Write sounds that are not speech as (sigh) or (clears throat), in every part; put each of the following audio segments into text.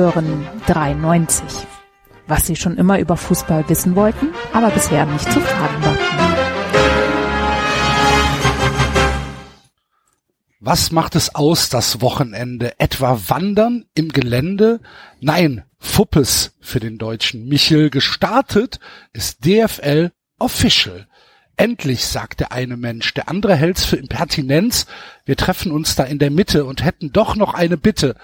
Hören 93. Was Sie schon immer über Fußball wissen wollten, aber bisher nicht zu fragen war. Was macht es aus, das Wochenende? Etwa Wandern im Gelände? Nein, Fuppes für den Deutschen Michel. Gestartet ist DFL Official. Endlich, sagt der eine Mensch, der andere hält's für Impertinenz. Wir treffen uns da in der Mitte und hätten doch noch eine Bitte.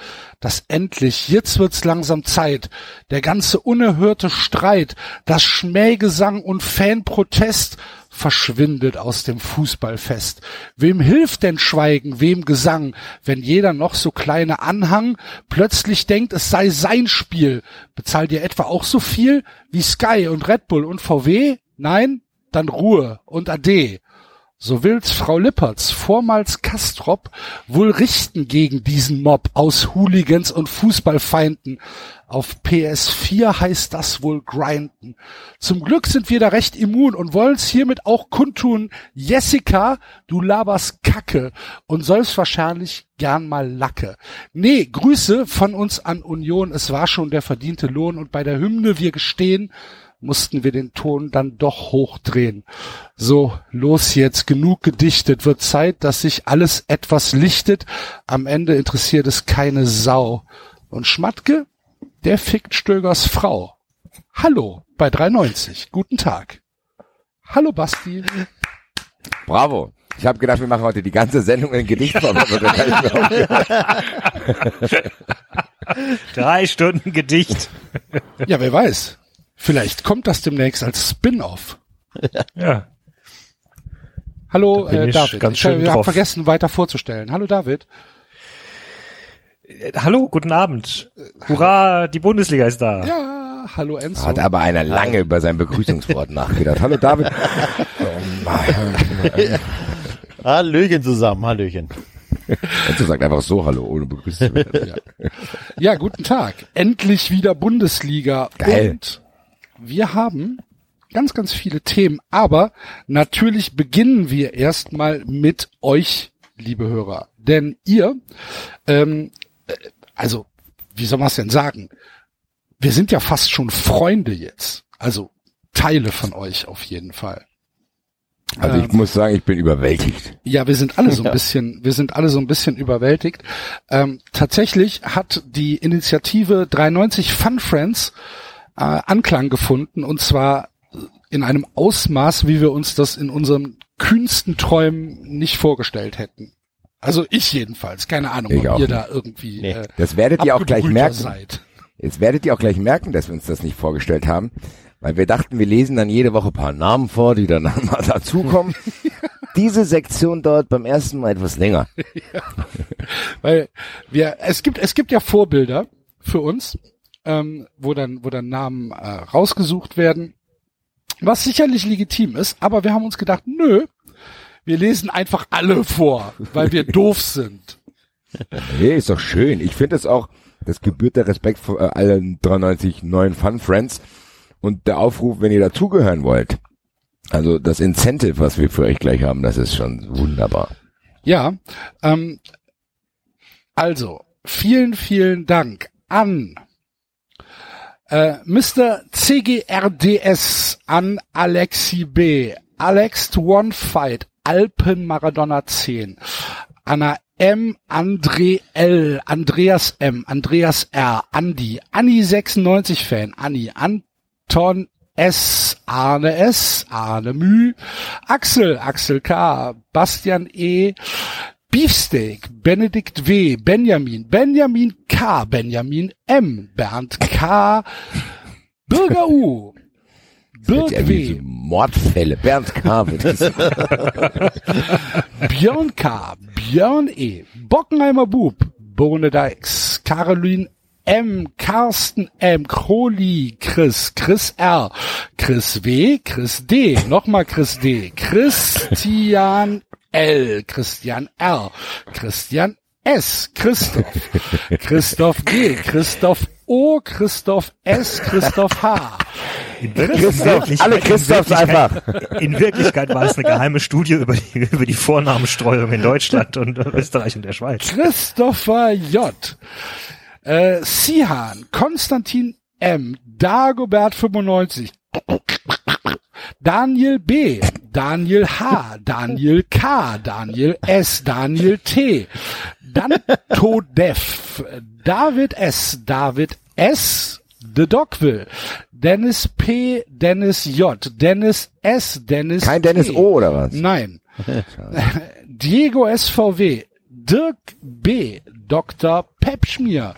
Das endlich, jetzt wird's langsam Zeit. Der ganze unerhörte Streit, das Schmähgesang und Fanprotest verschwindet aus dem Fußballfest. Wem hilft denn Schweigen, wem Gesang, wenn jeder noch so kleine Anhang plötzlich denkt, es sei sein Spiel? Bezahlt ihr etwa auch so viel wie Sky und Red Bull und VW? Nein? Dann Ruhe und Ade. So will's Frau Lippertz, vormals Kastrop, wohl richten gegen diesen Mob aus Hooligans und Fußballfeinden. Auf PS4 heißt das wohl grinden. Zum Glück sind wir da recht immun und wollen's hiermit auch kundtun. Jessica, du laberst Kacke und sollst wahrscheinlich gern mal Lacke. Nee, Grüße von uns an Union. Es war schon der verdiente Lohn und bei der Hymne wir gestehen, mussten wir den Ton dann doch hochdrehen. So, los jetzt, genug gedichtet, wird Zeit, dass sich alles etwas lichtet. Am Ende interessiert es keine Sau. Und Schmatke, der fickt Stögers Frau. Hallo bei 390. Guten Tag. Hallo Basti. Bravo. Ich habe gedacht, wir machen heute die ganze Sendung in Gedichtform. Drei Stunden Gedicht. Ja, wer weiß. Vielleicht kommt das demnächst als Spin-off. Ja. Hallo Da äh, ich David. ganz ich schön habe drauf. vergessen weiter vorzustellen. Hallo David. Äh, Hallo, guten Abend. Hurra, die Bundesliga ist da. Ja, hallo Enzo. Hat aber einer lange über sein Begrüßungswort nachgedacht. Hallo David. (laughs) Hallöchen zusammen, Hallöchen. Und sagt einfach so Hallo, ohne begrüßt zu werden. Ja, guten Tag. Endlich wieder Bundesliga. Geil. Und wir haben ganz, ganz viele Themen. Aber natürlich beginnen wir erstmal mit euch, liebe Hörer. Denn ihr, ähm, äh, also, wie soll man es denn sagen? Wir sind ja fast schon Freunde jetzt. Also Teile von euch auf jeden Fall. Also ich muss sagen, ich bin überwältigt. Ja, wir sind alle so ein bisschen, wir sind alle so ein bisschen überwältigt. Ähm, tatsächlich hat die Initiative 93 Fun Friends äh, Anklang gefunden und zwar in einem Ausmaß, wie wir uns das in unseren kühnsten Träumen nicht vorgestellt hätten. Also ich jedenfalls, keine Ahnung, Ich ob ihr nicht. da irgendwie Nee. äh, Das werdet ihr auch gleich merken. seid. Jetzt werdet ihr auch gleich merken, dass wir uns das nicht vorgestellt haben, weil wir dachten, wir lesen dann jede Woche ein paar Namen vor, die dann (laughs) mal dazukommen. (laughs) Diese Sektion dauert beim ersten Mal etwas länger. (laughs) Weil wir, es gibt, es gibt ja Vorbilder für uns, ähm, wo dann, wo dann Namen äh, rausgesucht werden, was sicherlich legitim ist, aber wir haben uns gedacht, nö, wir lesen einfach alle vor, weil wir (laughs) doof sind. Nee, ist doch schön. Ich finde es auch, das gebührt der Respekt vor äh, allen 93 neuen Fun Friends und der Aufruf, wenn ihr dazugehören wollt. Also das Incentive, was wir für euch gleich haben, das ist schon wunderbar. Ja, ähm, also vielen, vielen Dank an äh, Mr. CGRDS, an Alexi B, Alex to One Fight, Alpen Maradona 10, Anna M, André L, Andreas M, Andreas R, Andi, Anni 96 Fan, Anni, Anton S, Arne S, Arne Mü, Axel, Axel K, Bastian E, Beefsteak, Benedikt W, Benjamin, Benjamin K, Benjamin M, Bernd K, Bürger U, Ja, so W, Mordfälle. Bernd K. (laughs) Björn K., Björn E., Bockenheimer Bub, Bohne Dykes, Caroline M., Carsten M., Crowley, Chris, Chris R., Chris W., Chris D., nochmal Chris D., Christian L., Christian R., Christian S., Christoph, (laughs) Christoph G., Christoph O., Christoph S., Christoph H., In Christoph, Wirklichkeit- alle in Christophs Wirklichkeit- einfach. In Wirklichkeit war es eine geheime Studie über die, (laughs) über die Vornamenstreuung in Deutschland und Österreich und der Schweiz. Christopher J., Äh, Sihan, Konstantin M, Dagobert 95, Daniel B, Daniel H, Daniel K, Daniel S, Daniel T, dann Todev, David S, David S, The Dogville, Dennis P, Dennis J, Dennis S, Dennis Kein Dennis T. O oder was? Nein. (laughs) Diego SVW, Dirk B, Dr. Pepschmier,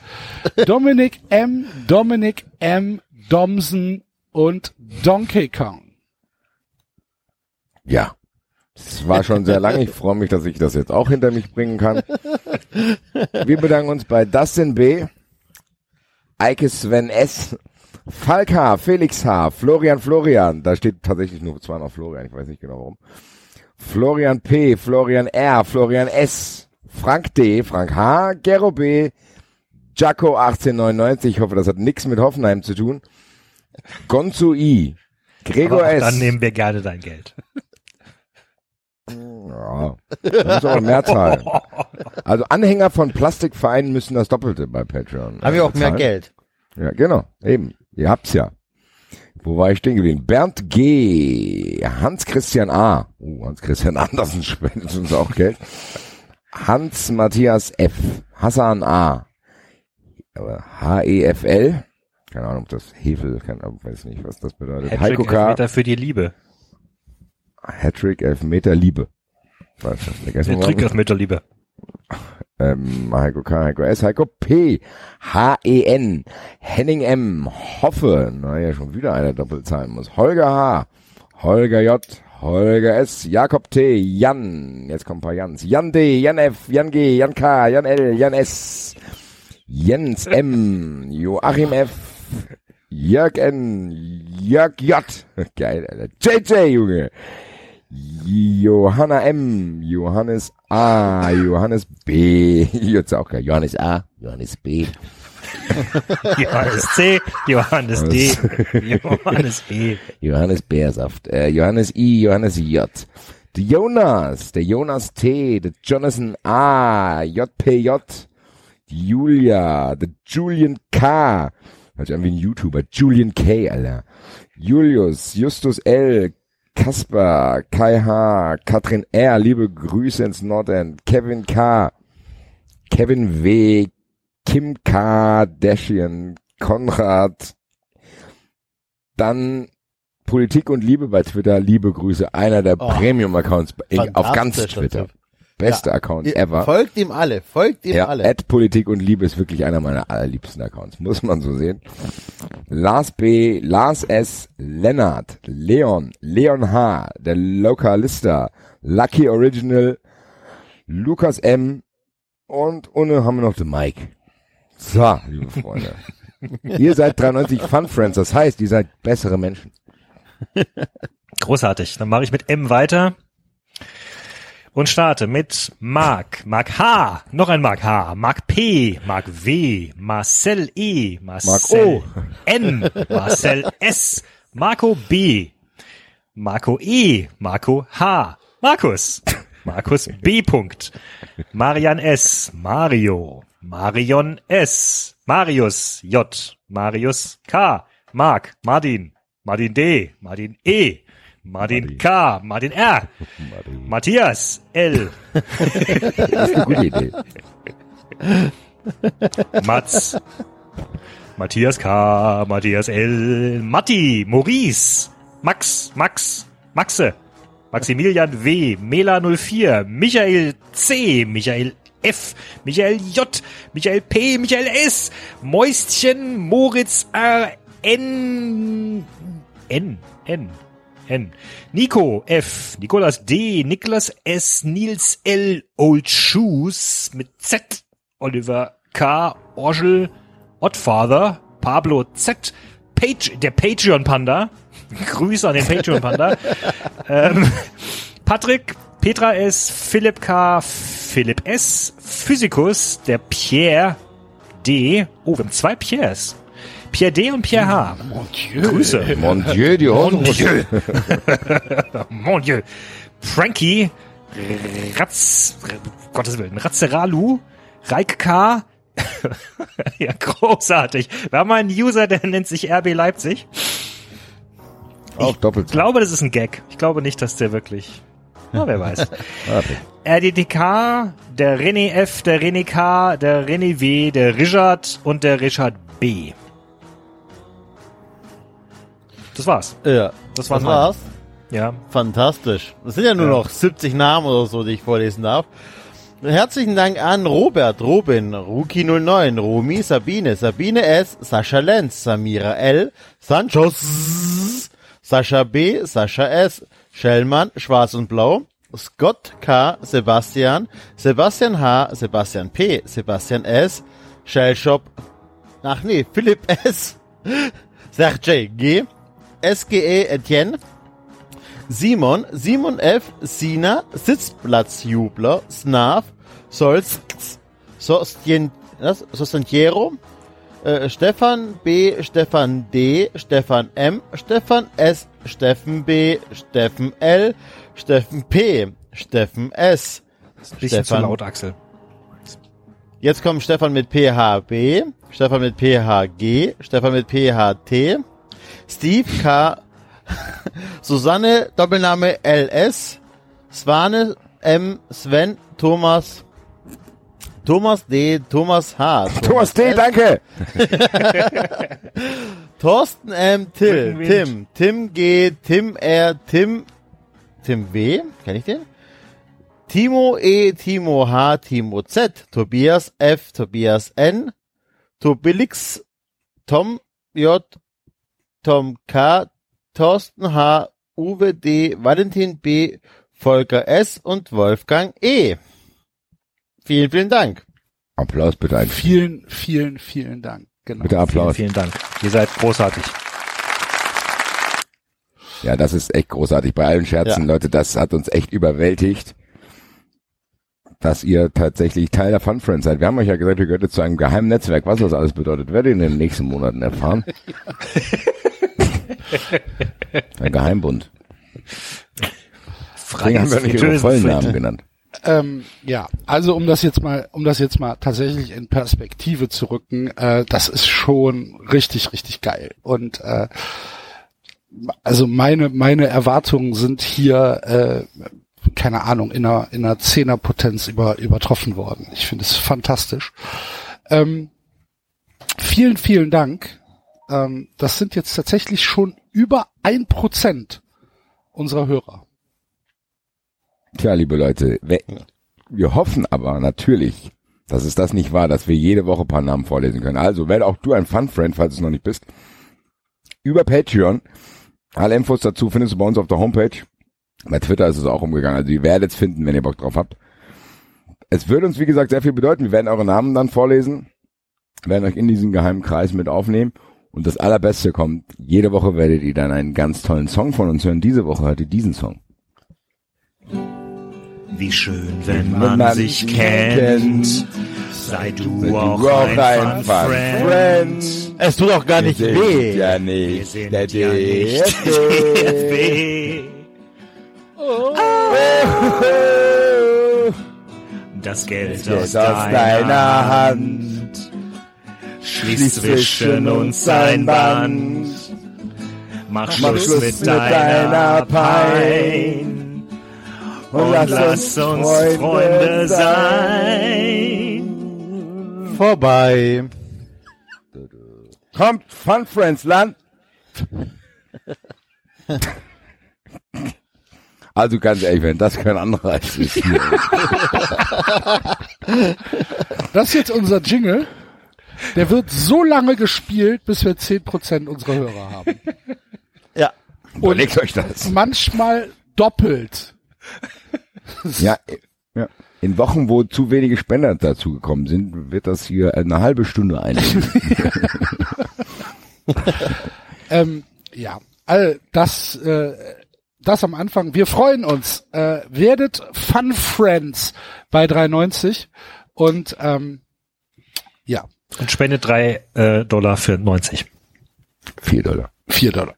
Dominik M, Dominik M, Domsen und Donkey Kong. Ja. Es war schon sehr lang. Ich freue mich, dass ich das jetzt auch hinter mich bringen kann. Wir bedanken uns bei Dustin B., Eike Sven S., Falk H., Felix H., Florian Florian. Da steht tatsächlich nur zweimal Florian. Ich weiß nicht genau warum. Florian P., Florian R., Florian S., Frank D., Frank H., Gero B., Jaco 1899. Ich hoffe, das hat nichts mit Hoffenheim zu tun. Gonzo I., Gregor S. dann nehmen wir gerne dein Geld. Ja, das ist auch eine Mehrzahl. Also Anhänger von Plastikvereinen müssen das Doppelte bei Patreon. Haben wir auch mehr. Geld. Ja, genau. Eben. Ihr habt's ja. Wo war ich stehen geblieben? Bernd G. Hans-Christian A. Oh, Hans-Christian Andersen (laughs) spendet uns auch Geld. Hans-Matthias F. Hassan A. Aber H-E-F-L. Keine Ahnung, ob das Hefel, keine Ahnung, weiß nicht, was das bedeutet. Heiko Hattrick, K. Elfmeter für die Liebe. Hattrick, Elfmeter, Liebe. Weiß das nicht. Der Trick Elfmeter Liebe. Ähm, Heiko K, Heiko S, Heiko P, H-E-N, Henning M, Hoffe, naja, schon wieder einer doppelt zahlen muss, Holger H, Holger J, Holger S, Jakob T, Jan, jetzt kommen ein paar Jans, Jan D, Jan F, Jan G, Jan K, Jan L, Jan S, Jens M, Joachim F, Jörg N, Jörg J, (laughs) geil, Alter, JJ, Junge, Johanna M, Johannes A, Johannes B, (laughs) jetzt auch geil, Johannes A, Johannes B, (laughs) Johannes C, Johannes D, Johannes (laughs) E. Johannes Bärsaft, äh, Johannes I, Johannes J, der Jonas, der Jonas T, der Jonathan A, JPJ, die Julia, der Julian K, hört sich an wie ein YouTuber, Julian K, Alter, Julius, Justus L, Kasper, Kai H, Katrin R, liebe Grüße ins Nordend, Kevin K, Kevin W, Kim Kardashian, Konrad, dann Politik und Liebe bei Twitter, liebe Grüße, einer der Oh, Premium-Accounts auf ganz Twitter. Typ. Beste Ja. Account Ihr ever. Folgt ihm alle, folgt ihm Ja, alle. Ad Politik und Liebe ist wirklich einer meiner allerliebsten Accounts, (laughs) muss man so sehen. Lars B, Lars S, Lennart, Leon, Leon H, der Lokalista, Lucky Original, Lukas M und ohne haben wir noch den Mike. So, liebe Freunde. (laughs) ihr seid 93 Fun Friends, das heißt, ihr seid bessere Menschen. Großartig. Dann mache ich mit M weiter und starte mit Mark, Mark H, noch ein Mark H, Mark P, Mark W, Marcel E, Marcel O. N, Marcel S, Marco B, Marco E, Marco H, Markus, Markus B. Punkt, Marian S, Mario, Marion S, Marius J, Marius K, Mark, Martin, Martin D, Martin E, Martin K, Martin R, Matthias L, Das ist eine gute Idee. Mats, Matthias K, Matthias L, Matti, Maurice, Max, Max, Maxe, Maximilian W, Mela 04, Michael C, Michael F, Michael J, Michael P, Michael S, Mäustchen, Moritz R, N, N, N, N, Nico F, Nikolas D, Niklas S, Nils L, Old Shoes mit Z, Oliver K, Orgel, Oddfather, Pablo Z, Page, der Patreon Panda, (laughs) Grüße an den Patreon Panda, (laughs) ähm, Patrick, Petra S, Philipp K, Philipp S, Physikus, der Pierre D, oh, wir haben zwei Pierres, Pierre D und Pierre H. Mon Dieu. Grüße. Mon Dieu, die Hose. Mon Dieu. (laughs) Mon Dieu. Frankie, Ratz, Gottes Willen, Ratzeralu, Reik K, (laughs) ja, großartig. Wir haben einen User, der nennt sich RB Leipzig. Auch doppelt. Ich glaube, das ist ein Gag. Ich glaube nicht, dass der wirklich. Na, wer weiß. (laughs) RDTK, der René F, der René K, der René W, der Richard und der Richard B. Das war's. Ja, Das war's. das war's. Ja. Fantastisch. Das sind ja nur Ja. noch 70 Namen oder so, die ich vorlesen darf. Herzlichen Dank an Robert, Robin, Ruki09, Romy, Sabine, Sabine S, Sascha Lenz, Samira L, Sanchos, Sascha B, Sascha S, Schellmann, Schwarz und Blau, Scott K, Sebastian, Sebastian H, Sebastian P, Sebastian S, Shellshop, ach nee, Philipp S, (laughs) Sergej G, SGE Etienne, Simon, Simon F, Sina, Sitzplatzjubler, Snaf, Solz? Sostantiero, äh, Stefan B, Stefan D, Stefan M, Stefan S, Steffen B, Steffen L, Steffen P, Steffen S. Bisschen Stefan. zu laut, Axel. Jetzt kommt Stefan mit PHB, Stefan mit PHG, Stefan mit PHT, Steve K, (laughs) Susanne, Doppelname LS, Swane M, Sven, Thomas, Thomas D, Thomas H, (laughs) Thomas D, S, danke. (laughs) Thorsten M, Till. Tim, Tim G, Tim R, Tim, Tim W, kenn ich den? Timo E, Timo H, Timo Z, Tobias F, Tobias N, Tobilix, Tom J, Tom K, Thorsten H, Uwe D, Valentin B, Volker S und Wolfgang E. Vielen, vielen Dank. Applaus bitte ein. Vielen, vielen, vielen Dank. Genau. Bitte Applaus. Vielen Dank. Ihr seid großartig. Ja, das ist echt großartig. Bei allen Scherzen, Ja. Leute, das hat uns echt überwältigt, dass ihr tatsächlich Teil der Fun Friends seid. Wir haben euch ja gesagt, ihr gehört zu einem geheimen Netzwerk. Was das alles bedeutet, werdet ihr in den nächsten Monaten erfahren. (laughs) (laughs) (laughs) Ein Geheimbund. Deswegen haben wir nicht ihre vollen Namen genannt. Ähm, ja, also um das jetzt mal, um das jetzt mal tatsächlich in Perspektive zu rücken, äh, das ist schon richtig, richtig geil. Und äh, also meine meine Erwartungen sind hier äh, keine Ahnung in einer in einer Zehnerpotenz über übertroffen worden. Ich finde es fantastisch. Ähm, vielen vielen Dank. Ähm, das sind jetzt tatsächlich schon über ein Prozent unserer Hörer. Tja, liebe Leute, we- wir hoffen aber natürlich, dass es das nicht war, dass wir jede Woche ein paar Namen vorlesen können. Also werde auch du ein Fun-Friend, falls du es noch nicht bist. Über Patreon. Alle Infos dazu findest du bei uns auf der Homepage. Bei Twitter ist es auch umgegangen. Also ihr werdet es finden, wenn ihr Bock drauf habt. Es würde uns, wie gesagt, sehr viel bedeuten. Wir werden eure Namen dann vorlesen, werden euch in diesen geheimen Kreis mit aufnehmen. Und das Allerbeste kommt, jede Woche werdet ihr dann einen ganz tollen Song von uns hören. Diese Woche hört ihr diesen Song. Wie schön, wenn Wenn man, man sich kennt. kennt. Sei du du auch auch ein ein Fun Fun Friend. Es tut auch gar nicht Wir weh. sind Ja Wir nicht. sind der ja nicht DFB. DFB. Das Geld Geld aus deiner Hand schließt zwischen uns ein Band. Mach Schluss mit deiner Pein und lass uns Freunde sein. Vorbei. Kommt, Fun Friends, Land. Also ganz ehrlich, wenn das kein Anreiz ist hier. (laughs) Das ist jetzt unser Jingle. Der wird so lange gespielt, bis wir 10% unserer Hörer haben. Ja. Überlegt euch das. Manchmal doppelt. Ja, ja. In Wochen, wo zu wenige Spender dazugekommen sind, wird das hier eine halbe Stunde einnehmen. (laughs) Ähm, ja, all das, äh, das am Anfang. Wir freuen uns. Äh, werdet Fun Friends bei 390 und ähm, ja, Und spendet drei äh, Dollar für 90. Vier Dollar. 4 Dollar.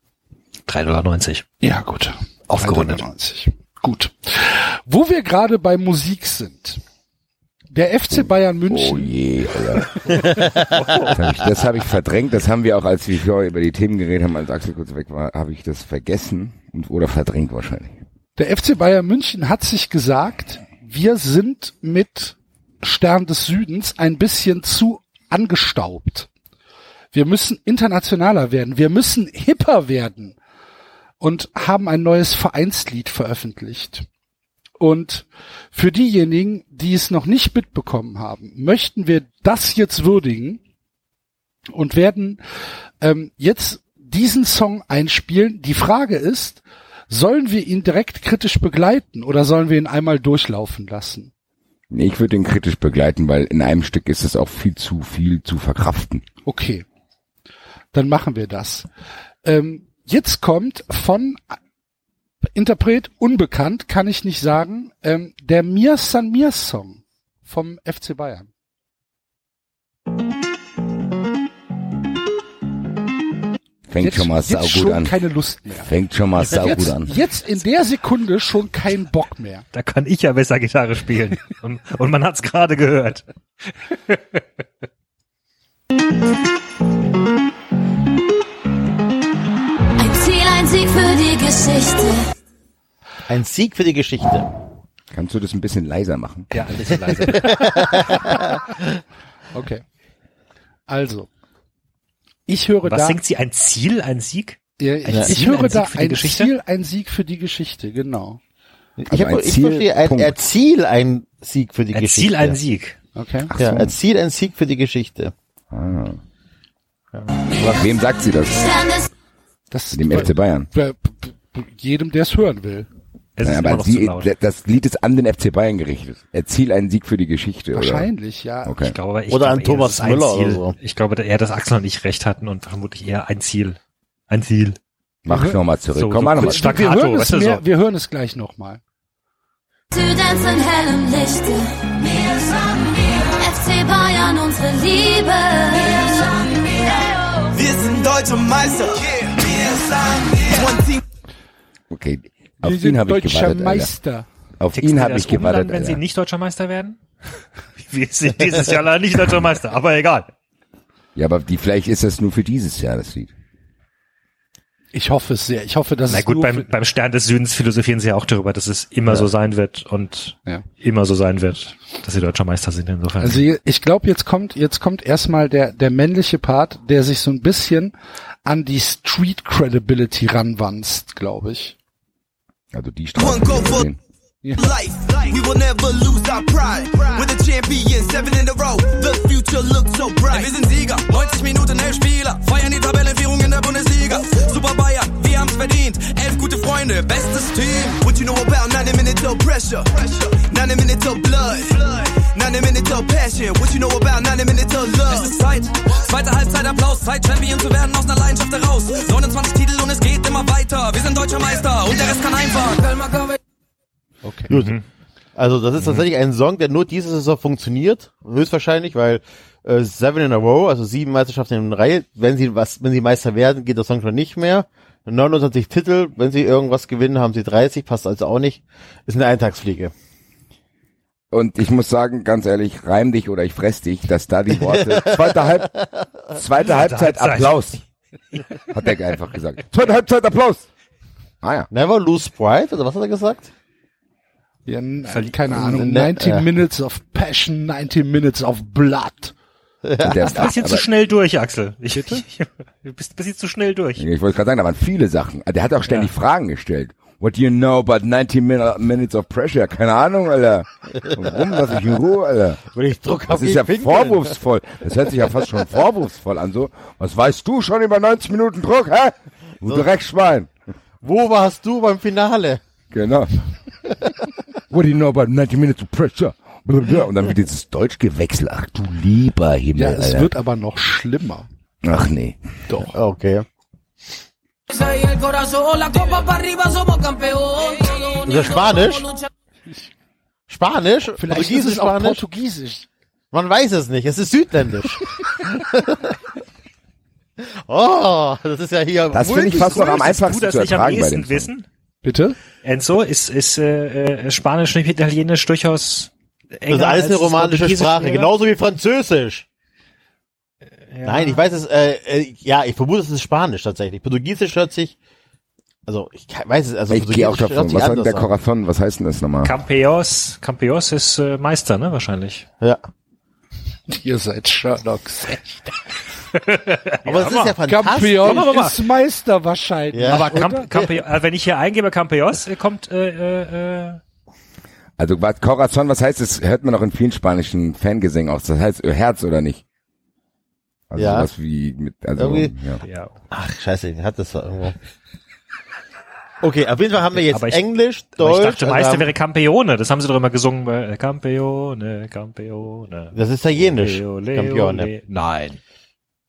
3,90 Dollar. 90. Ja, gut. Aufgerundet. 3,90. Gut. Wo wir gerade bei Musik sind. Der FC Bayern Oh München. je, Alter. (laughs) Das habe ich, das hab ich verdrängt. Das haben wir auch, als wir vorher über die Themen geredet haben, als Axel kurz weg war, habe ich das vergessen und, oder verdrängt wahrscheinlich. Der FC Bayern München hat sich gesagt, wir sind mit Stern des Südens ein bisschen zu angestaubt. Wir müssen internationaler werden. Wir müssen hipper werden. Und haben ein neues Vereinslied veröffentlicht. Und für diejenigen, die es noch nicht mitbekommen haben, möchten wir das jetzt würdigen und werden ähm, jetzt diesen Song einspielen. Die Frage ist, sollen wir ihn direkt kritisch begleiten oder sollen wir ihn einmal durchlaufen lassen? Ich würde ihn kritisch begleiten, weil in einem Stück ist es auch viel zu viel zu verkraften. Okay, dann machen wir das. Ähm, jetzt kommt von Interpret unbekannt, kann ich nicht sagen, ähm, der Mir San Mir Song vom FC Bayern. Fängt Jetzt, schon mal jetzt saugut schon an. keine Lust mehr. Fängt schon mal saugut Jetzt, an. jetzt in der Sekunde schon kein Bock mehr. Da kann ich ja besser Gitarre spielen. (laughs) Und, und man hat's gerade gehört. Ein Ziel, ein Sieg für die Geschichte. Ein Sieg für die Geschichte. Kannst du das ein bisschen leiser machen? Ja, ein bisschen leise. (laughs) Okay. Also, ich höre Was da, singt sie? Ein Ziel, ein Sieg? ja, ich, Ein ich Ziel, höre ein da Sieg für die ein Geschichte? Ziel, ein Sieg für die Geschichte, genau. Ich, Also hab, ein ich Ziel, verstehe, ein Punkt. Erziel ein Sieg für die Ein Geschichte. Ziel, ein Sieg. Okay. Ach Ja, so. Erziel ein Sieg für die Geschichte. Ah. Wem sagt sie das? Das Dem FC Bayern. bei- bei jedem, der es hören will. Es Ja, ist immer aber sie, laut. das Lied ist an den FC Bayern gerichtet. Erziel einen Sieg für die Geschichte. Wahrscheinlich, ja. Oder? Okay. Ich glaube, ich Oder glaube an Thomas Müller Ziel. oder so. Ich glaube eher, dass Axel und ich recht hatten und vermutlich eher ein Ziel. Ein Ziel. Mach nochmal zurück. So, Komm so mal stark. wir, Staccato, hören es weißt du, mehr, so. wir hören es gleich nochmal. Südens in hellem Lichte. FC Bayern, unsere Liebe. Wir sind deutsche Meister. Okay. Auf sind ihn habe ich deutscher gewartet. Alter. Meister. Auf Tickst ihn habe ich gewartet. wenn sie Alter. nicht deutscher Meister werden? (laughs) Wir sind dieses Jahr leider nicht deutscher Meister, aber egal. Ja, aber die, vielleicht ist das nur für dieses Jahr das Lied. Ich hoffe es sehr. Ich hoffe, dass Na es gut, nur beim, beim Stern des Südens philosophieren sie ja auch darüber, dass es immer so sein wird und Ja. immer so sein wird, dass sie deutscher Meister sind insofern. Also ich glaube, jetzt kommt jetzt kommt erstmal der der männliche Part, der sich so ein bisschen an die Street Credibility ranwanzt, glaube ich. Also die One Straße. go for gesehen. life. We will never lose our pride. We're the champions, seven in a row. The future looks so bright. Wir sind Sieger, 90 Minuten, elf Spieler. Feiern die Tabellenführung in der Bundesliga. Super Bayern, wir haben's verdient. Elf gute Freunde, bestes Team. What you know about 90 minutes of pressure? 90 minutes of blood. 90 minutes of passion. What you know about 90 minutes of love? Es ist Zeit. Zweite Halbzeit Applaus. Zeit, Champion zu werden aus einer Leidenschaft heraus. 29 Titel weiter. Wir sind deutscher Meister und der Rest kann einfach. Okay. Gut. Also das ist tatsächlich ein Song, der nur diese Saison funktioniert, höchstwahrscheinlich, weil äh, Seven in a Row, also sieben Meisterschaften in Reihe, wenn sie was, wenn sie Meister werden, geht der Song schon nicht mehr. 29 Titel, wenn sie irgendwas gewinnen, haben sie 30, passt also auch nicht. Ist eine Eintagsfliege. Und ich muss sagen, ganz ehrlich, reim dich oder ich fress dich, dass da die Worte, (laughs) zweite, Halb, zweite Halbzeit. Applaus. (laughs) Hat der einfach gesagt. Zweite Halbzeit Applaus. Ah ja. Never lose pride, oder was hat er gesagt? Ja, Verlie- keine Ahnung. Ne- 90 äh. Minutes of Passion, 90 Minutes of Blood. Und der, Ein bisschen zu aber, schnell durch, Axel. Ich, ich, (laughs) du bist ein bisschen zu schnell durch. ich wollte gerade sagen, da waren viele Sachen. Der hat auch ständig Fragen gestellt. What do you know about 90 min minutes of pressure? Keine Ahnung, Alter. Warum? Lass ich in Ruhe, Alter. Wenn ich Druck Das ist ja vorwurfsvoll. Das hört sich ja fast schon vorwurfsvoll an. So, was weißt du schon über 90 Minuten Druck, hä? Du Dreckschwein. Wo warst du beim Finale? Genau. What do you know about 90 minutes of pressure? Und dann wird dieses Deutsch gewechselt. Ach du lieber Himmel, Ja, es Alter. wird aber noch schlimmer. Ach nee. Doch. Okay. Ist das Spanisch? Spanisch? Vielleicht ist Portugiesisch, es auch Spanisch? Portugiesisch. Man weiß es nicht. Es ist südländisch. (laughs) oh, das ist ja hier. Das finde ich fast noch am du einfachsten das zu nicht am ertragen bei dem Song. wissen? Bitte? Enzo, ist, ist äh, äh, Spanisch nicht Italienisch durchaus Das ist enger alles eine romanische Sprache, genauso wie Französisch. Nein, ich weiß es, äh, äh, ja, ich vermute, es ist Spanisch tatsächlich. Portugiesisch hört sich, also ich weiß es, also Ich gehe auch Portugiesisch hört davon. sich Was sagt der anders an. Corazon? Was heißt denn das nochmal? Campeos, Campeos ist äh, Meister, ne, wahrscheinlich. Ja. Ihr seid Sherlocks. (laughs) Aber es ist ja fantastisch. Mal. ist Meister wahrscheinlich. Ja. Aber? Camp, Campe, äh, wenn ich hier eingebe Campeos, äh, kommt äh, äh, äh, Also was Corazon, was heißt das? Hört man auch in vielen spanischen Fangesängen aus. Das heißt Herz oder nicht? Also Ja. sowas wie mit, also, ja. ja. Ach, scheiße, ich hatte das da irgendwo. Okay, auf jeden Fall haben wir jetzt ich- Englisch, Aber Deutsch. ich dachte, Meister haben- wäre Campeone. Das haben sie doch immer gesungen. Äh, Campeone, Campeone. das ist italienisch. Leo, Leo, Campione. Le- Nein.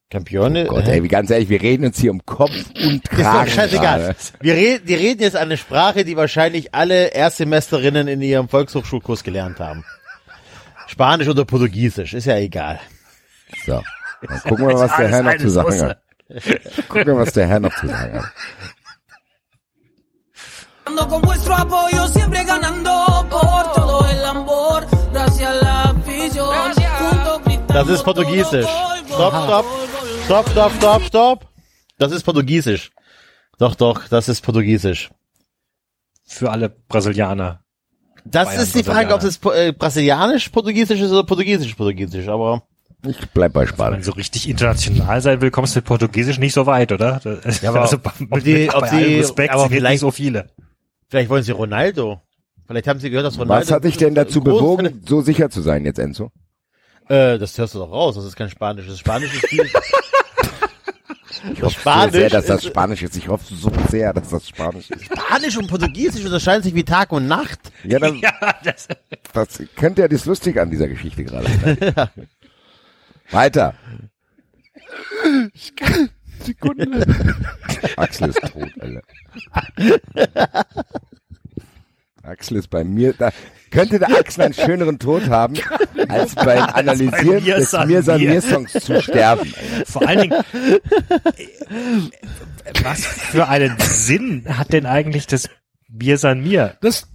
Campione. Gott, hä? ey, wie ganz ehrlich, wir reden uns hier um Kopf und (laughs) ist doch Kragen. scheißegal. Wir reden, die reden jetzt eine Sprache, die wahrscheinlich alle Erstsemesterinnen in ihrem Volkshochschulkurs gelernt haben. Spanisch oder Portugiesisch, ist ja egal. So. Dann gucken wir mal, was der Herr noch zu sagen Soße. hat. Gucken wir, was der Herr noch zu sagen hat. Con vuestro apoyo siempre ganando por todo el amor. Gracias a la afición. Das ist Portugiesisch. Stopp, stopp. Stopp, stopp, stopp, stopp. Das ist Portugiesisch. Doch, doch, das ist Portugiesisch. Für alle Brasilianer. Das Bayern, ist die Frage, ob es äh, brasilianisch Portugiesisch ist oder portugiesisch Portugiesisch, aber Ich bleib bei Wenn Spanisch. man so richtig international sein will, kommst du mit Portugiesisch nicht so weit, oder? Das- Ja, (laughs) aber also, ob die- bei ob allem die- Respekt aber vielleicht- nicht so viele. vielleicht wollen sie Ronaldo. Vielleicht haben sie gehört, dass Ronaldo. Was hat dich denn dazu bewogen, so sicher zu sein jetzt, Enzo? Äh, das hörst du doch raus, das ist kein Spanisch. Das Spanisch ist viel. (laughs) (laughs) Ich hoffe Spanisch so sehr, dass das Spanisch ist. Ich hoffe so sehr, dass das Spanisch ist. Spanisch und Portugiesisch unterscheiden sich wie Tag und Nacht. Ja, dann, Ja, das, das könnte ja das Lustige an dieser Geschichte gerade sein. Weiter. Sekunde. Axel ist tot, Alter. Axel ist bei mir, da könnte der Axel einen schöneren Tod haben, als beim Analysieren Mir des San Mir San Mir. Mir Songs zu sterben. vor allen Dingen, was für einen Sinn hat denn eigentlich das Bier San Mir Das,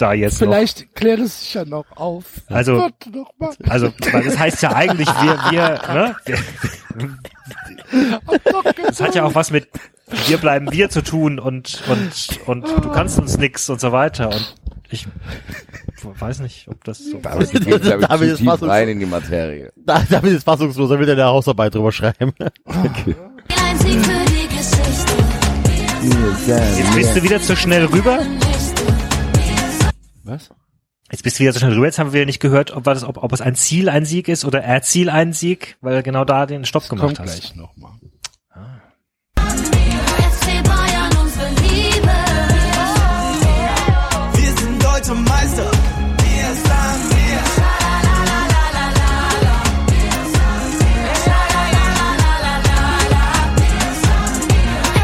da jetzt vielleicht klärt es sich ja noch auf. Also- Warte noch mal. noch? Also, weil das heißt ja eigentlich, wir, wir, ne? Das hat ja auch was mit wir bleiben wir zu tun und, und, und du kannst uns nix und so weiter und ich weiß nicht, ob das so die gehen, glaube David ich, ist fast- rein in die Materie. Da, David ist fassungslos, er will eine Hausarbeit drüber schreiben. Geschichte. Jetzt bist du wieder zu schnell rüber. Was? Jetzt bist du wieder so schnell rüber. Jetzt haben wir nicht gehört, ob, war das, ob, ob es ein Ziel ein Sieg ist oder Erziel ein Sieg, weil er genau da den Stopp gemacht Kommt hast. gleich noch mal. FC Bayern, unsere Liebe. Wir sind deutsche Meister. Wir sind wir.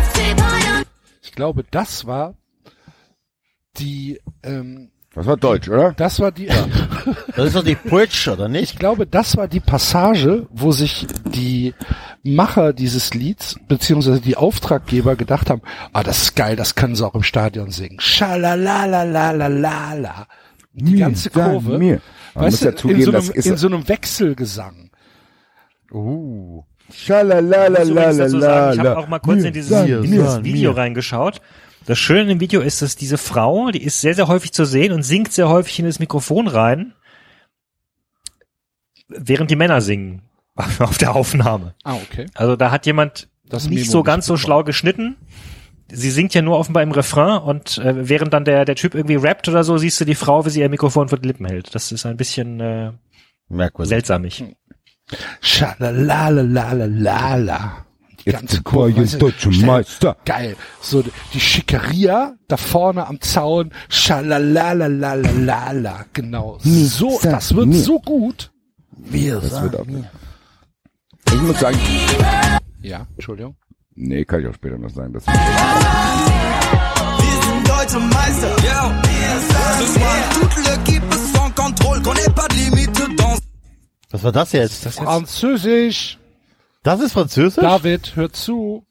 FC Bayern. Ich glaube, das war die, ähm, Das war Deutsch, oder? das war die, (laughs) Das ist doch die Putsch, oder ich nicht? glaube, das war die Passage, wo sich die Macher dieses Lieds, beziehungsweise die Auftraggeber gedacht haben, ah, das ist geil, das können sie auch im Stadion singen. Schalalalalala. Die Mir, ganze Kurve. Mir. Man Weißt ja du, zugeben, in, so das einem, ist- in so einem Wechselgesang. Uh. Ich dazu sagen, ich habe Schalalalalalala. auch mal kurz in dieses, Mir, in mir, dieses Video mir. reingeschaut. Das Schöne im Video ist, dass diese Frau, die ist sehr, sehr häufig zu sehen und singt sehr häufig in das Mikrofon rein, während die Männer singen (laughs) auf der Aufnahme. Ah, okay. Also da hat jemand Das nicht so ganz so schlau geschnitten. Sie singt ja nur offenbar im Refrain und äh, während dann der, der Typ irgendwie rappt oder so, siehst du die Frau, wie sie ihr Mikrofon vor die Lippen hält. Das ist ein bisschen äh, Merkwürdig. seltsamig. Schalalalalala. Die Jetzt ganze Kurve. wir weißt du, Meister. Geil. So, die Schickeria da vorne am Zaun. Schalalalalala. Genau. So, das wird so gut. Das wird auch Ich muss sagen, Ja, Entschuldigung. nee, kann ich auch später noch sagen. Das Wir sind deutsche Meister. Yeah. Wir Was war das jetzt? Das, Französisch. Ist Französisch? David, hör zu.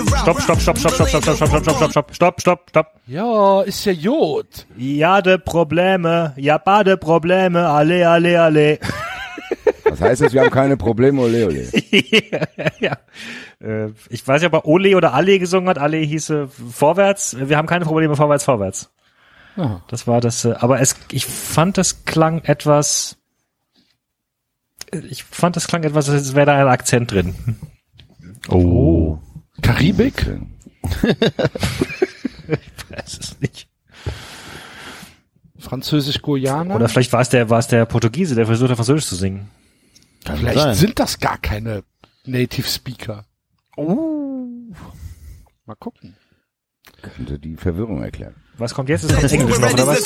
route. Stopp, stopp, stopp, stopp, stopp, stopp, stopp, stopp, stopp, stopp, stopp, stopp, stopp, stopp. Ja, ist ja Jod. Ja, de Probleme, ja, bade Probleme, alle, alle, alle. Was heißt das? Wir haben keine Probleme, ole, ole. ja. Äh, Ich weiß nicht, ob er Ole oder Ale gesungen hat. Ale hieße vorwärts. Wir haben keine Probleme, vorwärts, vorwärts. Das war das, äh, aber es, ich fand, das klang etwas, ich fand, das klang etwas, als wäre da ein Akzent drin. Oh. Karibik? (laughs) weiß es nicht. Französisch-Guyana? Oder vielleicht war es der, war es der Portugiese, der versucht hat, Französisch zu singen. Vielleicht sein. sind das gar keine Native Speaker. Oh. Mal gucken. Könnte die Verwirrung erklären. Was kommt jetzt? Es kommt Englisch noch, oder was?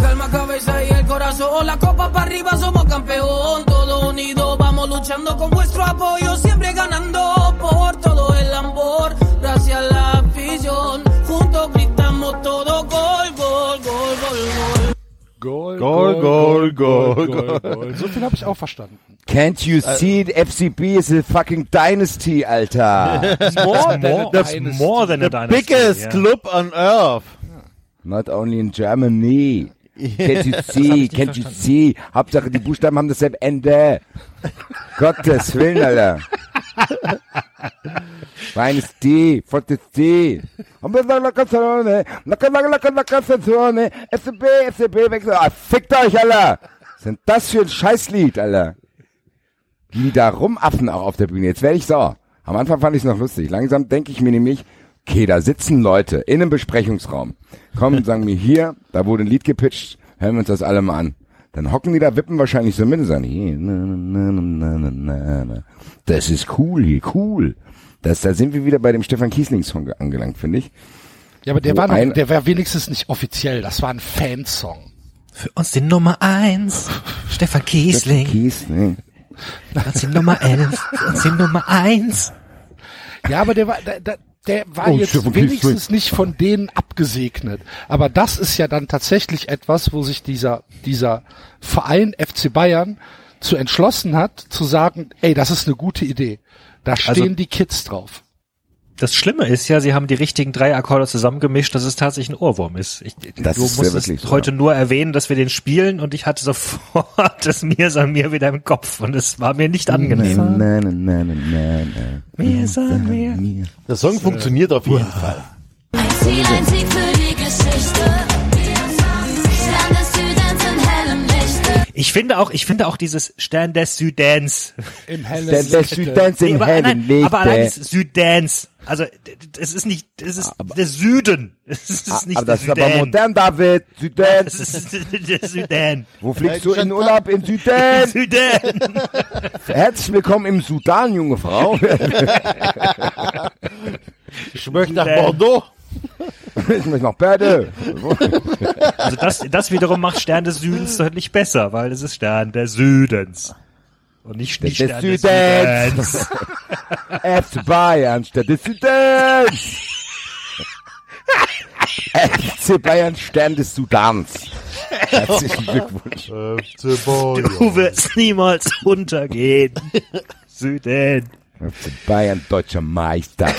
Calma cabeza y el corazón, la copa para arriba somos campeón, todos unidos vamos luchando con vuestro apoyo, siempre ganando por todo el amor, gracias a la afición juntos gritamos todo gol, gol, gol, gol, gol. Goal, Goal, Goal, Goal, Goal. So viel habe ich auch verstanden. Can't you see it? FCB is a fucking dynasty, Alter. More (laughs) More, that's more than a dynasty. Biggest yeah. club on earth. Not only in Germany. Can't you see? Can't you see? Hauptsache die Buchstaben haben dasselbe Ende. Gottes Willen, Alter. Dynasty, Fortesty. FCB, FCB, wechsel. Ah, fickt euch, Alter. Was sind das für ein Scheißlied, Alter? Die da rumaffen auch auf der Bühne. Jetzt werde ich sauer. Am Anfang fand ich es noch lustig. Langsam denke ich mir nämlich, okay, da sitzen Leute in einem Besprechungsraum, kommen und (laughs) sagen mir, hier, da wurde ein Lied gepitcht, hören wir uns das alle mal an. Dann hocken die da, wippen wahrscheinlich so mit und sagen, hier, na, na, na, na, na, na. das ist cool hier, cool. Das, da sind wir wieder bei dem Stefan Kiesling-Song ge- angelangt, finde ich. Ja, aber der Wo war noch, ein- der war wenigstens nicht offiziell. Das war ein Fansong. Für uns die Nummer eins, (laughs) Stefan Kiesling. Kiesling. Für uns die Nummer elf, für uns die Nummer eins. Ja, aber der war, der, der, der war Oh, jetzt wenigstens nicht von denen abgesegnet. Aber das ist ja dann tatsächlich etwas, wo sich dieser, dieser Verein FC Bayern zu entschlossen hat, zu sagen, ey, das ist eine gute Idee. Da stehen Also- die Kids drauf. Das Schlimme ist ja, sie haben die richtigen drei Akkorde zusammengemischt, dass es tatsächlich ein Ohrwurm ist. Ich, Das du ist musst ja es wirklich so, heute ja. nur erwähnen, dass wir den spielen und ich hatte sofort (laughs) das Mir san mir wieder im Kopf und es war mir nicht angenehm. Na, na, na, na, na. Mir san mir. Der Song funktioniert auf jeden Fall. Ein Ziel, ein Sieg für die Geschichte. Ich finde auch, ich finde auch dieses Stern des Südens. Im (laughs) hellen Der, der Südens Nee, in aber, Heaven nein, aber allein legte. das Südens. Also, es ist nicht, es ist der Süden. (laughs) Es ist nicht Aber das ist der aber Süden. modern, David. Südens. (laughs) ist der Süden. Wo fliegst du in Urlaub? In Süden. Süden. Herzlich willkommen im Sudan, junge Frau. Ich möchte nach Süden. Bordeaux. (laughs) ich möchte noch Bärde. Also das, das wiederum macht Stern des Südens deutlich besser, weil es ist Stern des Südens. Und nicht, nicht Des Stern des Südens. (laughs) FC Bayern statt des Südens. FC Bayern Stern des Sudans. Herzlichen Glückwunsch. FC Bayern. Du wirst niemals untergehen. Süden. FC Bayern deutscher Meister. (laughs)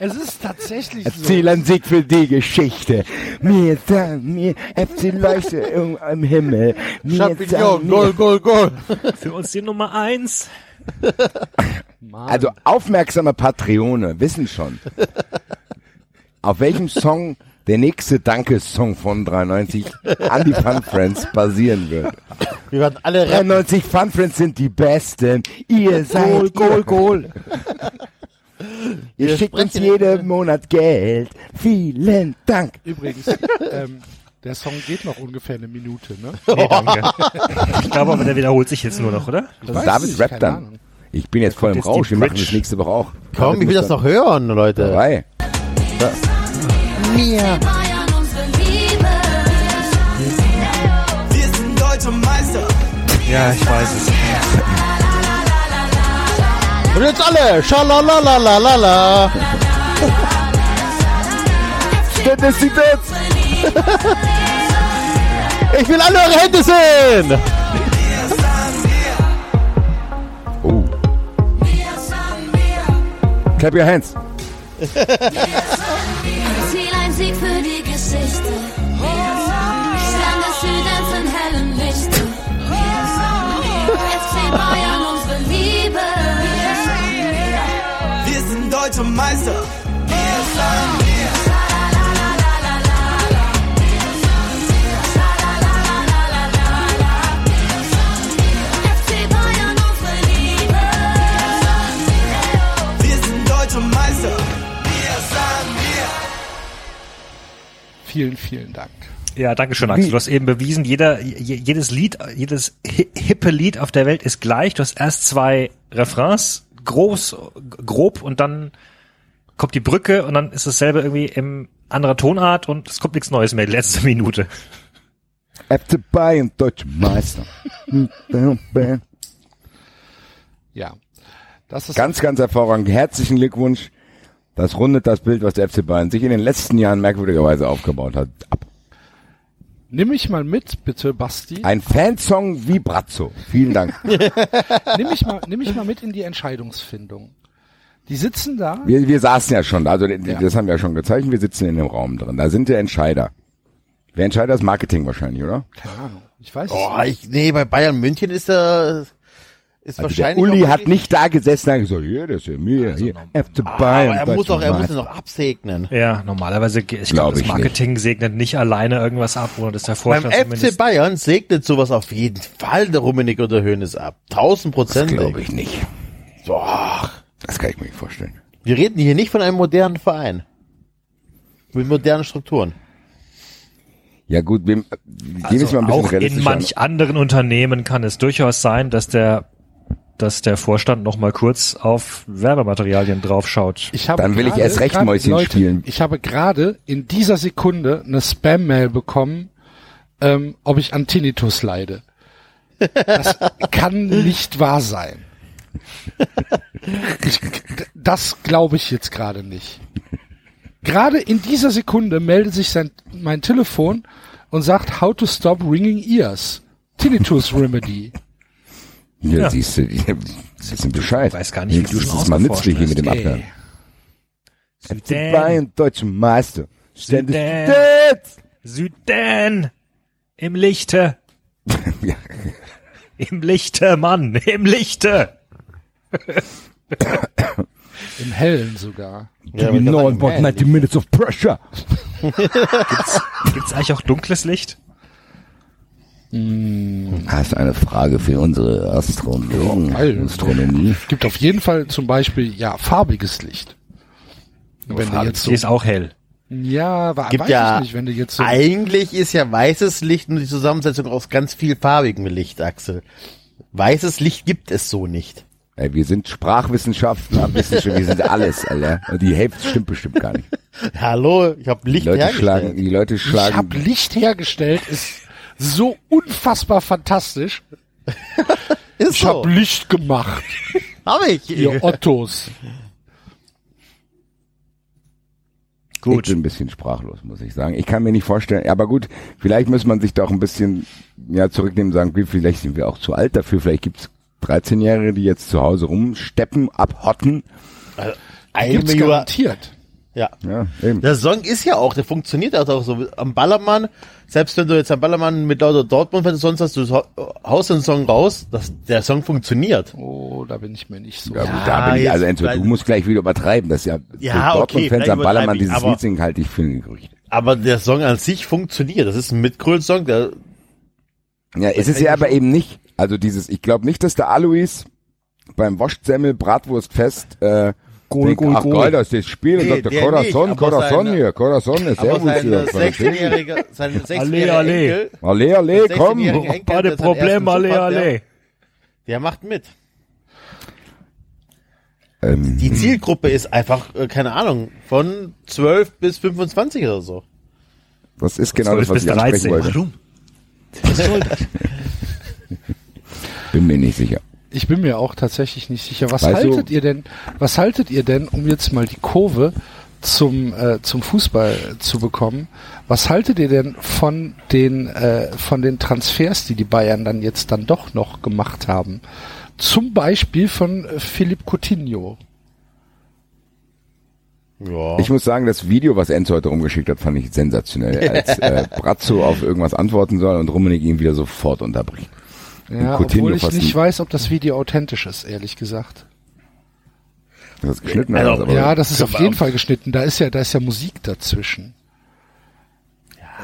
Es ist tatsächlich so. Erzähl einen Sieg für die Geschichte. Mir sagen mir FC Leuchte im, im Himmel. Mir Champignon, Goal, Goal, Goal. Für uns die Nummer eins. (laughs) also aufmerksame Patreone wissen schon, auf welchem Song der nächste Danke-Song von 93 an die Fun Friends basieren wird. Wir werden alle rennen. 93 Fun Friends sind die Besten. Ihr seid Goal, Goal. (laughs) Ihr Wir schickt uns jeden Monat Geld. Vielen Dank. Übrigens, ähm, der Song geht noch ungefähr eine Minute, ne? (laughs) Nee, danke. Ich glaube aber, der wiederholt sich jetzt nur noch, oder? Also weiß David rappt dann. Ahnung. Ich bin jetzt voll im Rausch. Wir machen das nächste Woche auch. Komm, ich will das noch hören, Leute. Dabei. Bayern unsere Liebe. Wir sind deutsche Meister. Ja, ich weiß es. Und jetzt alle. Schalalalalala. Das sieht jetzt. (laughs) Ich will alle eure Hände sehen. Oh. Clap your hands. Sind deutsche Meister. FC Bayern, unsere Liebe. Wir sind deutsche Meister. Wir sind wir. Vielen, vielen Dank. Ja, danke schön, Axel. Du hast eben bewiesen, jeder, je- jedes Lied, jedes hi- hippe Lied auf der Welt ist gleich. Du hast erst zwei Refrains, groß, grob und dann kommt die Brücke und dann ist dasselbe irgendwie im anderer Tonart und es kommt nichts Neues mehr, die letzte Minute. FC Bayern, deutsche Meister. Ja. Das ist Ganz, ganz hervorragend. Herzlichen Glückwunsch. Das rundet das Bild, was der FC Bayern sich in den letzten Jahren merkwürdigerweise aufgebaut hat, ab. Nimm mich mal mit, bitte, Basti. Ein Fansong wie Brazzo. Vielen Dank. (laughs) Nimm mich mal, nimm mich mal mit in die Entscheidungsfindung. Die sitzen da. Wir, wir saßen ja schon, also das haben wir ja schon gezeigt, wir sitzen in dem Raum drin. Da sind der Entscheider. Wer Entscheider ist Marketing wahrscheinlich, oder? Keine Ahnung. Ich weiß Oh, es nicht. ich, nee, bei Bayern München ist er, ist Also der wahrscheinlich. Uli auch hat nicht da gesessen und gesagt, hier, das ist ja mir, hier, FC Ah, Bayern. aber er muss doch, er muss ihn noch absegnen. Ja, normalerweise, ich Glaub glaube, das ich Marketing segnet nicht alleine irgendwas ab, oder das der Beim Vorstand FC zumindest. Bayern segnet sowas auf jeden Fall der Rummenig oder Hönes ab. Tausend Das Prozent. glaube ich nicht. Boah. Das kann ich mir nicht vorstellen. Wir reden hier nicht von einem modernen Verein. Mit modernen Strukturen. Ja gut, wir, Also mal ein bisschen auch in manch anderen Unternehmen kann es durchaus sein, dass der dass der Vorstand noch mal kurz auf Werbematerialien draufschaut. Ich habe Dann will ich gerade- erst recht Mäuschen Leute, spielen. Ich habe gerade in dieser Sekunde eine Spam-Mail bekommen, ähm, ob ich an Tinnitus leide. Das (laughs) kann nicht wahr sein. Ich, das glaube ich jetzt gerade nicht. Gerade in dieser Sekunde meldet sich sein, mein Telefon und sagt, how to stop ringing ears. Tinnitus Remedy. Ja, Ja. siehst du, die wissen Bescheid. weiß gar nicht, wie du schon ist mal nützlich hier mit dem. Abhören. Süden, Bayern, deutscher Meister. Süden. Süden, im Lichte, Ja, (laughs) (laughs) im Lichte, Mann, im Lichte. (coughs) Im Hellen sogar. Ja, you know about 90 minutes of pressure. (laughs) Gibt's eigentlich auch dunkles Licht? Hast du eine Frage für unsere Astronomen? geil. Astronomie? Gibt auf jeden Fall zum Beispiel, ja, farbiges Licht. Wenn du jetzt so, Die ist auch hell. ja, wa- Gibt weiß ja, ich nicht, wenn du jetzt so, eigentlich ist ja weißes Licht nur die Zusammensetzung aus ganz viel farbigem Licht, Axel. Weißes Licht gibt es so nicht. Ey, wir sind Sprachwissenschaftler, wissen schon, wir sind alles, Alter. Und die Hälfte stimmt bestimmt gar nicht. Hallo, ich habe Die Licht Leute hergestellt. schlagen, die Leute ich schlagen. habe Licht hergestellt, ist so unfassbar fantastisch. (laughs) Ist Ich so. habe Licht gemacht, (laughs) Hab ich. ihr Ottos. Ich bin ein bisschen sprachlos, muss ich sagen. Ich kann mir nicht vorstellen, aber gut, vielleicht muss man sich da auch ein bisschen ja, zurücknehmen und sagen, wie, vielleicht sind wir auch zu alt dafür. Vielleicht gibt's 13-Jährige, die jetzt zu Hause rumsteppen, abhotten. Eine Gibt's garantiert. Ja. Ja, eben. Der Song ist ja auch, der funktioniert auch so. Am Ballermann, selbst wenn du jetzt am Ballermann mit lauter Dortmund, wenn du sonst hast, du haust den Song raus, das, der Song funktioniert. Oh, da bin ich mir nicht so. Ja, Ja, gut, da bin ich, also vielleicht- du musst gleich wieder übertreiben. Das ist ja, Ja, okay, Dortmund-Fans am Ballermann dieses aber- Lied singen halte ich für ein Gerücht. Aber der Song an sich funktioniert. Das ist ein Mitgröl-Song, der, Ja, es ist ja aber eben nicht. Also dieses, ich glaube nicht, dass der Alois beim Wostsemmel Bratwurstfest äh, Goal, denkt, Goal, ach Goal. geil, das ist das Spiel und Nee, sagt der Corazon, nicht, Corazon seine- hier, Corazon ist sehr gut sein hier. 16-jähriger, sein 16-jähriger alle. Enkel, Alle, alle, komm. 16-jähriger Enkel, Beide der seinen Probleme, ersten alle, alle. Der macht mit. Ähm, Die Zielgruppe ist einfach, äh, keine Ahnung, von 12 bis 25 oder so. das ist genau das, 12 was ich ansprechen 13. wollte. Warum? Bin mir nicht sicher. Ich bin mir auch tatsächlich nicht sicher. Was Weißt du- haltet ihr denn, was haltet ihr denn, um jetzt mal die Kurve zum, äh, zum Fußball zu bekommen, was haltet ihr denn von den, äh, von den Transfers, die die Bayern dann jetzt dann doch noch gemacht haben? Zum Beispiel von Philipp Coutinho. Ja. Ich muss sagen, das Video, was Enzo heute rumgeschickt hat, fand ich sensationell. (laughs) Als äh, Brazzo auf irgendwas antworten soll und Rummenigge ihn wieder sofort unterbricht. Ja, Coutinho obwohl ich fast nicht ein- weiß, ob das Video authentisch ist, ehrlich gesagt. Das ist geschnitten. Also, aber Ja, das ist auf jeden Fall geschnitten. Da ist ja, da ist ja Musik dazwischen.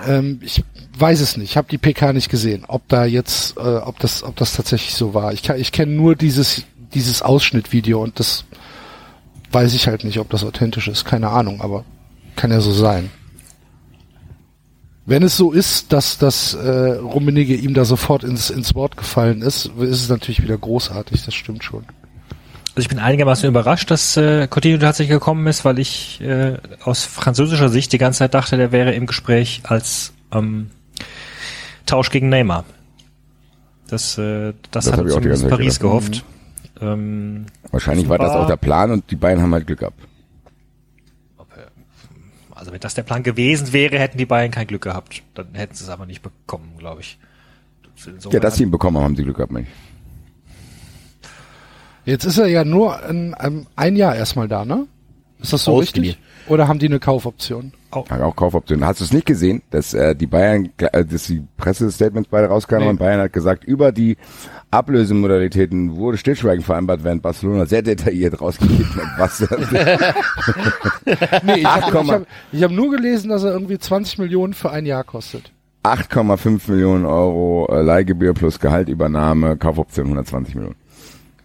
Ähm, ich weiß es nicht. Ich habe die PK nicht gesehen, ob da jetzt, äh, ob das, ob das tatsächlich so war. Ich, kann- ich kenne nur dieses, dieses Ausschnittvideo und das weiß ich halt nicht, ob das authentisch ist. Keine Ahnung, aber kann ja so sein. Wenn es so ist, dass das äh, Rummenigge ihm da sofort ins, ins Wort gefallen ist, ist es natürlich wieder großartig. Das stimmt schon. Also ich bin einigermaßen überrascht, dass äh, Coutinho tatsächlich gekommen ist, weil ich äh, aus französischer Sicht die ganze Zeit dachte, der wäre im Gespräch als ähm, Tausch gegen Neymar. Das, äh, das, Das hat zumindest Paris gedacht. gehofft. Ähm, Wahrscheinlich war das auch der Plan und die beiden haben halt Glück gehabt. Also wenn das der Plan gewesen wäre, hätten die Bayern kein Glück gehabt. Dann hätten sie es aber nicht bekommen, glaube ich. Insofern Ja, dass sie ihn bekommen haben, haben sie Glück gehabt, Mensch. Jetzt ist er ja nur ein, ein, ein Jahr erstmal da, ne? Ist das so Ausgeliehen. richtig? Oder haben die eine Kaufoption? Hat auch Kaufoptionen. Hast du es nicht gesehen, dass äh, die Bayern, äh, dass die Pressestatements beide rauskamen Nee. und Bayern hat gesagt, über die Ablösemodalitäten wurde Stillschweigen vereinbart, während Barcelona sehr detailliert rausgegeben hat, was (laughs) Nee, ich habe hab, hab nur gelesen, dass er irgendwie 20 Millionen für ein Jahr kostet. 8,5 Millionen Euro äh, Leihgebühr plus Gehaltübernahme, Kaufoption 120 Millionen.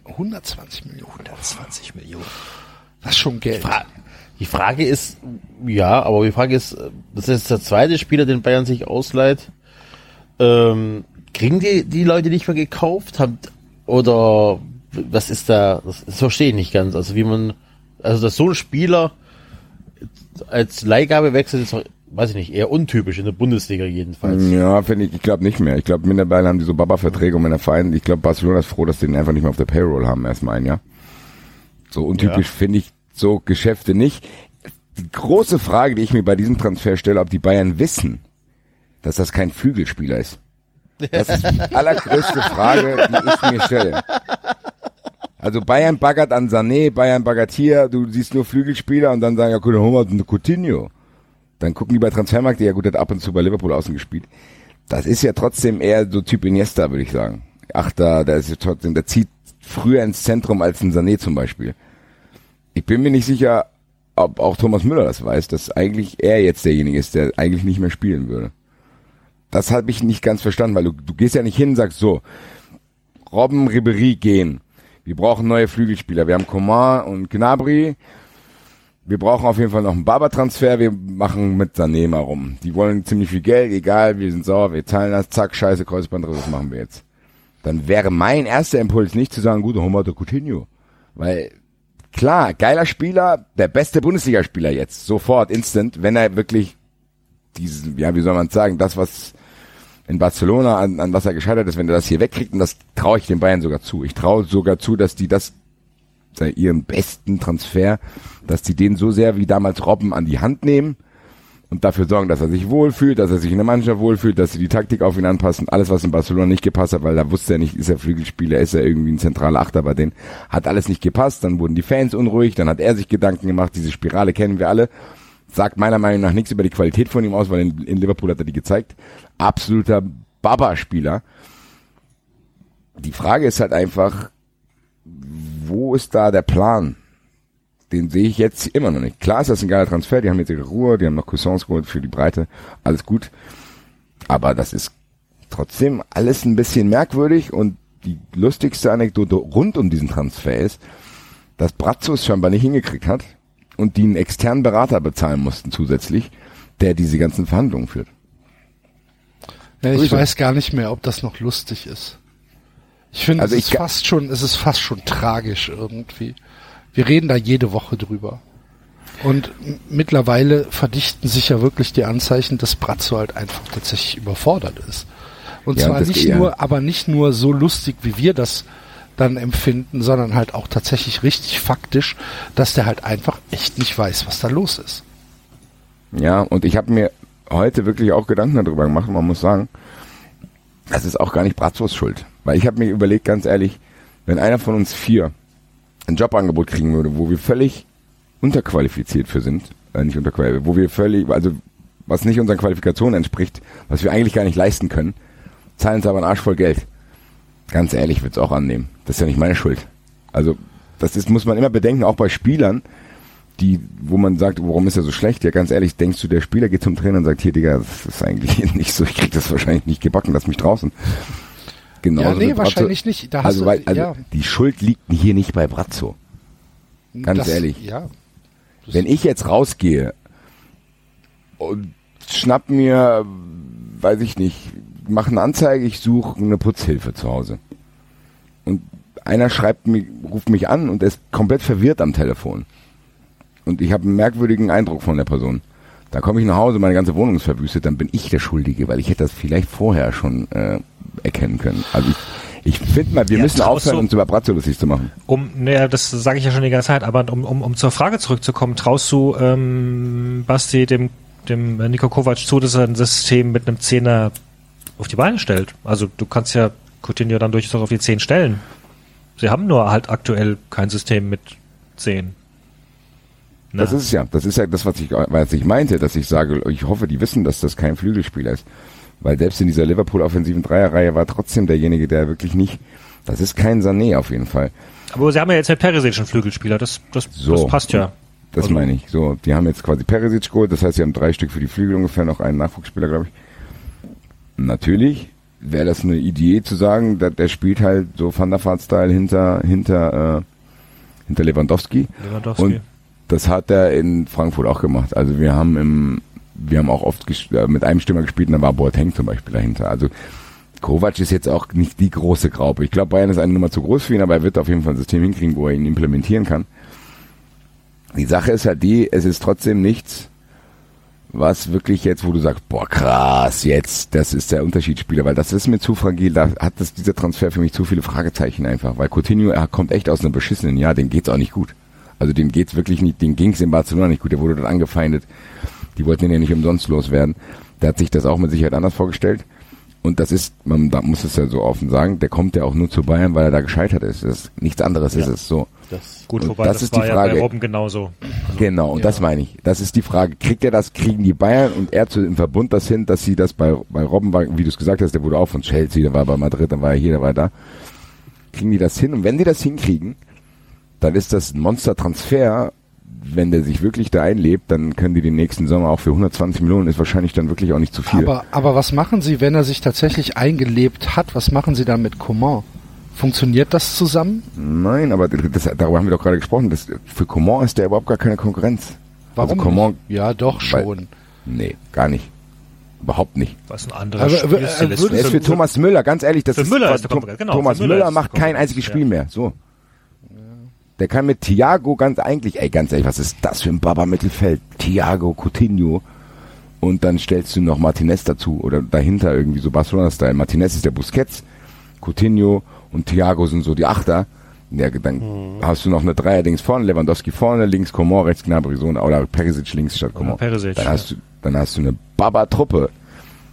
120 Millionen. 20 Millionen. Das ist schon Geld. Die Frage ist, ja, aber die Frage ist, das ist der zweite Spieler, den Bayern sich ausleiht. Ähm, kriegen die, die Leute nicht mehr gekauft? Haben, oder was ist da, das, das verstehe ich nicht ganz. Also wie man, also dass so ein Spieler als Leihgabe wechselt, ist doch, weiß ich nicht, eher untypisch in der Bundesliga jedenfalls. Ja, finde ich, ich glaube nicht mehr. Ich glaube, mittlerweile haben die so Baba-Verträge und wenn der Verein, ich glaube, Barcelona ist froh, dass die den einfach nicht mehr auf der Payroll haben, erstmal ein Jahr. So untypisch Ja. finde ich so Geschäfte nicht. Die große Frage, die ich mir bei diesem Transfer stelle, ob die Bayern wissen, dass das kein Flügelspieler ist. Das ist die (laughs) allergrößte Frage, die ich mir stelle. Also Bayern baggert an Sané, Bayern baggert hier, du siehst nur Flügelspieler und dann sagen, ja, gut, dann holen wir Coutinho. Dann gucken die bei Transfermarkt, der ja gut hat ab und zu bei Liverpool außen gespielt. Das ist ja trotzdem eher so Typ Iniesta, würde ich sagen. Ach, da, der ist ja trotzdem, der zieht früher ins Zentrum als ein Sané zum Beispiel. Ich bin mir nicht sicher, ob auch Thomas Müller das weiß, dass eigentlich er jetzt derjenige ist, der eigentlich nicht mehr spielen würde. Das habe ich nicht ganz verstanden, weil du, du gehst ja nicht hin und sagst so, Robben, Ribery gehen. Wir brauchen neue Flügelspieler. Wir haben Coman und Gnabry. Wir brauchen auf jeden Fall noch einen Barber-Transfer. Wir machen mit Sané mal rum. Die wollen ziemlich viel Geld. Egal, wir sind sauer, wir zahlen das. Zack, scheiße, Kreuzbandriss, was machen wir jetzt? Dann wäre mein erster Impuls nicht zu sagen, gut, dann holen wir Coutinho. Weil, klar, geiler Spieler, der beste Bundesligaspieler jetzt. Sofort, instant, wenn er wirklich diesen, ja, wie soll man sagen, das, was in Barcelona, an, an was er gescheitert ist, wenn er das hier wegkriegt, und das traue ich den Bayern sogar zu. Ich traue sogar zu, dass die das sei ihren besten Transfer, dass die den so sehr wie damals Robben an die Hand nehmen und dafür sorgen, dass er sich wohlfühlt, dass er sich in der Mannschaft wohlfühlt, dass sie die Taktik auf ihn anpassen. Alles, was in Barcelona nicht gepasst hat, weil da wusste er nicht, ist er Flügelspieler, ist er irgendwie ein zentraler Achter bei denen, hat alles nicht gepasst. Dann wurden die Fans unruhig, dann hat er sich Gedanken gemacht. Diese Spirale kennen wir alle. Sagt meiner Meinung nach nichts über die Qualität von ihm aus, weil in, in Liverpool hat er die gezeigt. Absoluter Baba-Spieler. Die Frage ist halt einfach, wo ist da der Plan? Den sehe ich jetzt immer noch nicht. Klar ist das ein geiler Transfer, die haben jetzt ihre Ruhe, die haben noch Cousins geholt für die Breite, alles gut. Aber das ist trotzdem alles ein bisschen merkwürdig und die lustigste Anekdote rund um diesen Transfer ist, dass Brazzo es scheinbar nicht hingekriegt hat und die einen externen Berater bezahlen mussten zusätzlich, der diese ganzen Verhandlungen führt. Ja, ich Grüße. weiß gar nicht mehr, ob das noch lustig ist. Ich finde, Also es ich ist ga- fast schon, es ist fast schon tragisch irgendwie. Wir reden da jede Woche drüber. Und mittlerweile verdichten sich ja wirklich die Anzeichen, dass Brazzo halt einfach tatsächlich überfordert ist. Und Ja, zwar das- nicht nur, aber nicht nur so lustig, wie wir das dann empfinden, sondern halt auch tatsächlich richtig faktisch, dass der halt einfach echt nicht weiß, was da los ist. Ja, und ich habe mir heute wirklich auch Gedanken darüber gemacht. Man muss sagen, das ist auch gar nicht Bratzos Schuld. Weil ich habe mir überlegt, ganz ehrlich, wenn einer von uns vier ein Jobangebot kriegen würde, wo wir völlig unterqualifiziert für sind, äh, nicht unterqualifiziert, wo wir völlig, also was nicht unseren Qualifikationen entspricht, was wir eigentlich gar nicht leisten können, zahlen uns aber einen Arsch voll Geld. Ganz ehrlich, würde es auch annehmen. Das ist ja nicht meine Schuld. Also das ist, muss man immer bedenken, auch bei Spielern, die, wo man sagt, warum ist er so schlecht? Ja, ganz ehrlich, denkst du, der Spieler geht zum Trainer und sagt, hier, Digga, das ist eigentlich (laughs) nicht so, ich krieg das wahrscheinlich nicht gebacken, lass mich draußen. Genau. ja, nee, wahrscheinlich nicht. Da hast Also, du, weil, also ja, die Schuld liegt hier nicht bei Brazzo. ganz das, ehrlich. Ja, Wenn ich jetzt rausgehe und schnapp mir, weiß ich nicht, mache eine Anzeige, ich suche eine Putzhilfe zu Hause. Und einer schreibt mich, ruft mich an und er ist komplett verwirrt am Telefon. Und ich habe einen merkwürdigen Eindruck von der Person. Da komme ich nach Hause, meine ganze Wohnung ist verwüstet, dann bin ich der Schuldige, weil ich hätte das vielleicht vorher schon äh, erkennen können. Also ich, ich finde mal, wir Ja, müssen aufhören, du- uns über Brazzo lustig zu machen. Um, naja, das sage ich ja schon die ganze Zeit, aber um, um, um zur Frage zurückzukommen, traust du ähm, Basti dem, dem Niko Kovac zu, dass er ein System mit einem Zehner auf die Beine stellt? Also du kannst ja Coutinho dann durchaus auf die Zehn stellen. Sie haben nur halt aktuell kein System mit Zehn. Das ist ja. Das ist ja das, was ich, was ich meinte, dass ich sage, ich hoffe, die wissen, dass das kein Flügelspieler ist. Weil selbst in dieser Liverpool-offensiven Dreierreihe war trotzdem derjenige, der wirklich nicht, das ist kein Sané auf jeden Fall. aber sie haben ja jetzt mit Perisic einen Flügelspieler, das, das, So. das passt ja. Das Also- meine ich. So, die haben jetzt quasi Perisic geholt, das heißt, sie haben drei Stück für die Flügel ungefähr, noch einen Nachwuchsspieler, glaube ich. Natürlich wäre das eine Idee zu sagen, dass der spielt halt so Van der Vaart-Style hinter, hinter, äh, hinter Lewandowski. Lewandowski. Und das hat er in Frankfurt auch gemacht. Also wir haben im, wir haben auch oft äh, mit einem Stürmer gespielt und da war Boateng zum Beispiel dahinter. Also Kovac ist jetzt auch nicht die große Graupe. Ich glaube, Bayern ist eine Nummer zu groß für ihn, aber er wird auf jeden Fall ein System hinkriegen, wo er ihn implementieren kann. Die Sache ist halt die, es ist trotzdem nichts, was wirklich jetzt, wo du sagst, boah, krass, jetzt, das ist der Unterschiedsspieler, weil das ist mir zu fragil, da hat das, dieser Transfer für mich zu viele Fragezeichen einfach, weil Coutinho, er kommt echt aus einem beschissenen Jahr, dem geht's auch nicht gut. Also dem geht's wirklich nicht, dem ging's in Barcelona nicht gut, der wurde dort angefeindet, die wollten ihn ja nicht umsonst loswerden. Der hat sich das auch mit Sicherheit anders vorgestellt. Und das ist, man da muss es ja so offen sagen, der kommt ja auch nur zu Bayern, weil er da gescheitert ist. Das nichts anderes ist es so. Das, Gut, Und wobei das das, ist die war ja Frage. bei Robben genauso. Genau, und das meine ich. Das ist die Frage. Kriegt er das, kriegen die Bayern und er zu, im Verbund das hin, dass sie das bei, bei Robben war, wie du es gesagt hast, der wurde auch von Chelsea, der war bei Madrid, dann war er hier, der war da. Kriegen die das hin? Und wenn die das hinkriegen, dann ist das ein Monster-Transfer. Wenn der sich wirklich da einlebt, dann können die den nächsten Sommer auch für 120 Millionen, ist wahrscheinlich dann wirklich auch nicht zu viel. aber, aber was machen Sie, wenn er sich tatsächlich eingelebt hat? Was machen Sie dann mit Coman? Funktioniert das zusammen? Nein, aber das, darüber haben wir doch gerade gesprochen. Das, für Coman ist der überhaupt gar keine Konkurrenz. Warum? Also Coman, nicht? Ja, doch Weil- schon. nee, gar nicht. Überhaupt nicht. Was ein anderer Aber, äh, Spielstil äh, ist. würde- Er ist für Thomas Müller, ganz ehrlich, das für ist, Müller ist der Tom- Konkurrent, genau, Thomas Müller Müller macht kein einziges ja. Spiel mehr. So. Der kann mit Thiago ganz eigentlich, ey, ganz ehrlich, was ist das für ein Baba-Mittelfeld? Thiago, Coutinho. Und dann stellst du noch Martinez dazu oder dahinter irgendwie so Barcelona-Style. Martinez ist der Busquets, Coutinho und Thiago sind so die Achter. Ja, dann hast du noch eine Dreierdings vorne, Lewandowski vorne, links Coman, rechts Gnabry, so oder Perisic links statt Coman. Perisic, dann ja. hast du, dann hast du eine Baba-Truppe.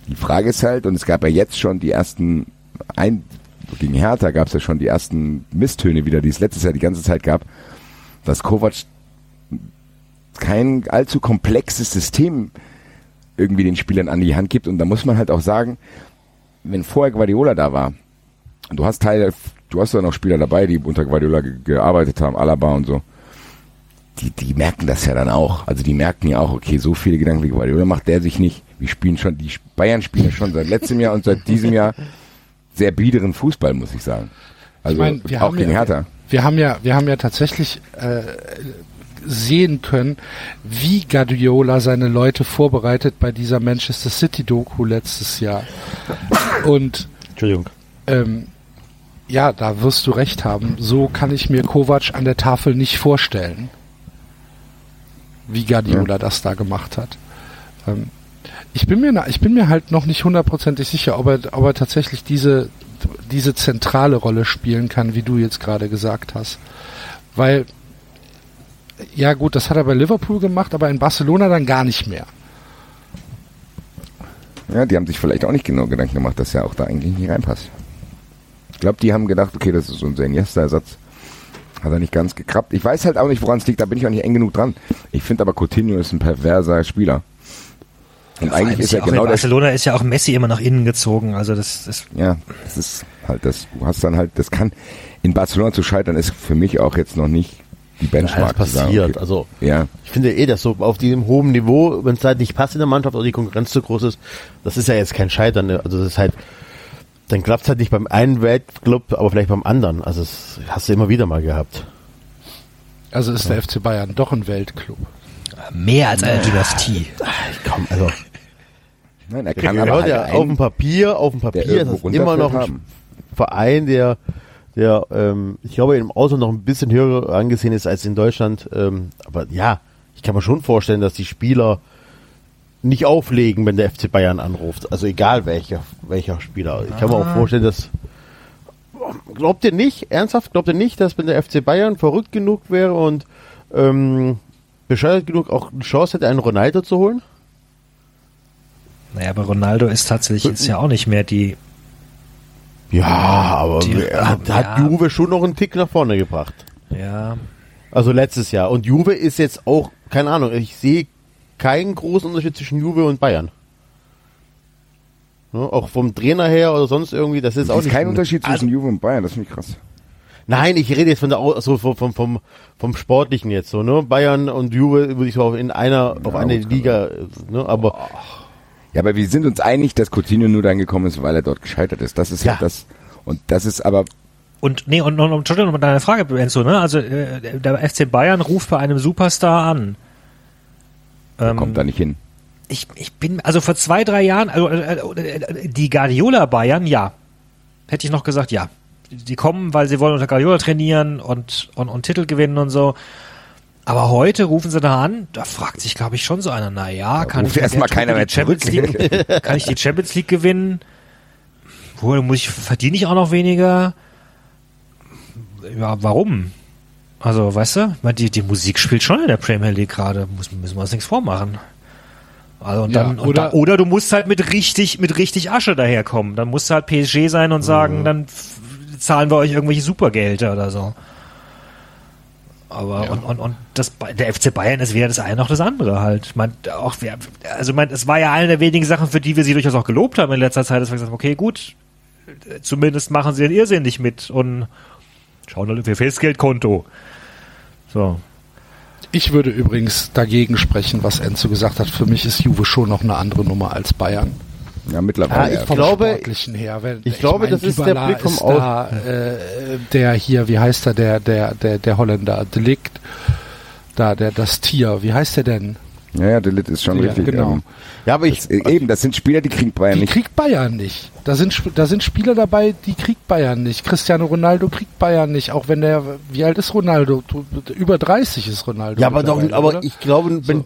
Die Frage ist halt, und es gab ja jetzt schon die ersten, ein, gegen Hertha gab es ja schon die ersten Misstöne wieder, die es letztes Jahr die ganze Zeit gab, dass Kovac kein allzu komplexes System irgendwie den Spielern an die Hand gibt. Und da muss man halt auch sagen, wenn vorher Guardiola da war, du hast Teile, du hast da noch Spieler dabei, die unter Guardiola ge gearbeitet haben, Alaba und so, die, die merken das ja dann auch. Also die merken ja auch, okay, so viele Gedanken wie Guardiola macht der sich nicht. Wir spielen schon, die Bayern spielen ja schon seit letztem Jahr und seit diesem Jahr sehr biederen Fußball, muss ich sagen. Also Ich mein, wir auch haben gegen ja- Hertha. Wir haben ja, wir haben ja tatsächlich äh, sehen können, wie Guardiola seine Leute vorbereitet bei dieser Manchester City Doku letztes Jahr. Und Entschuldigung. ähm, ja, da wirst du recht haben. So kann ich mir Kovac an der Tafel nicht vorstellen, wie Guardiola das da gemacht hat. Ähm, ich bin mir, ich bin mir halt noch nicht hundertprozentig sicher, ob er, ob er tatsächlich diese diese zentrale Rolle spielen kann, wie du jetzt gerade gesagt hast. Weil, ja gut, das hat er bei Liverpool gemacht, aber in Barcelona dann gar nicht mehr. Ja, die haben sich vielleicht auch nicht genau Gedanken gemacht, dass er auch da eigentlich nicht reinpasst. Ich glaube, die haben gedacht, okay, das ist ein Iniesta-Ersatz. Hat er nicht ganz gekrabbt. Ich weiß halt auch nicht, woran es liegt, da bin ich auch nicht eng genug dran. Ich finde aber Coutinho ist ein perverser Spieler. Und allem eigentlich ist ja auch genau in Barcelona ist ja auch Messi immer nach innen gezogen. Also das, das Ja, das ist halt das. Du hast dann halt, das kann in Barcelona zu scheitern, ist für mich auch jetzt noch nicht die Benchmark. Sagen, passiert. okay. Also Ja, ich finde eh, dass so auf diesem hohen Niveau, wenn es halt nicht passt in der Mannschaft oder die Konkurrenz zu groß ist, das ist ja jetzt kein Scheitern. ne? Also das ist halt, dann klappt es halt nicht beim einen Weltclub, aber vielleicht beim anderen. Also das hast du immer wieder mal gehabt. Also ist der FC Bayern doch ein Weltclub. mehr als eine Dynastie. Komm, also nein, er der kann aber gehört halt ja auf dem Papier, auf dem der Papier ist das immer noch ein haben. Verein, der, der, ähm, ich glaube, im Ausland noch ein bisschen höher angesehen ist als in Deutschland. Ähm, aber ja, ich kann mir schon vorstellen, dass die Spieler nicht auflegen, wenn der FC Bayern anruft. Also egal welcher, welcher Spieler. Ich kann mir auch vorstellen, dass glaubt ihr nicht, ernsthaft, glaubt ihr nicht, dass wenn der FC Bayern verrückt genug wäre und ähm, bescheuert genug auch eine Chance hätte, einen Ronaldo zu holen? Naja, aber Ronaldo ist tatsächlich ist ja auch nicht mehr die. Ja, aber Die- er hat, ja. hat Juve schon noch einen Tick nach vorne gebracht. Ja, Also letztes Jahr. Und Juve ist jetzt auch, keine Ahnung, ich sehe keinen großen Unterschied zwischen Juve und Bayern. Ne, auch vom Trainer her oder sonst irgendwie, das ist auch ist nicht kein Unterschied Also, zwischen Juve und Bayern, das finde ich krass. Nein, ich rede jetzt von der so vom, vom, vom, vom Sportlichen jetzt so, ne? Bayern und Juve würde ich so in einer, auf eine Liga, ne? Aber Ja, aber wir sind uns einig, dass Coutinho nur dann gekommen ist, weil er dort gescheitert ist. Das ist Ja. halt das. Und das ist aber, Und nee, und, und, Entschuldigung, noch mal deine Frage, Enzo, ne? Also äh, der FC Bayern ruft bei einem Superstar an. Ähm, kommt da nicht hin. ich, ich bin, also vor zwei, drei Jahren, also äh, äh, die Guardiola Bayern, ja. Hätte ich noch gesagt, ja. Die kommen, weil sie wollen unter Guardiola trainieren und, und, und Titel gewinnen und so. Aber heute rufen sie da an, da fragt sich, glaube ich, schon so einer, na ja, kann ich erst mal mit der keiner mehr die Champions zurück. League, kann ich die Champions League gewinnen? Wo muss ich, verdiene ich auch noch weniger? Ja, warum? Also, weißt du, die, die Musik spielt schon in der Premier League gerade, muss, müssen wir uns nichts vormachen. Also, und Ja, dann, und oder- da, oder du musst halt mit richtig, mit richtig Asche daherkommen. Dann musst du halt PSG sein und sagen, dann f- zahlen wir euch irgendwelche Supergelder oder so. Aber und, und, und das der FC Bayern ist weder das eine noch das andere halt. Mein, auch also mein, es war ja eine der wenigen Sachen, für die wir sie durchaus auch gelobt haben in letzter Zeit, dass wir gesagt haben, okay, gut, äh, zumindest machen sie den Irrsinn nicht mit und schauen halt auf ihr Festgeldkonto. So. Ich würde übrigens dagegen sprechen, was Enzo gesagt hat. Für mich ist Juve schon noch eine andere Nummer als Bayern. Ja, mittlerweile. Ja, ich glaube- Sportlichen her. Wenn, ich glaube, das ist der Dybala Blick vom da, äh, der hier, wie heißt er, der, der, der, der Holländer, Delikt, da, der, das Tier, wie heißt der denn? ja, ja, Delit ist schon Ja, richtig. genau. Ähm, ja, aber ich, das, äh, eben, das sind Spieler, die kriegt Bayern Die nicht. kriegt Bayern nicht. Da sind, da sind Spieler dabei, die kriegt Bayern nicht. Cristiano Ronaldo kriegt Bayern nicht, auch wenn der, wie alt ist Ronaldo? Über 30 ist Ronaldo. ja, aber doch, aber oder? ich glaube, wenn,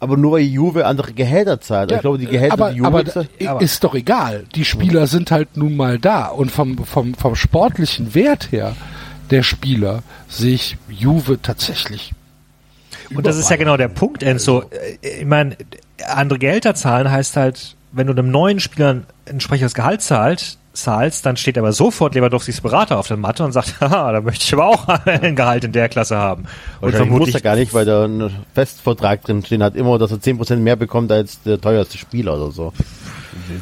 aber nur weil Juve andere Gehälter zahlt. Ja, ich glaube, die Gehälter, aber, die Juve aber zahlt- da- ist doch egal. Die Spieler sind halt nun mal da und vom, vom, vom sportlichen Wert her der Spieler sehe ich Juve tatsächlich. Und das ist ja genau der Punkt, Enzo. Ich meine, andere Gelder zahlen heißt halt, wenn du einem neuen Spieler ein entsprechendes Gehalt zahlst, zahlst, dann steht aber sofort Lewandowskis Berater auf der Matte und sagt, (laughs) haha, da möchte ich aber auch (laughs) ein Gehalt in der Klasse haben. Und Wahrscheinlich muss er gar nicht, weil da ein Festvertrag drin stehen hat, immer, dass er 10% mehr bekommt als der teuerste Spieler oder so.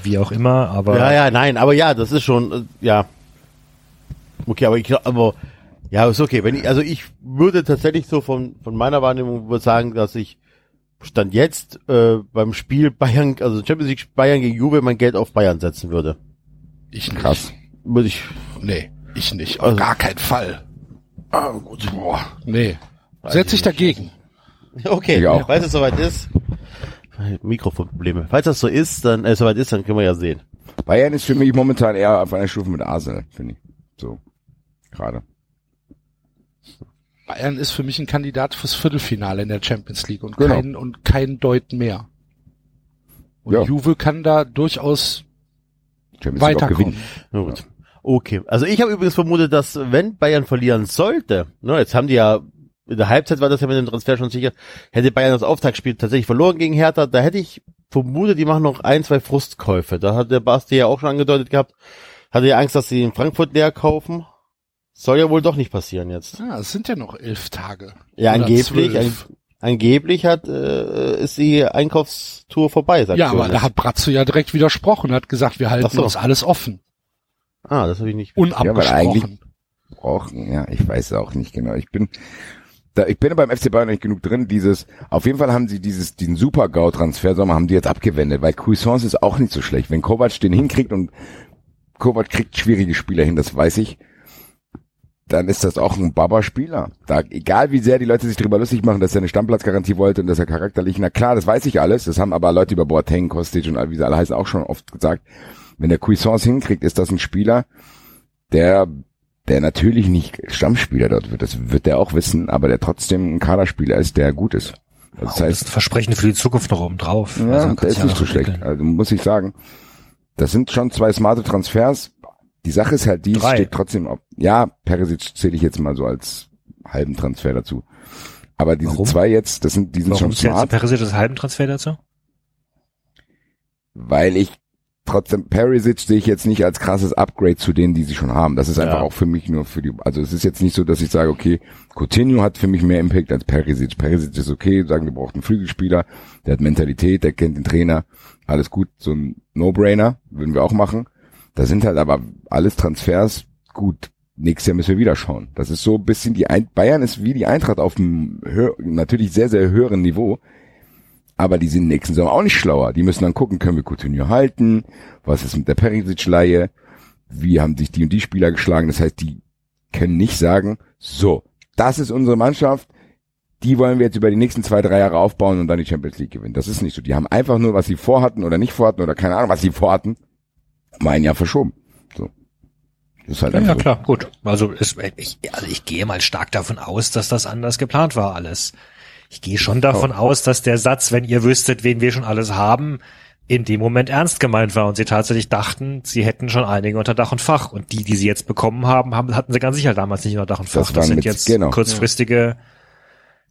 wie auch immer, aber Ja, ja, nein, aber ja, das ist schon, äh, ja. Okay, aber ich aber ja, ist okay. Wenn ich, also ich würde tatsächlich so von, von meiner Wahrnehmung würde sagen, dass ich Stand jetzt äh, beim Spiel Bayern, also Champions League Bayern gegen Juve mein Geld auf Bayern setzen würde. Ich nicht. Krass. Würde ich. Nee, ich nicht. Auf Also- gar keinen Fall. Ah, gut. Boah, nee. Setz ich dagegen. (laughs) Okay, Ich auch. falls es soweit ist. Mikrofonprobleme. Falls das so ist, dann äh, soweit ist, dann können wir ja sehen. Bayern ist für mich momentan eher auf einer Stufe mit Arsenal, finde ich. So. Gerade. Bayern ist für mich ein Kandidat fürs Viertelfinale in der Champions League und Genau. kein und kein Deut mehr. Und Ja. Juve kann da durchaus Champions League auch weiterkommen. gewinnen. Na gut. Okay, also ich habe übrigens vermutet, dass wenn Bayern verlieren sollte, ne, jetzt haben die ja, in der Halbzeit war das ja mit dem Transfer schon sicher, hätte Bayern das Auftaktspiel tatsächlich verloren gegen Hertha, da hätte ich vermutet, die machen noch ein, zwei Frustkäufe. Da hat der Basti ja auch schon angedeutet gehabt, hatte ja Angst, dass sie in Frankfurt leer kaufen. Soll ja wohl doch nicht passieren jetzt. Ja, es sind ja noch elf Tage. Ja, angeblich, zwölf. Angeblich hat, äh, ist die Einkaufstour vorbei, sagt Ja, aber Jonas. da hat Bratzo ja direkt widersprochen, hat gesagt, wir halten so. uns alles offen. Ah, das habe ich nicht. Unabgesprochen. eigentlich- brauchen. Ja, ich weiß auch nicht genau. Ich bin da, ich bin beim FC Bayern nicht genug drin. Dieses, auf jeden Fall haben sie dieses, diesen super GAU-Transfersommer haben die jetzt abgewendet, weil Cuisance ist auch nicht so schlecht. Wenn Kovac den hinkriegt und Kovac kriegt schwierige Spieler hin, das weiß ich, dann ist das auch ein Baba-Spieler. Da, egal wie sehr die Leute sich darüber lustig machen, dass er eine Stammplatzgarantie wollte und dass er charakterlich, na klar, das weiß ich alles. Das haben aber Leute über Boateng, Kostic und all- wie sie alle heißen auch schon oft gesagt. Wenn der Cuisance hinkriegt, ist das ein Spieler, der der natürlich nicht Stammspieler dort wird, das wird er auch wissen, aber der trotzdem ein Kaderspieler ist, der gut ist. Das Das heißt, ist ein Versprechen für die Zukunft noch oben drauf. ja, Also, der ist nicht so schlecht. Also muss ich sagen, das sind schon zwei smarte Transfers. Die Sache ist halt, die Drei. steht trotzdem, ob, ja, Perisic zähle ich jetzt mal so als halben Transfer dazu. Aber diese Warum? zwei jetzt, das sind, die sind Warum schon smart, Perisic als halben Transfer dazu? weil ich trotzdem Perisic sehe ich jetzt nicht als krasses Upgrade zu denen, die sie schon haben. Das ist einfach Ja. auch für mich nur für die, also es ist jetzt nicht so, dass ich sage, okay, Coutinho hat für mich mehr Impact als Perisic. Perisic ist okay, sagen wir brauchen einen Flügelspieler, der hat Mentalität, der kennt den Trainer, alles gut, so ein No-Brainer, würden wir auch machen. Das sind halt aber alles Transfers, gut, nächstes Jahr müssen wir wieder schauen. Das ist so ein bisschen die Ein Bayern ist wie die Eintracht auf einem natürlich sehr, sehr höheren Niveau. Aber die sind nächsten Sommer auch nicht schlauer. Die müssen dann gucken, können wir Coutinho halten? Was ist mit der Perisic-Leihe? Wie haben sich die und die Spieler geschlagen? Das heißt, die können nicht sagen, so, das ist unsere Mannschaft, die wollen wir jetzt über die nächsten zwei, drei Jahre aufbauen und dann die Champions League gewinnen. Das ist nicht so. Die haben einfach nur, was sie vorhatten oder nicht vorhatten oder keine Ahnung, was sie vorhatten, mal ein Jahr verschoben. So. Das ist halt Ja, ja so. klar, gut. Also, es, ich, also ich gehe mal stark davon aus, dass das anders geplant war alles. Ich gehe schon davon aus, dass der Satz, wenn ihr wüsstet, wen wir schon alles haben, in dem Moment ernst gemeint war und sie tatsächlich dachten, sie hätten schon einige unter Dach und Fach. Und die, die sie jetzt bekommen haben, haben hatten sie ganz sicher damals nicht unter Dach und Fach. Das Das, sind mit- jetzt genau. kurzfristige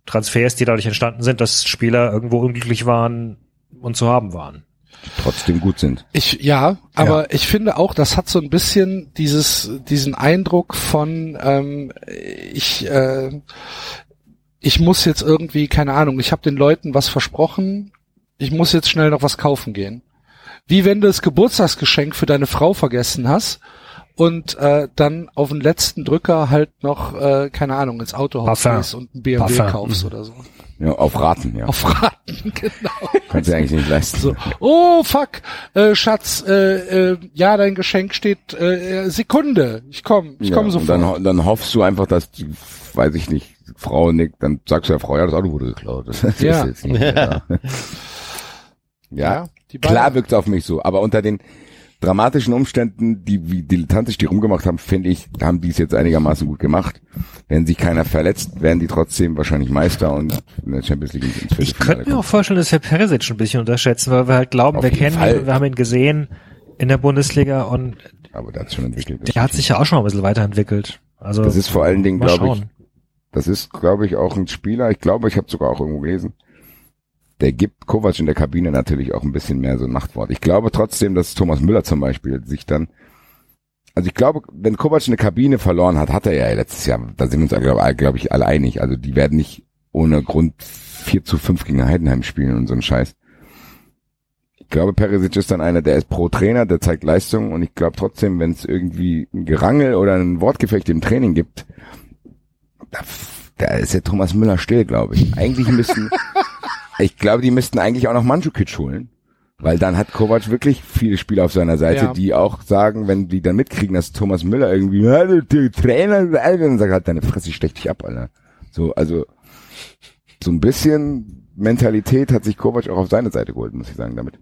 Transfers, die dadurch entstanden sind, dass Spieler irgendwo unglücklich waren und zu haben waren. Trotzdem gut sind. Ich, ja, aber ich finde auch, das hat so ein bisschen dieses, diesen Eindruck von, ähm, ich, äh, ich muss jetzt irgendwie, keine Ahnung, ich habe den Leuten was versprochen, ich muss jetzt schnell noch was kaufen gehen. Wie wenn du das Geburtstagsgeschenk für deine Frau vergessen hast und äh, dann auf den letzten Drücker halt noch, äh, keine Ahnung, ins Autohaus gehst und ein BMW Parfum. kaufst oder so. Ja, auf Raten, ja. Auf Raten, (laughs) genau. Kannst du eigentlich nicht leisten. So, oh fuck, äh, Schatz, äh, äh, ja, dein Geschenk steht äh, Sekunde. Ich komm, ich komm ja, sofort. Und dann, dann hoffst du einfach, dass die, weiß ich nicht, Frau nickt, dann sagst du der Frau, ja, das Auto wurde geklaut. Das ist Ja. jetzt nicht mehr da. (laughs) ja, die beiden- klar wirkt es auf mich so, aber unter den dramatischen Umständen, die wie dilettantisch die rumgemacht haben, finde ich, haben die es jetzt einigermaßen gut gemacht. Wenn sich keiner verletzt, werden die trotzdem wahrscheinlich Meister und in der Champions League ins Ich könnte mir kommen. auch vorstellen, dass wir Perisic ein bisschen unterschätzen, weil wir halt glauben, Auf wir kennen Fall. ihn, wir haben ihn gesehen in der Bundesliga und Aber der hat schon entwickelt. der hat sich ja auch schon mal ein bisschen weiterentwickelt. Also Das ist vor allen Dingen, glaube ich. Das ist, glaube ich, auch ein Spieler. Ich glaube, ich habe sogar auch irgendwo gelesen. Der gibt Kovac in der Kabine natürlich auch ein bisschen mehr so ein Machtwort. Ich glaube trotzdem, dass Thomas Müller zum Beispiel sich dann, also ich glaube, wenn Kovac eine Kabine verloren hat, hat er ja letztes Jahr, da sind wir uns, glaube glaub ich, alle einig. Also die werden nicht ohne Grund 4 zu 5 gegen Heidenheim spielen und so ein Scheiß. Ich glaube, Perisic ist dann einer, der ist pro Trainer, der zeigt Leistung und ich glaube trotzdem, wenn es irgendwie ein Gerangel oder ein Wortgefecht im Training gibt, da, da ist der Thomas Müller still, glaube ich. Eigentlich müssten, (laughs) ich glaube, die müssten eigentlich auch noch Mandzukic holen. Weil dann hat Kovac wirklich viele Spieler auf seiner Seite, Ja. die auch sagen, wenn die dann mitkriegen, dass Thomas Müller irgendwie, ja, der, der Trainer, dann sagt halt, deine Fresse, ich stech dich ab, Alter. So, also, so ein bisschen Mentalität hat sich Kovac auch auf seine Seite geholt, muss ich sagen, damit.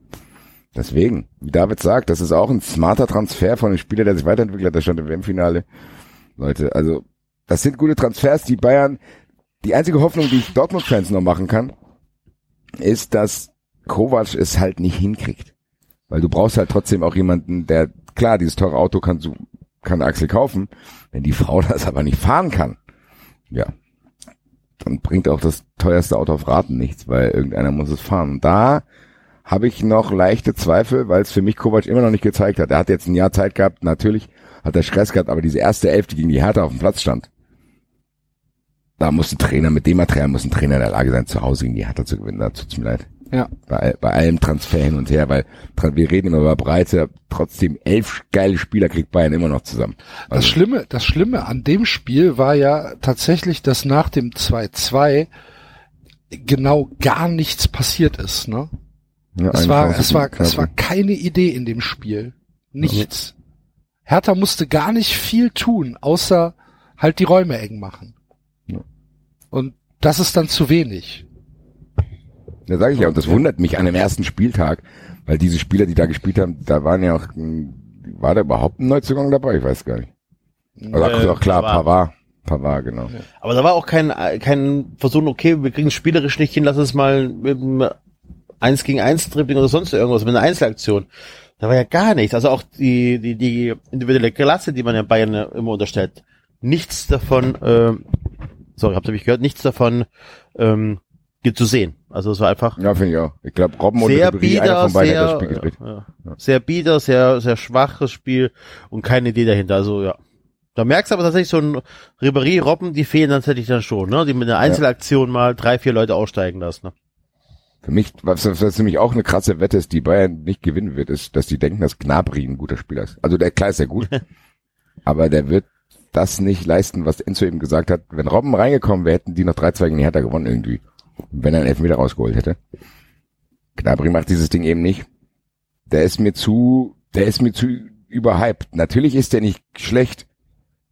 Deswegen, wie David sagt, das ist auch ein smarter Transfer von einem Spieler, der sich weiterentwickelt hat, der stand im WM-Finale. Leute, also, das sind gute Transfers, die Bayern, die einzige Hoffnung, die ich Dortmund-Fans noch machen kann, ist, dass Kovac es halt nicht hinkriegt. Weil du brauchst halt trotzdem auch jemanden, der, klar, dieses teure Auto kannst du kann Axel kaufen. Wenn die Frau (laughs) das aber nicht fahren kann, ja, dann bringt auch das teuerste Auto auf Raten nichts, weil irgendeiner muss es fahren. Und da habe ich noch leichte Zweifel, weil es für mich Kovac immer noch nicht gezeigt hat. Er hat jetzt ein Jahr Zeit gehabt, natürlich hat er Stress gehabt, aber diese erste Elf, die gegen die Hertha auf dem Platz stand, da muss ein Trainer, mit dem Material muss ein Trainer in der Lage sein, zu Hause gegen die Hertha zu gewinnen. Da tut's mir leid. Ja. Bei, bei allem Transfer hin und her, weil wir reden immer über Breite, trotzdem elf geile Spieler kriegt Bayern immer noch zusammen. Das Also, Schlimme, das Schlimme an dem Spiel war ja tatsächlich, dass nach dem 2-2 genau gar nichts passiert ist, ne? ja, Es war, Chance es war, es war keine Idee in dem Spiel. Nichts. Hertha musste gar nicht viel tun, außer halt die Räume eng machen. Ja. Und das ist dann zu wenig. Da sage ich ja, und das wundert mich an dem ersten Spieltag, weil diese Spieler, die da gespielt haben, da waren ja auch, mh, war da überhaupt ein Neuzugang dabei? Ich weiß gar nicht. Also Äh, auch klar, Pavard. Pavard. Genau. Aber da war auch kein, kein Versuch, okay, wir kriegen es spielerisch nicht hin, lass es mal mit einem 1 gegen 1 Dribbling oder sonst irgendwas, mit einer Einzelaktion. Da war ja gar nichts. Also auch die, die, die individuelle Klasse, die man ja Bayern ja immer unterstellt. Nichts davon, ähm, sorry, habt ihr mich gehört? Nichts davon ähm, zu sehen. Also es war einfach Ja, finde ich auch. Ich glaube, Robben und sehr Ribéry, einer von beiden hat das sehr, Spiel gedreht. ja, sehr bieder, sehr, sehr schwaches Spiel und keine Idee dahinter. Also ja. Da merkst du aber tatsächlich so ein Ribéry, Robben, die fehlen tatsächlich dann schon, ne? Die mit einer Einzelaktion mal drei, vier Leute aussteigen lassen. Ne? Für mich, was, was nämlich auch eine krasse Wette ist, die Bayern nicht gewinnen wird, ist, dass die denken, dass Gnabry ein guter Spieler ist. Also der klar ist ja gut, (laughs) aber der wird das nicht leisten, was Enzo eben gesagt hat. Wenn Robben reingekommen wäre, hätten die noch 3-2 gegen die Hertha gewonnen irgendwie. Wenn er einen Elfmeter rausgeholt hätte. Gnabry macht dieses Ding eben nicht. Der ist mir zu, der ist mir zu überhyped. Natürlich ist der nicht schlecht,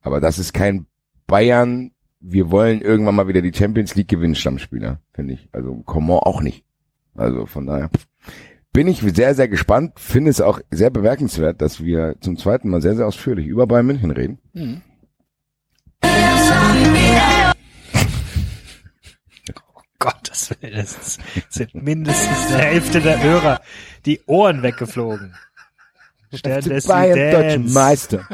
aber das ist kein Bayern, wir wollen irgendwann mal wieder die Champions League gewinnen, Stammspieler, finde ich. Also Coman auch nicht. Also von daher bin ich sehr, sehr gespannt. Finde es auch sehr bemerkenswert, dass wir zum zweiten Mal sehr, sehr ausführlich über Bayern München reden. (laughs) Gottes Willen, es sind mindestens die Hälfte der Hörer die Ohren weggeflogen. Stern des Südens. Meister.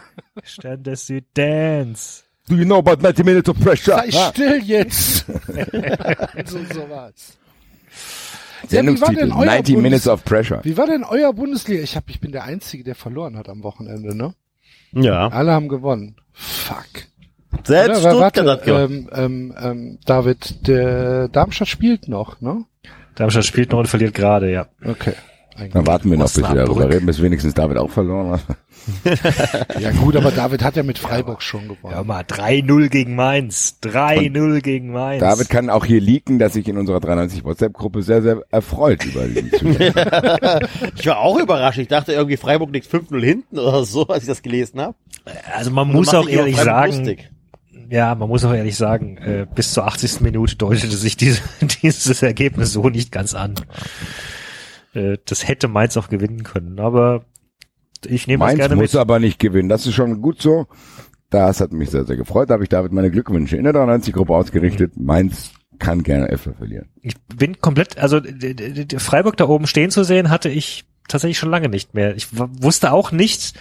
Stern des Südens. Do you know about 90 minutes of pressure? Sei Ah. still jetzt! (laughs) so, so was. Sendungstitel, denn euer 90 Bundes- Minutes of Pressure. Wie war denn euer Bundesliga? Ich hab, ich bin der Einzige, der verloren hat am Wochenende, ne? Ja. Alle haben gewonnen. Fuck. Selbst Oder, Stuttgart warte, hat gewonnen. ähm, ähm, ähm, David, der Darmstadt spielt noch, ne? Darmstadt spielt noch und verliert gerade, ja. Okay. Ein Dann warten wir noch, bis wir darüber reden, bis wenigstens David auch verloren hat. (laughs) Ja gut, aber David hat ja mit Freiburg schon gewonnen. Ja, mal 3-0 gegen Mainz. 3-0 gegen Mainz. David kann auch hier leaken, dass sich in unserer 93 WhatsApp-Gruppe sehr, sehr erfreut über diesen. (laughs) Ich war auch überrascht. Ich dachte irgendwie Freiburg liegt 5-0 hinten oder so, als ich das gelesen habe. also man Und muss auch ehrlich sagen, lustig. Ja, man muss auch ehrlich sagen, äh, bis zur 80. Minute deutete sich diese, (laughs) dieses Ergebnis so nicht ganz an. Äh, das hätte Mainz auch gewinnen können, aber ich nehme das Mainz gerne muss mit. aber nicht gewinnen. Das ist schon gut so. Das hat mich sehr, sehr gefreut. Da habe ich David meine Glückwünsche in der 93-Gruppe ausgerichtet. Mainz kann gerne öfter verlieren. Ich bin komplett, also Freiburg da oben stehen zu sehen, hatte ich tatsächlich schon lange nicht mehr. Ich wusste auch nicht,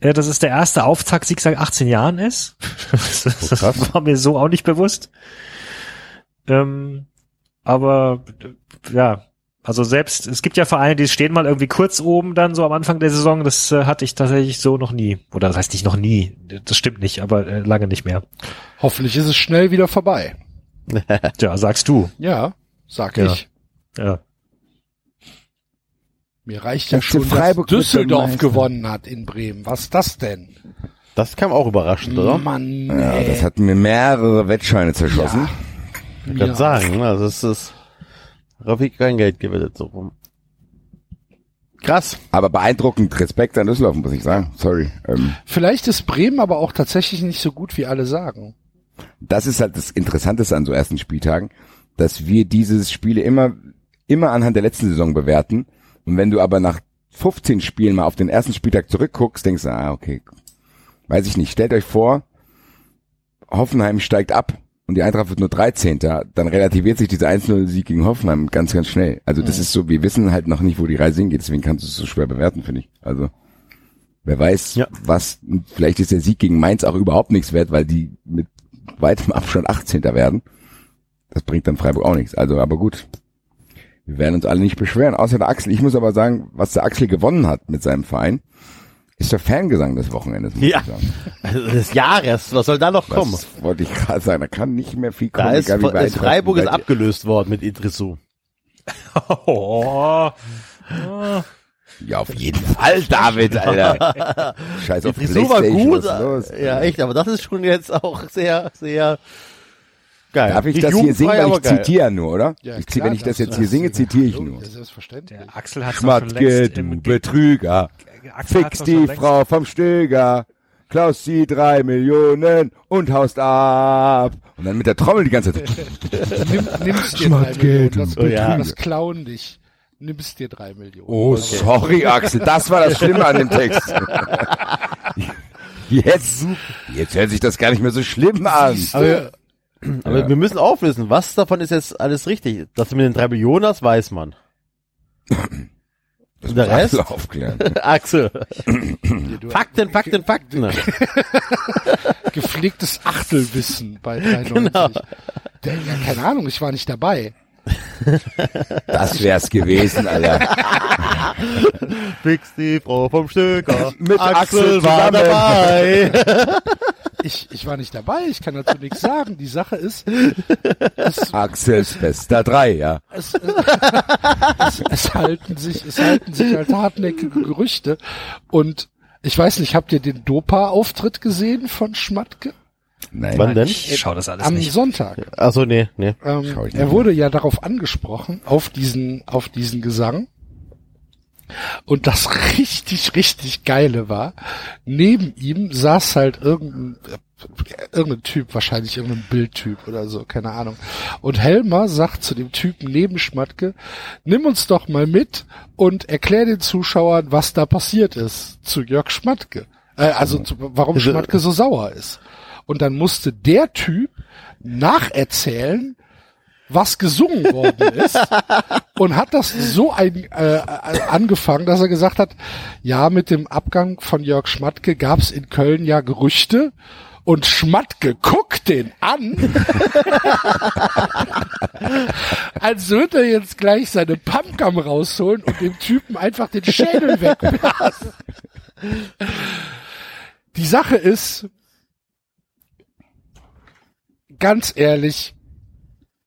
äh, dass es der erste Auftaktsieg seit 18 Jahren ist. (laughs) Das, das (laughs) war mir so auch nicht bewusst. Ähm, aber äh, ja, also selbst, es gibt ja Vereine, die stehen mal irgendwie kurz oben dann so am Anfang der Saison. Das äh, hatte ich tatsächlich so noch nie. Oder das heißt nicht noch nie. Das stimmt nicht, aber äh, lange nicht mehr. Hoffentlich ist es schnell wieder vorbei. (laughs) Ja, sagst du. Ja, sag Ja. ich. Ja. Mir reicht ja schon, Freiburg dass Düsseldorf gewonnen hat in Bremen. Was ist das denn? Das kam auch überraschend, oder? Mann, Ja, das hat mir mehrere Wettscheine zerschossen. Ich kann sagen, ne? also es ist Rafik kein Geld gewettet so rum. Krass. Aber beeindruckend. Respekt an Düsseldorf, muss ich sagen. Sorry. Ähm, Vielleicht ist Bremen aber auch tatsächlich nicht so gut, wie alle sagen. das ist halt das Interessanteste an so ersten Spieltagen, dass wir diese Spiele immer, immer anhand der letzten Saison bewerten. Und wenn du aber nach 15 Spielen mal auf den ersten Spieltag zurückguckst, denkst du, ah, okay, weiß ich nicht. Stellt euch vor, Hoffenheim steigt ab und die Eintracht wird nur 13. Dann relativiert sich dieser 1-0-Sieg gegen Hoffenheim ganz, ganz schnell. Also das ist so, wir wissen halt noch nicht, wo die Reise hingeht, deswegen kannst du es so schwer bewerten, finde ich. Also Wer weiß, Ja. was, vielleicht ist der Sieg gegen Mainz auch überhaupt nichts wert, weil die mit weitem Abstand 18. werden. Das bringt dann Freiburg auch nichts. Also, aber gut. Wir werden uns alle nicht beschweren, außer der Axel. Ich muss aber sagen, was der Axel gewonnen hat mit seinem Verein, ist der Fangesang des Wochenendes. Ja. Also des Jahres, was soll da noch kommen? Das wollte ich gerade sagen. Da kann nicht mehr viel kommen. Da ist, egal wie weit ist Freiburg ist abgelöst worden mit Idrissou. (laughs) Oh, Ja, auf jeden Fall, David, Alter. (laughs) Scheiß auf Idrissou war gut. Ja, echt, aber das ist schon jetzt auch sehr, sehr geil. Darf ich Nicht das hier singen, weil aber ich zitiere nur, oder? Ja, ich, klar wenn ich das jetzt hier singe, zitiere ich nur. ja, Selbstverständlich. der Axel hat schon Schmatke, du Betrüger. Axel Fix die Frau vom Stöger. Klaus die drei Millionen und haust ab. Und dann mit der Trommel die ganze Zeit. (laughs) Nimm, nimmst dir Schmatke, drei Millionen. du Das, Oh ja. das klauen dich. Nimmst dir drei Millionen. Oh, sorry, Axel, das war das Schlimme an dem Text. (laughs) Jetzt, jetzt hört sich das gar nicht mehr so schlimm an. Aber, aber Ja. wir müssen auflösen, was davon ist jetzt alles richtig. Das mit den drei Millionen, das weiß man. Und der Rest? (laughs) Axel aufklären. Axel. Du- Fakten, Fakten, Fakten. (laughs) (laughs) Gepflegtes Achtelwissen bei 93. Genau. Der, ja, keine Ahnung, ich war nicht dabei. Das wär's gewesen, Alter. (laughs) Fix die Frau vom Stöcker. (laughs) Mit Axel war zusammen. dabei. (laughs) Ich, ich war nicht dabei, ich kann dazu nichts sagen. Die Sache ist, es, Axels bester drei, ja. es, es, es halten sich, es halten sich halt hartnäckige Gerüchte. Und ich weiß nicht, habt ihr den Dopa-Auftritt gesehen von Schmatke? Nein. Wann denn? Ich schau das alles Am nicht. Sonntag. Achso, nee, nee. Ähm, Schau ich nicht er mehr. wurde ja darauf angesprochen, auf diesen, auf diesen Gesang. Und das (laughs) richtig, richtig geile war, neben ihm saß halt irgendein, äh, irgendein Typ, wahrscheinlich irgendein Bildtyp oder so, keine Ahnung. Und Helmer sagt zu dem Typen neben Schmatke, nimm uns doch mal mit und erklär den Zuschauern, was da passiert ist zu Jörg Schmatke. Äh, also zu, warum Also- Schmatke so sauer ist. Und dann musste der Typ nacherzählen, was gesungen worden ist. (laughs) Und hat das so ein, äh, äh, angefangen, dass er gesagt hat, ja, mit dem Abgang von Jörg Schmatke gab es in Köln ja Gerüchte. Und Schmatke guckt den an, (laughs) als würde er jetzt gleich seine Pumpgum rausholen und dem Typen einfach den Schädel wegblasen. (laughs) Die Sache ist, ganz ehrlich,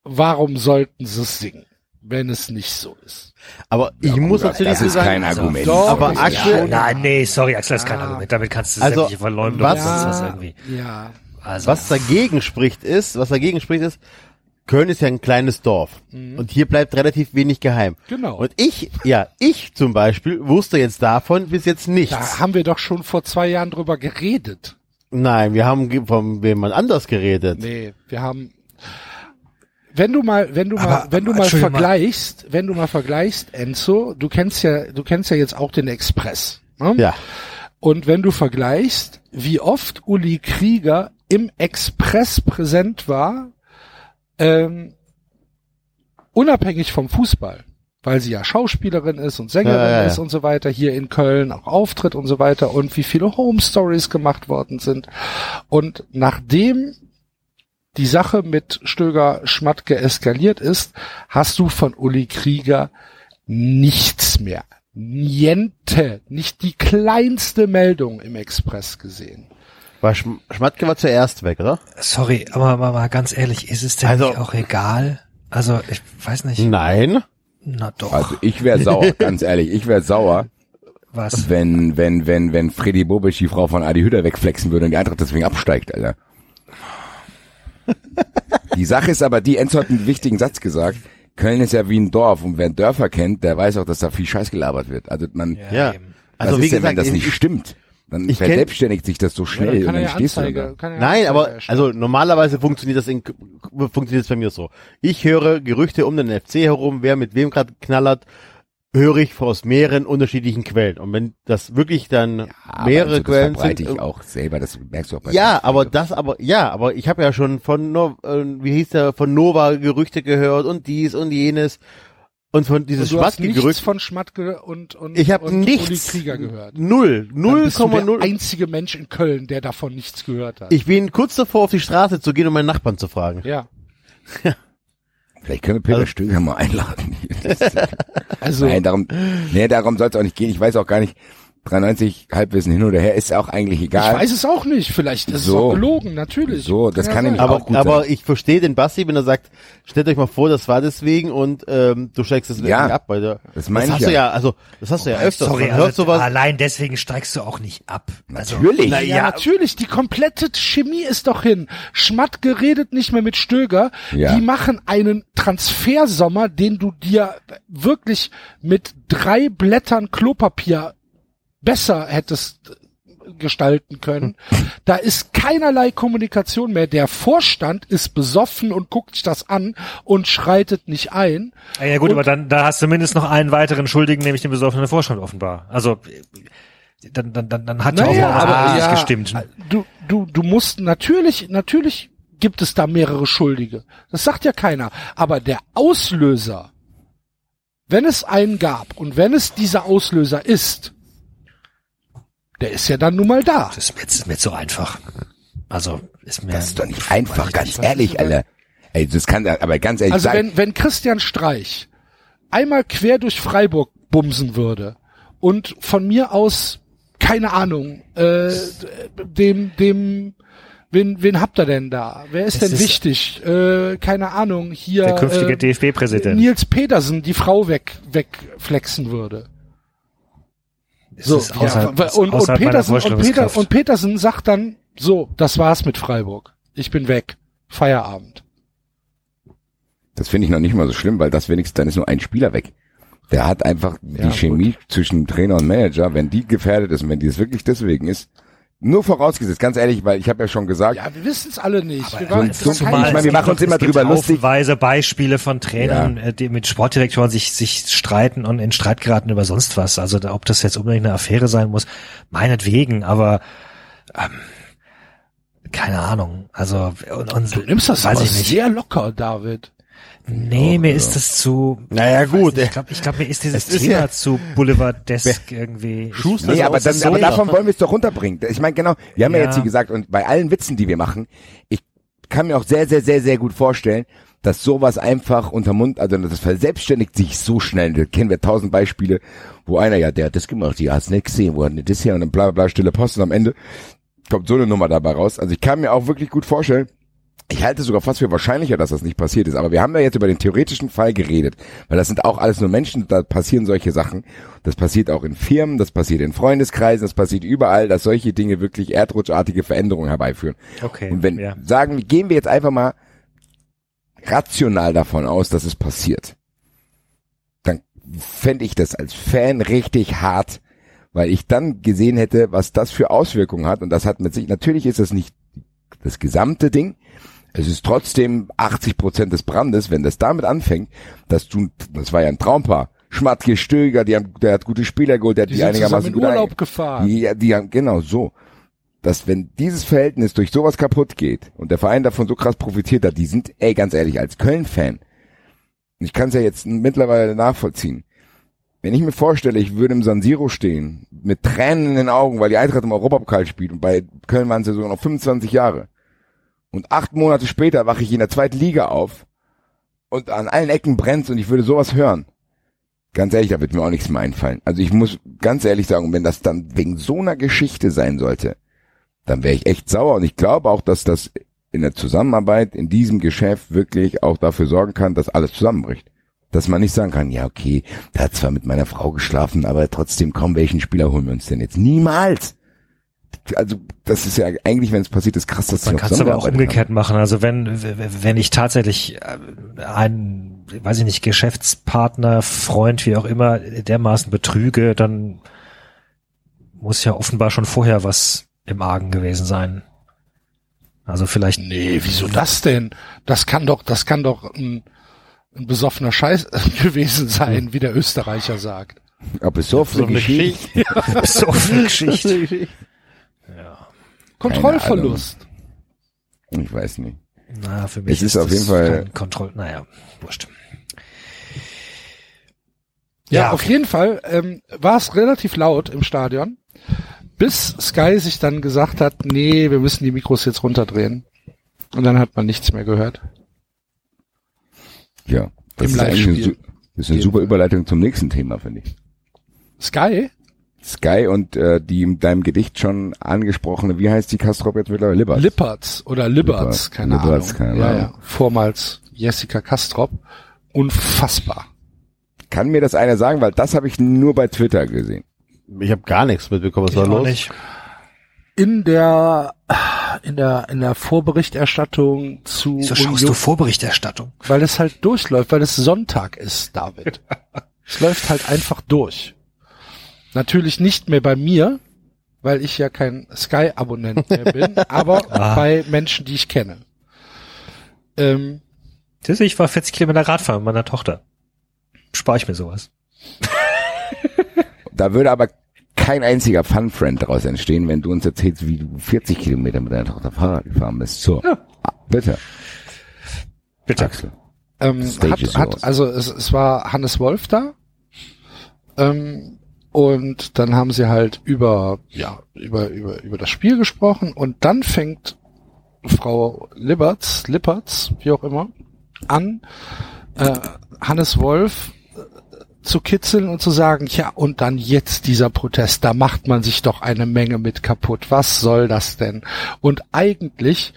warum sollten sie es singen, wenn es nicht so ist? Aber ich muss natürlich Das ist sagen, kein Argument. Doch, aber Axel- schon- Nein, nee, sorry, Axel, das ist kein Ja. Argument. Damit kannst du Also, sämtliche Verleumdung was- was irgendwie. ja, Also, was dagegen spricht ist, was dagegen spricht ist, Köln ist ja ein kleines Dorf. Und hier bleibt relativ wenig geheim. Mhm. Genau. Und ich, ja, ich zum Beispiel wusste jetzt davon bis jetzt nichts. da haben wir doch schon vor zwei Jahren drüber geredet. Nein, wir haben von jemand anders geredet. Nee, wir haben, wenn du mal, wenn du mal, Aber- wenn du mal Entschuldigung mal. vergleichst, wenn du mal vergleichst, Enzo, du kennst ja, du kennst ja jetzt auch den Express. Ne? Ja. Und wenn du vergleichst, wie oft Uli Krieger im Express präsent war, ähm, unabhängig vom Fußball, weil sie ja Schauspielerin ist und Sängerin Ja, ja, ja. ist und so weiter, hier in Köln auch auftritt und so weiter und wie viele Home Stories gemacht worden sind. Und nachdem die Sache mit Stöger Schmatke eskaliert ist, hast du von Uli Krieger nichts mehr. Niente, nicht die kleinste Meldung im Express gesehen. War Schm Schmatke war zuerst weg, oder? sorry, aber mal, mal ganz ehrlich, ist es denn Also- nicht auch egal? Also, ich weiß nicht. Nein. Na doch. Also ich wäre sauer, (laughs) ganz ehrlich, ich wäre sauer, was? wenn, wenn, wenn, wenn Freddy Bobic die Frau von Adi Hütter wegflexen würde und die Eintracht deswegen absteigt, Alter. Die Sache ist aber die, Enzo hat einen wichtigen Satz gesagt. Köln ist ja wie ein Dorf und wer Dörfer kennt, der weiß auch, dass da viel Scheiß gelabert wird. Also man, Ja. was Also wie ist denn, gesagt, wenn das ich- nicht stimmt? Dann ich verselbstständigt sich das so schnell und dann stehst du dann da. ja Nein, Anzeige aber erstellen. also normalerweise funktioniert das in, funktioniert das bei mir so. Ich höre Gerüchte um den FC herum, wer mit wem gerade knallert, höre ich aus mehreren unterschiedlichen Quellen. Und wenn das wirklich dann Aber mehrere also, das Quellen verbreite sind, ich auch selber, das merkst du auch bei ja, aber das, aber ja, aber ich habe ja schon von äh, wie hieß der von Nova Gerüchte gehört und dies und jenes. Und von dieses Und du hast nichts von Schmatke und, und, ich habe und nichts, Uli Krieger gehört. null, Dann bist du der 0,0. einzige Mensch in Köln, der davon nichts gehört hat. Ich bin kurz davor, auf die Straße zu gehen, um meinen Nachbarn zu fragen. ja. Vielleicht können wir Peter Stöger mal einladen. (laughs) (laughs) Also, Nein, darum, nee, darum soll es auch nicht gehen. Ich weiß auch gar nicht, 93 Halbwissen hin oder her ist auch eigentlich ich egal. weiß es auch nicht. Vielleicht ist So. es auch gelogen, natürlich. So, das ja kann nämlich Aber, auch gut aber sein. ich verstehe den Basti, wenn er sagt, stellt euch mal vor, das war deswegen und ähm, du steigst es Ja, wirklich ab. Weil du, das meine ich hast ja. du ja, also das hast du ja öfters. Sorry, Man hört also, sowas. allein deswegen steigst du auch nicht ab. Also, Natürlich. Ja, ja. natürlich, die komplette Chemie ist doch hin. Schmatke redet nicht mehr mit Stöger. Ja. Die machen einen Transfersommer, den du dir wirklich mit drei Blättern Klopapier besser hättest gestalten können. Da ist keinerlei Kommunikation mehr. Der Vorstand ist besoffen und guckt sich das an und schreitet nicht ein. Ja, ja gut, Und- aber dann da hast du mindestens noch einen weiteren Schuldigen, nämlich den besoffenen Vorstand offenbar. Also dann, dann, dann, dann hat ja Naja, auch noch aber nicht ja, gestimmt. Du, du, du musst natürlich, natürlich gibt es da mehrere Schuldige. Das sagt ja keiner. Aber der Auslöser, wenn es einen gab und wenn es dieser Auslöser ist, der ist ja dann nun mal da. Das ist mir, das ist mir zu einfach. Also ist mir Das ist doch nicht einfach, ganz ehrlich, Alter. Ey, das kann, aber ganz ehrlich Also sagen, wenn, wenn Christian Streich einmal quer durch Freiburg bumsen würde und von mir aus, keine Ahnung, äh, dem, dem, wen, wen habt ihr denn da? Wer ist Es denn ist- wichtig? Äh, keine Ahnung, hier der künftige äh, DFB-Präsident. Nils Petersen die Frau weg, wegflexen würde. So, ist außerhalb- ja, und, und, außerhalb meiner Petersen, und, Peter, und Petersen sagt dann, so, das war's mit Freiburg. Ich bin weg. Feierabend. das finde ich noch nicht mal so schlimm, weil das wenigstens, dann ist nur ein Spieler weg. Der hat einfach Ja, die Chemie zwischen Trainer und Manager, wenn die gefährdet ist und wenn die es wirklich deswegen ist, nur vorausgesetzt, ganz ehrlich, weil ich habe ja schon gesagt, Ja, wir wissen es alle nicht. wir so waren, so ein- ich meine, wir machen uns immer drüber lustig. haufenweise Beispiele von Trainern, äh, die mit Sportdirektoren sich, sich streiten und in Streit geraten über sonst was. Also da, ob das jetzt unbedingt eine Affäre sein muss, meinetwegen, aber ähm, keine Ahnung. Also und, und Du nimmst das weiß aber ich nicht. sehr locker, David. Nee, mir ist das zu. Naja, gut, Ich glaube, ich glaub, mir ist dieses Es ist Thema ja- zu Boulevardesk irgendwie. Schuster Nee, aber, auch das, so aber da. davon wollen wir es doch runterbringen. Ich meine, genau, wir haben ja. Ja. jetzt hier gesagt, und bei allen Witzen, die wir machen, ich kann mir auch sehr, sehr, sehr, sehr gut vorstellen, dass sowas einfach unter Mund, also das verselbstständigt sich so schnell. Da kennen wir tausend Beispiele, wo einer, ja, der hat das gemacht, die hat's nicht gesehen, wo hat denn das her und dann bla bla, stille Post und am Ende kommt so eine Nummer dabei raus. Also ich kann mir auch wirklich gut vorstellen, ich halte es sogar fast für wahrscheinlicher, dass das nicht passiert ist. Aber wir haben ja jetzt über den theoretischen Fall geredet, weil das sind auch alles nur Menschen, da passieren solche Sachen. Das passiert auch in Firmen, das passiert in Freundeskreisen, das passiert überall, dass solche Dinge wirklich erdrutschartige Veränderungen herbeiführen. Okay. Und wenn, ja. sagen, gehen wir jetzt einfach mal rational davon aus, dass es passiert, dann fände ich das als Fan richtig hart, weil ich dann gesehen hätte, was das für Auswirkungen hat. Und das hat mit sich, natürlich ist das nicht das gesamte Ding. Es ist trotzdem 80 Prozent des Brandes, wenn das damit anfängt, dass du, das war ja ein Traumpaar. Schmatke, Stöger, die haben, der hat gute Spieler geholt, der hat Die die, sind zusammen einigermaßen in gut Urlaub gefahren. die, die haben, genau so. Dass wenn dieses Verhältnis durch sowas kaputt geht und der Verein davon so krass profitiert hat, die sind, ey, ganz ehrlich, als Köln-Fan, ich kann es ja jetzt mittlerweile nachvollziehen. Wenn ich mir vorstelle, ich würde im San Siro stehen, mit Tränen in den Augen, weil die Eintracht im Europapokal spielt und bei Köln waren es ja sogar noch 25 Jahre. Und acht Monate später wache ich in der zweiten Liga auf und an allen Ecken brennt's und ich würde sowas hören. Ganz ehrlich, da wird mir auch nichts mehr einfallen. Also ich muss ganz ehrlich sagen, wenn das dann wegen so einer Geschichte sein sollte, dann wäre ich echt sauer. Und ich glaube auch, dass das in der Zusammenarbeit in diesem Geschäft wirklich auch dafür sorgen kann, dass alles zusammenbricht. Dass man nicht sagen kann, ja okay, der hat zwar mit meiner Frau geschlafen, aber trotzdem kaum welchen Spieler holen wir uns denn jetzt? Niemals! Also das ist ja eigentlich, wenn es passiert, ist krass, dass Man kann es aber auch umgekehrt machen. Also wenn wenn ich tatsächlich äh, einen, weiß ich nicht, Geschäftspartner, Freund, wie auch immer, dermaßen betrüge, dann muss ja offenbar schon vorher was im Argen gewesen sein. Also vielleicht Nee, wieso das denn? Das kann doch, das kann doch ein, ein besoffener Scheiß (laughs) gewesen sein, wie der Österreicher sagt. haben. Aber so So eine Geschichte. (laughs) so eine Geschichte. (laughs) Kontrollverlust. Ich weiß nicht. Na, für mich Es ist auf jeden Fall- Kontroll. Naja, wurscht. Ja, Ja, auf jeden Fall ähm, war es relativ laut im Stadion, bis Sky sich dann gesagt hat, nee, wir müssen die Mikros jetzt runterdrehen. Und dann hat man nichts mehr gehört. Ja. Das Im ist eigentlich eine, ist eine super Überleitung zum nächsten Thema, finde ich. Sky? Sky und äh, die in deinem Gedicht schon angesprochene, wie heißt die Kastrop jetzt mittlerweile? Lippert. Lippertz oder Liberts, Liberts, keine Liberts, Ahnung. keine ja, Ahnung. ja. Vormals Jessica Kastrop. Unfassbar. Kann mir das einer sagen, weil das habe ich nur bei Twitter gesehen. Ich habe gar nichts mitbekommen, was Ich war los? nicht. In der in der in der Vorberichterstattung zu Wieso schaust du Vorberichterstattung? weil es halt durchläuft, weil es Sonntag ist, David. (laughs) es läuft halt einfach durch. Natürlich nicht mehr bei mir, weil ich ja kein Sky-Abonnent mehr bin, (laughs) aber Ah. bei Menschen, die ich kenne. Ähm, Das ich war 40 Kilometer Radfahren mit meiner Tochter. Spar ich mir sowas. Da würde aber kein einziger Fun-Friend daraus entstehen, wenn du uns erzählst, wie du 40 Kilometer mit deiner Tochter Fahrrad gefahren bist. So, ah, bitte, Bitte. Axel. ähm, hat, hat, also es, es war Hannes Wolf da. Ähm, und dann haben sie halt über, ja, über, über, über das Spiel gesprochen und dann fängt Frau Liberts, Lippertz, wie auch immer, an, äh, Hannes Wolf äh, zu kitzeln und zu sagen, ja, und dann jetzt dieser Protest, da macht man sich doch eine Menge mit kaputt. Was soll das denn? Und eigentlich,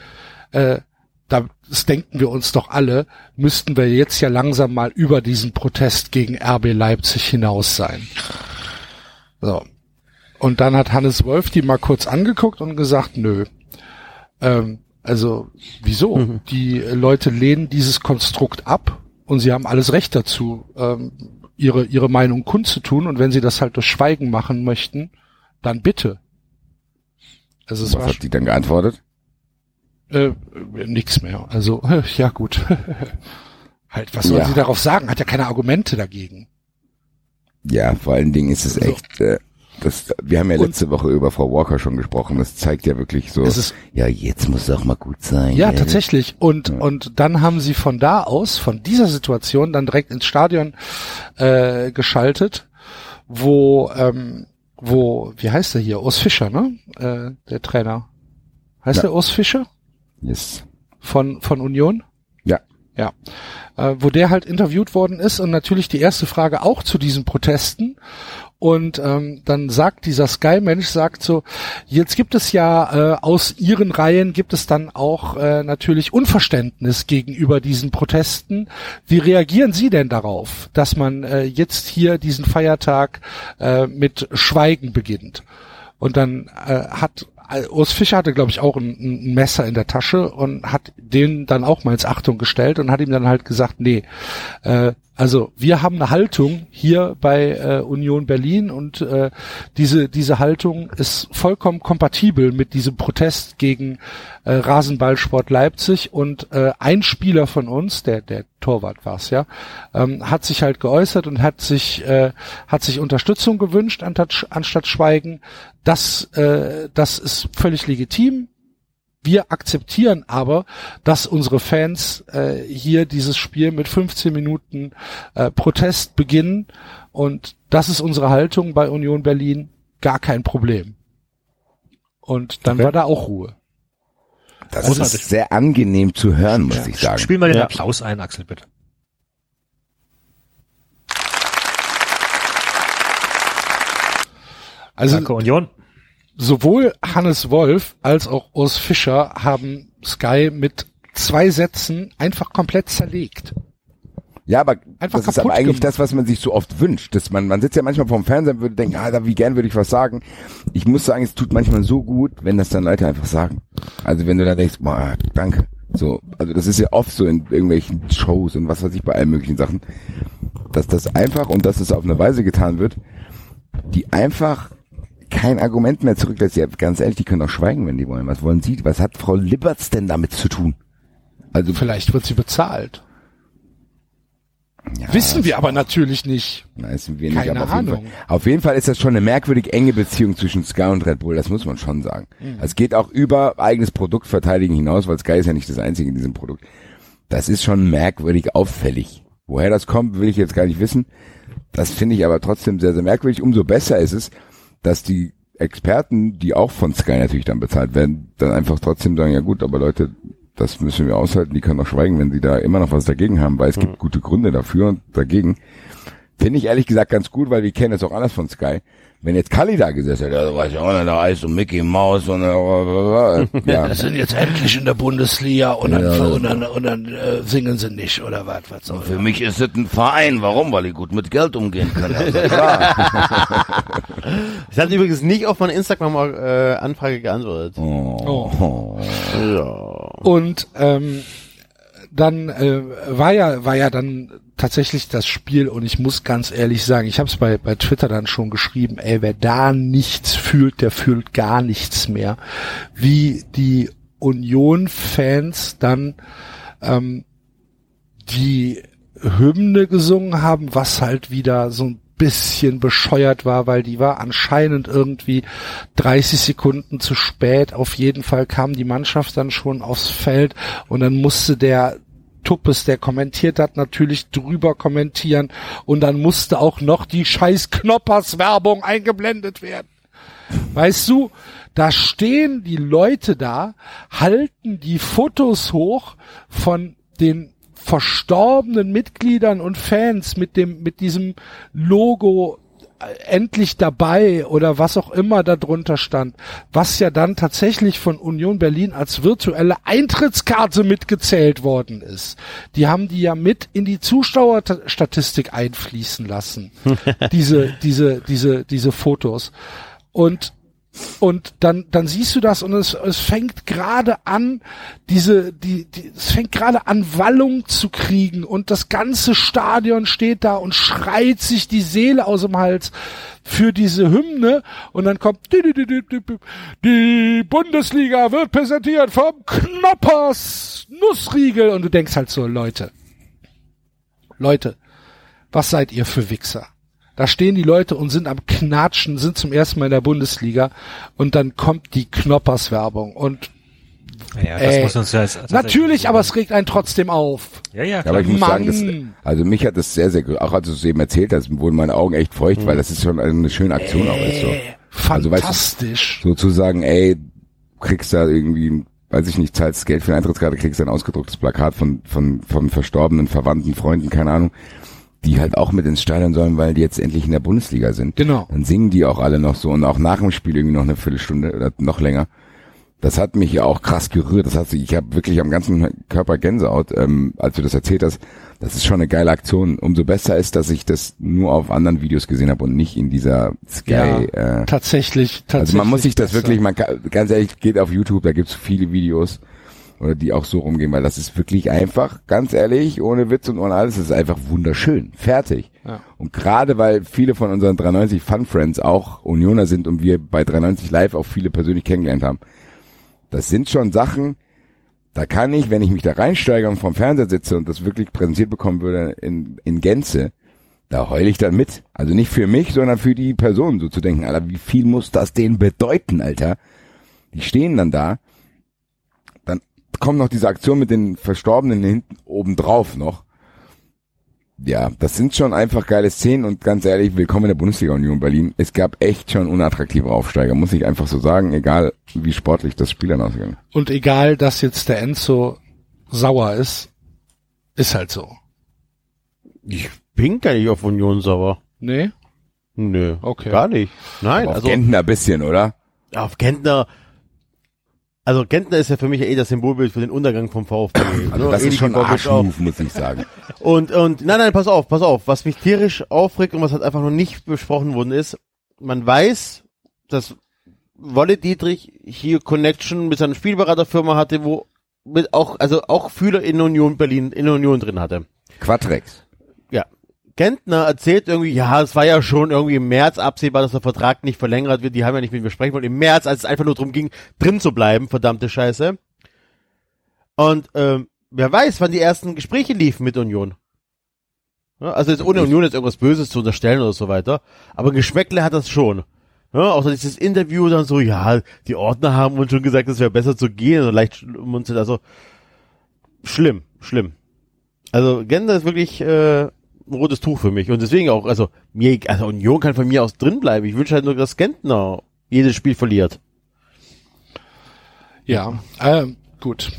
äh, das denken wir uns doch alle, müssten wir jetzt ja langsam mal über diesen Protest gegen RB Leipzig hinaus sein. So. Und dann hat Hannes Wolf die mal kurz angeguckt und gesagt, nö. Ähm, also, wieso? Die Leute lehnen dieses Konstrukt ab und sie haben alles Recht dazu, ähm, ihre, ihre Meinung kundzutun und wenn sie das halt durch Schweigen machen möchten, dann bitte. Also es Was war hat die dann geantwortet? äh, nix mehr. Also, (laughs) ja gut. (laughs) halt, was soll Ja. sie darauf sagen? Hat ja keine Argumente dagegen. Ja, vor allen Dingen ist es So. echt, äh, das, wir haben ja Und- letzte Woche über Frau Walker schon gesprochen, das zeigt ja wirklich so, Es ist- ja, jetzt muss doch mal gut sein. Ja, gell? tatsächlich. Und, Ja. und dann haben sie von da aus, von dieser Situation, dann direkt ins Stadion äh, geschaltet, wo, ähm, wo, wie heißt der hier? Urs Fischer, ne? Äh, der Trainer. Heißt Ja. der Urs Fischer? Yes. Von, von Union? Ja. Äh, wo der halt interviewt worden ist und natürlich die erste Frage auch zu diesen Protesten. Und ähm, dann sagt dieser Sky-Mensch, sagt so, jetzt gibt es ja äh, aus ihren Reihen gibt es dann auch äh, natürlich Unverständnis gegenüber diesen Protesten. Wie reagieren Sie denn darauf, dass man äh, jetzt hier diesen Feiertag äh, mit Schweigen beginnt? Und dann äh, hat Urs Fischer hatte, glaube ich, auch ein, ein Messer in der Tasche und hat den dann auch mal ins Achtung gestellt und hat ihm dann halt gesagt, nee, äh, also wir haben eine Haltung hier bei äh, Union Berlin und äh, diese diese Haltung ist vollkommen kompatibel mit diesem Protest gegen äh, Rasenballsport Leipzig und äh, ein Spieler von uns, der der Torwart war's ja, ähm, hat sich halt geäußert und hat sich äh, hat sich Unterstützung gewünscht anstatt, anstatt Schweigen. Das äh, das ist völlig legitim. Wir akzeptieren aber, dass unsere Fans äh, hier dieses Spiel mit 15 Minuten äh, Protest beginnen und das ist unsere Haltung bei Union Berlin. Gar kein Problem. Und dann Okay. war da auch Ruhe. Das Großartig. ist sehr angenehm zu hören, muss ich sagen. Spiel mal den Ja. Applaus ein, Axel, bitte. Also Danke, Union. Sowohl Hannes Wolf als auch Urs Fischer haben Sky mit zwei Sätzen einfach komplett zerlegt. Ja, aber Einfach das ist aber eigentlich gemacht. das, was man sich so oft wünscht. Dass man, man sitzt ja manchmal vorm Fernseher und würde denken, ah, da, wie gern würde ich was sagen. Ich muss sagen, es tut manchmal so gut, wenn das dann Leute einfach sagen. Also wenn du dann denkst, boah, danke. So, also das ist ja oft so in irgendwelchen Shows und was weiß ich bei allen möglichen Sachen, dass das einfach und dass es auf eine Weise getan wird, die einfach kein Argument mehr zurücklässt. Ja, ganz ehrlich, die können auch schweigen, wenn die wollen. Was wollen sie? Was hat Frau Liberts denn damit zu tun? Also Vielleicht wird sie bezahlt. ja, Wissen wir aber natürlich nicht. Wissen wir nicht, Keine aber auf jeden, Ahnung. Fall, auf jeden Fall ist das schon eine merkwürdig enge Beziehung zwischen Sky und Red Bull, das muss man schon sagen. Mhm. Es geht auch über eigenes Produkt verteidigen hinaus, weil Sky ist ja nicht das einzige in diesem Produkt. Das ist schon merkwürdig auffällig. Woher das kommt, will ich jetzt gar nicht wissen. das finde ich aber trotzdem sehr, sehr merkwürdig. Umso besser ist es, dass die Experten, die auch von Sky natürlich dann bezahlt werden, dann einfach trotzdem sagen, ja gut, aber Leute, das müssen wir aushalten, die können doch schweigen, wenn sie da immer noch was dagegen haben, weil es gibt gute Gründe dafür und dagegen. Finde ich ehrlich gesagt ganz gut, weil wir kennen es auch anders von Sky. Wenn jetzt Kali da gesessen hätte, ja, du weißt ja auch nicht, da ist und Mickey Mouse und äh, (laughs) ja, Wir sind jetzt endlich in der Bundesliga und dann, Ja, ja. und dann, und dann äh, singen sie nicht oder was? was soll Für mich ist es ein Verein. Warum? Weil ich gut mit Geld umgehen kann. Also (laughs) klar. (laughs) Ich hatte übrigens nicht auf meine Instagram-Anfrage geantwortet. oh. Und ähm, dann äh, war ja war ja dann tatsächlich das Spiel und ich muss ganz ehrlich sagen, ich habe es bei bei Twitter dann schon geschrieben, ey, wer da nichts fühlt, der fühlt gar nichts mehr. Wie die Union-Fans dann ähm, die Hymne gesungen haben, was halt wieder so ein bisschen bescheuert war, weil die war anscheinend irgendwie 30 Sekunden zu spät. Auf jeden Fall kam die Mannschaft dann schon aufs Feld und dann musste der Tuppes, der kommentiert hat, natürlich drüber kommentieren und dann musste auch noch die scheiß Knoppers Werbung eingeblendet werden. Weißt du, da stehen die Leute da, halten die Fotos hoch von den verstorbenen Mitgliedern und Fans mit dem, mit diesem Logo äh, endlich dabei oder was auch immer da drunter stand, was ja dann tatsächlich von Union Berlin als virtuelle Eintrittskarte mitgezählt worden ist. Die haben die ja mit in die Zuschauerstatistik einfließen lassen. (laughs) diese, diese, diese, diese Fotos. Und und dann dann siehst du das und es, es fängt gerade an diese die, die es fängt gerade an Wallung zu kriegen. Und das ganze Stadion steht da und schreit sich die Seele aus dem Hals für diese Hymne. Und dann kommt die, die, die, die, die, die Bundesliga wird präsentiert vom Knoppers Nussriegel. Und du denkst halt so Leute Leute was seid ihr für Wichser da stehen die Leute und sind am Knatschen, sind zum ersten Mal in der Bundesliga und dann kommt die Knoppers-Werbung und Ja, das Ey, muss uns ja jetzt natürlich, aber es regt einen trotzdem auf. Ja, ja, Ja, klar. aber ich muss sagen, das, Mann. also mich hat das sehr, sehr, auch als du es eben erzählt hast, wurden meine Augen echt feucht, weil das ist schon eine schöne Aktion auch ist so. Also, weißt du, Fantastisch. Sozusagen, ey, du kriegst da irgendwie, weiß ich nicht, zahlst Geld für eine Eintrittskarte, kriegst ein ausgedrucktes Plakat von, von, von verstorbenen Verwandten, Freunden, keine Ahnung, die halt auch mit ins Stadion sollen, weil die jetzt endlich in der Bundesliga sind. Genau. Dann singen die auch alle noch so und auch nach dem Spiel irgendwie noch eine Viertelstunde oder noch länger. Das hat mich ja auch krass gerührt. Das hat, ich habe wirklich am ganzen Körper Gänsehaut, ähm, als du das erzählt hast. Das ist schon eine geile Aktion. Umso besser ist, dass ich das nur auf anderen Videos gesehen habe und nicht in dieser Sky. Ja, äh, tatsächlich, tatsächlich. also man muss sich das besser. wirklich, man kann, ganz ehrlich, geht auf YouTube, da gibt's viele Videos oder die auch so rumgehen, weil das ist wirklich einfach, ganz ehrlich, ohne Witz und ohne alles, das ist einfach wunderschön, fertig. Ja. Und gerade weil viele von unseren 390 Fun Friends auch Unioner sind und wir bei 390 Live auch viele persönlich kennengelernt haben, das sind schon Sachen, da kann ich, wenn ich mich da reinsteige und vom Fernseher sitze und das wirklich präsentiert bekommen würde in, in Gänze, da heule ich dann mit. Also nicht für mich, sondern für die Person, so zu denken, Alter, wie viel muss das denen bedeuten, Alter? Die stehen dann da, kommt noch diese Aktion mit den Verstorbenen hinten oben drauf noch. Ja, das sind schon einfach geile Szenen und ganz ehrlich, willkommen in der Bundesliga Union Berlin. Es gab echt schon unattraktive Aufsteiger, muss ich einfach so sagen, egal wie sportlich das Spiel dann ausgegangen ist. Und egal, dass jetzt der Enzo sauer ist, ist halt so. Ich bin gar nicht auf Union sauer. Nee? Nö. Okay. Gar nicht. Nein, Aber auf also Gentner ein bisschen, oder? auf Gentner. Also Gentner ist ja für mich ja eh das Symbolbild für den Untergang vom VfB. Also das ist schon wie ein. Arschmove, muss ich sagen. Und, und, nein, nein, pass auf, pass auf. Was mich tierisch aufregt und was halt einfach noch nicht besprochen worden ist, man weiß, dass Wolle Dietrich hier Connection mit seiner Spielberaterfirma hatte, wo mit auch, also auch Fühler in Union Berlin, in Union drin hatte. Quatrex. Gentner erzählt irgendwie, ja, es war ja schon irgendwie im März absehbar, dass der Vertrag nicht verlängert wird. Die haben ja nicht mit mir sprechen wollen. Im März, als es einfach nur darum ging, drin zu bleiben, verdammte Scheiße. Und ähm, wer weiß, wann die ersten Gespräche liefen mit Union. Ja, also jetzt ohne Union jetzt irgendwas Böses zu unterstellen oder so weiter. Aber Geschmäckle hat das schon. Ja, auch dieses Interview dann so, ja, die Ordner haben uns schon gesagt, es wäre besser zu gehen und leicht schmunzelt. Also schlimm, schlimm. Also Gender ist wirklich äh, ein rotes Tuch für mich. Und deswegen auch, also mir, also Union kann von mir aus drin bleiben. Ich wünsche halt nur, dass Gentner jedes Spiel verliert. Ja, äh, gut.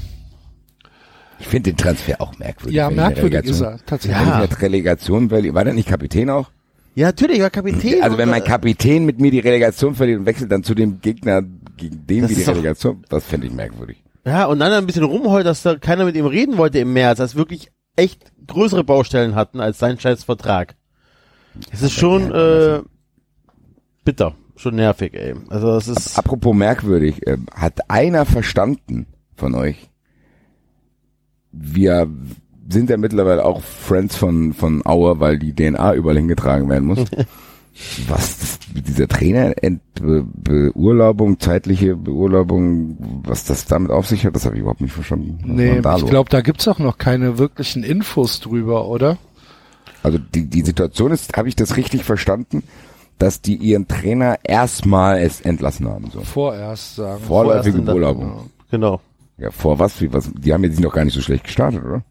Ich finde den Transfer auch merkwürdig. Ja, ich merkwürdig ist er, tatsächlich. Ich Ja. Relegation war der nicht Kapitän auch? Ja, natürlich, war Kapitän. Also wenn mein Kapitän mit mir die Relegation verliert und wechselt dann zu dem Gegner, gegen den Das wir die Relegation, das fände ich merkwürdig. Ja, und dann ein bisschen rumheult, dass da keiner mit ihm reden wollte im März, als wirklich echt größere Baustellen hatten als sein scheiß Vertrag. Es ist schon äh, bitter, schon nervig, ey. Also es ist Apropos merkwürdig, äh, hat einer verstanden von euch? Wir sind ja mittlerweile auch Friends von, von Auer, weil die DNA überall hingetragen werden muss. (laughs) was mit dieser Trainerbeurlaubung, zeitliche Beurlaubung, was das damit auf sich hat, das habe ich überhaupt nicht verstanden. Was Nee, ich glaube, da gibt's auch noch keine wirklichen Infos drüber, oder? Also die, die Situation ist, habe ich das richtig verstanden, dass die ihren Trainer erstmal es entlassen haben. So. Vorerst sagen. Vorläufige vorerst Beurlaubung. genau. Ja, vor was? Wie, was? Die haben jetzt noch gar nicht so schlecht gestartet, oder?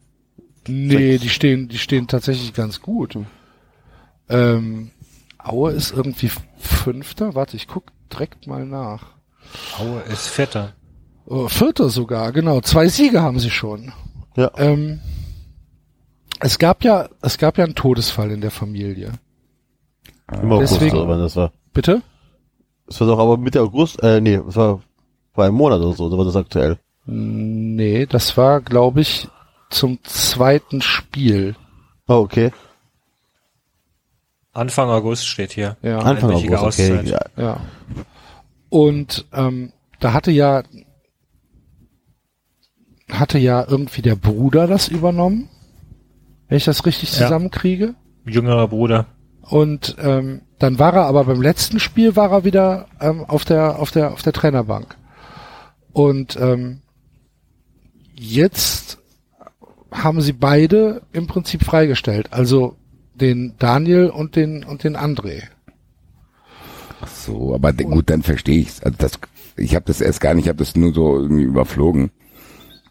Nee, die stehen, die stehen tatsächlich ganz gut. Ähm, Aue ist irgendwie Fünfter. Warte, ich guck direkt mal nach. Aue ist Vierter. Oh, Vierter sogar, genau. Zwei Siege haben sie schon. Ja. Ähm, es gab ja, es gab ja einen Todesfall in der Familie. Im August, deswegen- oder wann das war. Bitte? Es war doch aber Mitte August, äh, nee, es war vor einem Monat oder so, da war das aktuell. Nee, das war, glaube ich, zum zweiten Spiel. Oh, okay. Anfang August steht hier. Ja. Anfang August, okay. Ja. Ja. Und ähm, da hatte ja hatte ja irgendwie der Bruder das übernommen, wenn ich das richtig Ja. zusammenkriege. Jüngerer Bruder. Und ähm, dann war er aber beim letzten Spiel war er wieder ähm, auf der auf der auf der Trainerbank. Und ähm, jetzt haben sie beide im Prinzip freigestellt, also den Daniel und den und den André. So, aber de- gut, dann verstehe ich's. Also das, ich habe das erst gar nicht, ich habe das nur so irgendwie überflogen.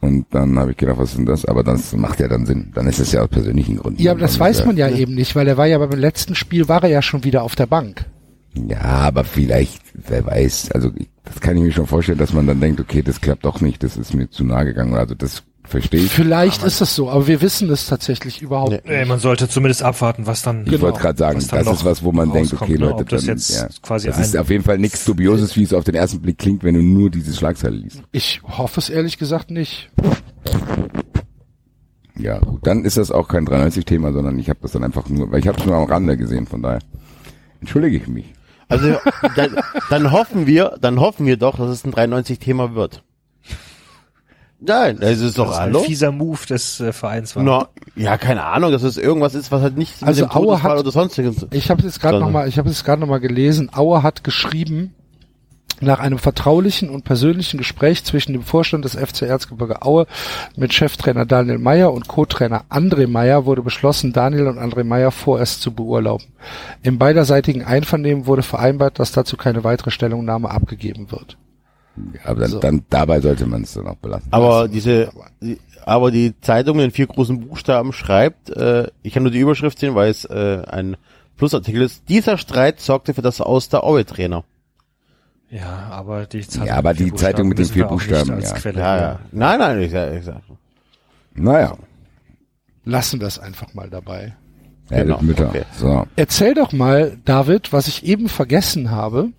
Und dann habe ich gedacht, was ist denn das? Aber das macht ja dann Sinn. Dann ist es ja aus persönlichen Gründen. Ja, aber das Und, weiß äh, man ja eben nicht, weil er war ja beim letzten Spiel war er ja schon wieder auf der Bank. Ja, aber vielleicht, wer weiß. Also ich, das kann ich mir schon vorstellen, dass man dann denkt, okay, das klappt doch nicht, das ist mir zu nahe gegangen. Also das verstehe ich. Vielleicht ist es so, aber wir wissen es tatsächlich überhaupt Nee. Nicht. man sollte zumindest abwarten, was dann. Ich wollte gerade sagen, das ist was, wo man denkt, okay, ne? Leute, das dann, ja, quasi das ist auf jeden Fall nichts Dubioses, wie es auf den ersten Blick klingt, wenn du nur diese Schlagzeile liest. Ich hoffe es ehrlich gesagt nicht. Ja, gut, dann ist das auch kein 93-Thema, sondern ich habe das dann einfach nur, weil ich habe es nur am Rande gesehen, von daher entschuldige ich mich. Also dann, dann hoffen wir, dann hoffen wir doch, dass es ein 93-Thema wird. Nein, es ist doch das ein hallo. fieser Move des äh, Vereins war. Na, ja, keine Ahnung, dass es irgendwas ist, was halt nicht Also mit dem Aue hat- oder sonstiges. Ich habe jetzt gerade noch mal, ich habe jetzt gerade noch mal gelesen. Auer hat geschrieben, nach einem vertraulichen und persönlichen Gespräch zwischen dem Vorstand des FC Erzgebirge Aue mit Cheftrainer Daniel Meyer und Co-Trainer André Meyer wurde beschlossen, Daniel und André Meyer vorerst zu beurlauben. Im beiderseitigen Einvernehmen wurde vereinbart, dass dazu keine weitere Stellungnahme abgegeben wird. Ja, aber dann, So. dann dabei sollte man es dann auch belassen. Aber diese, die, aber die Zeitung in vier großen Buchstaben schreibt, äh, ich kann nur die Überschrift sehen, weil es äh, ein Plusartikel ist. Dieser Streit sorgte für das Aus der Aue-Trainer. Ja, aber die Zeitung, Ja, aber mit vier die Zeitung mit den vier Buchstaben, als ja. Quelle Ja, ja. Nein, nein, ich sag, ich sag. Naja, Lassen wir es einfach mal dabei. ja, Genau, Mütter. okay. So. Erzähl doch mal, David, was ich eben vergessen habe.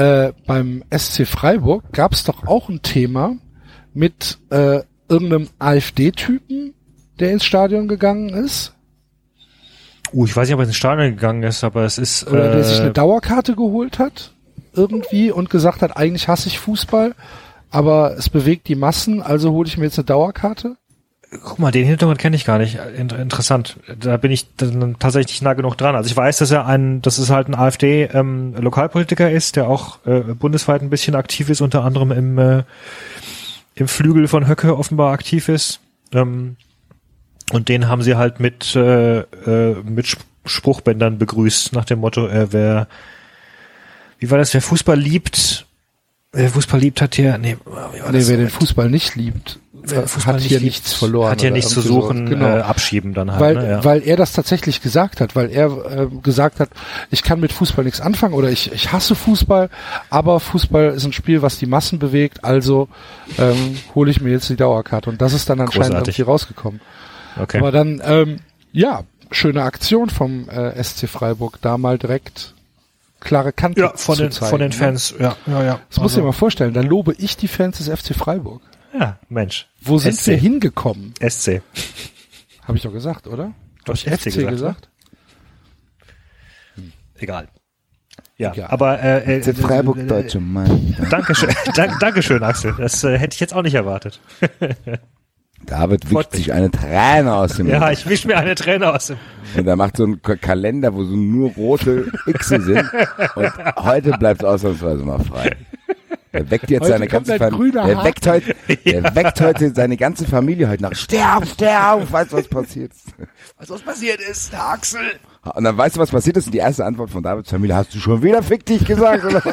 Äh, beim SC Freiburg gab es doch auch ein Thema mit äh, irgendeinem AfD-Typen, der ins Stadion gegangen ist. Uh, ich weiß nicht, ob er ins Stadion gegangen ist, aber es ist. Oder der sich äh, eine Dauerkarte geholt hat. Irgendwie und gesagt hat, eigentlich hasse ich Fußball, aber es bewegt die Massen, also hole ich mir jetzt eine Dauerkarte. Guck mal, den Hintergrund kenne ich gar nicht. Inter interessant. Da bin ich dann tatsächlich nicht nah genug dran. Also ich weiß, dass er ein, dass es halt ein AfD-Lokalpolitiker ist, der auch äh, bundesweit ein bisschen aktiv ist, unter anderem im, äh, im Flügel von Höcke offenbar aktiv ist. Ähm, und den haben sie halt mit, äh, äh, mit Sp- Spruchbändern begrüßt, nach dem Motto, äh, wer, wie war das, wer Fußball liebt, wer Fußball liebt, hat hier, nee, wie war Nee, das? wer den Fußball nicht liebt, äh, hat hier nichts verloren. Hat hier nichts zu suchen, Genau. äh, abschieben dann halt. weil, ne? ja. weil er das tatsächlich gesagt hat, weil er äh, gesagt hat, ich kann mit Fußball nichts anfangen oder ich, ich hasse Fußball, aber Fußball ist ein Spiel, was die Massen bewegt, also ähm, hole ich mir jetzt die Dauerkarte und das ist dann anscheinend Großartig. irgendwie rausgekommen. okay. Aber dann, ähm, ja, schöne Aktion vom äh, SC Freiburg, da mal direkt klare Kante ja, von den, zeigen, von den ne? Fans, ja, ja, ja. Das muss ich dir mal vorstellen, da lobe ich die Fans des FC Freiburg. Ja, Mensch. Wo sind SC. wir hingekommen? SC. (laughs) Habe ich doch gesagt, oder? Du hast FC FC gesagt, gesagt? Egal. Ja, Egal. aber äh, äh, Jetzt Freiburg äh, Deutsche Meister. (laughs) Dankeschön, Dank, Dankeschön, Axel. Das äh, hätte ich jetzt auch nicht erwartet. (laughs) David wischt sich eine Träne aus dem Ja, Mund. ich wisch mir eine Träne aus dem. Und er macht so einen Ka- Kalender, wo so nur rote Xe sind. Und heute bleibt es ausnahmsweise mal frei. Er weckt jetzt Heute seine ganze Familie. Er weckt heute, er weckt heute seine ganze Familie heute nach. Sterb, sterb! Weißt du, was passiert? Was was passiert ist, der Axel. Und dann weißt du, was passiert ist? Und die erste Antwort von Davids Familie, hast du schon wieder fick dich gesagt? Oder? (laughs)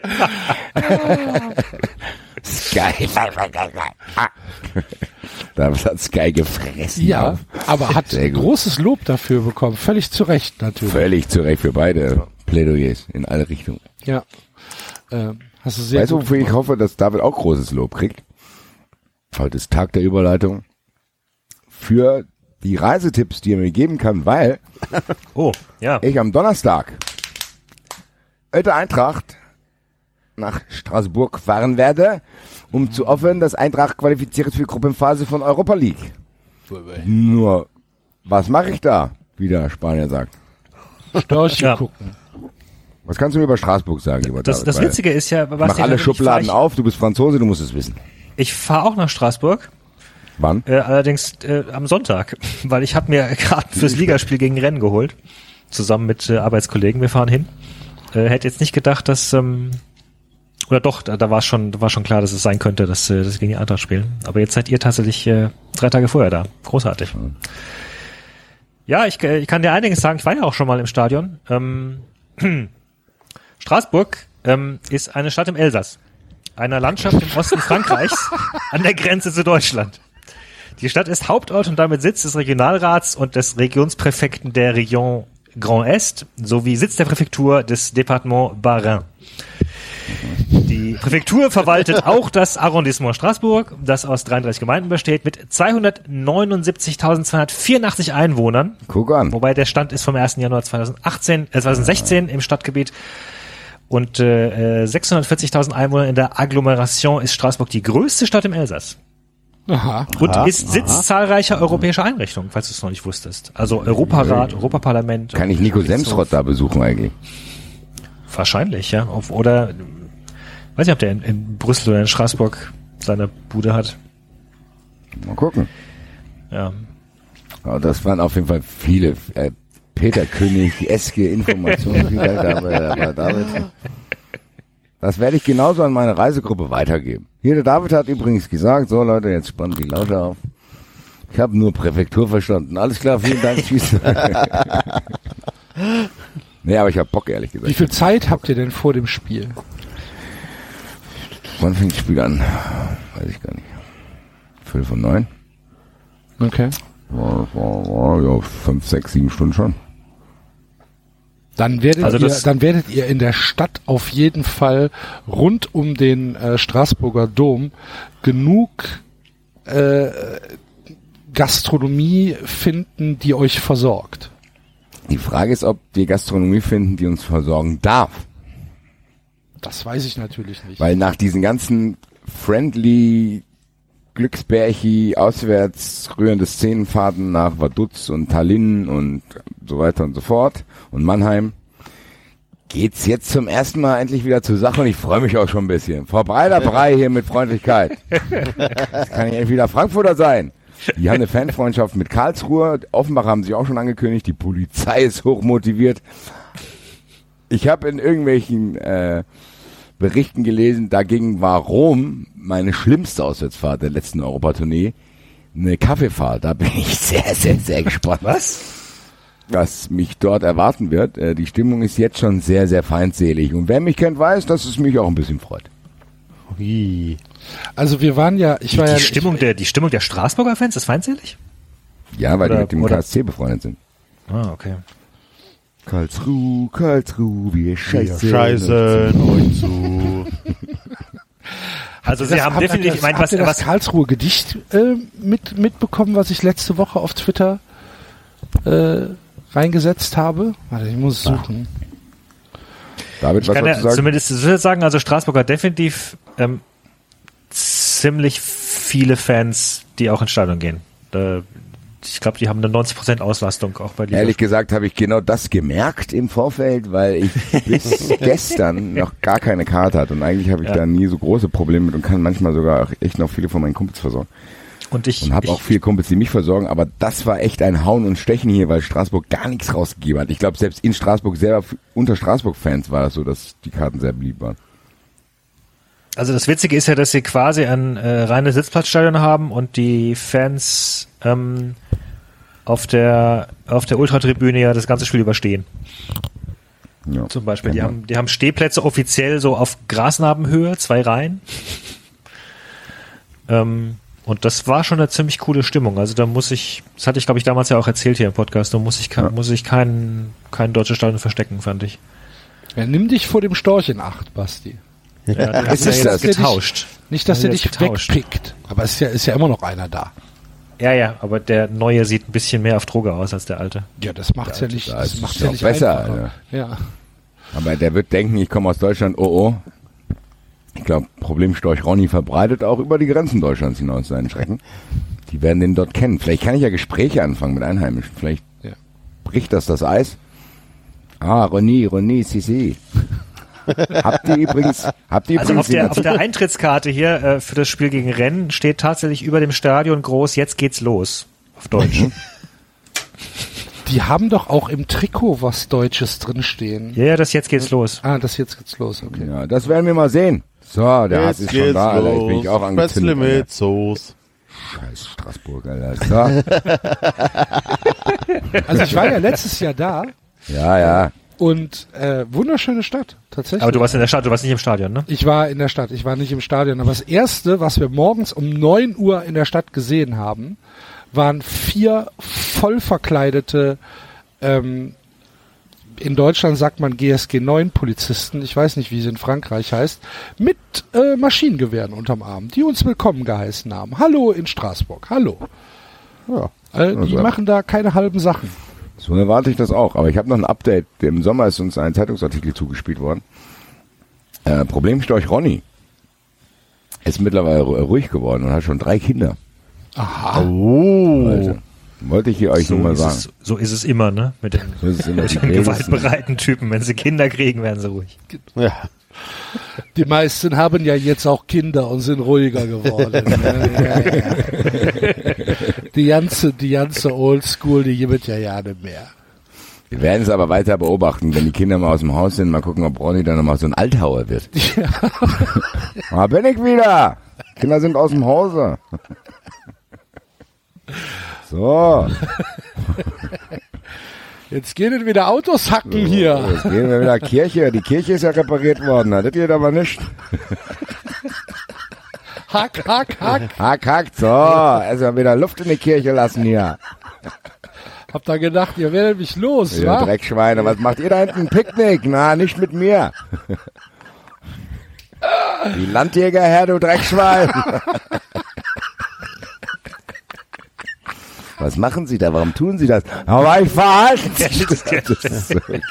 (laughs) Sky. (laughs) David hat Sky gefressen. Ja, aber hat Sehr gut. großes Lob dafür bekommen. Völlig zu Recht natürlich. Völlig zu Recht für beide Plädoyers in alle Richtungen. Ja. Ähm, hast du sehr Weißt du, wofür ich hoffe, dass David auch großes Lob kriegt? Heute ist Tag der Überleitung. Für die Reisetipps, die er mir geben kann, weil (laughs) Oh, ja. ich am Donnerstag Ölte Eintracht nach Straßburg fahren werde, um zu hoffen, dass Eintracht qualifiziert ist für die Gruppenphase von Europa League. Nur, was mache ich da? Wie der Spanier sagt. Störche Ja. gucken. Was kannst du mir über Straßburg sagen, lieber Das, David? das Witzige ist ja, was Mach alle Schubladen auf, du bist Franzose, du musst es wissen. Ich fahre auch nach Straßburg, Wann? äh, allerdings äh, am Sonntag, (laughs) weil ich habe mir (laughs) gerade fürs Ligaspiel gegen Rennen geholt, zusammen mit äh, Arbeitskollegen. Wir fahren hin. Äh, hätte jetzt nicht gedacht, dass ähm, oder doch, da, da war schon, da war schon klar, dass es sein könnte, dass, äh, dass sie gegen die Eintracht spielen. Aber jetzt seid ihr tatsächlich äh, drei Tage vorher da. Großartig. Ja, ich, äh, ich kann dir einiges sagen. Ich war ja auch schon mal im Stadion. Ähm, (clears throat) Straßburg ähm, ist eine Stadt im Elsass, einer Landschaft im Osten Frankreichs (laughs) an der Grenze zu Deutschland. Die Stadt ist Hauptort und damit Sitz des Regionalrats und des Regionspräfekten der Region Grand Est sowie Sitz der Präfektur des Departement Bas-Rhin. Die Präfektur verwaltet auch das Arrondissement Straßburg, das aus 33 Gemeinden besteht, mit 279.284 Einwohnern. Guck an. Wobei der Stand ist vom 1. Januar 2018, äh, 2016 im Stadtgebiet. Und äh, äh, 640.000 Einwohner in der Agglomeration ist Straßburg die größte Stadt im Elsass. Aha. Und ist Sitz zahlreicher europäischer Einrichtungen, falls du es noch nicht wusstest. Also Europarat, Europaparlament. Kann ich Nico Semsrott da besuchen eigentlich? Wahrscheinlich, ja. Auf, oder weiß nicht, ob der in, in Brüssel oder in Straßburg seine Bude hat. Mal gucken. Ja. Aber das waren auf jeden Fall viele äh, Peter König, eske Informationen, (laughs) dabei, dabei David. Das werde ich genauso an meine Reisegruppe weitergeben. Hier, der David hat übrigens gesagt, so Leute, jetzt spannen die Laute auf. Ich habe nur Präfektur verstanden. Alles klar, vielen Dank, tschüss. (laughs) nee, aber ich habe Bock, ehrlich Wie gesagt. viel Zeit habt ihr denn vor dem Spiel? Wann fängt das Spiel an? Weiß ich gar nicht. Viertel von neun? Okay. Ja, ja, ja, fünf, sechs, sieben Stunden schon. Dann werdet, Also ihr, dann werdet ihr in der Stadt auf jeden Fall rund um den äh, Straßburger Dom genug äh, Gastronomie finden, die euch versorgt. Die Frage ist, ob wir Gastronomie finden, die uns versorgen darf. Das weiß ich natürlich nicht. Weil nach diesen ganzen friendly Glücksbärchi auswärts rührende Szenenfahrten nach Vaduz und Tallinn und so weiter und so fort und Mannheim geht's jetzt zum ersten Mal endlich wieder zur Sache und ich freue mich auch schon ein bisschen. Frau Breiderbrei hier mit Freundlichkeit. (laughs) Das kann ich endlich wieder Frankfurter sein. Die haben eine Fanfreundschaft mit Karlsruhe. Offenbach haben sie auch schon angekündigt. Die Polizei ist hochmotiviert. Ich habe in irgendwelchen äh, Berichten gelesen, dagegen war Rom meine schlimmste Auswärtsfahrt der letzten Europatournee. Eine Kaffeefahrt. Da bin ich (laughs) sehr, sehr, sehr gespannt. Was? was mich dort erwarten wird. Äh, die Stimmung ist jetzt schon sehr, sehr feindselig. Und wer mich kennt, weiß, dass es mich auch ein bisschen freut. Ui. Also wir waren ja, ich Die, war ja, die, Stimmung der, die Stimmung der Straßburger Fans ist feindselig? Ja, weil die Oder- mit dem oder- KSC befreundet sind. Ah, okay. Karlsruhe, Karlsruhe, wir Wir scheißen. scheißen euch zu. (laughs) Also sie Das- haben definitiv, das, ich meine, was, das was, Karlsruhe Gedicht äh, mit, mitbekommen, was ich letzte Woche auf Twitter äh, reingesetzt habe? Warte, ich muss es suchen. David, ich was kann ja sagen? zumindest ich sagen, also Straßburg hat definitiv ähm, ziemlich viele Fans, die auch ins Stadion gehen. Äh, ich glaube, die haben eine 90% Auslastung auch bei dieser Ehrlich gesagt habe ich genau das gemerkt im Vorfeld, weil ich (laughs) bis gestern noch gar keine Karte hatte und eigentlich habe ich Ja. da nie so große Probleme mit und kann manchmal sogar auch echt noch viele von meinen Kumpels versorgen. Und ich, Und habe auch viele Kumpels, die mich versorgen, aber das war echt ein Hauen und Stechen hier, weil Straßburg gar nichts rausgegeben hat. Ich glaube, selbst in Straßburg selber, unter Straßburg-Fans war es so, dass die Karten sehr beliebt waren. Also das Witzige ist ja, dass sie quasi ein äh, reines Sitzplatzstadion haben und die Fans ähm, auf der auf der Ultratribüne ja das ganze Spiel überstehen. Ja. Zum Beispiel, die Ja. haben die haben Stehplätze offiziell so auf Grasnarbenhöhe, zwei Reihen. (laughs) Ähm, und das war schon eine ziemlich coole Stimmung. Also da muss ich, das hatte ich glaube ich damals ja auch erzählt hier im Podcast, da muss ich, kein, muss ich kein, kein deutsches Stadion verstecken, fand ich. Ja, nimm dich vor dem Storch in Acht, Basti. Ja, Ist ja es jetzt das? getauscht. Nicht, dass die dich das getauscht? wegpickt. Aber es ist ja, ist ja immer noch einer da. Ja, ja, aber der neue sieht ein bisschen mehr auf Droge aus als der alte. Ja, das macht's ja, nicht, da das ist macht's es ja doch nicht besser, einfacher. Ja. Aber der wird denken, ich komme aus Deutschland, oh oh. Ich glaube, Problemstorch Ronny verbreitet auch über die Grenzen Deutschlands hinaus seinen Schrecken. Die werden den dort kennen. Vielleicht kann ich ja Gespräche anfangen mit Einheimischen. Vielleicht Ja. bricht das das Eis. Ah, Ronny, Ronny, si, si. Habt ihr übrigens, habt ihr Also auf der, auf der Eintrittskarte hier äh, für das Spiel gegen Rennes steht tatsächlich über dem Stadion groß, jetzt geht's los. Auf Deutsch. (laughs) Die haben doch auch im Trikot was Deutsches drinstehen. Ja, ja, das jetzt geht's los. Ah, das jetzt geht's los, okay. Ja, das werden wir mal sehen. So, der Hass ist schon da, Alter. Ich bin ich auch angezündet. mit Soße. Scheiß Straßburg, Alter. So. (laughs) Also ich war ja letztes Jahr da Ja, ja. Und äh, wunderschöne Stadt, tatsächlich. Aber du warst in der Stadt, du warst nicht im Stadion, ne? Ich war in der Stadt, ich war nicht im Stadion. Aber das Erste, was wir morgens um 9 Uhr in der Stadt gesehen haben, waren vier voll verkleidete, ähm, in Deutschland sagt man GSG 9 Polizisten, ich weiß nicht, wie es in Frankreich heißt, mit äh, Maschinengewehren unterm Arm, die uns willkommen geheißen haben. Hallo in Straßburg, hallo. ja. Äh, die Also- machen da keine halben Sachen. So erwarte ich das auch. Aber ich habe noch ein Update. Im Sommer ist uns ein Zeitungsartikel zugespielt worden. Äh, Problemstorch Ronny ist mittlerweile ru- ruhig geworden und hat schon drei Kinder. Aha. Oh. Wollte ich hier euch So nur mal ist, sagen. es, so ist es immer, ne? Mit den, So immer. (laughs) mit den gewaltbereiten Typen. Wenn sie Kinder kriegen, werden sie ruhig. Ja. Die meisten haben ja jetzt auch Kinder und sind ruhiger geworden. ja, ja, ja. Die ganze, die ganze Oldschool, die gibt ja ja nicht mehr. Wir werden es aber weiter beobachten, wenn die Kinder mal aus dem Haus sind. Mal gucken, ob Ronny dann nochmal so ein Althauer wird. Da (laughs) bin ich wieder. Kinder sind aus dem Hause. So, (laughs) Jetzt gehen es wieder Autos hacken hier. jetzt gehen wir wieder Kirche. Die Kirche ist ja repariert worden. Das geht aber nicht. (laughs) Hack, hack, hack. Hack, hack, so. Erstmal wieder Luft in die Kirche lassen hier. Hab da gedacht, ihr werdet mich los, Ihr wa? Dreckschweine, was macht ihr da hinten? Picknick? Na, nicht mit mir. (laughs) Die Landjägerherr, du Dreckschwein. (laughs) Was machen Sie da? Warum tun Sie das? Aber ich verhalten (laughs) sich. Das ist so geil.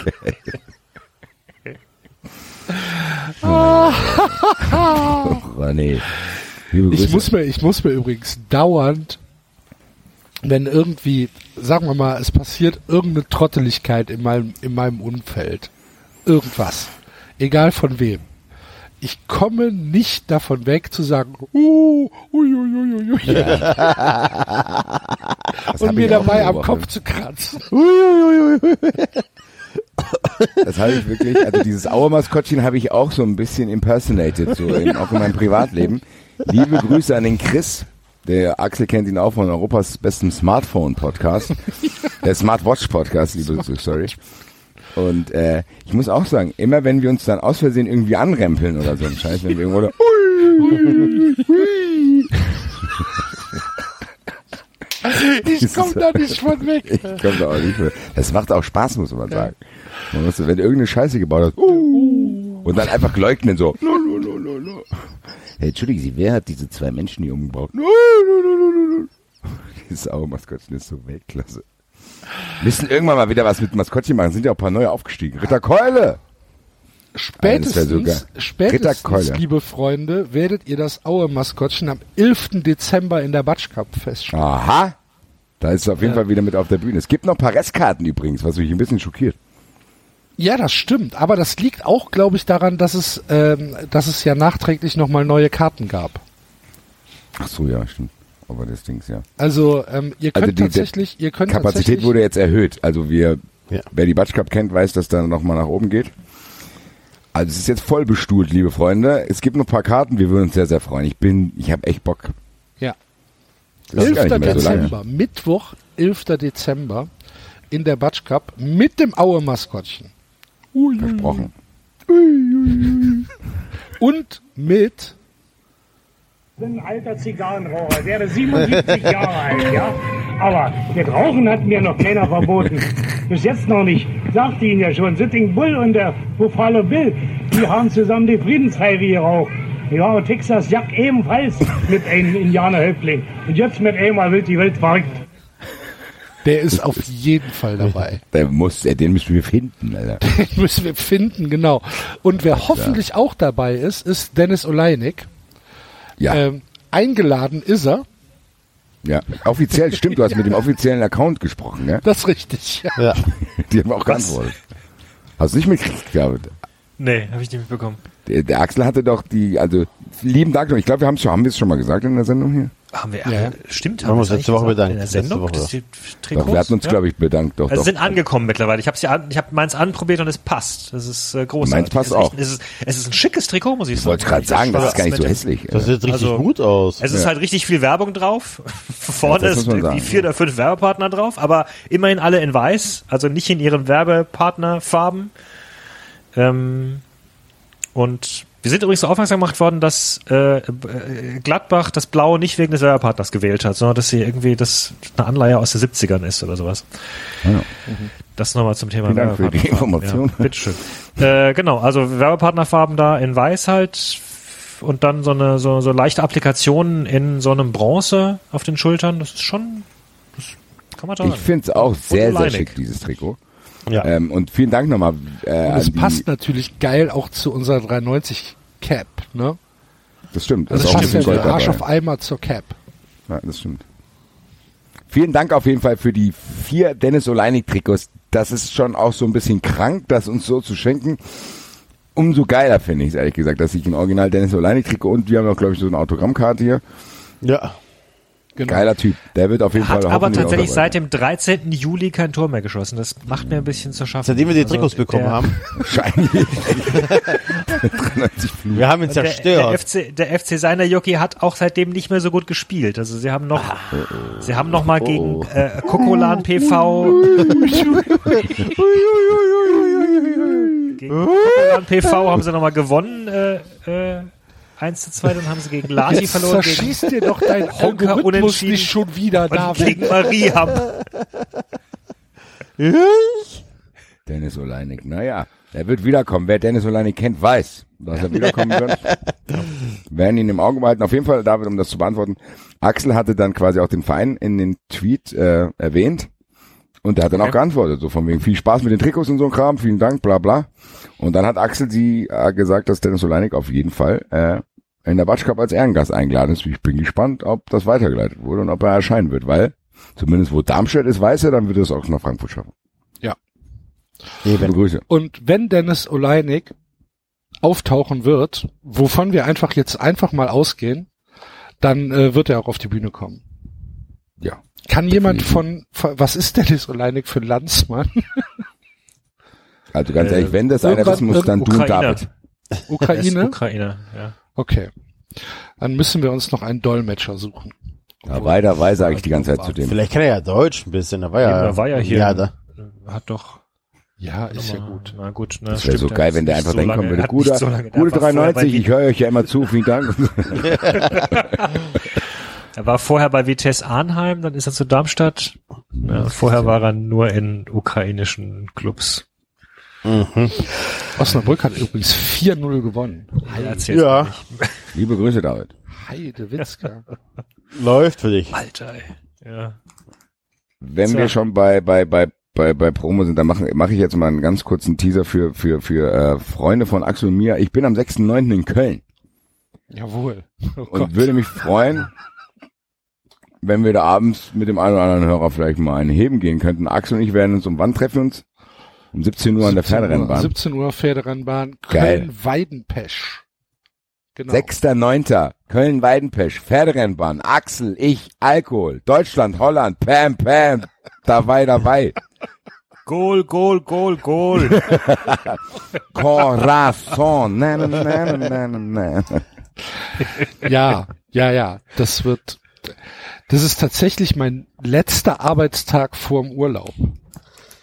(laughs) Oh, René. Ich muss mir, ich muss mir übrigens dauernd, wenn irgendwie, sagen wir mal, es passiert irgendeine Trotteligkeit in meinem, in meinem Umfeld. Irgendwas. Egal von wem. Ich komme nicht davon weg zu sagen, uh, ui, ui, ui, ui, ui, (laughs) Das und mir dabei am. Kopf zu kratzen. (laughs) Das habe ich wirklich, also dieses Auermaskottchen habe ich auch so ein bisschen impersonated, so in, auch in meinem Privatleben. Liebe Grüße an den Chris. Der Axel kennt ihn auch von Europas besten Smartphone-Podcast. der Smartwatch-Podcast, liebe Grüße, sorry. Und äh, ich muss auch sagen, immer wenn wir uns dann aus Versehen irgendwie anrempeln oder so ein Scheiß, wenn wir irgendwo da, Ich komm da nicht von weg. ich komm da auch nicht mehr. Das macht auch Spaß, muss man sagen. Man muss, wenn du irgendeine Scheiße gebaut hast, uh, und dann einfach leugnen so. No, no, no, no, no. Hey, entschuldigen Sie, wer hat diese zwei Menschen hier umgebaut? No, no, no, ist so Weltklasse. Müssen irgendwann mal wieder was mit Maskottchen machen. Sind ja auch ein paar neue aufgestiegen. Ritter Keule! Spätestens, Ja, spätestens, liebe Freunde, werdet ihr das Aue-Maskottchen am 11. Dezember in der Batsch Cup feststellen. Aha! Da ist es auf jeden Fall wieder mit auf der Bühne. Es gibt noch ein paar Restkarten übrigens, was mich ein bisschen schockiert. Ja, das stimmt. Aber das liegt auch, glaube ich, daran, dass es, ähm, dass es ja nachträglich nochmal neue Karten gab. Ach so, ja, stimmt. Aber das Ding ja. Also ähm, ihr könnt Also die- tatsächlich, ihr könnt Kapazität tatsächlich, wurde jetzt erhöht. Also wir, Ja. wer die Batsch Cup kennt, weiß, dass da nochmal nach oben geht. Also es ist jetzt voll bestuhlt, liebe Freunde. Es gibt noch ein paar Karten, wir würden uns sehr, sehr freuen. Ich bin, ich habe echt Bock. Ja. Das ist gar 11. nicht mehr so. Dezember, Mittwoch, 11. Dezember in der Batsch Cup mit dem Aue-Maskottchen. Versprochen. Und mit bin ein alter Zigarrenraucher, wäre 77 (laughs) Jahre alt, ja. Aber das Rauchen hat mir noch keiner verboten. Bis jetzt noch nicht. Sagte Ihnen ja schon, Sitting Bull und der Buffalo Bill, die haben zusammen die Friedenspfeife geraucht. Ja, und Texas Jack ebenfalls mit einem Indianerhäuptling. Und jetzt mit einmal wird die Welt verrückt. der ist auf jeden Fall dabei. (laughs) Der muss, äh, den müssen wir finden, Alter. (laughs) Den müssen wir finden, genau. Und wer hoffentlich auch dabei ist, ist Dennis Oleinik. Ja, Ähm, eingeladen ist er. ja. Offiziell, stimmt, du hast (laughs) mit dem offiziellen Account gesprochen, ne? Das ist richtig. Ja. Ja. (laughs) Die haben auch geantwortet. Hast du nicht mitgekriegt, glaube ich. Nee, habe ich nicht mitbekommen. Der, der Axel hatte doch die, also lieben Dank. Ich glaube, wir haben es schon, haben wir es schon mal gesagt in der Sendung hier. Haben wir, Ja. stimmt, Haben wir uns letzte Woche bedankt. In der Letzte Sendung, Woche. die Doch, wir hatten uns, ja? glaube ich, bedankt. Doch, Also doch. sind angekommen mittlerweile. Ich habe an, ich habe meins anprobiert und es passt. Das ist äh, großartig. Meins passt es ist echt- auch. Es ist, es ist ein schickes Trikot, muss ich Ich sagen. wollte gerade sagen, das ist gar nicht so hässlich. Das sieht richtig Also- gut aus. Es ist halt richtig viel Werbung drauf. (laughs) Vorne das muss ist sagen, vier oder fünf Werbepartner drauf, aber immerhin alle in weiß, also nicht in ihren Werbepartnerfarben. Ähm, und wir sind übrigens so aufmerksam gemacht worden, dass äh, äh, Gladbach das Blau nicht wegen des Werbepartners gewählt hat, sondern dass sie irgendwie das eine Anleihe aus den 70ern ist oder sowas. Ja. Das nochmal zum Thema Vielen Dank für die. Information. Ja, bitteschön. äh, genau, also Werbepartnerfarben da in weiß halt und dann so eine so, so leichte Applikationen in so einem Bronze auf den Schultern. Das ist schon, das kann man sagen. Ich finde es auch sehr, sehr schick, dieses Trikot. Ja. Ähm, und vielen Dank nochmal. Äh, Und es passt natürlich geil auch zu unserer 390 Cap, ne? Das stimmt. Also ist auch ein ja Arsch auf Eimer zur Cap. Ja, das stimmt. Vielen Dank auf jeden Fall für die vier Dennis Oleinik Trikots. Das ist schon auch so ein bisschen krank, das uns so zu schenken. Umso geiler finde ich es ehrlich gesagt, dass ich ein Original Dennis Oleinik Trikot und wir haben auch glaube ich so eine Autogrammkarte hier. Ja. Genau. Geiler Typ. Der wird auf jeden Hat Fall aber hoffentlich auch tatsächlich seit dem 13. Juli kein Tor mehr geschossen. Das macht mir ein bisschen zu schaffen. Seitdem wir die Also Trikots bekommen der, haben. (laughs) Wahrscheinlich. (laughs) 93 Flug. Wir haben ihn Der, der, zerstört. FC, der FC Seiner Jockey hat auch seitdem nicht mehr so gut gespielt. Also sie haben noch, Ah. sie haben noch mal Oh, gegen äh, Kokolan PV gegen Kokolan PV haben sie noch mal gewonnen. Äh, äh, 1 zu 2, dann haben sie gegen Lati Jetzt verloren. Gegen, zerschießt dir doch dein Honka Algorithmus unentschieden. nicht schon wieder, und David. gegen Marie haben. (laughs) Dennis Oleinik. Naja, er wird wiederkommen. Wer Dennis Oleinik kennt, weiß, dass er wiederkommen wird. (laughs) Werden ihn im Auge behalten. Auf jeden Fall, David, um das zu beantworten. Axel hatte dann quasi auch den Verein in den Tweet äh, erwähnt. Und der hat dann Okay. auch geantwortet, so von wegen viel Spaß mit den Trikots und so ein Kram, vielen Dank, bla bla. Und dann hat Axel sie äh, gesagt, dass Dennis Oleinik auf jeden Fall äh, in der Batsch Cup als Ehrengast eingeladen ist. Ich bin gespannt, ob das weitergeleitet wurde und ob er erscheinen wird, weil zumindest wo Darmstadt ist, weiß er, dann wird er es auch nach Frankfurt schaffen. Liebe Grüße. Und wenn Dennis Oleinik auftauchen wird, wovon wir einfach jetzt einfach mal ausgehen, dann äh, wird er auch auf die Bühne kommen. Ja. Kann jemand von, von was ist Dennis Oleinik für ein Landsmann? Also ganz Äh, ehrlich, wenn das einer irgendwann- wissen muss, dann du und. David. Ukraine? (laughs) Ukrainer, ja. Okay. Dann müssen wir uns noch einen Dolmetscher suchen. Dabei, dabei, sage ich die ganze Zeit zu dem. Vielleicht kann er ja Deutsch ein bisschen, da war ja, Ja, er war ja hier. Ja, da. Hat doch. Ja, ist ja gut. Na gut, ne, Das wäre so geil, er wenn der einfach so kommen lange- würde. Gute, so gute war vorher bei 93, ich höre euch ja immer zu, vielen Dank. (laughs) Er war vorher bei Vitesse Arnheim, dann ist er zu Darmstadt. Ja, vorher war er nur in ukrainischen Clubs. Osnabrück hat übrigens 4-0 gewonnen. Erzählt's Ja. Liebe Grüße, David. Heide Witzka. (laughs) Läuft für dich. Alter, ey. Ja. Wenn So. wir schon bei, bei, bei, bei, bei Promo sind, dann mache mach ich jetzt mal einen ganz kurzen Teaser für, für, für äh, Freunde von Axel und mir. Ich bin am 6.9. in Köln Jawohl. Oh und Gott. würde mich freuen, wenn wir da abends mit dem einen oder anderen Hörer vielleicht mal einen heben gehen könnten. Axel und ich werden uns um wann treffen uns? Um 17 Uhr an der 17 Uhr, Pferderennbahn. 17 Uhr Pferderennbahn. Köln-Weidenpesch. Genau. 6.9. Köln-Weidenpesch, Pferderennbahn, Axel, ich, Alkohol, Deutschland, Holland, Pam, Pam, dabei, dabei. Goal, Goal, Goal, Goal. (laughs) Corazon, na, na, na, na, na. Ja, ja, ja. Das wird, das ist tatsächlich mein letzter Arbeitstag vorm Urlaub.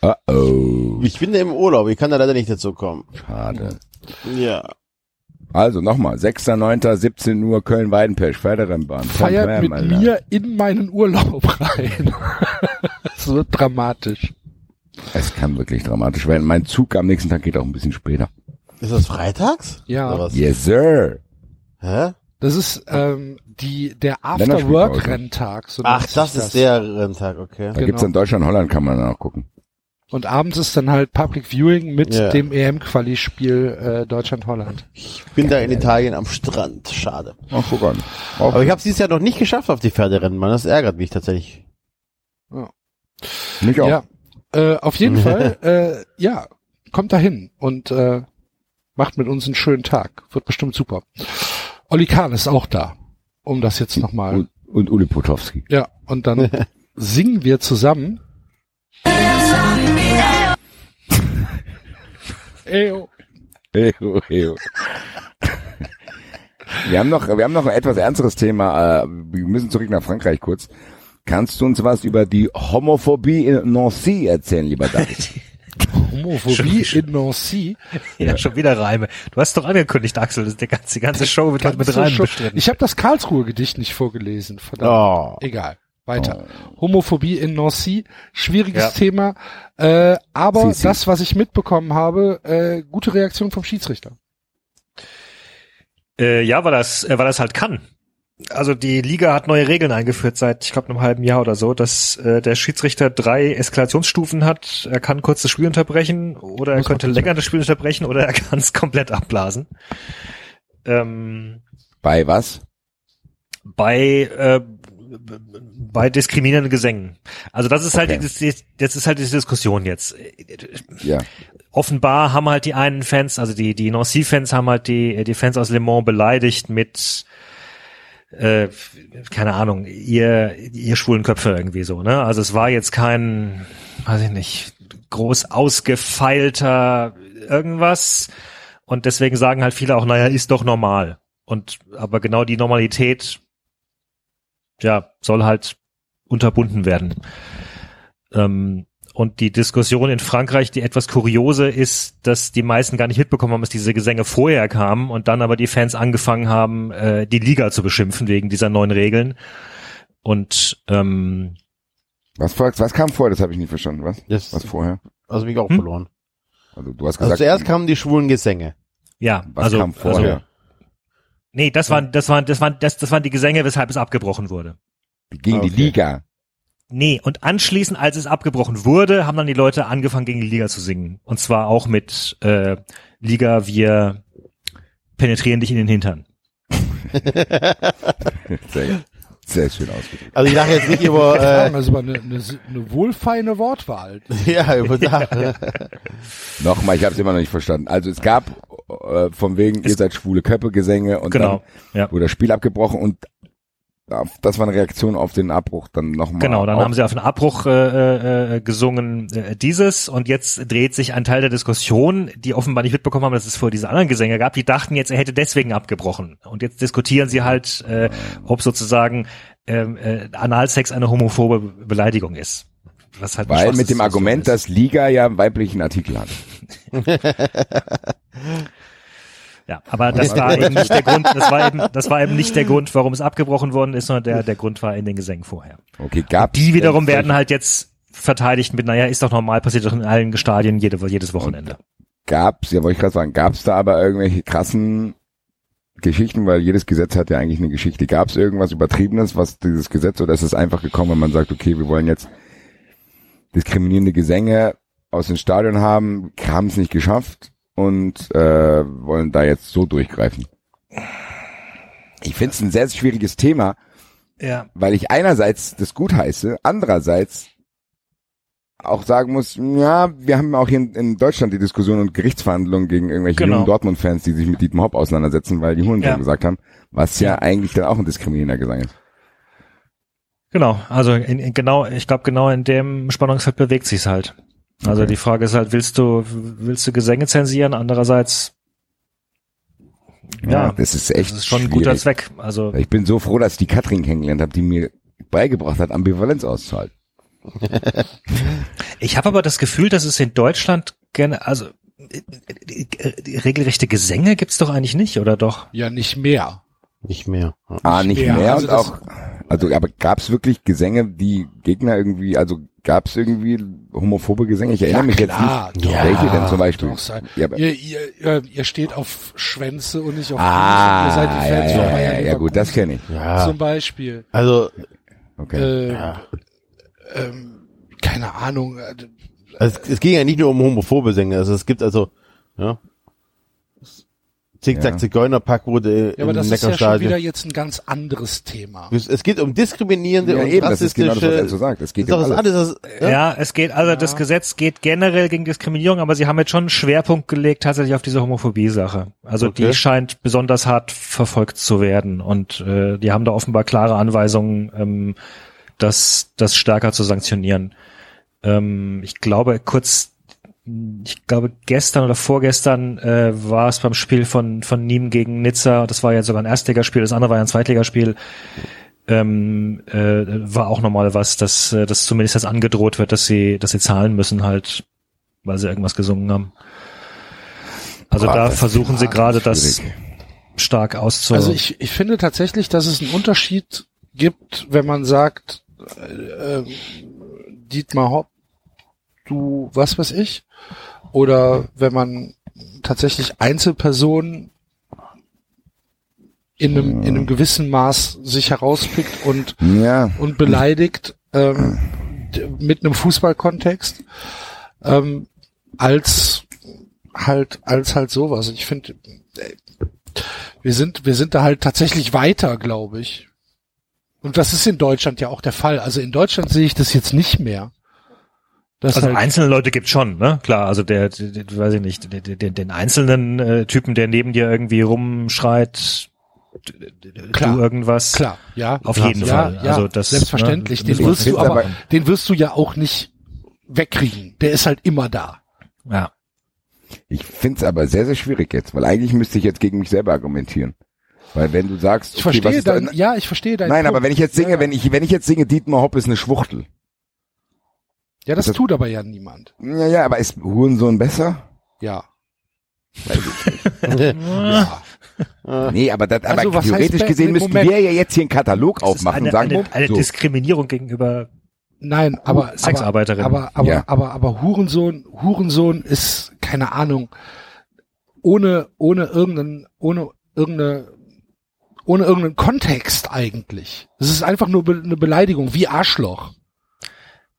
Uh oh, Ich bin im Urlaub, ich kann da leider nicht dazu kommen. schade. Ja. Also nochmal, 6.9., 17 Uhr, Köln-Weidenpesch, Pferderennbahn. Pam, Feiert mit Alter. mir in meinen Urlaub rein. (laughs) Das wird dramatisch. Es kann wirklich dramatisch werden. Mein Zug am nächsten Tag geht auch ein bisschen später. Ist das freitags? Ja. Oder was? Yes, sir. Hä? Das ist ähm, die der. After-Work-Renntag. So Ach, sich das ist der Renntag, okay. Da Genau. gibt's in Deutschland, Holland kann man nachgucken. Und abends ist dann halt Public Viewing mit Ja. dem EM-Quali-Spiel äh, Deutschland-Holland. Ich bin da in Italien am Strand, schade. Ach, guck an. Auch Aber ich habe es dieses Jahr noch nicht geschafft auf die Pferderennen, man. Das ärgert mich tatsächlich. mich auch. Ja, äh, auf jeden (laughs) Fall, äh, ja, kommt dahin und äh, macht mit uns einen schönen Tag. Wird bestimmt super. Olli Kahn ist auch da, um das jetzt nochmal. Und, und Uli Potowski. Ja, und dann (laughs) singen wir zusammen. Eyo. Ejo, ejo. Wir haben noch, wir haben noch ein etwas ernsteres Thema. Äh, Wir müssen zurück nach Frankreich kurz. Kannst du uns was über die Homophobie in Nancy erzählen, lieber David? (laughs) Homophobie in Nancy. (laughs) Ja, schon wieder Reime. Du hast doch angekündigt, Axel, das ist der ganze, die ganze Show wird heute mit Reimen bestritten. Ich habe das Karlsruhe-Gedicht nicht vorgelesen. Verdammt. Oh. Egal. Weiter. Homophobie in Nancy, schwieriges Ja. Thema. Äh, aber Sie, sie. das, was ich mitbekommen habe, äh, gute Reaktion vom Schiedsrichter. Äh, ja, weil das, äh, weil das halt kann. Also die Liga hat neue Regeln eingeführt seit, ich glaube, einem halben Jahr oder so, dass äh, der Schiedsrichter drei Eskalationsstufen hat. Er kann kurz das Spiel unterbrechen oder er könnte länger das Spiel unterbrechen oder er (laughs) kann es komplett abblasen. Ähm, Bei was? bei äh, bei diskriminierenden Gesängen. Also das ist halt Okay. die, die- das ist halt diese Diskussion jetzt. Ja. offenbar haben halt die einen Fans, also die, die Nancy-Fans haben halt die, die Fans aus Le Mans beleidigt mit, äh, keine Ahnung, ihr, ihr schwulen Köpfe irgendwie so, ne? Also es war jetzt kein, weiß ich nicht, groß ausgefeilter irgendwas. Und deswegen sagen halt viele auch, naja, ist doch normal. Und, aber genau die Normalität, ja, soll halt unterbunden werden. Ähm, und die Diskussion in Frankreich, die etwas kuriose ist, dass die meisten gar nicht mitbekommen haben, dass diese Gesänge vorher kamen und dann aber die Fans angefangen haben, äh, die Liga zu beschimpfen wegen dieser neuen Regeln. Und ähm, Was, vor- was kam vor? Das habe ich nicht verstanden. Was? Das, Was vorher? also mich auch Hm? verloren. Also du hast Also gesagt, zuerst kamen die schwulen Gesänge. ja, was also, kam vorher? also nee, das waren das waren das waren das, das waren die Gesänge, weshalb es abgebrochen wurde. Gegen die Okay. Liga. Nee, und anschließend, als es abgebrochen wurde, haben dann die Leute angefangen, gegen die Liga zu singen. Und zwar auch mit äh, Liga, wir penetrieren dich in den Hintern. (laughs) Sehr, sehr schön ausgedrückt. Also ich lache jetzt nicht über, (laughs) äh, das war eine, eine, eine wohlfeine Wortwahl. (laughs) ja, über. Nochmal, ich habe es immer noch nicht verstanden. Also es gab äh, von wegen, ihr seid schwule Köppe, Gesänge und Genau, dann ja. wurde das Spiel abgebrochen und auf- das war eine Reaktion auf den Abbruch dann nochmal. Genau, dann auch- haben sie auf den Abbruch äh, äh, gesungen äh, dieses und jetzt dreht sich ein Teil der Diskussion, die offenbar nicht mitbekommen haben, dass es vor diese anderen Gesänge gab, die dachten jetzt, er hätte deswegen abgebrochen. Und jetzt diskutieren sie halt, äh, ob sozusagen ähm, äh, Analsex eine homophobe Beleidigung ist. Was halt Weil mit dem ist. Argument, dass Liga ja einen weiblichen Artikel hat. (laughs) (laughs) Ja, aber das war eben nicht der Grund, das war eben, das war eben nicht der Grund, warum es abgebrochen worden ist, sondern der, der Grund war in den Gesängen vorher. Okay, gab Die wiederum werden halt jetzt verteidigt mit, naja, ist doch normal, passiert doch in allen Stadien jede, jedes Wochenende. gab's, ja wollte ich gerade sagen, gab's da aber irgendwelche krassen Geschichten, weil jedes Gesetz hat ja eigentlich eine Geschichte. Gab's irgendwas Übertriebenes, was dieses Gesetz, oder ist es einfach gekommen, wenn man sagt, okay, wir wollen jetzt diskriminierende Gesänge aus dem Stadion haben, haben es nicht geschafft und äh, wollen da jetzt so durchgreifen. Ich finde es ein sehr schwieriges Thema, Ja. weil ich einerseits das gut heiße, andererseits auch sagen muss, ja, wir haben auch hier in, in Deutschland die Diskussion und Gerichtsverhandlungen gegen irgendwelche Genau. jungen Dortmund-Fans, die sich mit Dietmar Hopp auseinandersetzen, weil die Hurensohn Ja. gesagt haben, was ja eigentlich dann auch ein diskriminierender Gesang ist. Genau, also in, in genau, ich glaube genau in dem Spannungsfeld bewegt sich's halt. Also Okay. die Frage ist halt, willst du willst du Gesänge zensieren? Andererseits ja, das ist echt das ist schon ein schwierig. guter Zweck. Also Ich bin so froh, dass ich die Katrin kennengelernt habe, die mir beigebracht hat, Ambivalenz auszuhalten. (laughs) ich habe aber das Gefühl, dass es in Deutschland gerne, also regelrechte Gesänge gibt's doch eigentlich nicht, oder doch? Ja, nicht mehr. Nicht mehr. Ja. Ah, nicht mehr. mehr Also und auch, also aber gab's wirklich Gesänge, die Gegner irgendwie, also gab's irgendwie homophobe Gesänge? Ich erinnere Ja, mich klar, jetzt nicht. doch. Welche denn zum Beispiel? Ja, ihr, ihr, ihr, ihr steht auf Schwänze und nicht auf Ah, und ihr seid die ja, Fans ja, von ja, Bayern ja, gut, das kenne ich. Ja. Zum Beispiel. Also, Okay. Äh, ja. ähm, keine Ahnung. äh, Also es, es ging ja nicht nur um homophobe Sänger. Also es gibt also, ja. Zickzack Ja. Wurde Ja, aber das ist ja schon wieder jetzt ein ganz anderes Thema. es, geht um diskriminierende Ja, und eben, das ist genau das, was rassistische. er so sagt. Es geht um alles. anderes. als- Ja, es geht, also das Gesetz geht generell gegen Diskriminierung, aber sie haben jetzt schon einen Schwerpunkt gelegt tatsächlich auf diese Homophobie-Sache. Also Okay. die scheint besonders hart verfolgt zu werden und äh, die haben da offenbar klare Anweisungen, ähm, das, das stärker zu sanktionieren. Ähm, ich glaube, kurz, ich glaube gestern oder vorgestern äh, war es beim Spiel von, von Nîmes gegen Nizza, das war ja sogar ein Erstligaspiel, das andere war ja ein Zweitligaspiel, ähm, äh, war auch nochmal was, dass, äh, dass zumindest jetzt angedroht wird, dass sie, dass sie zahlen müssen halt, weil sie irgendwas gesungen haben. Also Boah, da das- versuchen sie gerade das stark auszu. Also ich, ich finde tatsächlich, dass es einen Unterschied gibt, wenn man sagt, äh, äh, Dietmar Hopp, du, was weiß ich, oder wenn man tatsächlich Einzelpersonen in einem, in einem gewissen Maß sich herauspickt und, Ja, und beleidigt ähm, mit einem Fußballkontext ähm, als halt als halt sowas. Ich finde, äh, wir sind wir sind da halt tatsächlich weiter, glaube ich. Und das ist in Deutschland ja auch der Fall. Also in Deutschland sehe ich das jetzt nicht mehr. Das Also halt, einzelne Leute gibt's schon, ne? Klar, also der, der, der weiß ich nicht, der, der, den einzelnen äh, Typen, der neben dir irgendwie rumschreit, Klar, du irgendwas. klar, ja, Auf jeden ja, Fall. Ja, Also das, selbstverständlich. ne, den wirst du aber, den wirst du ja auch nicht wegkriegen. Der ist halt immer da. Ja. ich find's aber sehr, sehr schwierig jetzt, weil eigentlich müsste ich jetzt gegen mich selber argumentieren. Weil wenn du sagst, Ich okay, was verstehe da- dein, ja, ich verstehe dein. Nein, aber wenn ich jetzt singe, ja, wenn ich, wenn ich jetzt singe, Dietmar Hopp ist eine Schwuchtel. Ja, das das- tut aber ja niemand. Ja, ja, aber ist Hurensohn besser? Ja. (laughs) Nee, aber, das, aber Also, was theoretisch heißt, gesehen müssten Moment. wir ja jetzt hier einen Katalog Das ist aufmachen eine, und sagen, eine, eine so, Diskriminierung gegenüber Nein, aber Sexarbeiterin. Aber aber, Ja. aber aber Hurensohn, Hurensohn ist keine Ahnung ohne ohne irgendeinen ohne irgendeine ohne irgendeinen Kontext eigentlich. Es ist einfach nur be eine Beleidigung wie Arschloch.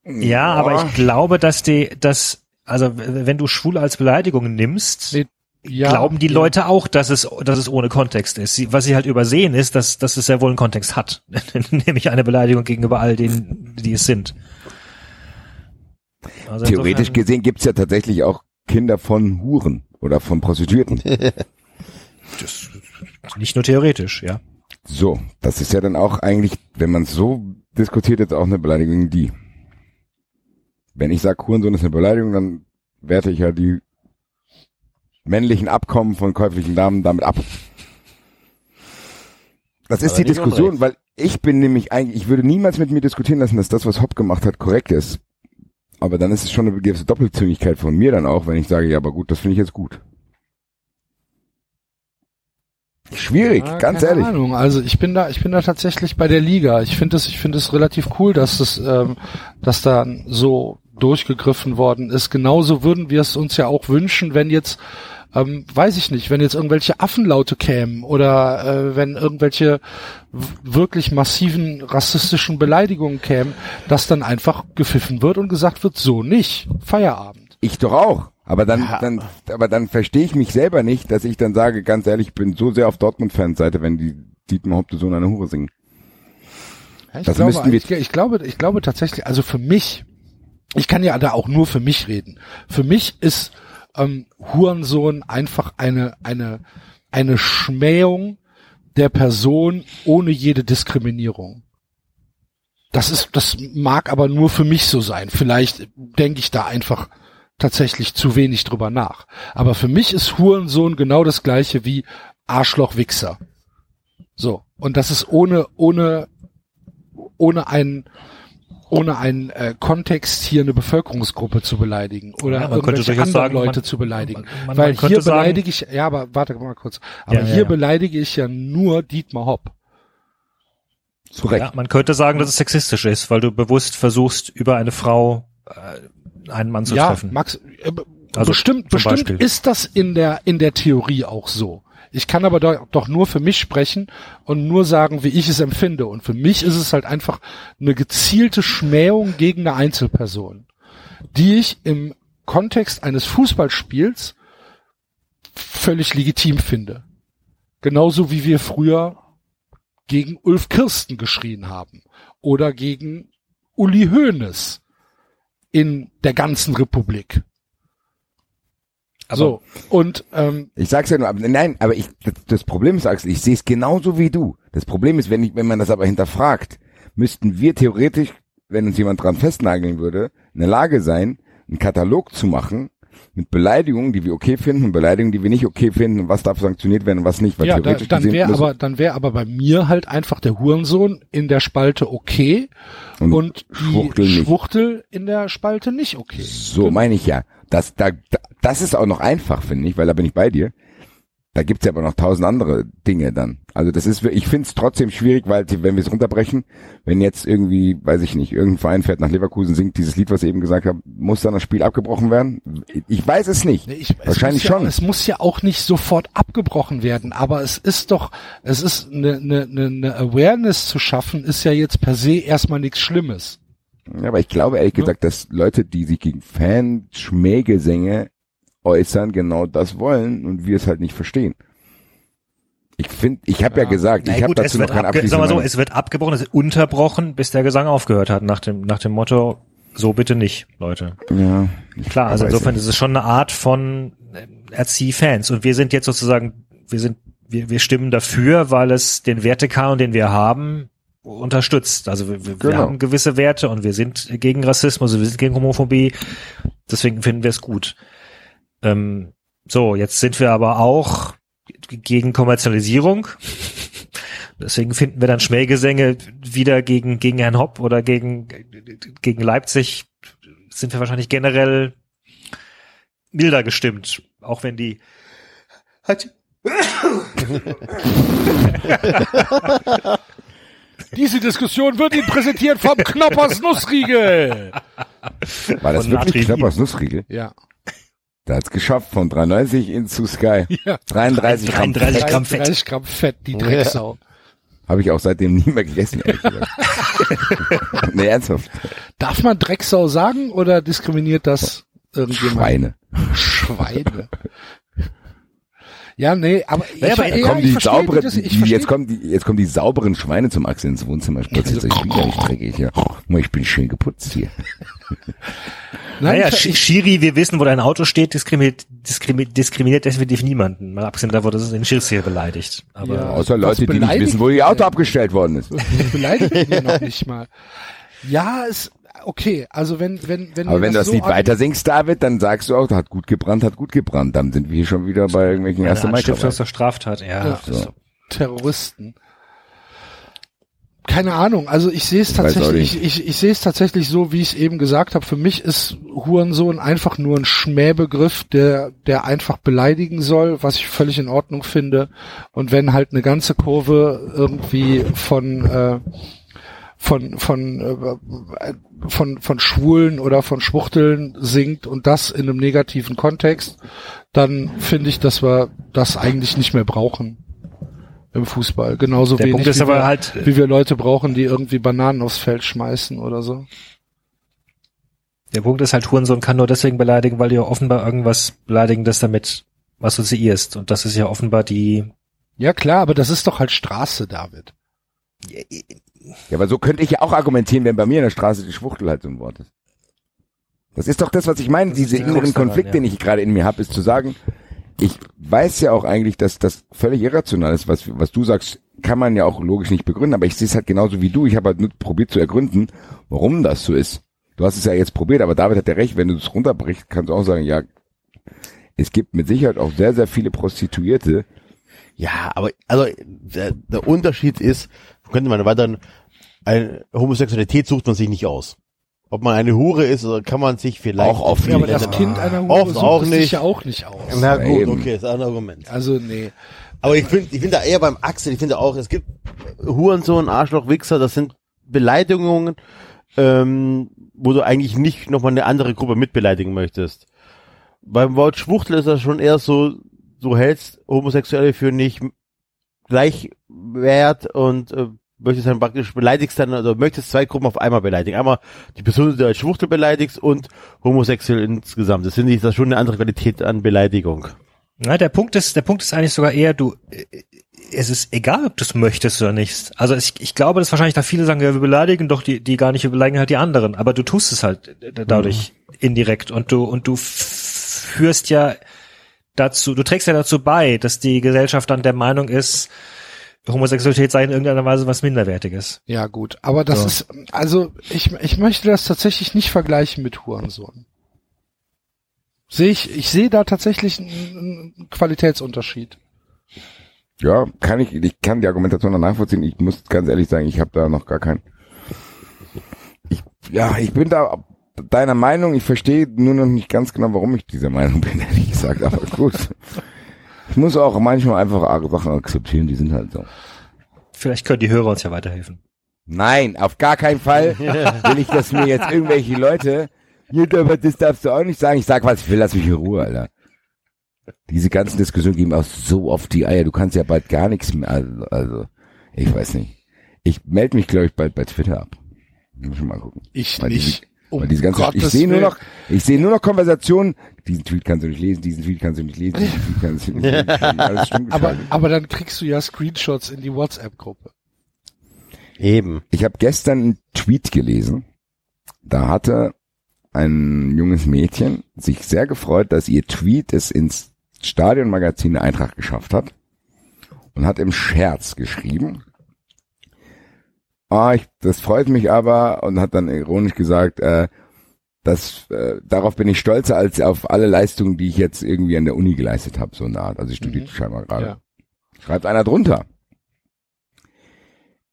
Ja, aber ich glaube, dass die, dass, also wenn du schwul als Beleidigung nimmst, Nee, Ja, glauben die ja. Leute auch, dass es, dass es ohne Kontext ist. Sie, was sie halt übersehen ist, dass, dass es sehr wohl einen Kontext hat. (laughs) Nämlich eine Beleidigung gegenüber all denen, die es sind. Also theoretisch insofern- gesehen gibt's ja tatsächlich auch Kinder von Huren oder von Prostituierten. (laughs) Nicht nur theoretisch, ja. So, das ist ja dann auch eigentlich, wenn man es so diskutiert, jetzt auch eine Beleidigung gegen die. Wenn ich sage, Hurensohn ist eine Beleidigung, dann werte ich ja die männlichen Abkommen von käuflichen Damen damit ab. Das ist Aber die Diskussion, weil ich bin nämlich eigentlich, ich würde niemals mit mir diskutieren lassen, dass das, was Hopp gemacht hat, korrekt ist. Aber dann ist es schon eine gewisse Doppelzüngigkeit von mir dann auch, wenn ich sage, ja, aber gut, das finde ich jetzt gut. Schwierig, Ja, ganz keine ehrlich. Ahnung. Also ich bin da, ich bin da tatsächlich bei der Liga. Ich finde es, ich finde es relativ cool, dass es, ähm, dass da so durchgegriffen worden ist. Genauso würden wir es uns ja auch wünschen, wenn jetzt, ähm, weiß ich nicht, wenn jetzt irgendwelche Affenlaute kämen oder äh, wenn irgendwelche wirklich massiven rassistischen Beleidigungen kämen, dass dann einfach gepfiffen wird und gesagt wird, so nicht, Feierabend. Ich doch auch. Aber dann, dann, aber dann verstehe ich mich selber nicht, dass ich dann sage, ganz ehrlich, ich bin so sehr auf Dortmund-Fans-Seite, wenn die Dietmar so eine Hure singen. Ja, ich, Das glaube, müssten wir- ich, ich glaube, ich glaube tatsächlich, also für mich, ich kann ja da auch nur für mich reden. Für mich ist ähm, Hurensohn einfach eine eine eine Schmähung der Person ohne jede Diskriminierung. Das ist, das mag aber nur für mich so sein. Vielleicht denke ich da einfach tatsächlich zu wenig drüber nach. Aber für mich ist Hurensohn genau das gleiche wie Arschloch-Wichser. So. Und das ist ohne, ohne, ohne einen, ohne einen äh, Kontext hier eine Bevölkerungsgruppe zu beleidigen oder Ja, irgendwelche anderen sagen, Leute man- zu beleidigen. man- man Weil hier sagen- beleidige ich, ja, aber warte mal kurz. Aber Ja, ja, hier ja. beleidige ich ja nur Dietmar Hopp. Recht. Ja, man könnte sagen, dass es sexistisch ist, weil du bewusst versuchst, über eine Frau äh, einen Mann zu ja, treffen. Max, äh, Also bestimmt, bestimmt Beispiel. ist das in der, in der Theorie auch so. Ich kann aber doch, doch nur für mich sprechen und nur sagen, wie ich es empfinde. Und für mich ist es halt einfach eine gezielte Schmähung gegen eine Einzelperson, die ich im Kontext eines Fußballspiels völlig legitim finde. Genauso wie wir früher gegen Ulf Kirsten geschrien haben oder gegen Uli Hoeneß in der ganzen Republik. Aber- so, und ähm, Ich sag's ja nur, aber nein, aber ich, das, das Problem ist, Axel, ich sehe es genauso wie du. Das Problem ist, wenn ich, wenn man das aber hinterfragt, müssten wir theoretisch, wenn uns jemand dran festnageln würde, in der Lage sein, einen Katalog zu machen mit Beleidigungen, die wir okay finden und Beleidigungen, die wir nicht okay finden und was darf sanktioniert werden und was nicht. Weil ja, da, dann wäre aber, dann wäre aber bei mir halt einfach der Hurensohn in der Spalte okay Und und, Schwuchtel die nicht. Schwuchtel in der Spalte nicht okay. So meine ich ja. Das, da, da, das ist auch noch einfach, finde ich, weil da bin ich bei dir. Da gibt's ja aber noch tausend andere Dinge dann. Also das ist, ich finde es trotzdem schwierig, weil wenn wir es runterbrechen, wenn jetzt irgendwie, weiß ich nicht, irgendein Verein fährt nach Leverkusen, singt dieses Lied, was ich eben gesagt habe, muss dann das Spiel abgebrochen werden? Ich weiß es nicht. Nee, ich, Wahrscheinlich es muss schon. Ja, es muss ja auch nicht sofort abgebrochen werden, aber es ist doch, es ist eine, eine, eine, eine Awareness zu schaffen, ist ja jetzt per se erstmal nichts Schlimmes. Ja, aber ich glaube ehrlich gesagt, dass Leute, die sich gegen Fan-Schmähgesänge äußern, genau das wollen und wir es halt nicht verstehen. Ich finde, ich habe ja. gesagt, Na ich habe dazu noch kein abge sag mal so, es wird abgebrochen, es wird unterbrochen, bis der Gesang aufgehört hat, nach dem, nach dem Motto, so bitte nicht, Leute. Ja, Klar, also insofern nicht. ist es schon eine Art von äh, Erzieh-Fans. Und wir sind jetzt sozusagen, wir sind, wir, wir stimmen dafür, weil es den Wertekanon, den wir haben, unterstützt. Also wir, wir, wir Genau. haben gewisse Werte und wir sind gegen Rassismus, wir sind gegen Homophobie. Deswegen finden wir es gut. Ähm, so, jetzt sind wir aber auch gegen Kommerzialisierung. Deswegen finden wir dann Schmähgesänge wieder gegen, gegen Herrn Hopp oder gegen, gegen Leipzig sind wir wahrscheinlich generell milder gestimmt. Auch wenn die Diese Diskussion wird Ihnen präsentiert vom Knoppers Nussriegel. War das von wirklich Knappers Nussriegel? Ja. Da hat's geschafft, von 3,90 in zu Sky. (laughs) Ja. 33 Gramm. 33 Gramm Fett. 30 Gramm Fett, die Drecksau. Habe ich auch seitdem nie mehr gegessen, ehrlich gesagt. (laughs) nee, ernsthaft. Darf man Drecksau sagen oder diskriminiert das irgendjemand? Schweine. Schweine. Ja, nee, aber, Ja, aber ich, ja, kommen ich die sauberen, das, die, ich jetzt kommen die, jetzt kommen die sauberen Schweine zum Axel ins Wohnzimmer spazieren. Ich bin ja nicht dreckig, ja. Ich bin schön geputzt hier. (laughs) Nein, naja, ich, Sch- ich, Schiri, wir wissen, wo dein Auto steht, diskriminiert, diskriminiert, diskriminiert definitiv niemanden. Mal abgesehen davon, dass es den Schirs hier beleidigt. Aber Ja. Außer Leute, die nicht wissen, wo ihr die Auto denn? abgestellt worden ist. (laughs) beleidigt ihn noch (laughs) nicht mal. Ja, es, okay, also wenn, wenn, wenn Aber wenn du das so Lied an- weiter singst, David, dann sagst du auch, hat gut gebrannt, hat gut gebrannt. Dann sind wir hier schon wieder bei irgendwelchen ersten zur Straftat, ja. Ja. so. Terroristen. Keine Ahnung. Also ich sehe es tatsächlich, ich, ich, ich sehe es tatsächlich so, wie ich es eben gesagt habe. Für mich ist Hurensohn einfach nur ein Schmähbegriff, der, der einfach beleidigen soll, was ich völlig in Ordnung finde. Und wenn halt eine ganze Kurve irgendwie von äh, von von äh, von von Schwulen oder von Schwuchteln singt und das in einem negativen Kontext, dann finde ich, dass wir das eigentlich nicht mehr brauchen im Fußball. Genauso Der wenig Punkt ist wie, aber wir, halt- wie wir Leute brauchen, die irgendwie Bananen aufs Feld schmeißen oder so. Der Punkt ist halt, Hurensohn kann nur deswegen beleidigen, weil du ja offenbar irgendwas Beleidigendes damit assoziierst. Und das ist ja offenbar die, Ja klar, aber das ist doch halt Straße, David. Ja, aber so könnte ich ja auch argumentieren, wenn bei mir in der Straße die Schwuchtel halt so ein Wort ist. Das ist doch das, was ich meine, diese die inneren Konflikt, ja. den ich gerade in mir habe, ist zu sagen, ich weiß ja auch eigentlich, dass das völlig irrational ist, was, was du sagst, kann man ja auch logisch nicht begründen, aber ich sehe es halt genauso wie du. Ich habe halt nur probiert zu ergründen, warum das so ist. Du hast es ja jetzt probiert, aber David hat ja recht, wenn du es runterbrichst, kannst du auch sagen, ja, es gibt mit Sicherheit auch sehr, sehr viele Prostituierte. Ja, aber also der, der Unterschied ist, könnte man weiter, Homosexualität sucht man sich nicht aus. Ob man eine Hure ist, oder kann man sich vielleicht Auch oft Ja, aber nicht. das Kind einer Hure Oft sucht auch es sich nicht. ja auch nicht aus. Na gut, eben. okay, ist ein Argument. Also nee. Aber ich finde, ich finde da eher beim Axel, ich finde auch, es gibt Hurensohn, Arschloch, Wichser, das sind Beleidigungen, ähm, wo du eigentlich nicht nochmal eine andere Gruppe mitbeleidigen möchtest. Beim Wort Schwuchtel ist das schon eher so, du hältst Homosexuelle für nicht gleichwert und äh, möchtest dann praktisch beleidigst dann, oder möchtest zwei Gruppen auf einmal beleidigen. Einmal die Person, die du als Schwuchtel beleidigst und homosexuell insgesamt. Das finde ich das ist schon eine andere Qualität an Beleidigung. na, der Punkt ist, der Punkt ist eigentlich sogar eher, du, äh, es ist egal, ob du es möchtest oder nicht. Also ich, ich glaube, dass wahrscheinlich da viele sagen, ja, wir beleidigen doch die, die gar nicht, wir beleidigen halt die anderen. Aber du tust es halt äh, dadurch indirekt und du, und du führst ja dazu, du trägst ja dazu bei, dass die Gesellschaft dann der Meinung ist, Homosexualität sei in irgendeiner Weise was Minderwertiges. Ja gut, aber das So. ist, also ich, ich möchte das tatsächlich nicht vergleichen mit Hurensohn. Sehe ich, ich sehe da tatsächlich einen, Qualitätsunterschied. Ja, kann ich, ich kann die Argumentation noch nachvollziehen. Ich muss ganz ehrlich sagen, ich habe da noch gar keinen. Ich, ja, ich bin da deiner Meinung. Ich verstehe nur noch nicht ganz genau, warum ich dieser Meinung bin, (laughs) ehrlich gesagt. Aber gut. Ich muss auch manchmal einfach arge Sachen akzeptieren, die sind halt so. Vielleicht können die Hörer uns ja weiterhelfen. Nein, auf gar keinen Fall (laughs) will ich, dass mir jetzt irgendwelche Leute, aber das darfst du auch nicht sagen. Ich sag, was ich will, lass mich in Ruhe, Alter. Diese ganzen Diskussionen geben auch so auf die Eier. Du kannst ja bald gar nichts mehr. Also, also ich weiß nicht. Ich melde mich, glaube ich, bald bei Twitter ab. Muss ich mal gucken. Ich Weil nicht. Um weil diese ganze, ich sehe nur noch, ich sehe nur noch Konversationen. Diesen Tweet kannst du nicht lesen, diesen Tweet kannst du nicht lesen, diesen Tweet kannst du nicht lesen. (laughs) Alles Aber, aber dann kriegst du ja Screenshots in die WhatsApp-Gruppe. Eben. Ich habe gestern einen Tweet gelesen. Da hatte ein junges Mädchen sich sehr gefreut, dass ihr Tweet es ins Stadionmagazin der Eintracht geschafft hat und hat im Scherz geschrieben. Ah, ich, das freut mich aber und hat dann ironisch gesagt, äh, dass äh, darauf bin ich stolzer als auf alle Leistungen, die ich jetzt irgendwie an der Uni geleistet habe, so eine Art. Also ich studiere scheinbar gerade. Ja. Schreibt einer drunter.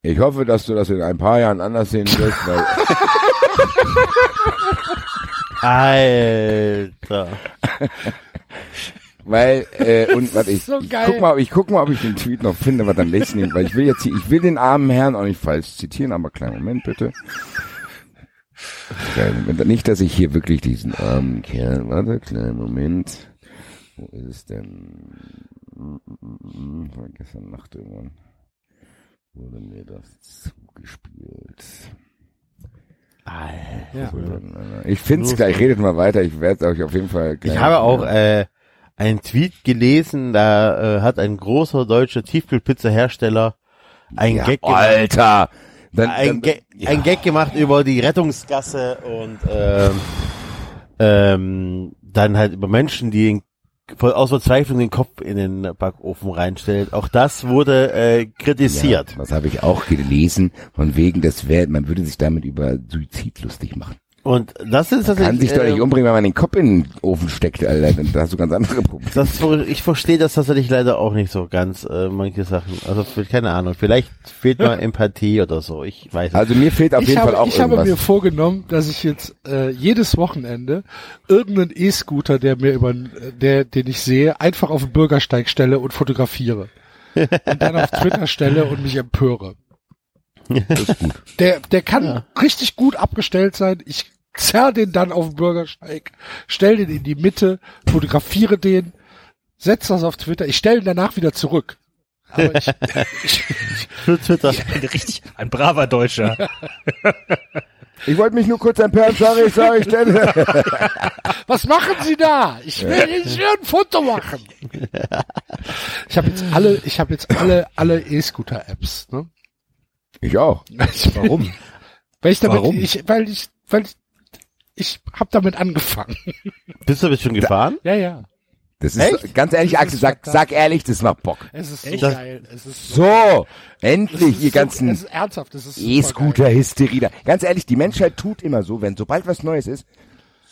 Ich hoffe, dass du das in ein paar Jahren anders sehen wirst, weil (laughs) Alter. (laughs) Weil, äh, und warte, ich, so ich guck mal, ich guck mal, ob ich den Tweet noch finde, was dann lesen ihn, weil ich will jetzt hier, ich will den armen Herrn auch nicht falsch zitieren, aber kleinen Moment bitte. Kleinen Moment, nicht, dass ich hier wirklich diesen armen Kerl, warte, kleinen Moment. Wo ist es denn? Mm, mm, mm, War gestern Nacht irgendwann. Wurde mir das zugespielt. Alter. Ich find's gleich, redet mal weiter, ich werde euch auf jeden Fall gleich. Ich habe auch äh, einen Tweet gelesen, da äh, hat ein großer deutscher Tiefkühlpizza-Hersteller ein ja, Gag gemacht. Alter! Dann, ein, dann, Gag, ja. ein Gag gemacht über die Rettungsgasse und ähm, ähm, dann halt über Menschen, die in, voll aus Verzweiflung den Kopf in den Backofen reinstellen. Auch das wurde äh, kritisiert. Ja, das habe ich auch gelesen, von wegen, das wäre, man würde sich damit über Suizid lustig machen. Und das ist Kann tatsächlich. sich doch nicht äh, umbringen, wenn man den Kopf in den Ofen steckt, Alter. Da hast du ganz andere Probleme. das, ich verstehe das tatsächlich leider auch nicht so ganz, äh, manche Sachen. Also keine Ahnung, vielleicht fehlt mal (laughs) Empathie oder so. Ich weiß nicht. Also mir fehlt auf ich jeden habe, Fall auch ich habe irgendwas. mir vorgenommen, dass ich jetzt äh, jedes Wochenende irgendeinen E-Scooter, der mir über, der, den ich sehe, einfach auf den Bürgersteig stelle und fotografiere. und dann auf Twitter stelle und mich empöre. Der, der kann richtig gut abgestellt sein. Ich zerr den dann auf den Bürgersteig, stell den in die Mitte, fotografiere den, setz das auf Twitter. Ich stelle ihn danach wieder zurück. Aber ich, (laughs) ich, Für Twitter. Ein richtig, ein braver Deutscher. Ich wollte mich nur kurz empören, sorry, sorry, stelle. (laughs) Was machen Sie da? Ich will, ich will ein Foto machen. Ich habe jetzt alle, ich habe jetzt alle, alle E-Scooter-Apps. Ne? Ich auch. Ich, Warum? weil ich damit, Warum? ich, weil ich, weil ich, ich habe damit angefangen. Bist du jetzt schon gefahren? Ja, ja. Das ist, Echt? ganz ehrlich, Axel, sag, sag ehrlich, das macht Bock. Es ist so Das- geil. Es ist so, So, endlich, ist ihr so, ganzen. E-Scooter-Hysterie da. Ganz ehrlich, die Menschheit tut immer so, wenn sobald was Neues ist,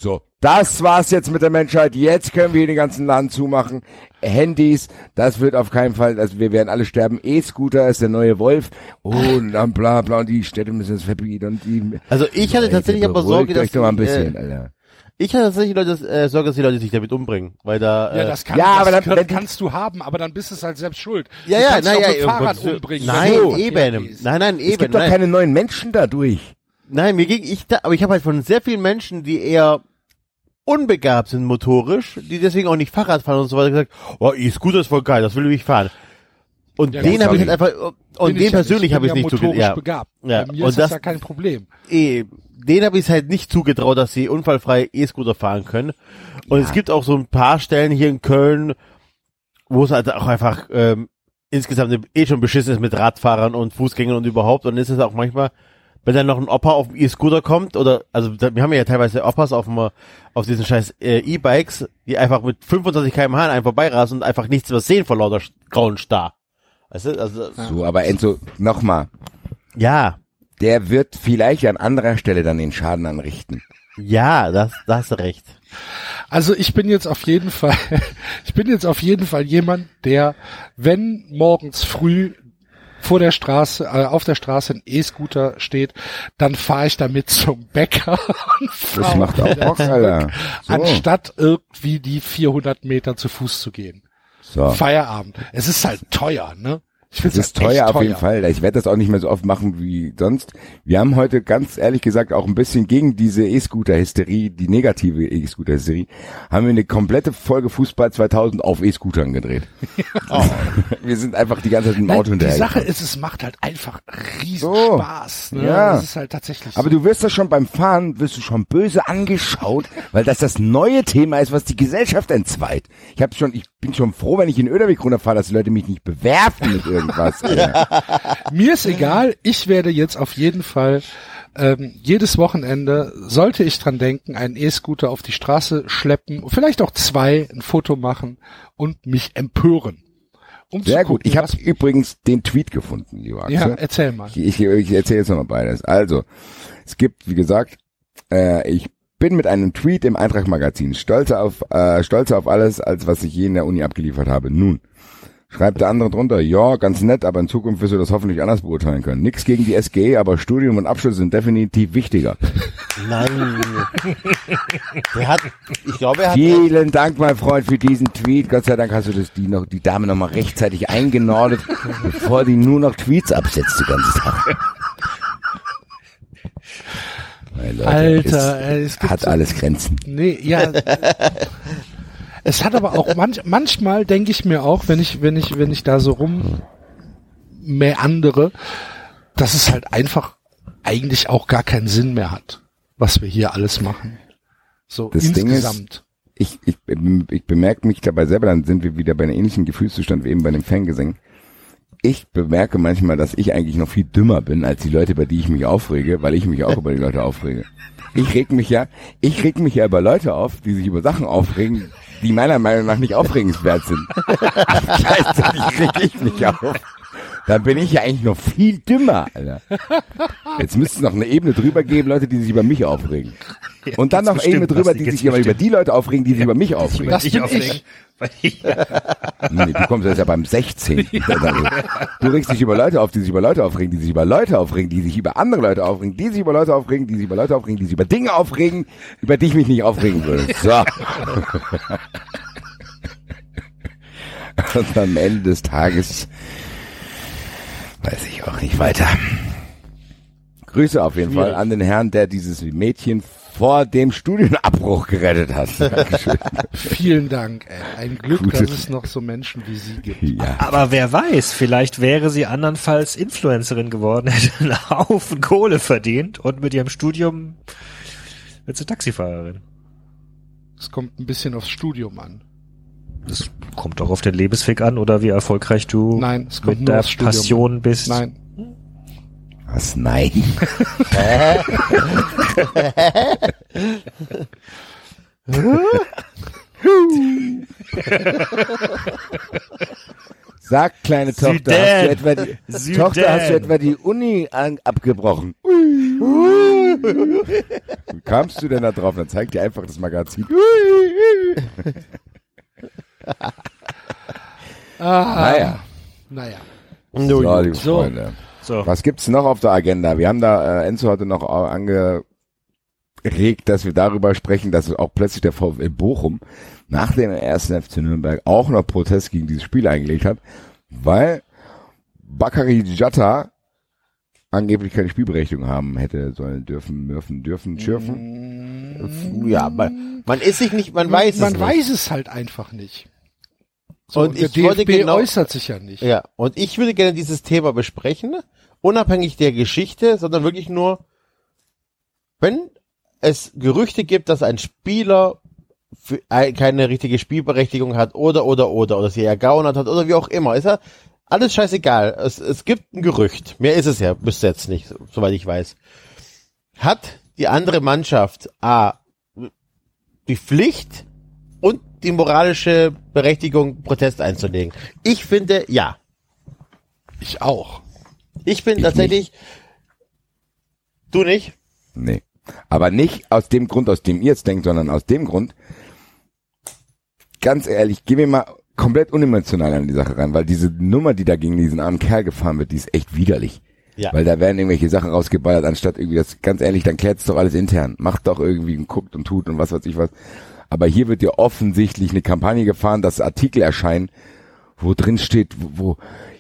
so, das war's jetzt mit der Menschheit, jetzt können wir hier den ganzen Laden zumachen. Handys, das wird auf keinen Fall, also wir werden alle sterben. E-Scooter ist der neue Wolf. Oh, und dann bla bla, und die Städte müssen es verbieten und die... Also ich hatte Ey, tatsächlich aber Sorge, dass mal ein die, bisschen, äh, Alter. ich hatte tatsächlich Leute, äh, Sorge, dass die Leute sich damit umbringen, weil da äh, Ja, das, kann, Ja, das aber dann- kann, kannst du haben, aber dann bist du es halt selbst schuld. ja, du ja, kannst na doch ja, mit Fahrrad umbringen. Nein, du Verkehr eben. Nein, nein, Es eben. gibt doch keine neuen Menschen dadurch. Nein, mir ging ich da, aber ich habe halt von sehr vielen Menschen, die eher unbegabt sind motorisch, die deswegen auch nicht Fahrrad fahren und so weiter gesagt, oh, E-Scooter ist voll geil, das will ich fahren. Und Ja, den habe ich halt einfach, und den ich ja persönlich ich habe ich bin nicht ja zugetraut. motorisch Ja, begabt. Ja, und ist das- das ja kein Problem. eh, den habe ich halt nicht zugetraut, dass sie unfallfrei E-Scooter fahren können. Und es gibt auch so ein paar Stellen hier in Köln, wo es halt auch einfach ähm, insgesamt eh schon beschissen ist mit Radfahrern und Fußgängern und überhaupt. Und ist es auch manchmal, wenn dann noch ein Opa auf dem E-Scooter kommt oder also da, wir haben ja teilweise Opas auf dem, auf diesen scheiß äh, E-Bikes, die einfach mit 25 km/h an einem vorbeirasen und einfach nichts mehr sehen vor lauter grauen Star. Weißt du? Also So, aber Enzo, nochmal, ja, der wird vielleicht an anderer Stelle dann den Schaden anrichten. ja, das, da hast du recht. Also ich bin jetzt auf jeden Fall, (laughs) ich bin jetzt auf jeden Fall jemand, der, wenn morgens früh vor der Straße, äh, auf der Straße ein E-Scooter steht, dann fahre ich damit zum Bäcker (laughs) und Das macht auch Bock, Alter. So. Anstatt irgendwie die 400 Meter zu Fuß zu gehen. so. Feierabend. Es ist halt teuer, ne? Ich Das ist halt teuer auf jeden Fall. Ich werde das auch nicht mehr so oft machen wie sonst. Wir haben heute ganz ehrlich gesagt auch ein bisschen gegen diese E-Scooter-Hysterie, die negative E-Scooter-Hysterie, haben wir eine komplette Folge Fußball 2000 auf E-Scootern gedreht. (laughs) (laughs) Wir sind einfach die ganze Zeit im Nein, Auto die hinterher. Sache ist, es macht halt einfach riesen So. Spaß. Ne? Ja. Das ist halt tatsächlich Aber so. du wirst das schon beim Fahren, wirst du schon böse angeschaut, weil das das neue Thema ist, was die Gesellschaft entzweit. Ich habe schon, ich bin schon froh, wenn ich in Öderweg runterfahre, dass die Leute mich nicht bewerfen mit irgendwas. (laughs) Alter. Mir ist egal, ich werde jetzt auf jeden Fall ähm, jedes Wochenende, sollte ich dran denken, einen E-Scooter auf die Straße schleppen, vielleicht auch zwei, ein Foto machen und mich empören. Um Sehr zu gut. gucken, Ich habe übrigens den Tweet gefunden, lieber Axel. Ja, erzähl mal. Ich, ich, ich erzähle jetzt nochmal beides. Also, es gibt, wie gesagt, äh, ich bin mit einem Tweet im Eintracht-Magazin stolz auf, äh, stolz auf alles, als was ich je in der Uni abgeliefert habe. Nun, schreibt der andere drunter, ja, ganz nett, aber in Zukunft wirst du das hoffentlich anders beurteilen können. Nix gegen die SG, aber Studium und Abschluss sind definitiv wichtiger. Nein. der hat, ich glaube, er hat Vielen Dank, mein Freund, für diesen Tweet. Gott sei Dank hast du das, die, noch, die Dame noch mal rechtzeitig eingenordet, bevor die nur noch Tweets absetzt den ganzen Tag. Ey, Leute, Alter, es es hat so- alles Grenzen. Nee, ja. (laughs) es hat aber auch manch, manchmal denke ich mir auch, wenn ich, wenn ich, wenn ich da so rum meandere, dass es halt einfach eigentlich auch gar keinen Sinn mehr hat, was wir hier alles machen. So Das Ding ist- insgesamt. Ich, ich, ich bemerke mich dabei selber, dann sind wir wieder bei einem ähnlichen Gefühlszustand wie eben bei dem Fangesang. Ich bemerke manchmal, dass ich eigentlich noch viel dümmer bin als die Leute, über die ich mich aufrege, weil ich mich auch über die Leute aufrege. Ich reg mich ja, ich reg mich ja über Leute auf, die sich über Sachen aufregen, die meiner Meinung nach nicht aufregenswert sind. (laughs) Gleichzeitig reg ich mich auf. Dann bin ich ja eigentlich noch viel dümmer, Alter. Jetzt müsste es noch eine Ebene drüber geben, Leute, die sich über mich aufregen. Und dann noch Amy bestimmt, drüber, die sich immer über bestimmt. die Leute aufregen, die sich über mich aufregen. Das bin aufregen, ich. ich Nee, du kommst jetzt ja beim 16. Also, (laughs) du regst dich über Leute auf, die sich über Leute aufregen, die sich über Leute aufregen, die sich über andere Leute aufregen, die sich über Leute aufregen, die sich über Leute aufregen, die sich über Dinge aufregen, über die ich mich nicht aufregen würde. So. (laughs) Und am Ende des Tages weiß ich auch nicht weiter. Grüße auf jeden Fall an den Herrn, der dieses Mädchen vor dem Studienabbruch gerettet hat. (laughs) Dankeschön. Vielen Dank, ey. Ein Glück, Gutes- dass es noch so Menschen wie Sie gibt. Ja. Aber wer weiß, vielleicht wäre sie andernfalls Influencerin geworden, (laughs) hätte einen Haufen Kohle verdient und mit ihrem Studium wird sie Taxifahrerin. Es kommt ein bisschen aufs Studium an. Das kommt doch auf den Lebensweg an oder wie erfolgreich du Nein, es kommt mit der Passion bist. Nein. Was? Nein. (laughs) Sag, kleine Tochter, Süden. hast du etwa die, Süden. Tochter, hast du etwa die Uni an, abgebrochen? (laughs) Wie kamst du denn da drauf? Dann zeig dir einfach das Magazin. (laughs) Ah, Naja, naja. so, liebe So. Freunde. So. Was gibt's noch auf der Agenda? Wir haben da, äh, Enzo hatte noch angeregt, dass wir darüber sprechen, dass auch plötzlich der VfL Bochum nach dem ersten FC Nürnberg auch noch Protest gegen dieses Spiel eingelegt hat, weil Bakary Jatta angeblich keine Spielberechtigung haben hätte sollen dürfen, dürfen, dürfen, schürfen. Ja, man, man ist sich nicht, man weiß man es nicht. weiß es halt einfach nicht. So, Und und der ich wollte DFB genau- äußert sich ja nicht. Ja, und ich würde gerne dieses Thema besprechen, unabhängig der Geschichte, sondern wirklich nur, wenn es Gerüchte gibt, dass ein Spieler für, ein- keine richtige Spielberechtigung hat oder, oder, oder, oder sie ergaunert hat oder wie auch immer, ist ja alles scheißegal. Es, es gibt ein Gerücht. Mehr ist es ja bis jetzt nicht, so- soweit ich weiß. Hat die andere Mannschaft A, die Pflicht und die moralische Berechtigung, Protest einzulegen? Ich finde, ja. Ich auch. Ich bin Ich tatsächlich. Du nicht? Nee. Aber nicht aus dem Grund, aus dem ihr jetzt denkt, sondern aus dem Grund, ganz ehrlich, gehen wir mal komplett unemotional an die Sache ran, weil diese Nummer, die da gegen diesen armen Kerl gefahren wird, die ist echt widerlich. Ja. Weil da werden irgendwelche Sachen rausgeballert, anstatt irgendwie das, ganz ehrlich, dann klärt's doch alles intern. Macht doch irgendwie und guckt und tut und was weiß ich was. Aber hier wird ja offensichtlich eine Kampagne gefahren, dass Artikel erscheinen, wo drin steht, wo, wo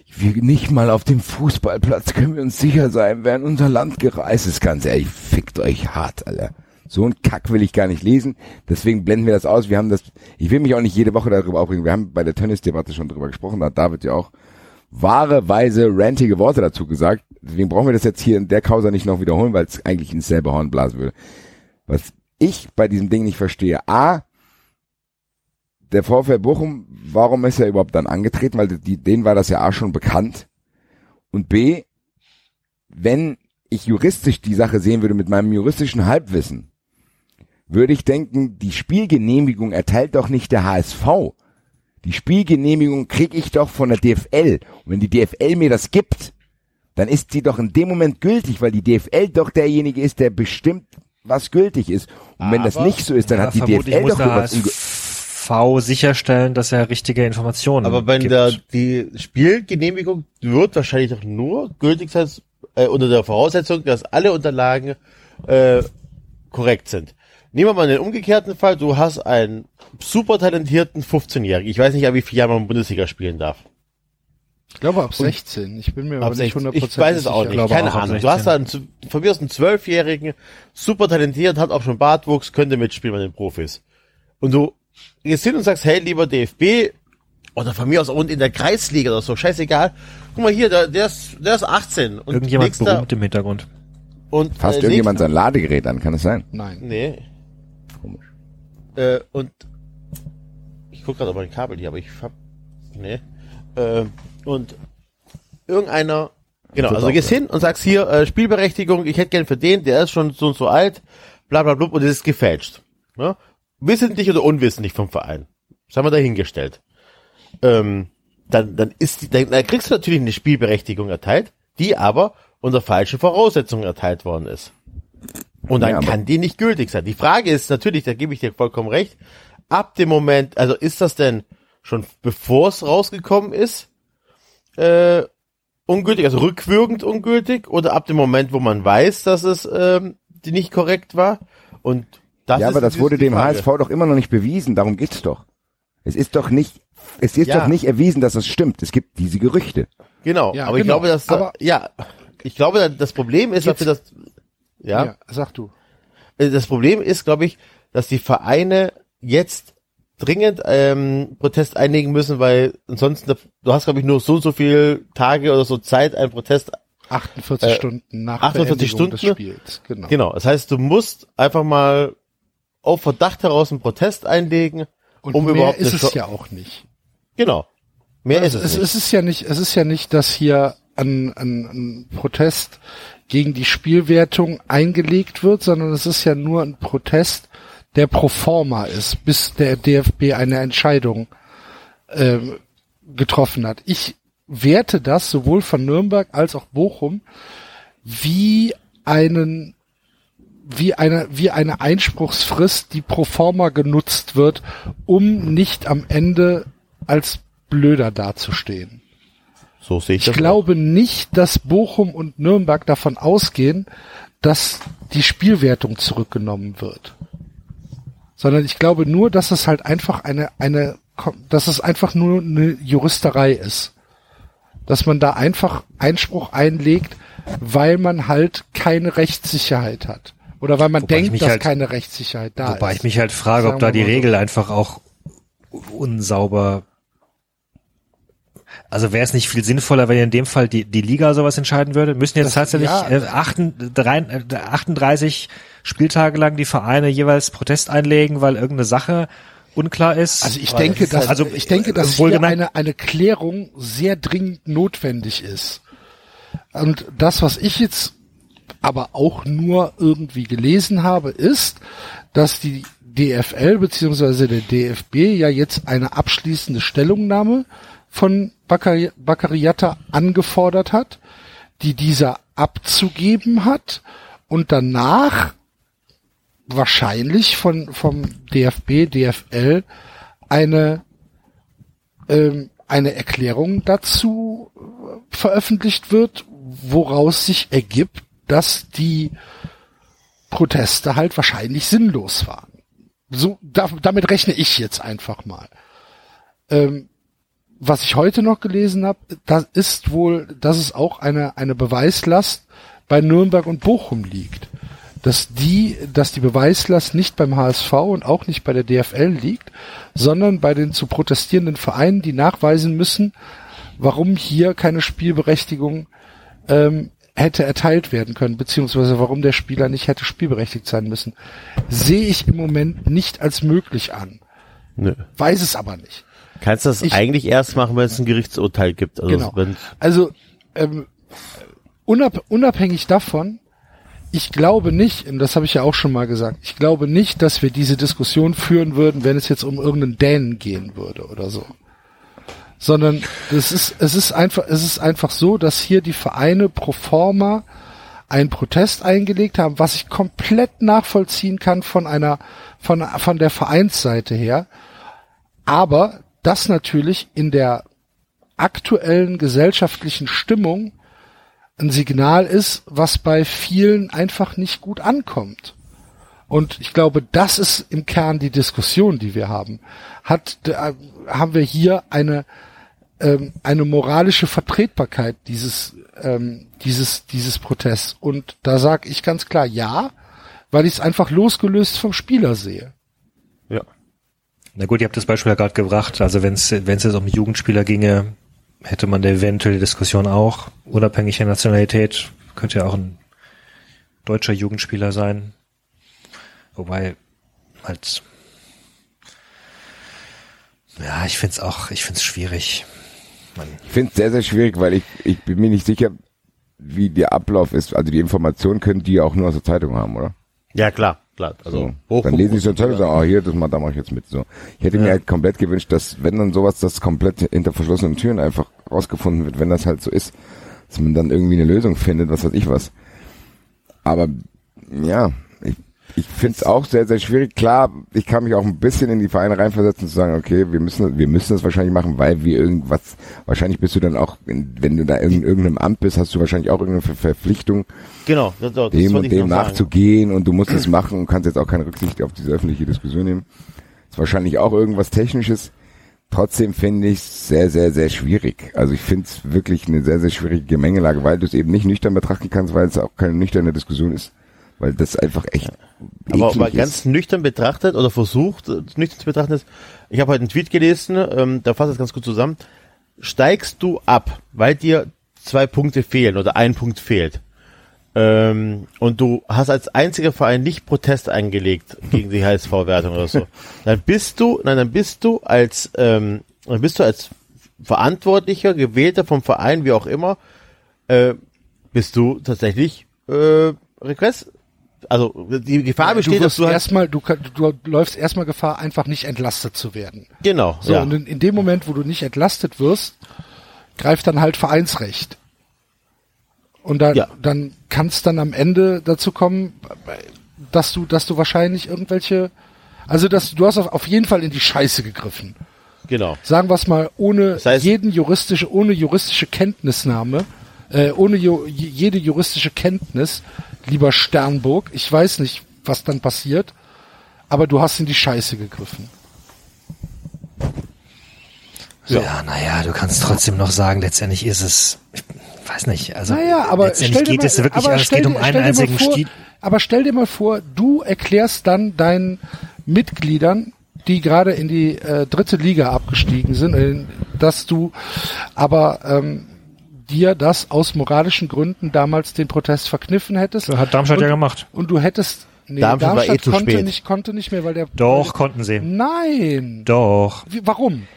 wir nicht mal auf dem Fußballplatz können wir uns sicher sein, in unser Land gereist ist. Ganz ehrlich, fickt euch hart, Alter. So ein Kack will ich gar nicht lesen. Deswegen blenden wir das aus. Wir haben das, ich will mich auch nicht jede Woche darüber aufregen. Wir haben bei der Tennisdebatte schon drüber gesprochen. Da hat David ja auch wahre, weise, rantige Worte dazu gesagt. Deswegen brauchen wir das jetzt hier in der Causa nicht noch wiederholen, weil es eigentlich ins selbe Horn blasen würde. Was ich bei diesem Ding nicht verstehe. A, der VfL Bochum, warum ist er überhaupt dann angetreten? Weil die, denen war das ja A schon bekannt. Und B, wenn ich juristisch die Sache sehen würde mit meinem juristischen Halbwissen, würde ich denken, die Spielgenehmigung erteilt doch nicht der HSV. Die Spielgenehmigung kriege ich doch von der DFL. Und wenn die DFL mir das gibt, dann ist sie doch in dem Moment gültig, weil die DFL doch derjenige ist, der bestimmt, was gültig ist. Und wenn das Aber- nicht so ist, dann Ja, hat die DFL doch irgendwas HSV sicherstellen, dass er richtige Informationen Aber wenn gibt. der, die Spielgenehmigung wird wahrscheinlich doch nur gültig sein, äh, unter der Voraussetzung, dass alle Unterlagen äh, korrekt sind. Nehmen wir mal den umgekehrten Fall. Du hast einen super talentierten 15-Jährigen. Ich weiß nicht, ab wie viel Jahre man Bundesliga spielen darf. Ich glaube ab 16. Ich bin mir aber Ab nicht 16. hundertprozentig Ich weiß es auch nicht. Keine Ahnung. Du 16. hast da einen, z- von mir aus einen Zwölfjährigen, super talentiert, hat auch schon Bartwuchs, könnte mitspielen bei den Profis. Und du gehst hin und sagst, hey, lieber DFB, oder von mir aus und in der Kreisliga oder so, scheißegal. Guck mal hier, der, der ist, der ist 18. Und Irgendjemand nächster- berühmt im Hintergrund. Und, Fasst äh, irgendjemand nächster- sein Ladegerät an, kann es sein? Nein. Nee. Komisch. Äh, und ich guck gerade auf mein Kabel hier, aber ich hab. Nee. Äh, und irgendeiner. Genau, also du gehst hin und sagst hier, äh, Spielberechtigung, ich hätte gern für den, der ist schon so und so alt, bla bla bla, und es ist gefälscht. Ne? Wissentlich oder unwissentlich vom Verein. Das haben wir dahingestellt. Ähm, dann, dann ist die, dann, dann kriegst du natürlich eine Spielberechtigung erteilt, die aber unter falschen Voraussetzungen erteilt worden ist. Und dann Ja, kann die nicht gültig sein. Die Frage ist natürlich, da gebe ich dir vollkommen recht, ab dem Moment, also ist das denn schon bevor es rausgekommen ist, äh, ungültig, also rückwirkend ungültig, oder ab dem Moment, wo man weiß, dass es ähm, die nicht korrekt war? Und das ja, ist aber das wurde dem Frage. HSV doch immer noch nicht bewiesen. Darum geht's doch. Es ist doch nicht, es ist Ja. doch nicht erwiesen, dass es stimmt. Es gibt diese Gerüchte. Genau, Ja, aber ich genau. glaube, dass Aber- ja, ich glaube, das Problem ist, dass wir das ja, Ja, sag du. Äh, das Problem ist, glaube ich, dass die Vereine jetzt dringend ähm, Protest einlegen müssen, weil ansonsten, du hast, glaube ich, nur so und so viel Tage oder so Zeit, einen Protest 48 Äh, Stunden nach 48 Beendigung des Stunden? Spiels. Genau. Genau, das heißt, du musst einfach mal auf Verdacht heraus einen Protest einlegen, Und um mehr überhaupt ist es ja auch nicht. Genau. Mehr Also ist es, es, nicht. es ist ja nicht, es ist ja nicht, dass hier ein, ein, ein Protest gegen die Spielwertung eingelegt wird, sondern es ist ja nur ein Protest, der pro forma ist, bis der DFB eine Entscheidung ähm, getroffen hat. Ich werte das sowohl von Nürnberg als auch Bochum wie einen wie eine, wie eine Einspruchsfrist, die pro forma genutzt wird, um nicht am Ende als blöder dazustehen. so sehe ich Ich glaube nicht, dass Bochum und Nürnberg davon ausgehen, dass die Spielwertung zurückgenommen wird. Sondern ich glaube nur, dass es halt einfach eine, eine, dass es einfach nur eine Juristerei ist. Dass man da einfach Einspruch einlegt, weil man halt keine Rechtssicherheit hat. Oder weil man Wobei denkt, dass halt- keine Rechtssicherheit da Wobei ist. ich mich halt frage, ob da die so. Regel einfach auch unsauber. Also wäre es nicht viel sinnvoller, wenn in dem Fall die, die Liga sowas entscheiden würde? Müssen jetzt Das- tatsächlich ja. äh, 38, äh, 38 Spieltage lang die Vereine jeweils Protest einlegen, weil irgendeine Sache unklar ist? Also ich denke, dass, also, ich denke, dass hier eine, eine Klärung sehr dringend notwendig ist. Und das, was ich jetzt aber auch nur irgendwie gelesen habe, ist, dass die DFL beziehungsweise der DFB ja jetzt eine abschließende Stellungnahme von Bakari Bakariata angefordert hat, die dieser abzugeben hat und danach wahrscheinlich von vom DFB, DFL eine ähm, eine Erklärung dazu äh, veröffentlicht wird, woraus sich ergibt, dass die Proteste halt wahrscheinlich sinnlos waren. So, da, damit rechne ich jetzt einfach mal. Ähm, was ich heute noch gelesen habe, das ist wohl, dass es auch eine, eine Beweislast bei Nürnberg und Bochum liegt. Dass die, dass die Beweislast nicht beim HSV und auch nicht bei der DFL liegt, sondern bei den zu protestierenden Vereinen, die nachweisen müssen, warum hier keine Spielberechtigung ähm, hätte erteilt werden können, beziehungsweise warum der Spieler nicht hätte spielberechtigt sein müssen, sehe ich im Moment nicht als möglich an. Nö. Weiß es aber nicht. Kannst das Ich- eigentlich erst machen, wenn es ein Gerichtsurteil gibt. Also Genau. Also ähm, unab unabhängig davon, ich glaube nicht, und das habe ich ja auch schon mal gesagt, ich glaube nicht, dass wir diese Diskussion führen würden, wenn es jetzt um irgendeinen Dänen gehen würde oder so. Sondern das ist, es ist einfach, es ist einfach so, dass hier die Vereine pro forma einen Protest eingelegt haben, was ich komplett nachvollziehen kann von einer, von, von der Vereinsseite her. Aber das natürlich in der aktuellen gesellschaftlichen Stimmung ein Signal ist, was bei vielen einfach nicht gut ankommt. Und ich glaube, das ist im Kern die Diskussion, die wir haben. Hat, äh, haben wir hier eine, ähm, eine moralische Vertretbarkeit dieses, ähm, dieses, dieses Protests? Und da sage ich ganz klar ja, weil ich es einfach losgelöst vom Spieler sehe. ja. Na gut, ihr habt das Beispiel ja gerade gebracht. Also wenn es wenn es jetzt um Jugendspieler ginge, hätte man da eventuell die Diskussion auch, unabhängig der Nationalität, könnte ja auch ein deutscher Jugendspieler sein. Wobei halt ja, ich find's auch, ich find's schwierig. Man, Ich finde es sehr, sehr schwierig, weil ich, ich bin mir nicht sicher, wie der Ablauf ist. Also die Informationen können die ja auch nur aus der Zeitung haben, oder? ja, klar, klar. Also So. Dann lesen sie so sagen, ah, hier, das mal, da mache ich jetzt mit. So. Ich hätte mir halt komplett gewünscht, dass, wenn dann sowas, das komplett hinter verschlossenen Türen einfach rausgefunden wird, wenn das halt so ist, dass man dann irgendwie eine Lösung findet, was weiß ich was. Aber ja, Ich, ich finde es auch sehr, sehr schwierig. Klar, ich kann mich auch ein bisschen in die Vereine reinversetzen und zu sagen, okay, wir müssen, wir müssen das wahrscheinlich machen, weil wir irgendwas, wahrscheinlich bist du dann auch, wenn du da in irgendeinem Amt bist, hast du wahrscheinlich auch irgendeine Ver- Verpflichtung, Genau, das, das dem und dem noch sagen. nachzugehen und du musst es machen und kannst jetzt auch keine Rücksicht auf diese öffentliche Diskussion nehmen. Ist wahrscheinlich auch irgendwas Technisches. Trotzdem finde ich es sehr, sehr, sehr schwierig. Also ich finde es wirklich eine sehr, sehr schwierige Gemengelage, weil du es eben nicht nüchtern betrachten kannst, weil es auch keine nüchterne Diskussion ist. Weil das einfach echt Aber eklig mal ist. ganz nüchtern betrachtet oder versucht, äh, nüchtern zu betrachten ist, ich habe heute einen Tweet gelesen, ähm, da fasst es ganz gut zusammen. Steigst du ab, weil dir zwei Punkte fehlen oder ein Punkt fehlt, ähm, und du hast als einziger Verein nicht Protest eingelegt gegen die HSV-Wertung oder so, (laughs) dann bist du, nein, dann bist du als, ähm, dann bist du als Verantwortlicher, Gewählter vom Verein, wie auch immer, äh, bist du tatsächlich äh, Request. Also die Gefahr du besteht, dass wirst du halt, erstmal, du, du läufst erstmal Gefahr, einfach nicht entlastet zu werden. genau, So, ja. und in, in dem Moment, wo du nicht entlastet wirst, greift dann halt Vereinsrecht. Und dann, Ja. dann kann es dann am Ende dazu kommen, dass du, dass du wahrscheinlich irgendwelche, also dass du hast auf, auf jeden Fall in die Scheiße gegriffen. genau. Sagen wir es mal, ohne Das heißt- jeden juristische, ohne juristische Kenntnisnahme, äh, ohne ju, jede juristische Kenntnis, lieber Sternburg, ich weiß nicht, was dann passiert, aber du hast in die Scheiße gegriffen. Ja, naja, du kannst trotzdem noch sagen, letztendlich ist es, ich weiß nicht, also Naja, aber letztendlich geht mal, es wirklich, aber es geht um dir- einen dir mal einzigen vor, Stil. Aber stell dir mal vor, du erklärst dann deinen Mitgliedern, die gerade in die äh, dritte Liga abgestiegen sind, äh, dass du aber ähm, dir das aus moralischen Gründen damals den Protest verkniffen hättest. Hat Darmstadt und, ja gemacht. Und du hättest nee, Darmstadt war eh zu konnte spät. nicht konnte nicht mehr, weil der Doch, konnten sie. Nein. Doch. Wie, warum?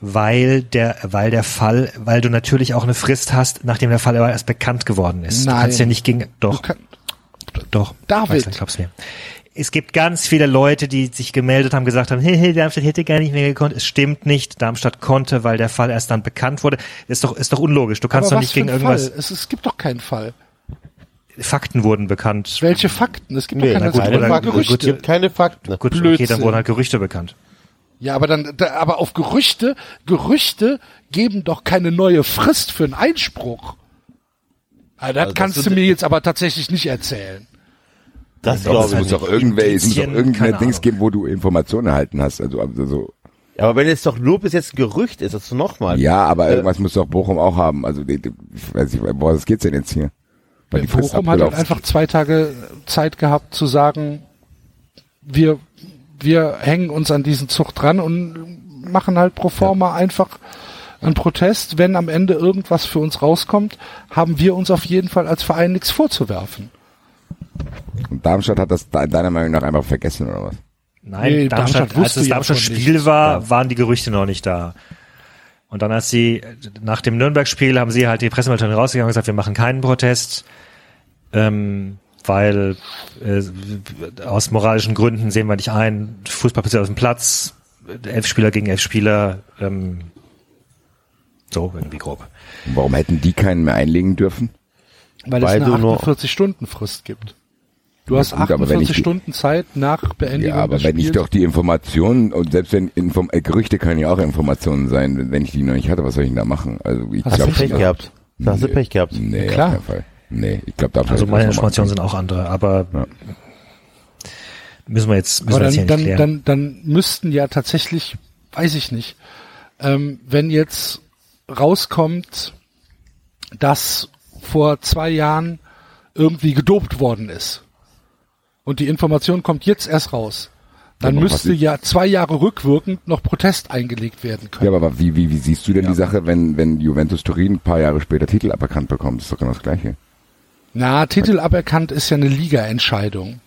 Weil der, weil der Fall, weil du natürlich auch eine Frist hast, nachdem der Fall aber erst bekannt geworden ist. Nein. Du kannst ja nicht gegen, doch, Du kann, doch. David. Weißt du, glaub's mir. Es gibt ganz viele Leute, die sich gemeldet haben, gesagt haben, hey, hey, Darmstadt hätte gar nicht mehr gekonnt. Es stimmt nicht. Darmstadt konnte, weil der Fall erst dann bekannt wurde. Ist doch, ist doch unlogisch. Du kannst aber doch nicht gegen irgendwas. Es, es gibt doch keinen Fall. Fakten wurden bekannt. Welche Fakten? Es gibt Nee, doch keine, gut, es keine Fakten. Gerüchte. Es gibt keine Fakten. Gut, okay, dann wurden halt Gerüchte bekannt. Ja, aber dann, da, aber auf Gerüchte, Gerüchte geben doch keine neue Frist für einen Einspruch. Ah, das Also das kannst du mir jetzt aber tatsächlich nicht erzählen. Das Doch, glaube es ich muss nicht. doch irgendwelche, es muss doch irgendeine Dings geben, wo du Informationen erhalten hast. Also, also so. Aber wenn es doch nur bis jetzt ein Gerücht ist, also nochmal. Ja, aber Äh, irgendwas muss doch Bochum auch haben. Also, ich weiß nicht, worum es geht's denn jetzt hier? Weil Bochum hat halt einfach zwei Tage Zeit gehabt zu sagen, wir, wir hängen uns an diesen Zug dran und machen halt pro forma einfach einen Protest. Wenn am Ende irgendwas für uns rauskommt, haben wir uns auf jeden Fall als Verein nichts vorzuwerfen. Und Darmstadt hat das de- deiner Meinung nach einfach vergessen, oder was? Nein, Nee, Darmstadt, Darmstadt als das ja Darmstadt von Spiel nichts. war, waren die Gerüchte noch nicht da. Und dann als sie, nach dem Nürnberg-Spiel haben sie halt die Pressemitteilung rausgegangen und gesagt, wir machen keinen Protest, ähm, weil äh, aus moralischen Gründen sehen wir nicht ein, Fußball passiert aus dem Platz, elf Spieler gegen elf Spieler, ähm, so irgendwie grob. Und warum hätten die keinen mehr einlegen dürfen? Weil, Weil es eine nur- 48-Stunden-Frist gibt. Du hast gut, aber wenn 48 ich die- Stunden Zeit nach Beendigung Ja, aber des wenn ich Spiels. doch die Informationen und selbst wenn Inform äh, Gerüchte können ja auch Informationen sein, wenn- ich die noch nicht hatte, was soll ich denn da machen? Also ich Hast du glaube Pech gehabt. Da hast du Nee. Pech gehabt. Nee, Klar. auf keinen Fall. Nee, ich glaube, Darmstadt Also meine Informationen sind auch andere, aber Ja. müssen wir jetzt, müssen Aber wir jetzt dann, nicht dann, klären. dann, dann müssten ja tatsächlich, weiß ich nicht, ähm, wenn jetzt rauskommt, dass vor zwei Jahren irgendwie gedopt worden ist und die Information kommt jetzt erst raus, dann Aber müsste ja zwei Jahre rückwirkend noch Protest eingelegt werden Ja, können. aber wie, wie, wie siehst du denn die Sache, wenn, wenn Juventus Turin ein paar Jahre später Titel aberkannt bekommt? Das ist doch genau das Gleiche. Na, Titel aberkannt ist ja eine Liga-Entscheidung.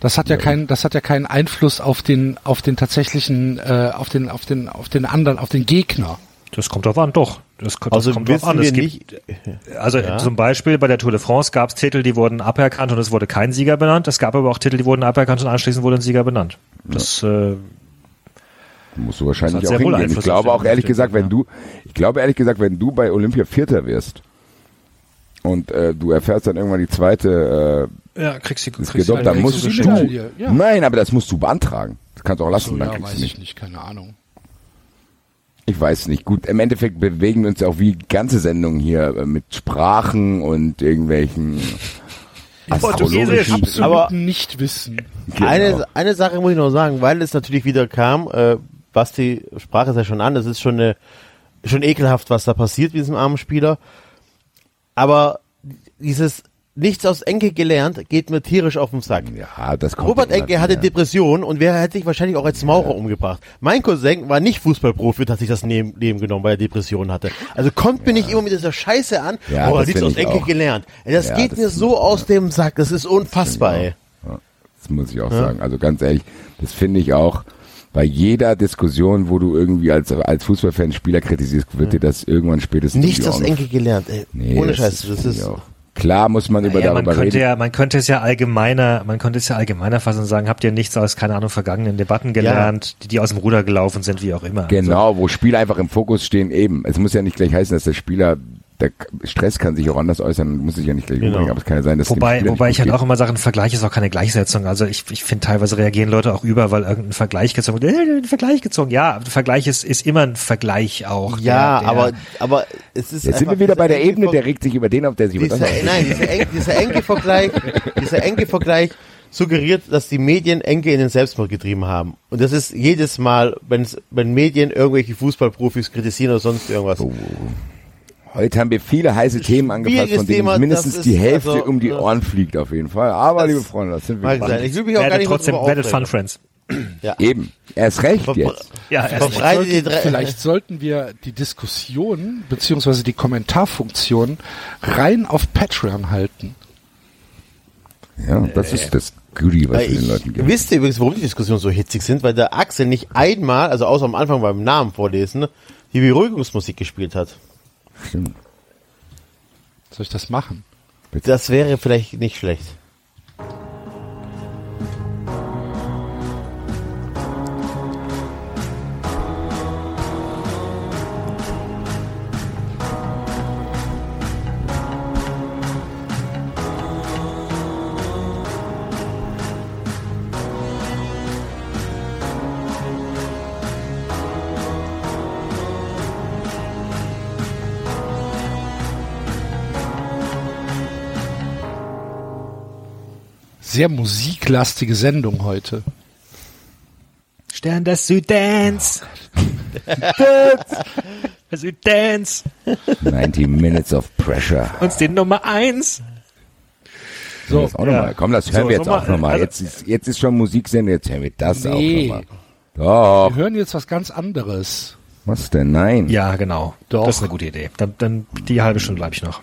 Das hat ja, keinen, das hat ja keinen Einfluss auf den, auf den tatsächlichen, äh, auf den, auf den, auf den anderen, auf den Gegner. Das kommt drauf an, doch. Das, kommt- das Also kommt drauf an. Es gibt, nicht, (laughs) Also Ja. zum Beispiel bei der Tour de France gab es Titel, die wurden aberkannt und es wurde kein Sieger benannt. Es gab aber auch Titel, die wurden aberkannt und anschließend wurde ein Sieger benannt. Das äh, Musst du wahrscheinlich auch hingehen. Ich Einfluss glaube auf auch ehrlich gesagt, wenn ja. du, ich glaube ehrlich gesagt, wenn du bei Olympia Vierter wirst, und äh, du erfährst dann irgendwann die zweite Ja, kriegst äh, kriegst du dann musst du Medaille, ja. Nein, aber das musst du beantragen. Das kannst du auch lassen, So, dann ja, kriegst weiß du ich nicht. nicht, keine Ahnung. Ich weiß nicht. Gut, im Endeffekt bewegen wir uns ja auch wie ganze Sendungen hier äh, mit Sprachen und irgendwelchen Portugiesisch. astrologischen Absolut Aber- nicht wissen. Genau. Eine, eine Sache muss ich noch sagen, weil es natürlich wieder kam, äh, Basti sprach es ja schon an, das ist schon eine, schon ekelhaft, was da passiert mit diesem armen Spieler. Aber dieses nichts aus Enke gelernt, geht mir tierisch auf den Sack. Ja, das kommt Robert Enke hatte wieder. Depressionen und wer hätte sich wahrscheinlich auch als Maurer umgebracht. Mein Cousin war nicht Fußballprofi und hat sich das Leben genommen, weil er Depressionen hatte. Also kommt mir nicht immer mit dieser Scheiße an, Ja, oh, das nichts aus Enke auch. gelernt. Das Ja, geht das mir so ich aus dem Sack, das ist unfassbar, ey. Ja, das muss ich auch sagen. Also ganz ehrlich, das finde ich auch bei jeder Diskussion, wo du irgendwie als, als Fußballfan Spieler kritisierst, wird dir das irgendwann spätestens Nichts aus Enke gelernt, ey. Nee, Ohne das Scheiß, das ich ist, auch. Klar muss man über Ja, man darüber könnte reden. ja, man könnte es ja allgemeiner, man könnte es ja allgemeiner fassen und sagen, habt ihr nichts aus, keine Ahnung, vergangenen Debatten gelernt, die, die aus dem Ruder gelaufen sind, wie auch immer. Genau, wo Spieler einfach im Fokus stehen, eben. Es muss ja nicht gleich heißen, dass der Spieler, der Stress kann sich auch anders äußern, muss sich ja nicht gleich Genau. umbringen, aber es kann ja sein, dass Wobei, wobei nicht ich halt auch immer sage, ein Vergleich ist auch keine Gleichsetzung. Also ich, ich finde teilweise reagieren Leute auch über, weil irgendein Vergleich gezogen wird. Äh, ein Vergleich gezogen. Ja, ein Vergleich ist, ist immer ein Vergleich auch. ja, Der- der- aber, aber es ist. Jetzt sind wir wieder bei der Ebene, der regt sich über den auf, der sich über das dieser, aufregt. nein, dieser, Eng, dieser enge Vergleich, dieser enge Vergleich suggeriert, dass die Medien Enke in den Selbstmord getrieben haben. Und das ist jedes Mal, wenn's, wenn Medien irgendwelche Fußballprofis kritisieren oder sonst irgendwas. Oh. Heute haben wir viele heiße Themen Schwieriges von denen Thema, mindestens die ist Hälfte also, um die ja. Ohren fliegt auf jeden Fall. Aber, Das liebe Freunde, das sind wir. Ich will mich auch gar nicht trotzdem, werdet Fun. Friends. (clears throat) Eben. Erst recht Ver- jetzt. Ja, erst die drei, Vielleicht sollten wir die Diskussion beziehungsweise die Kommentarfunktion rein auf Patreon halten. Ja, das ist das Goodie, was Äh, wir den Leuten geben. wisst ihr übrigens, warum die Diskussionen so hitzig sind? Weil der Axel nicht einmal, also außer am Anfang beim Namen vorlesen, die Beruhigungsmusik gespielt hat. Stimmt. Soll ich das machen? Das wäre vielleicht nicht schlecht. Sehr musiklastige Sendung heute. Stern des Südens. der Südens. 90 Minutes of Pressure. Uns den Nummer eins. So, das auch ja. noch mal. Komm, das hören So, wir jetzt nochmal, auch nochmal. also- Jetzt ist, jetzt ist schon Musiksendung, jetzt hören wir das Nee. auch nochmal. Wir hören jetzt was ganz anderes. Was denn? Nein. Ja, genau. Doch. Das ist eine gute Idee. Dann, dann die halbe Stunde bleibe ich noch.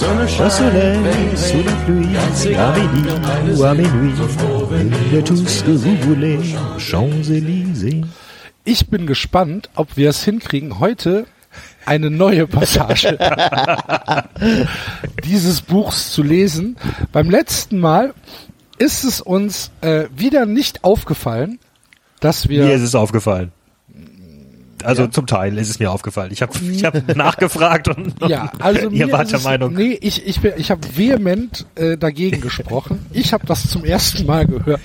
Sonne scheint, sous la pluie, ganz à egal, midi wir beide ou à sind minuit, so froh, wenn faites tout ce que vous voulez, Champs-Élysées. Ich bin gespannt, ob wir es hinkriegen, heute eine neue Passage (laughs) dieses Buchs zu lesen. Beim letzten Mal ist es uns äh, wieder nicht aufgefallen, dass wir Mir ist es aufgefallen. Also zum Teil ist es mir aufgefallen. Ich habe ich hab (laughs) nachgefragt und, Ja, (laughs) also ihr wart der Meinung. Nee, ich, ich, bin- ich habe vehement äh, dagegen gesprochen. Ich habe das zum ersten Mal gehört.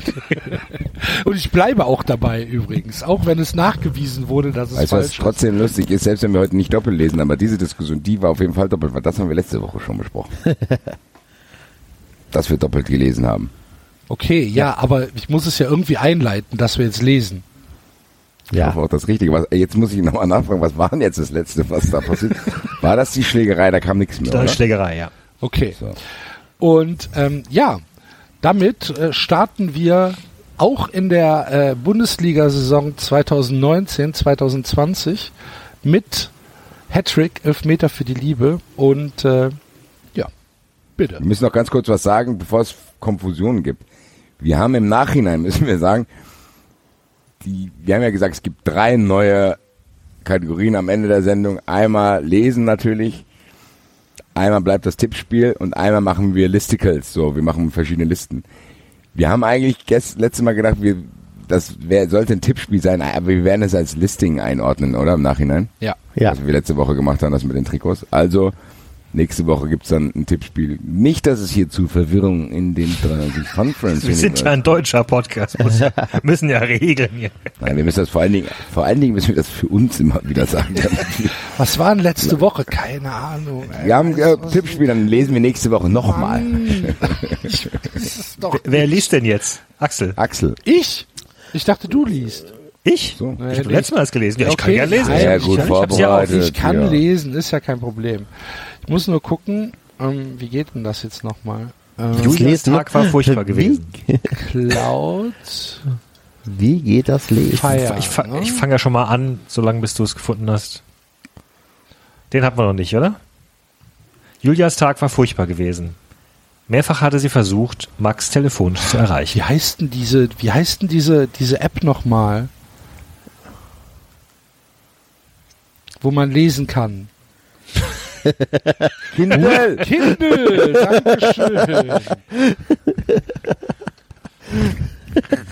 (laughs) Und ich bleibe auch dabei übrigens, auch wenn es nachgewiesen wurde, dass es Weißt du, was falsch ist. trotzdem lustig ist, selbst wenn wir heute nicht doppelt lesen, aber diese Diskussion, die war auf jeden Fall doppelt, weil das haben wir letzte Woche schon besprochen. dass wir doppelt gelesen haben. Okay, ja, aber ich muss es ja irgendwie einleiten, dass wir jetzt lesen. Ich hoffe auch das Richtige. Was, jetzt muss ich nochmal nachfragen, was war denn jetzt das Letzte, was da passiert? (laughs) War das die Schlägerei? Da kam nichts mehr, Da oder? ist Schlägerei, ja. Okay. So. Und ähm, ja, damit äh, starten wir auch in der äh, Bundesliga-Saison 2019, 2020 mit Hattrick, Elfmeter für die Liebe und äh, ja, bitte. Wir müssen noch ganz kurz was sagen, bevor es Konfusionen gibt. Wir haben im Nachhinein, (laughs) müssen wir sagen, die, wir haben ja gesagt, es gibt drei neue Kategorien am Ende der Sendung. Einmal lesen natürlich, einmal bleibt das Tippspiel und einmal machen wir Listicles, so, wir machen verschiedene Listen. Wir haben eigentlich gest, letztes Mal gedacht, wir, das wär, sollte ein Tippspiel sein, aber wir werden es als Listing einordnen, oder? Im Nachhinein? Ja. Ja. Was wir letzte Woche gemacht haben, das mit den Trikots. Also, nächste Woche gibt's dann ein Tippspiel. Nicht, dass es hier zu Verwirrung in den 93 Conference Wir sind ja ein deutscher Podcast, muss, (laughs) müssen ja regeln hier. Nein, wir müssen das vor allen Dingen, vor allen Dingen müssen wir das für uns immer wieder sagen. Was war denn letzte Woche? Keine Ahnung. ey. Wir haben äh, Tippspiel, dann lesen wir nächste Woche nochmal. (laughs) Wer liest denn jetzt? Axel. Axel. ich. Ich dachte, du liest. Ich? So. Ich habe letztes Mal das gelesen. Ja, ich kann Okay, ja lesen. nein, Sehr ich gut kann- vorbereitet. Ich kann ja. lesen, ist ja kein Problem. Ich muss nur gucken, ähm, wie geht denn das jetzt nochmal? Ähm, Julias Tag war furchtbar Wie, gewesen. Cloud wie geht das Lesen? Fire. Ich, fa ne? ich fange ja schon mal an, solange bis du es gefunden hast. Den hatten wir noch nicht, oder? Julias Tag war furchtbar gewesen. Mehrfach hatte sie versucht, Max telefonisch zu erreichen. Wie heißt denn diese, wie heißt denn diese, diese App nochmal? Wo man lesen kann. (laughs) Kindle! Kindle, Dankeschön.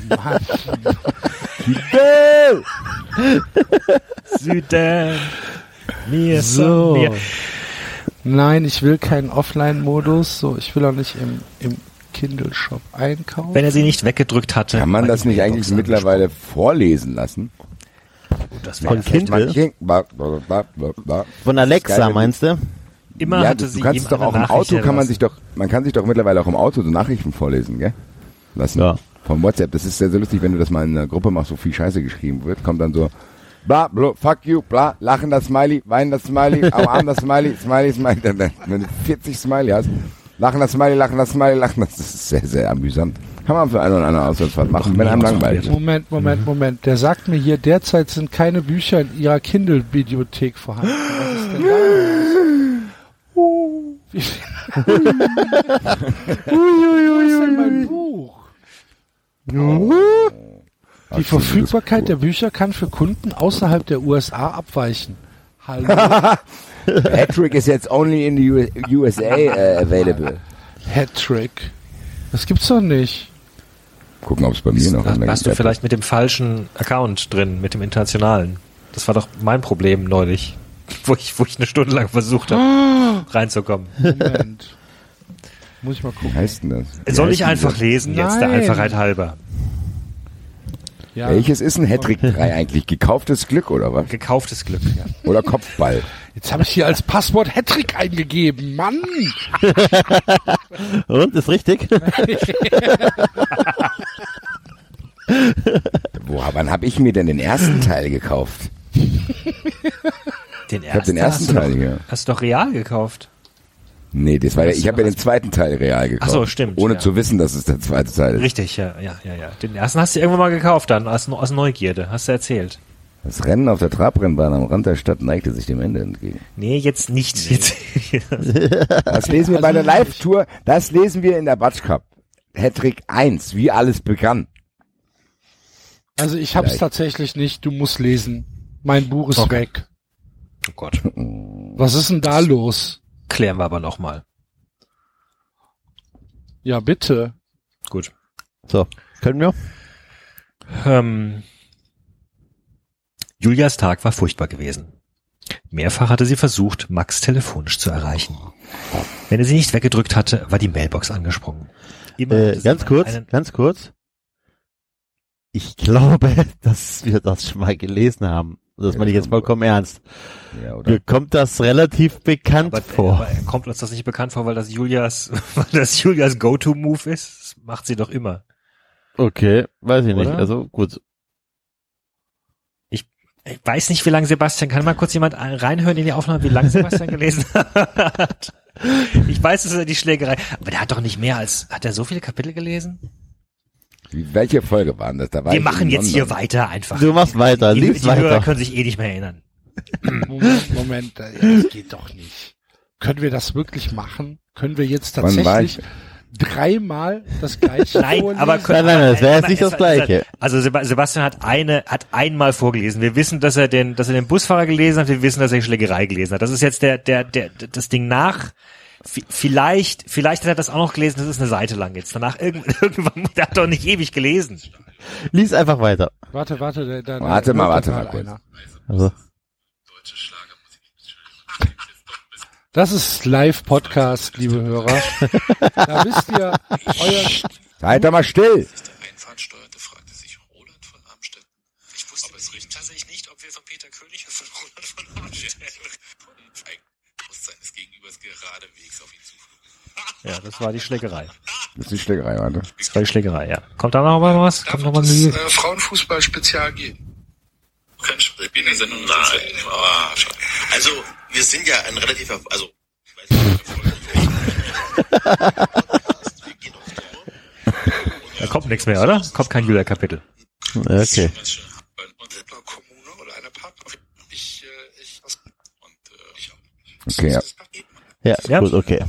Mann, Kindle! Süden, mir So. mir. Nein, ich will keinen Offline-Modus. So, ich will auch nicht im, im Kindle-Shop einkaufen. Wenn er sie nicht weggedrückt hatte. Kann man das nicht eigentlich mittlerweile vorlesen lassen? Das Von Kindle? Von Alexa, meinst du? immer ja, hatte du, sie du kannst doch auch im Auto, kann man sich doch, man kann sich doch mittlerweile auch im Auto so Nachrichten vorlesen, gell? Lassen. Ja. Vom WhatsApp. Das ist sehr, sehr lustig, wenn du das mal in einer Gruppe machst, wo viel Scheiße geschrieben wird, kommt dann so, bla, bla, fuck you, bla, lachen das Smiley, weinen das Smiley, (laughs) am Arm das Smiley, Smiley, Smiley, dann, (laughs) dann, wenn du 40 Smiley hast, lachen das Smiley, lachen das Smiley, lachen das, das ist sehr, sehr amüsant. Kann man für eine oder andere Auswärtsfahrt machen, wenn einem langweilig ist. Moment, Moment, Moment. Der sagt mir hier, derzeit sind keine Bücher in ihrer Kindle-Bibliothek vorhanden. Was ist denn da Wo (laughs) ist denn mein Buch? Die Verfügbarkeit der Bücher kann für Kunden außerhalb der USA abweichen. Hallo? (laughs) Patrick is jetzt only in the USA äh, available. Hattrick. Das gibt's doch nicht. Gucken, ob es bei mir noch in der warst du App vielleicht mit dem falschen Account drin, mit dem internationalen. Das war doch mein Problem neulich, (laughs) wo ich, wo ich eine Stunde lang versucht habe, reinzukommen. Moment. Muss ich mal Wie gucken. heißt denn das? Wie Soll ich einfach das? lesen jetzt, der Nein. Einfachheit halber? Ja. Welches ist ein Hattrick 3 eigentlich? Gekauftes Glück oder was? Gekauftes Glück. Ja. Oder Kopfball? Jetzt habe ich hier als Passwort Hattrick eingegeben. Mann! (laughs) Und, ist richtig? (laughs) Wo, wann habe ich mir denn den ersten Teil gekauft? Den Ich habe den ersten Teil hier. Hast du doch real gekauft. Nee, das war Hast ich habe ja den zweiten Teil real gekauft. Ach so, stimmt, Ohne ja. zu wissen, dass es der zweite Teil ist. Richtig, ja, ja, ja, ja. Den ersten hast du irgendwann mal gekauft dann, aus, aus Neugierde, hast du erzählt. Das Rennen auf der Trabrennbahn am Rand der Stadt neigte sich dem Ende entgegen. Nee, jetzt nicht. Jetzt, (laughs) (laughs) Das lesen wir bei Also der Live-Tour, das lesen wir in der Batsch Cup. Hattrick 1, wie alles begann. Also ich hab's Vielleicht. tatsächlich nicht. Du musst lesen. Mein Buch ist Okay. weg. oh Gott. Was ist denn da los? Klären wir aber nochmal. Ja, bitte. Gut. So, können wir? Ähm, Julias Tag war furchtbar gewesen. Mehrfach hatte sie versucht, Max telefonisch zu erreichen. Wenn er sie nicht weggedrückt hatte, war die Mailbox angesprungen. Immer Äh, ganz kurz, einen- ganz kurz. Ich glaube, (laughs) dass wir das schon mal gelesen haben. Das Ja, meine ich jetzt vollkommen ernst. Ja, oder? Mir kommt das relativ bekannt aber, vor. aber kommt uns das nicht bekannt vor, weil das Julias, (laughs) weil das Julias Go-To-Move ist? Das macht sie doch immer. Okay, weiß ich nicht. Oder? Also gut. Ich weiß nicht, wie lange Sebastian, kann mal kurz jemand ein- reinhören in die Aufnahme, wie lange Sebastian gelesen (laughs) hat? Ich weiß, es ist ja die Schlägerei, aber der hat doch nicht mehr als, hat er so viele Kapitel gelesen? Welche Folge waren das? Da war Wir machen jetzt hier London. weiter einfach. Du machst weiter, die, die Hörer weiter. können sich eh nicht mehr erinnern. Moment, Moment, äh, das geht doch nicht. Können wir das wirklich machen? Können wir jetzt tatsächlich dreimal das gleiche Nein, vorlesen? aber Nein, nein, das wäre jetzt aber nicht das Gleiche. Also Seba- Sebastian hat eine, hat einmal vorgelesen. Wir wissen, dass er den, dass er den Busfahrer gelesen hat. Wir wissen, dass er die Schlägerei gelesen hat. Das ist jetzt der, der, der, das Ding nach. Vielleicht, vielleicht hat er das auch noch gelesen. Das ist eine Seite lang jetzt. Danach irgendwann, (laughs) irgendwann, der hat doch nicht ewig gelesen. Lies einfach weiter. Warte, warte, da, da, Warte mal, warte mal kurz. einer. Also, Das ist Live-Podcast, liebe Hörer. (laughs) da wisst ihr, euer, Seid doch mal still. Einfahrtsteuerte, fragte sich Roland von Amstetten. Ich wusste aber es riecht tatsächlich nicht, ob wir von Peter König oder von Roland von Amstetten Bewusstsein des Gegenübers geradewegs auf ihn zuflogen. Ja, das war die Schlägerei. Das ist die Schlägerei, warte. Das war die Schlägerei, ja. Kommt da noch mal was? Kommt noch mal Mühe? äh, Frauenfußball-Spezial gehen. Kein Spiel in der Sendung. Nein. Ah, schade. Also, wir sind ja ein relativ, also, ich weiß nicht, wir gehen auf Tour. Da kommt nichts mehr, oder? Kommt kein Julia-Kapitel. okay. Und etwa Kommune oder eine Partner. Ich, ich, und, ich auch. Okay, ja. Ja, Ja. gut, okay.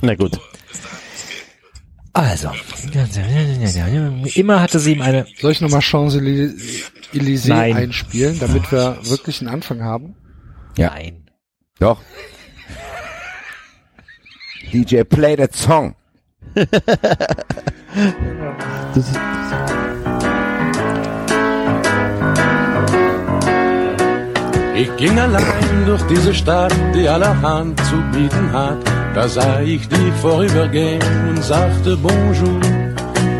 Na gut. Also, immer hatte sie ihm eine, soll ich nochmal Champs-Élysées einspielen, damit wir wirklich einen Anfang haben? Ja. nein. Doch. DJ, play that song. Das ist, Ich ging allein durch diese Stadt, die allerhand zu bieten hat. Da sah ich dich vorübergehen und sagte Bonjour.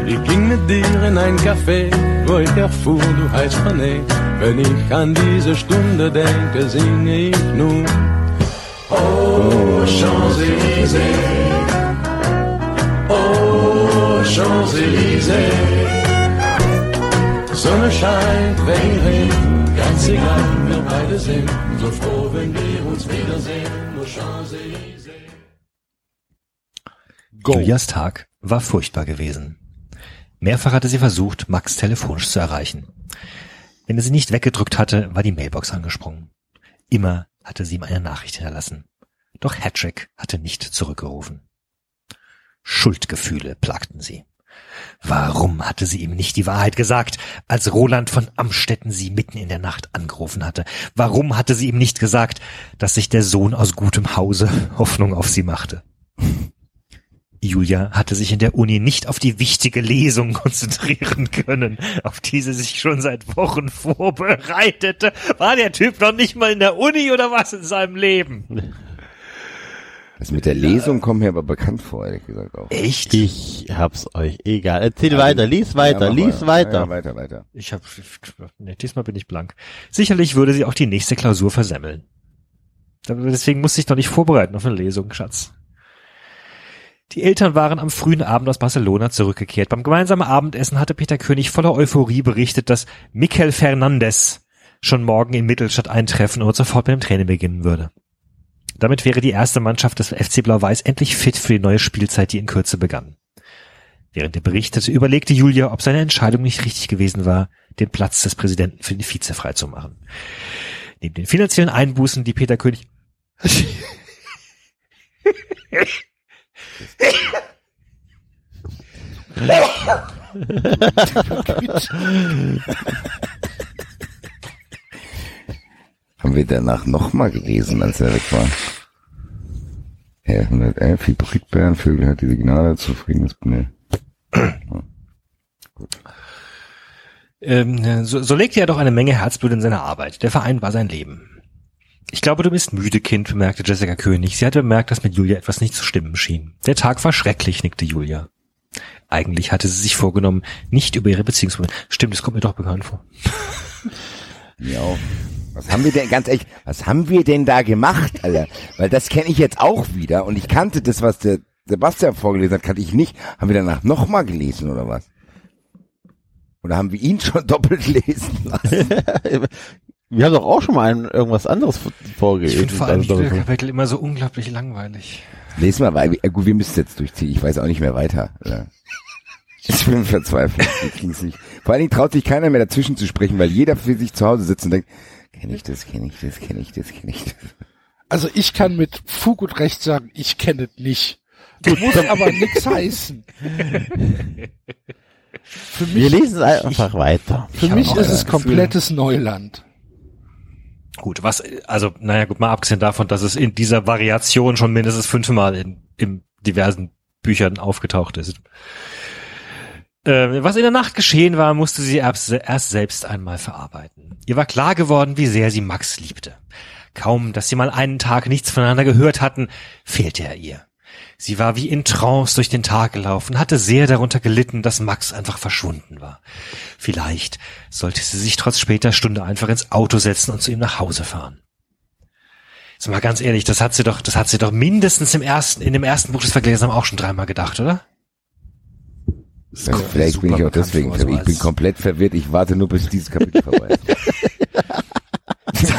Ich ging mit dir in ein Café, wo ich erfuhr, du heißt René. Wenn ich an diese Stunde denke, singe ich nun. Oh, Champs-Élysées. Oh, Champs-Élysées. Sonne scheint, Regen regnet, ganz egal, wir beide sind so froh, wenn wir uns wiedersehen. Nur Champs-Élysées. Julias Tag war furchtbar gewesen. Mehrfach hatte sie versucht, Max telefonisch zu erreichen. Wenn er sie nicht weggedrückt hatte, war die Mailbox angesprungen. Immer hatte sie ihm eine Nachricht hinterlassen. Doch Hattrick hatte nicht zurückgerufen. Schuldgefühle plagten sie. Warum hatte sie ihm nicht die Wahrheit gesagt, als Roland von Amstetten sie mitten in der Nacht angerufen hatte? Warum hatte sie ihm nicht gesagt, dass sich der Sohn aus gutem Hause (laughs) Hoffnung auf sie machte? Julia hatte sich in der Uni nicht auf die wichtige Lesung (laughs) konzentrieren können, auf die sie sich schon seit Wochen vorbereitete. War der Typ noch nicht mal in der Uni oder was in seinem Leben? Das mit der Lesung kommt mir aber bekannt vor, ehrlich gesagt auch. Echt? ich hab's euch. Egal. Erzähl weiter, lies weiter, Ja, lies mal. weiter. Ja, weiter, weiter. Ich hab, nee, diesmal bin ich blank. Sicherlich würde sie auch die nächste Klausur versemmeln. Deswegen musste ich noch nicht vorbereiten auf eine Lesung, Schatz. Die Eltern waren am frühen Abend aus Barcelona zurückgekehrt. Beim gemeinsamen Abendessen hatte Peter König voller Euphorie berichtet, dass Mikel Fernandes schon morgen in Mittelstadt eintreffen und sofort mit dem Training beginnen würde. Damit wäre die erste Mannschaft des FC Blau-Weiß endlich fit für die neue Spielzeit, die in Kürze begann. Während er berichtete, überlegte Julia, ob seine Entscheidung nicht richtig gewesen war, den Platz des Präsidenten für den Vize freizumachen. Neben den finanziellen Einbußen, die Peter König (laughs) (laughs) Haben wir danach nochmal gelesen, als er weg war? Ja, 111, Hybridbären, Vögel hat die Signale, zufriedenes, ne. (clears throat) Ähm, so, so legte er doch eine Menge Herzblut in seine Arbeit. Der Verein war sein Leben. Ich glaube, du bist müde, Kind, bemerkte Jessica König. Sie hatte bemerkt, dass mit Julia etwas nicht zu stimmen schien. Der Tag war schrecklich, nickte Julia. Eigentlich hatte sie sich vorgenommen, nicht über ihre Beziehung zu Stimmt, das kommt mir doch bekannt vor. (laughs) Ja. Was haben wir denn, ganz ehrlich, was haben wir denn da gemacht, Alter? Weil das kenne ich jetzt auch wieder und ich kannte das, was der Sebastian vorgelesen hat, kannte ich nicht. Haben wir danach nochmal gelesen oder was? Oder haben wir ihn schon (laughs) doppelt lesen lassen? (laughs) Wir haben doch auch schon mal ein, irgendwas anderes vorgelesen. Also, Kapitel immer so unglaublich langweilig. Lesen wir, weil, äh, gut, wir müssen jetzt durchziehen. Ich weiß auch nicht mehr weiter. Alter. Ich bin verzweifelt. Ich krieg's nicht. Vor allen Dingen traut sich keiner mehr dazwischen zu sprechen, weil jeder für sich zu Hause sitzt und denkt, kenne ich das, kenne ich das, kenne ich das, kenne ich das. Also ich kann mit Fug und Recht sagen, ich kenne es nicht. Muss aber nichts heißen. (laughs) Für Wir mich, lesen einfach weiter. für mich ist es komplettes Neuland. Gut, was, also, naja, gut, mal abgesehen davon, dass es in dieser Variation schon mindestens fünfmal in, in diversen Büchern aufgetaucht ist. Äh, was in der Nacht geschehen war, musste sie erst selbst einmal verarbeiten. Ihr war klar geworden, wie sehr sie Max liebte. Kaum, dass sie mal einen Tag nichts voneinander gehört hatten, fehlte er ihr. Sie war wie in Trance durch den Tag gelaufen, hatte sehr darunter gelitten, dass Max einfach verschwunden war. Vielleicht sollte sie sich trotz später Stunde einfach ins Auto setzen und zu ihm nach Hause fahren. Jetzt mal ganz ehrlich, das hat sie doch, das hat sie doch mindestens im ersten, in dem ersten Buch des Vergläsers auch schon dreimal gedacht, oder? Das Ja, vielleicht bin ich auch deswegen vor, verwirrt. so Ich bin komplett verwirrt. Ich warte nur, bis dieses Kapitel vorbei ist. (laughs)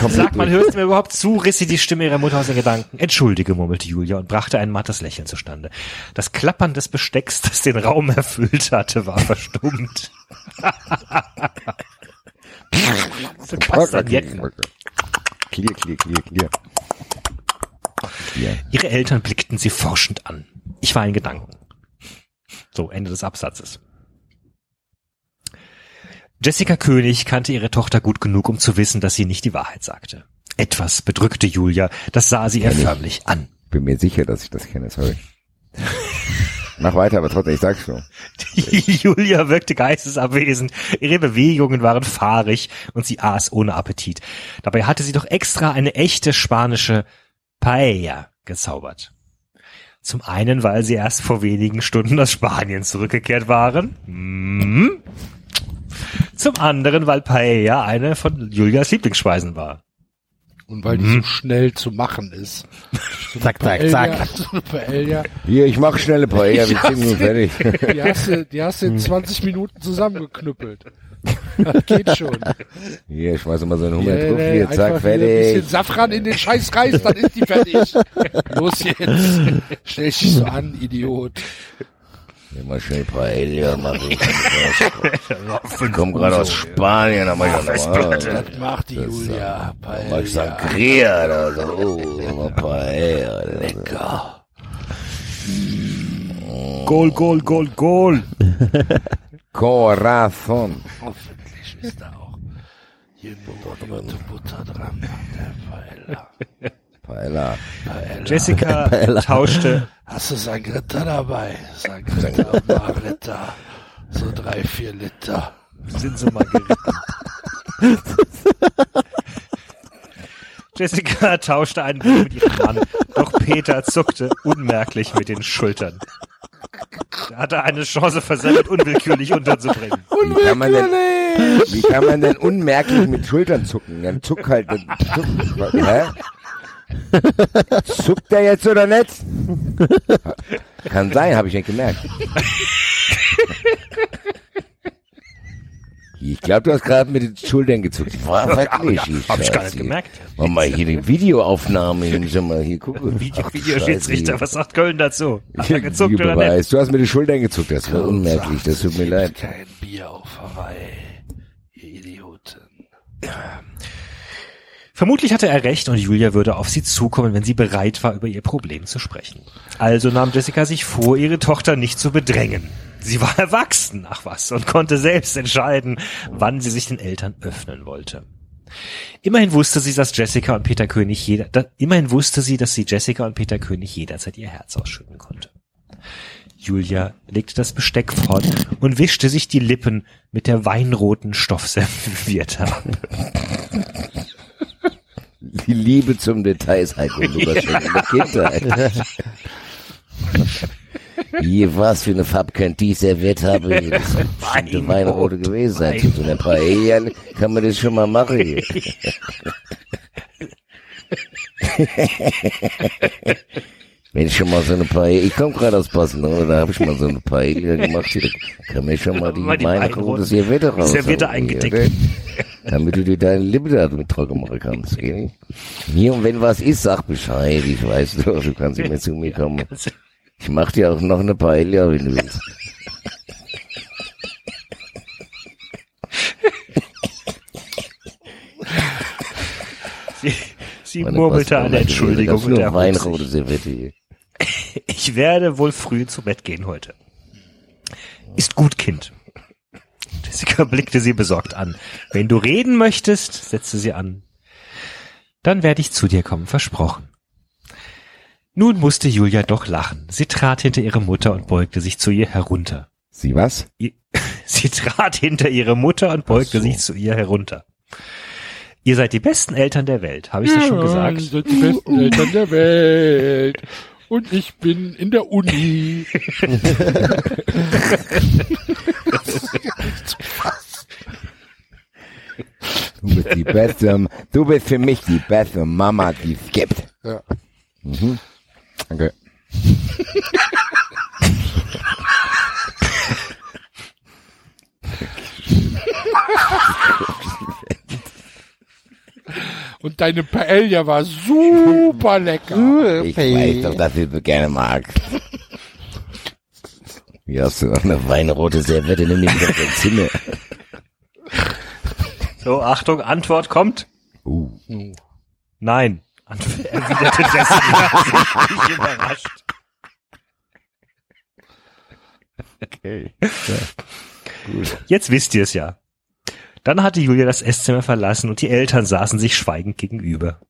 Sag mal, hörst du mir überhaupt zu, riss sie die Stimme ihrer Mutter aus den Gedanken. Entschuldige, murmelte Julia und brachte ein mattes Lächeln zustande. Das Klappern des Bestecks, das den Raum erfüllt hatte, war verstummt. (laughs) so Kastagnetten. Clear, clear, clear, clear. Clear. Ihre Eltern blickten sie forschend an. Ich war in Gedanken. So, Ende des Absatzes. Jessica König kannte ihre Tochter gut genug, um zu wissen, dass sie nicht die Wahrheit sagte. Etwas bedrückte Julia, das sah sie ihr förmlich an. Bin mir sicher, dass ich das kenne, sorry. (laughs) Mach weiter, aber trotzdem, ich sag's schon. (laughs) Julia wirkte geistesabwesend, ihre Bewegungen waren fahrig und sie aß ohne Appetit. Dabei hatte sie doch extra eine echte spanische Paella gezaubert. Zum einen, weil sie erst vor wenigen Stunden aus Spanien zurückgekehrt waren. Hm. Zum anderen, weil Paella eine von Julias Lieblingsspeisen war. Und weil die so schnell zu machen ist. So (laughs) Zack, zack, Paella- zack. So Paella, Hier, ich mach schnelle Paella, wir sind nun fertig. die hast du, die hast du in 20 Minuten zusammengeknüppelt. Das geht schon. Hier, schmeiß mal so einen Hummer Yeah, drauf, hier, zack, wieder Ein bisschen fertig. Safran in den scheiß Reis, dann ist die fertig. (laughs) Los jetzt. Stell dich so an, Idiot. Immer schnell Paella mach ich. Ich komm gerade aus Spanien, da mach ich auch noch mal. Das macht die Julia. Mach ich Paella. Sangria, da so, oh, mal Paella. Lecker. Goal, Goal, Goal, Goal. Corazon. Hoffentlich ist da auch hier rote Butter dran. Der Paella. Paella. Jessica tauschte Hast du Sangretta dabei? Sangretta Maretta. So drei, vier Liter. sind so mal geritten. (laughs) Jessica tauschte einen Blick mit ihrem Mann, doch Peter zuckte unmerklich mit den Schultern. Er hatte eine Chance versemmelt, unwillkürlich unterzubringen. Wie kann man denn, wie kann man denn unmerklich mit Schultern zucken? Dann zuck halt, dann zuck, hä? Zuckt er jetzt oder nicht? Kann sein, habe ich nicht gemerkt. Ich glaube, du hast gerade mit den Schultern gezuckt. War wirklich. ich Hab ich gar nicht gemerkt. Mach mal hier die Videoaufnahme hin, schau mal hier, guck. (laughs) Video, Videoschiedsrichter, was sagt Köln dazu? Hat er (laughs) gezuckt oder nicht? Du hast mit den Schultern gezuckt, das war unmerklich, das tut mir leid. Kein Bier auf Hawaii. Ihr Idioten. Vermutlich hatte er recht und Julia würde auf sie zukommen, wenn sie bereit war, über ihr Problem zu sprechen. Also nahm Jessica sich vor, ihre Tochter nicht zu bedrängen. Sie war (laughs) erwachsen, ach was, und konnte selbst entscheiden, wann sie sich den Eltern öffnen wollte. Immerhin wusste sie, dass Jessica und Peter König jeder, da, immerhin wusste sie, dass sie Jessica und Peter König jederzeit ihr Herz ausschütten konnte. Julia legte das Besteck fort und wischte sich die Lippen mit der weinroten Stoffserviette ab. (laughs) Die Liebe zum Detail ist halt Lukas (laughs) schon in der Kindheit. Hier, was für eine Farbe könnte die Serviette haben? (laughs) Das eine Weinrote gewesen sein. So einer Paella kann man das schon mal machen. (laughs) wenn ich schon mal so eine Paella, ich komme gerade aus Boston, ne? da habe ich mal so eine Paella (laughs) gemacht, hier, kann mir schon mal die, mal die meine rotes Serviette raus. Serviette also, eingedeckt. (laughs) Damit du dir deine Lippe da mit trocken machen kannst, gell? Hier, und wenn was ist, sag Bescheid, ich weiß doch, du kannst nicht mehr zu mir kommen. Ich mach dir auch noch eine Paella, wenn du willst. (laughs) Sie, sie murmelte eine Entschuldigung. Das ist nur Weinrote Serviette hier. (laughs) Ich werde wohl früh zu Bett gehen heute. Ist gut, Kind. Jessica blickte sie besorgt an. Wenn du reden möchtest, setzte sie an, dann werde ich zu dir kommen, versprochen. Nun musste Julia doch lachen. Sie trat hinter ihre Mutter und beugte sich zu ihr herunter. Sie was? (laughs) Sie trat hinter ihre Mutter und beugte sich zu ihr herunter. Ihr seid die besten Eltern der Welt, habe ich das schon Ja, gesagt? ihr seid die besten Eltern der Welt. Und ich bin in der Uni. Du bist die beste, du bist für mich die beste Mama, die es gibt. Ja. Mhm. Danke. (laughs) Und deine Paella war super lecker. Ich weiß doch, dass du gerne magst. Hier hast du noch eine weinrote Serviette, nimm die wieder auf dein Zimmer. So, Achtung, Antwort kommt. Uh. Nein. Erwiderte Jessica, sichtlich überrascht. Okay. Jetzt wisst ihr es ja. Dann hatte Julia das Esszimmer verlassen und die Eltern saßen sich schweigend gegenüber.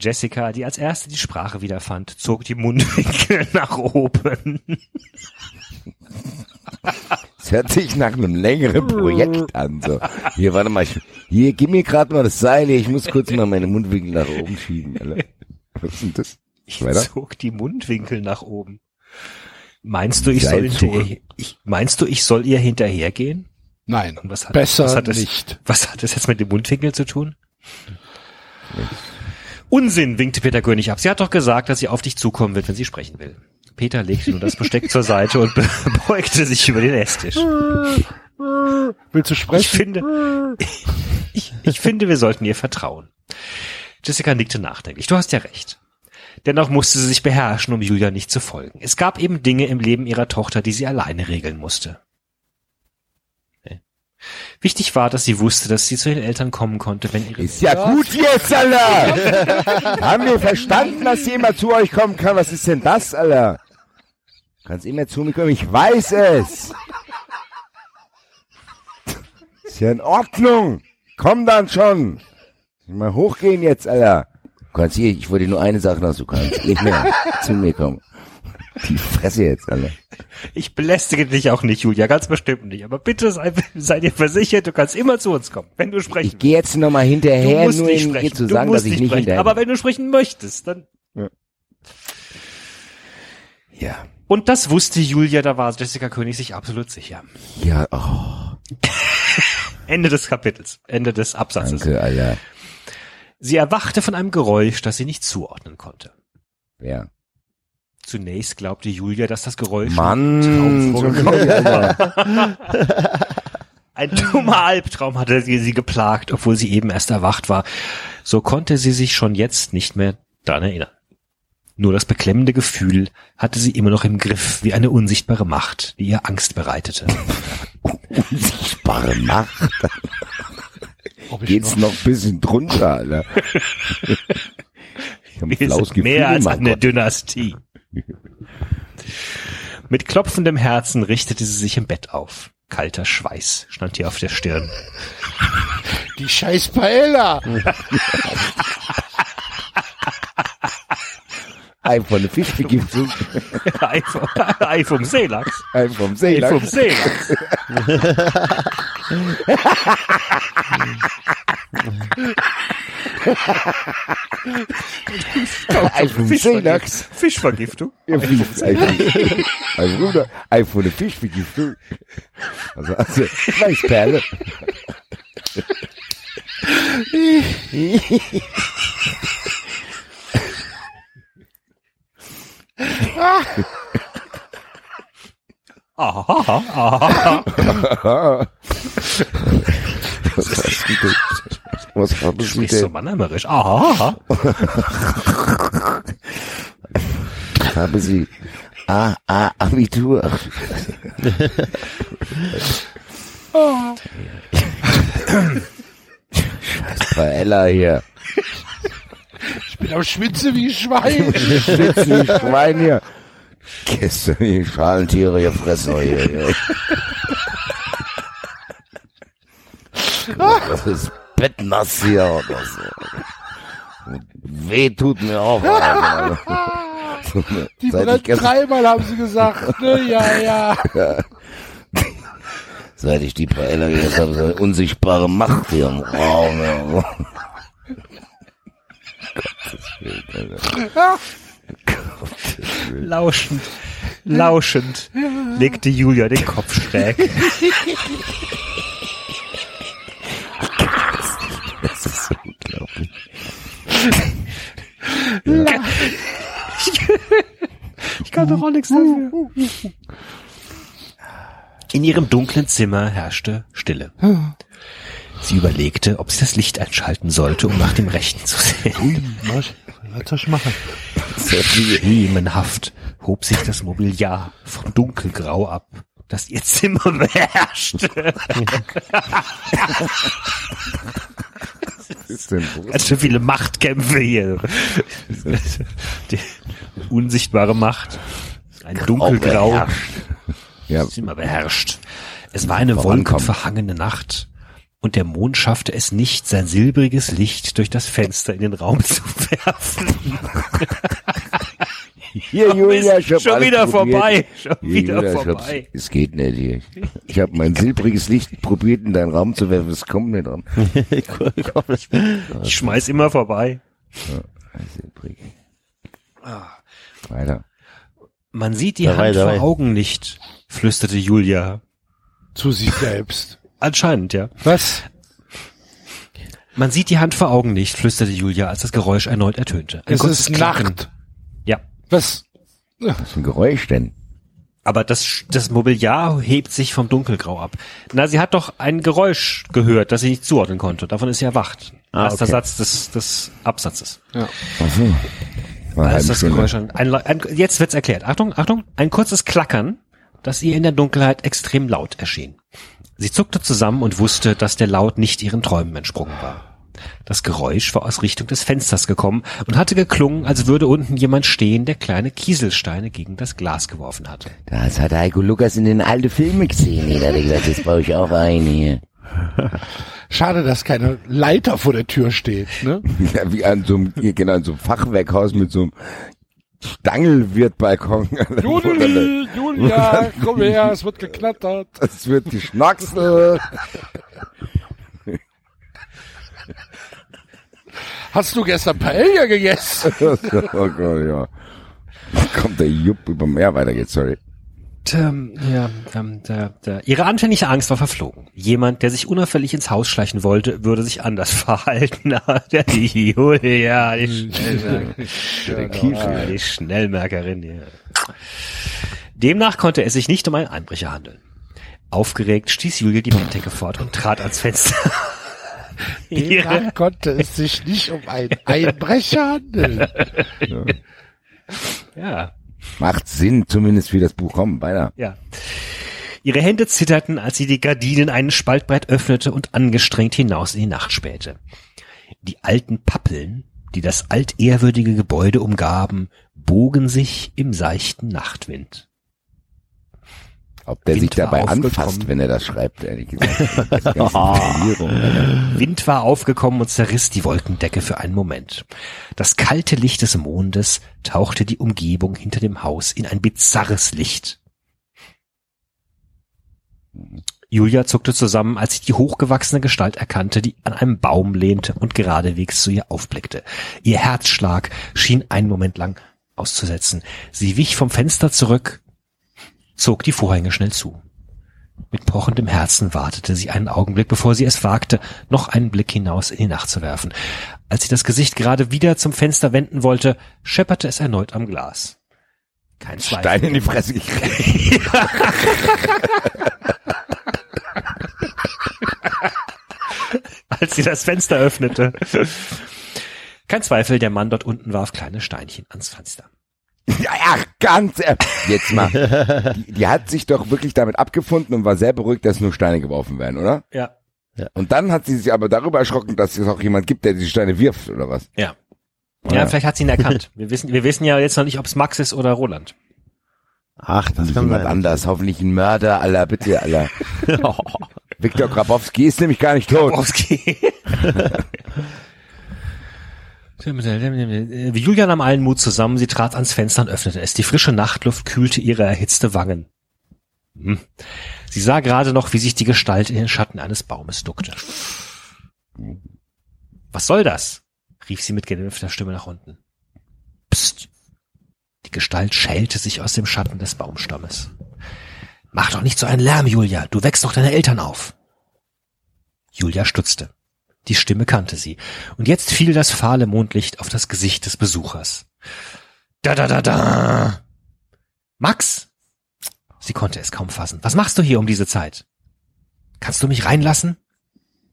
Jessica, die als erste die Sprache wiederfand, zog die Mundwinkel (laughs) nach oben. Es hört sich nach einem längeren Projekt an. So. Hier, warte mal. Ich, hier, gib mir gerade mal das Seil. hier, Ich muss kurz mal meine Mundwinkel nach oben schieben. Alter. Was ist denn das? Ich Weiter? zog die Mundwinkel nach oben. Meinst du, ich soll ich, meinst du, ich soll ihr hinterhergehen? Nein, Und was hat, besser was hat das, nicht. Was hat das jetzt mit dem Mundwinkel zu tun? Unsinn, winkte Peter König ab. Sie hat doch gesagt, dass sie auf dich zukommen wird, wenn sie sprechen will. Peter legte nun das Besteck zur Seite und (laughs) beugte sich über den Esstisch. Willst du Ich sprechen? finde, ich, ich finde, wir sollten ihr vertrauen. Jessica nickte nachdenklich. Du hast ja recht. Dennoch musste sie sich beherrschen, um Julia nicht zu folgen. Es gab eben Dinge im Leben ihrer Tochter, die sie alleine regeln musste. Wichtig war, dass sie wusste, dass sie zu den Eltern kommen konnte, wenn ihre Ist ja gut jetzt, Alter. (laughs) Haben wir verstanden, dass sie immer zu euch kommen kann? Was ist denn das, Alter? Kannst immer zu mir kommen, ich weiß es. Ist ja in Ordnung. Komm dann schon. Mal hochgehen jetzt, Alter. Du kannst hier, ich wollte nur eine Sache noch, du kannst nicht mehr zu mir kommen. Die Fresse jetzt, Alter. Ich belästige dich auch nicht, Julia, ganz bestimmt nicht. Aber bitte sei, sei dir versichert, du kannst immer zu uns kommen, wenn du sprechen Ich gehe jetzt nochmal hinterher, nur nicht um sprechen. ihr zu Du sagen, musst dass ich nicht sprechen. hinterher Aber wenn du sprechen möchtest, dann. Ja. Und das wusste Julia, da war Jessica König sich absolut sicher. Ja, oh, Ende des Kapitels, Ende des Absatzes. danke, Alter. Sie erwachte von einem Geräusch, das sie nicht zuordnen konnte. Ja. Zunächst glaubte Julia, dass das Geräusch Mann, (laughs) ein dummer Albtraum hatte sie, sie geplagt, obwohl sie eben erst erwacht war. So konnte sie sich schon jetzt nicht mehr daran erinnern. Nur das beklemmende Gefühl hatte sie immer noch im Griff, wie eine unsichtbare Macht, die ihr Angst bereitete. Unsichtbare Macht. Geht's noch- noch ein bisschen drunter, Alter. (laughs) Ich hab ein Gefühl, mehr als eine Gott. Dynastie. Mit klopfendem Herzen richtete sie sich im Bett auf. Kalter Schweiß stand ihr auf der Stirn. Die scheiß Paella. Ei von der Fischvergiftung. Ei vom, Ei vom Seelachs. Ei vom Ei Seelachs. vom Seelachs. Ei vom Seelachs. Fischvergiftung. Ja, Fisch, Ei von der Fischvergiftung. Also, also, Schweißperle. Aha, aha. (laughs) Was hast du denn? Was haben Du Sie sprichst so denn? mannheimerisch. Aha. Haben Sie A, A, Abitur? Scheiß Paella hier. Alter, schwitze wie Schwein. Schwitze wie Schwein hier. Gestern die Schalentiere gefressen hier. hier. Das ist bettnass hier oder so. Weh tut mir auch. (laughs) Alter. So eine- Die seit ich brennt dreimal, haben sie gesagt. (laughs) Ne? Ja, ja. (laughs) Seit ich die Paella gegessen habe, so eine unsichtbare Macht hier im Raum. Ja. Lauschend, lauschend legte Julia den Kopf schräg. Das ist so unglaublich. (laughs) Ich kann doch auch nichts dafür. In ihrem dunklen Zimmer herrschte Stille. Sie überlegte, ob sie das Licht einschalten sollte, um nach dem Rechten zu sehen. Was soll ich machen? Schemenhaft hob sich das Mobiliar vom Dunkelgrau ab, das ihr Zimmer (laughs) beherrschte. ist denn los? Ganz schön viele Machtkämpfe hier. Die unsichtbare Macht. Ein dunkelgrau. beherrscht. Ja. Zimmer beherrscht. Es war eine wolkenverhangene Nacht. Und der Mond schaffte es nicht, sein silbriges Licht durch das Fenster in den Raum zu werfen. Hier, Julia, ich hab Schon wieder probiert. vorbei. Schon Hier, wieder Julia, vorbei. Es geht nicht hier. Ich habe mein silbriges Licht probiert in deinen Raum zu werfen, es kommt nicht dran. (laughs) Ich schmeiß immer vorbei. Silbrig. Weiter. Man sieht die Dabei, Hand dabei. vor Augen nicht, flüsterte Julia. Zu sich selbst. Anscheinend, ja. Was? Man sieht die Hand vor Augen nicht, flüsterte Julia, als das Geräusch erneut ertönte. Ein Es ist Klacken. Nacht. Ja. Was? Was für ein Geräusch denn? Aber das, das Mobiliar hebt sich vom Dunkelgrau ab. Na, sie hat doch ein Geräusch gehört, das sie nicht zuordnen konnte. Davon ist sie erwacht. Ah, Erster okay. Satz des, des Absatzes. Ach so. War eine Als halbe das Stunde. Geräusch an, ein, ein, jetzt wird's erklärt. Achtung, Achtung, ein kurzes Klackern, das ihr in der Dunkelheit extrem laut erschien. Sie zuckte zusammen und wusste, dass der Laut nicht ihren Träumen entsprungen war. Das Geräusch war aus Richtung des Fensters gekommen und hatte geklungen, als würde unten jemand stehen, der kleine Kieselsteine gegen das Glas geworfen hatte. Das hat Heiko Lukas in den alten Filmen gesehen. Der hat gesagt, das baue ich auch ein hier. (laughs) Schade, dass keine Leiter vor der Tür steht, ne? (laughs) Ja, wie an so einem, genau, an so einem Fachwerkhaus mit so einem Stangelwirtbalkon. (laughs) Juli, Julia, komm her, es wird geknattert. Es wird geschnackselt. Hast du gestern Paella gegessen? (laughs) oh Gott, ja. Kommt der Jupp über Meer weiter jetzt, sorry. Ähm, ja, ähm, der, der, ihre anfängliche Angst war verflogen. Jemand, der sich unauffällig ins Haus schleichen wollte, würde sich anders (laughs) verhalten. (laughs) Ah, der Julia, die Schnellmerkerin. Ah, die Schnellmerkerin. Ja. Demnach konnte es sich nicht um einen Einbrecher handeln. Aufgeregt stieß Julia die Bettdecke fort und trat ans Fenster. (laughs) Ihre, Demnach konnte es sich nicht um einen Einbrecher handeln. (laughs) ja, Macht Sinn, zumindest wie das Buch kommt, weiter. Ja. Ihre Hände zitterten, als sie die Gardinen einen Spalt breit öffnete und angestrengt hinaus in die Nacht spähte. Die alten Pappeln, die das altehrwürdige Gebäude umgaben, bogen sich im seichten Nachtwind. Ob der Wind sich dabei anfasst, wenn er das schreibt, ehrlich gesagt. Alter. (laughs) Wind war aufgekommen und zerriss die Wolkendecke für einen Moment. Das kalte Licht des Mondes tauchte die Umgebung hinter dem Haus in ein bizarres Licht. Julia zuckte zusammen, als sie die hochgewachsene Gestalt erkannte, die an einem Baum lehnte und geradewegs zu ihr aufblickte. Ihr Herzschlag schien einen Moment lang auszusetzen. Sie wich vom Fenster zurück, zog die Vorhänge schnell zu. Mit pochendem Herzen wartete sie einen Augenblick, bevor sie es wagte, noch einen Blick hinaus in die Nacht zu werfen. Als sie das Gesicht gerade wieder zum Fenster wenden wollte, schepperte es erneut am Glas. Kein Zweifel. Stein in die Fresse gekriegt. (laughs) als sie das Fenster öffnete. Kein Zweifel, der Mann dort unten warf kleine Steinchen ans Fenster. (laughs) Ja, ja, ganz. Jetzt mal. (laughs) Die, die hat sich doch wirklich damit abgefunden und war sehr beruhigt, dass nur Steine geworfen werden, oder? Ja. Und dann hat sie sich aber darüber erschrocken, dass es auch jemand gibt, der die Steine wirft, oder was? Ja. Ja, Ja. vielleicht hat sie ihn erkannt. Wir wissen, wir wissen ja jetzt noch nicht, ob es Max ist oder Roland. Ach, das kann Jemand sein. anders, hoffentlich ein Mörder, aller bitte, aller. (laughs) Viktor Grabowski ist nämlich gar nicht tot. Grabowski. Julia nahm allen Mut zusammen, sie trat ans Fenster und öffnete es. Die frische Nachtluft kühlte ihre erhitzte Wangen. Hm. Sie sah gerade noch, wie sich die Gestalt in den Schatten eines Baumes duckte. Was soll das? rief sie mit gedämpfter Stimme nach unten. Psst. Die Gestalt schälte sich aus dem Schatten des Baumstammes. Mach doch nicht so einen Lärm, Julia. Du wächst doch deine Eltern auf. Julia stutzte. Die Stimme kannte sie. Und jetzt fiel das fahle Mondlicht auf das Gesicht des Besuchers. Da da da da. Max? Sie konnte es kaum fassen. Was machst du hier um diese Zeit? Kannst du mich reinlassen?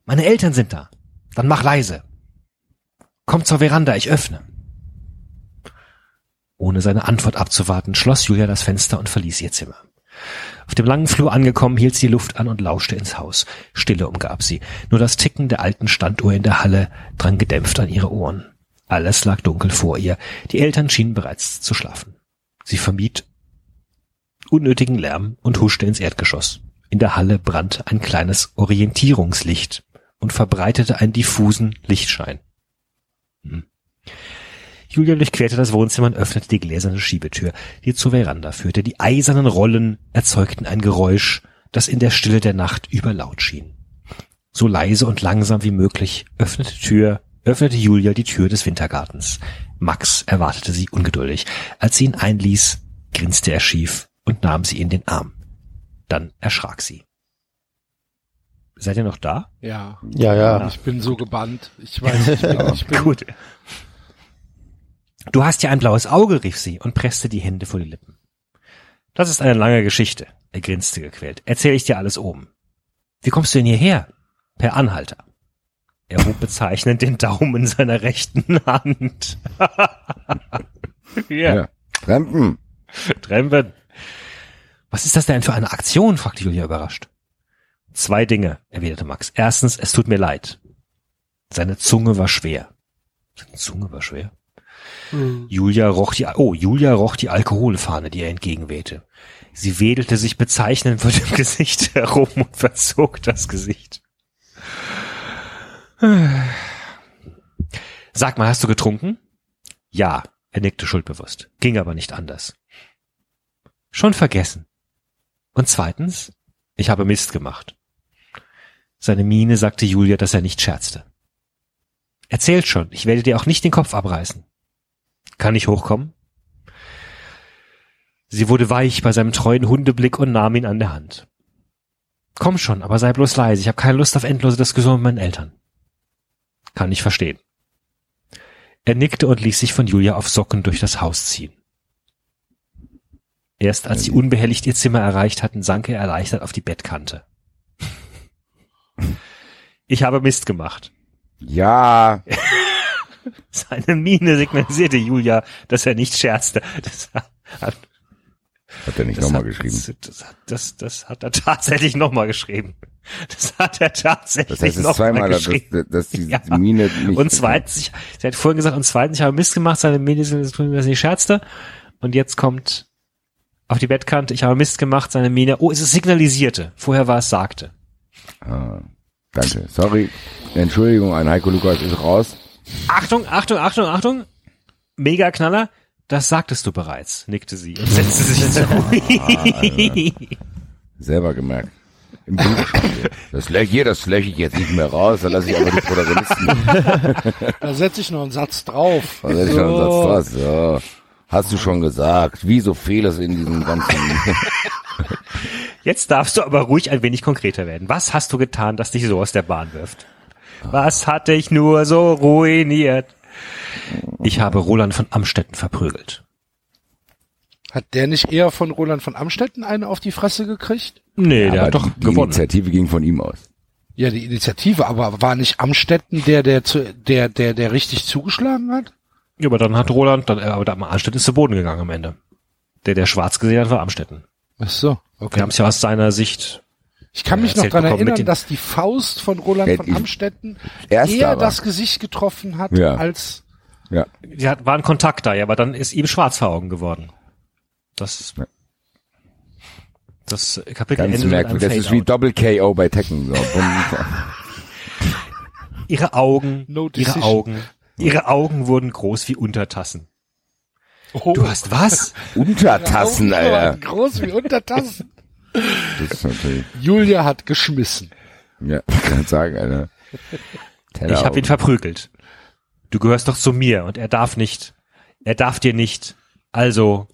Meine Eltern sind da. Dann mach leise. Komm zur Veranda, ich öffne. Ohne seine Antwort abzuwarten, schloss Julia das Fenster und verließ ihr Zimmer. Auf dem langen Flur angekommen, hielt sie die Luft an und lauschte ins Haus. Stille umgab sie. Nur das Ticken der alten Standuhr in der Halle drang gedämpft an ihre Ohren. Alles lag dunkel vor ihr. Die Eltern schienen bereits zu schlafen. Sie vermied unnötigen Lärm und huschte ins Erdgeschoss. In der Halle brannte ein kleines Orientierungslicht und verbreitete einen diffusen Lichtschein. Julia durchquerte das Wohnzimmer und öffnete die gläserne Schiebetür, die zur Veranda führte. Die eisernen Rollen erzeugten ein Geräusch, das in der Stille der Nacht überlaut schien. So leise und langsam wie möglich öffnete Tür, öffnete Julia die Tür des Wintergartens. Max erwartete sie ungeduldig. Als sie ihn einließ, grinste er schief und nahm sie in den Arm. Dann erschrak sie. Seid ihr noch da? Ja. Ja, ja. Ich bin so gebannt. Ich weiß, ich bin, ich (laughs) bin Gut. Du hast ja ein blaues Auge, rief sie und presste die Hände vor die Lippen. Das ist eine lange Geschichte, er grinste gequält. Erzähl ich dir alles oben. Wie kommst du denn hierher? Per Anhalter. Er hob bezeichnend den Daumen seiner rechten (laughs) Hand. (laughs) ja. Ja. Fremden. Trempen. Was ist das denn für eine Aktion? fragte Julia überrascht. Zwei Dinge, erwiderte Max. Erstens, es tut mir leid. Seine Zunge war schwer. Seine Zunge war schwer? Julia roch die, oh, Julia roch die Alkoholfahne, die er entgegenwehte. Sie wedelte sich bezeichnend vor dem (laughs) Gesicht herum und verzog das Gesicht. Sag mal, hast du getrunken? Ja, er nickte schuldbewusst. Ging aber nicht anders. Schon vergessen. Und zweitens, ich habe Mist gemacht. Seine Miene sagte Julia, dass er nicht scherzte. Erzählt schon, ich werde dir auch nicht den Kopf abreißen. Kann ich hochkommen? Sie wurde weich bei seinem treuen Hundeblick und nahm ihn an der Hand. Komm schon, aber sei bloß leise, ich habe keine Lust auf endlose Diskussionen mit meinen Eltern. Kann ich verstehen. Er nickte und ließ sich von Julia auf Socken durch das Haus ziehen. Erst als sie unbehelligt ihr Zimmer erreicht hatten, sank er erleichtert auf die Bettkante. (laughs) Ich habe Mist gemacht. Ja. (laughs) (laughs) Seine Miene signalisierte Julia, dass er nicht scherzte. Das hat, Hat er nicht das nochmal geschrieben. Das, hat- das, das hat er tatsächlich nochmal geschrieben. Das hat er tatsächlich Das heißt, es noch ist zweimal, dass, geschrieben. dass die Ja. Mine nicht. Und zweitens, ich, sie hat vorhin gesagt, und zweitens, ich habe Mist gemacht, seine Miene ist, dass er nicht scherzte. Und jetzt kommt auf die Bettkante, ich habe Mist gemacht, seine Miene, oh, es ist signalisierte. Vorher war es sagte. Ah, danke. Sorry. Entschuldigung, ein Heiko Lukas ist raus. Achtung, Achtung, Achtung, Achtung. Mega Knaller. Das sagtest du bereits, nickte sie und setzte sich zu. (laughs) Selber gemerkt. Im. Das löch, hier, das löche ich jetzt nicht mehr raus, da lasse ich aber die Protagonisten. (laughs) Da setze ich noch einen Satz drauf. Da setze ich noch einen Satz draus. So. Hast du schon gesagt. Wie so Fehler in diesem ganzen. Jetzt darfst du aber ruhig ein wenig konkreter werden. Was hast du getan, das dich so aus der Bahn wirft? Was hat dich nur so ruiniert? Ich habe Roland von Amstetten verprügelt. Hat der nicht eher von Roland von Amstetten eine auf die Fresse gekriegt? Nee, der aber hat doch die, die gewonnen. Initiative ging von ihm aus. Ja, die Initiative, aber war nicht Amstetten der, der, zu, der, der, der richtig zugeschlagen hat? Ja, aber dann hat Roland, dann, äh, aber der Amstetten ist zu Boden gegangen am Ende. Der, der schwarz gesehen hat, war Amstetten. Ach so, Wir okay. haben es ja aus seiner Sicht. Ich kann mich noch dran erinnern, dass die Faust von Roland von Amstetten eher aber. das Gesicht getroffen hat, Ja. als Ja. Die hat, war ein Kontakt da, ja, aber dann ist ihm schwarz vor Augen geworden. Das, Ja. das Kapitel Ganz endet merkwürdig. Das ist wie. Double KO bei Tekken. So. Ihre Augen, (laughs) No ihre. Augen, ihre Augen wurden groß wie Untertassen. Oh. Du hast was? Untertassen, Alter. Groß wie Untertassen. Das ist natürlich, Julia hat geschmissen. ja, (laughs) kann ich sagen, Alter. Teller Ich habe ihn verprügelt. Du gehörst doch zu mir und er darf nicht. Er darf dir nicht. Also,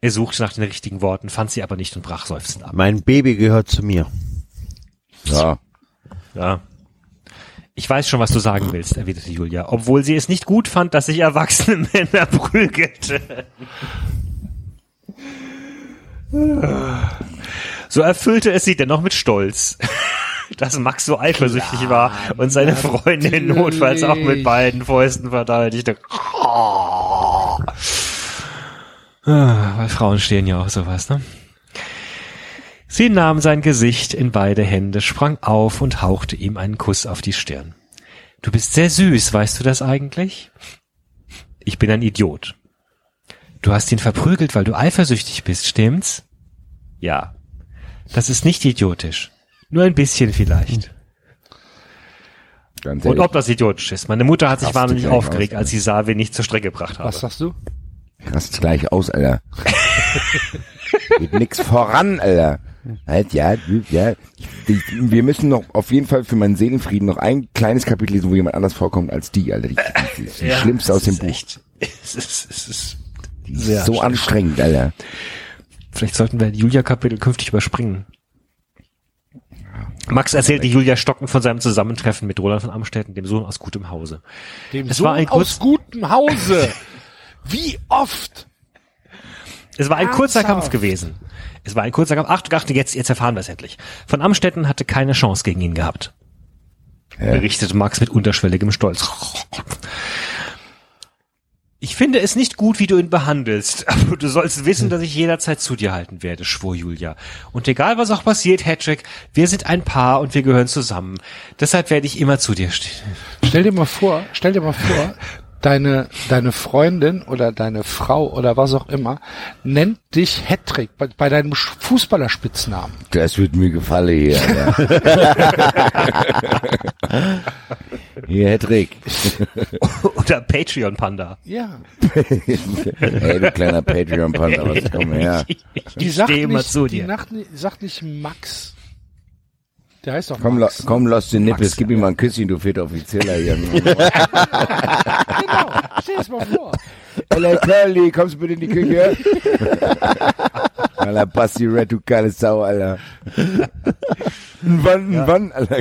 er suchte nach den richtigen Worten, fand sie aber nicht und brach seufzend ab. Mein Baby gehört zu mir. Ja. Ja. Ich weiß schon, was du sagen willst, erwiderte Julia, obwohl sie es nicht gut fand, dass sich erwachsene (laughs) Männer prügelten. So erfüllte es sie dennoch mit Stolz, dass Max so eifersüchtig war und seine Freundin notfalls auch mit natürlich. beiden Fäusten verteidigte. Weil Frauen stehen ja auf sowas, ne? Sie nahm sein Gesicht in beide Hände, sprang auf und hauchte ihm einen Kuss auf die Stirn. Du bist sehr süß, weißt du das eigentlich? Ich bin ein Idiot. Du hast ihn verprügelt, weil du eifersüchtig bist, stimmt's? Ja. Das ist nicht idiotisch. Nur ein bisschen vielleicht. Ganz Und ob das idiotisch ist. Meine Mutter hat sich wahnsinnig aufgeregt, aus, als sie sah, wen ich zur Strecke gebracht habe. Was sagst du? rast gleich aus, Alter. (laughs) Geht nix voran, Alter. Halt, ja, ja. Ich, ich, wir müssen noch auf jeden Fall für meinen Seelenfrieden noch ein kleines Kapitel lesen, wo jemand anders vorkommt als die, Alter. Die, die, die, die Ja, schlimmste aus dem ist Buch. Echt, (laughs) es ist, es ist sehr so anstrengend, Alter. Vielleicht sollten wir Julia-Kapitel künftig überspringen. Max erzählte Julia Stocken von seinem Zusammentreffen mit Roland von Amstetten, dem Sohn aus gutem Hause. Dem Es Sohn war ein aus gutem Hause. (laughs) Wie oft? Es war ein kurzer Ernsthaft? Kampf gewesen. Es war ein kurzer Kampf. Achtung, Achtung, jetzt, jetzt erfahren wir es endlich. Von Amstetten hatte keine Chance gegen ihn gehabt. Berichtete Max mit unterschwelligem Stolz. Ich finde es nicht gut, wie du ihn behandelst, (laughs) aber du sollst wissen, dass ich jederzeit zu dir halten werde, schwor Julia. Und egal was auch passiert, Hedrick, wir sind ein Paar und wir gehören zusammen. Deshalb werde ich immer zu dir stehen. Stell dir mal vor, stell dir mal vor, (laughs) deine, deine Freundin oder deine Frau oder was auch immer nennt dich Hattrick bei, bei deinem Fußballerspitznamen. Das wird mir gefallen hier. (laughs) Hier, Hedrick. Oder Patreon Panda. Ja. Hey, du kleiner Patreon-Panda, was (laughs) komm her. Die sagt nicht, zu die dir. Nacht, sagt nicht Max. Der heißt doch Komm, Max. komm, lass den Nippes, gib ihm mal ein Küsschen, du vierter Offizieller hier. (laughs) Genau. Stell das mal vor. Hello, Curly, kommst du bitte in die Küche? (laughs) Alter, Basti Red, du geile Sau, Alter. Wann, wann, Alter.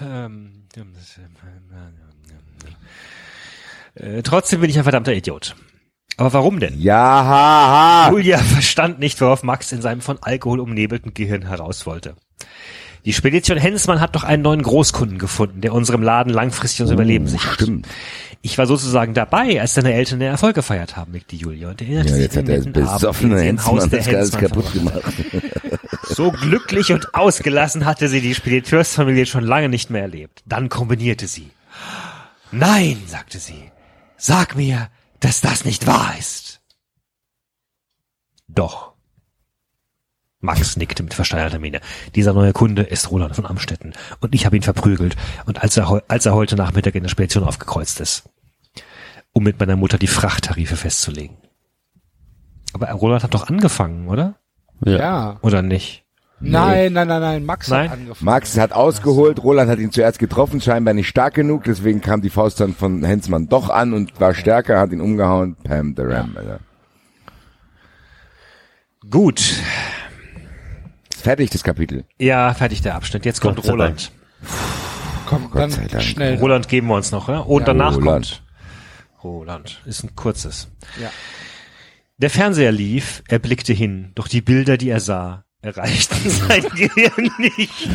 Ähm, äh, trotzdem bin ich ein verdammter Idiot. Aber warum denn? Ja, ha, ha. Julia (laughs) verstand nicht, worauf Max in seinem von Alkohol umnebelten Gehirn heraus wollte. Die Spedition Hensmann hat doch einen neuen Großkunden gefunden, der unserem Laden langfristig unser Überleben sichert. Stimmt. Ich war sozusagen dabei, als deine Eltern den Erfolg gefeiert haben, nickte Julia und erinnerte Ja, sich jetzt an hat Abend, besoffene sie im Haus Hensmann der das Hensmann kaputt gemacht. So glücklich und ausgelassen hatte sie die Spediteursfamilie schon lange nicht mehr erlebt. Dann kombinierte sie. Nein, sagte sie. Sag mir, dass das nicht wahr ist. Doch. Max nickte mit versteinerter Miene. Dieser neue Kunde ist Roland von Amstetten und ich habe ihn verprügelt und als er, als er heute Nachmittag in der Spedition aufgekreuzt ist, um mit meiner Mutter die Frachttarife festzulegen. Aber Roland hat doch angefangen, oder? Ja. Oder nicht? Nein, nein, nein, nein. Max Nein? hat angefangen. Max hat ausgeholt, Roland hat ihn zuerst getroffen, scheinbar nicht stark genug, deswegen kam die Faust dann von Hensmann doch an und war stärker, hat ihn umgehauen. Pam, the Ram, Alter. Gut. Ist fertig, das Kapitel. Ja, fertig der Abschnitt. Jetzt kommt Roland. Komm, Gott sei dann Dank. schnell. Roland geben wir uns noch, ja? Und danach Roland. kommt Roland. Ist ein kurzes. Ja. Der Fernseher lief, er blickte hin, doch die Bilder, die er sah, erreichten sein (laughs) Gehirn nicht.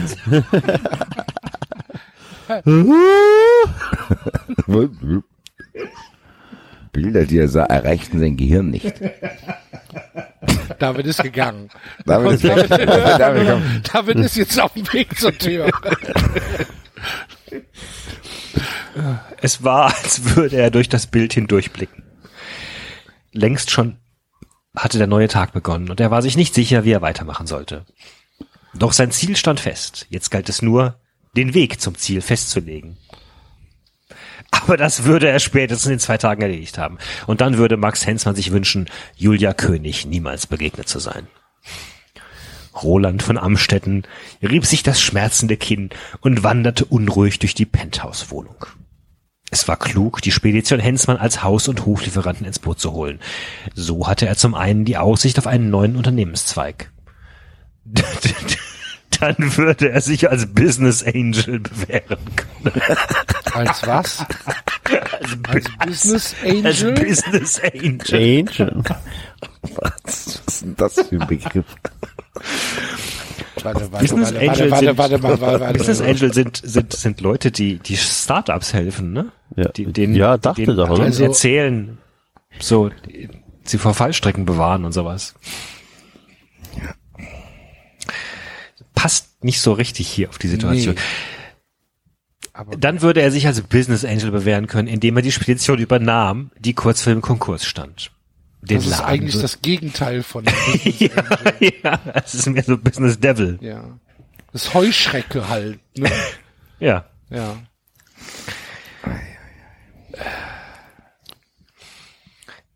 Bilder, die er sah, erreichten sein Gehirn nicht. David ist gegangen. (laughs) David ist. David, David, (laughs) komm. David ist jetzt auf dem Weg zur Tür. Es war, als würde er durch das Bild hindurchblicken. Längst schon hatte der neue Tag begonnen und er war sich nicht sicher, wie er weitermachen sollte. Doch sein Ziel stand fest. Jetzt galt es nur, den Weg zum Ziel festzulegen. Aber das würde er spätestens in zwei Tagen erledigt haben. Und dann würde Max Hensmann sich wünschen, Julia König niemals begegnet zu sein. Roland von Amstetten rieb sich das schmerzende Kinn und wanderte unruhig durch die Penthouse-Wohnung. Es war klug, die Spedition Hensmann als Haus- und Hoflieferanten ins Boot zu holen. So hatte er zum einen die Aussicht auf einen neuen Unternehmenszweig. (laughs) Dann würde er sich als Business Angel bewähren können. Als was? Als, Als Business Angel? Als Business Angel. Angel. Was ist denn das für ein Begriff? Warte, warte, Business warte, Angel warte, sind, warte, warte, warte, warte. Business Angel sind, sind, sind Leute, die, die Startups helfen, ne? Ja, Die, denen, ja dachte denen, doch, oder? Also- erzählen, so, die- sie vor Fallstrecken bewahren und sowas. Passt nicht so richtig hier auf die Situation. Nee. Aber Dann würde er sich als Business Angel bewähren können, indem er die Spedition übernahm, die kurz vor dem Konkurs stand. Den das ist Laden eigentlich wird- das Gegenteil von (laughs) Business ja, ja, es ist mehr so Business Devil. Ja. Das Heuschrecke halt, ne? (laughs) Ja. Ja.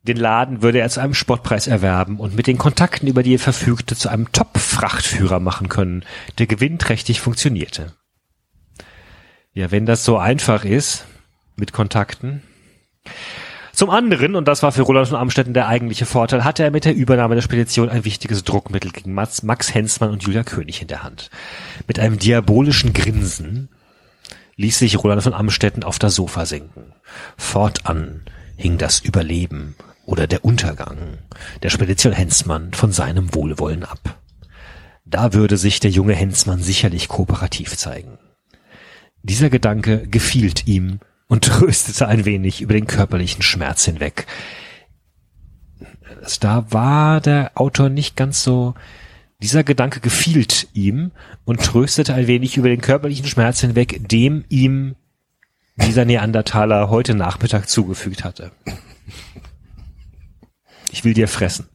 Den Laden würde er zu einem Spottpreis erwerben und mit den Kontakten, über die er verfügte, zu einem Top-Frachtführer machen können, der gewinnträchtig funktionierte. Ja, wenn das so einfach ist, mit Kontakten. Zum anderen, und das war für Roland von Amstetten der eigentliche Vorteil, hatte er mit der Übernahme der Spedition ein wichtiges Druckmittel gegen Max, Max Hensmann und Julia König in der Hand. Mit einem diabolischen Grinsen ließ sich Roland von Amstetten auf das Sofa sinken. Fortan hing das Überleben oder der Untergang der Spedition Hensmann von seinem Wohlwollen ab. Da würde sich der junge Hensmann sicherlich kooperativ zeigen. Dieser Gedanke gefielt ihm und (laughs) tröstete ein wenig über den körperlichen Schmerz hinweg. Das- Da war der Autor nicht ganz so, dieser Gedanke gefielt ihm und tröstete ein wenig über den körperlichen Schmerz hinweg, dem ihm dieser Neandertaler heute Nachmittag zugefügt hatte. Ich will dir fressen.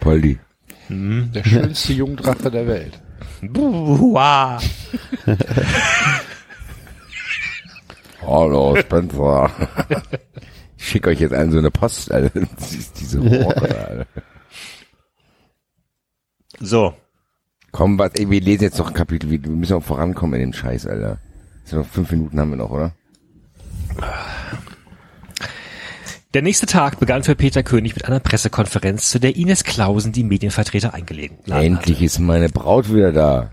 Poldi. Der schönste Jungdrache der Welt. Buah. (laughs) Hallo, Spencer. Ich schicke euch jetzt einen so eine Post, Alter. (laughs) Ist diese Rohre, Alter. So, Komm, was, ey, wir lesen jetzt noch ein Kapitel, wir müssen auch vorankommen in dem Scheiß, Alter. Sind noch fünf Minuten haben wir noch, oder? Der nächste Tag begann für Peter König mit einer Pressekonferenz, zu der Ines Klausen die Medienvertreter eingeladen hatte. Endlich ist meine Braut wieder da.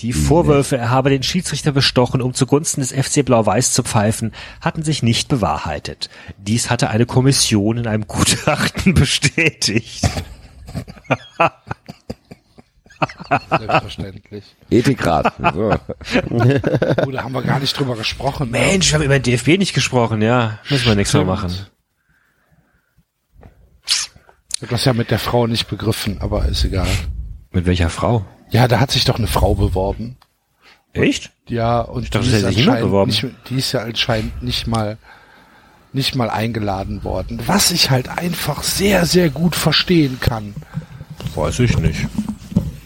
Die Vorwürfe, er habe den Schiedsrichter bestochen, um zugunsten des FC Blau-Weiß zu pfeifen, hatten sich nicht bewahrheitet. Dies hatte eine Kommission in einem Gutachten (laughs) bestätigt. Selbstverständlich. Ethikrat. So. Oh, da haben wir gar nicht drüber gesprochen. ne? Mensch, wir haben über den DFB nicht gesprochen, ja. Müssen wir nichts mehr machen. Ich hab das ja mit der Frau nicht begriffen, aber ist egal. Mit welcher Frau? Ja, da hat sich doch eine Frau beworben. Echt? Ja, und dachte, die, ist anscheinend beworben. nicht, die ist ja anscheinend nicht mal nicht mal eingeladen worden. Was ich halt einfach sehr, sehr gut verstehen kann. Weiß ich nicht.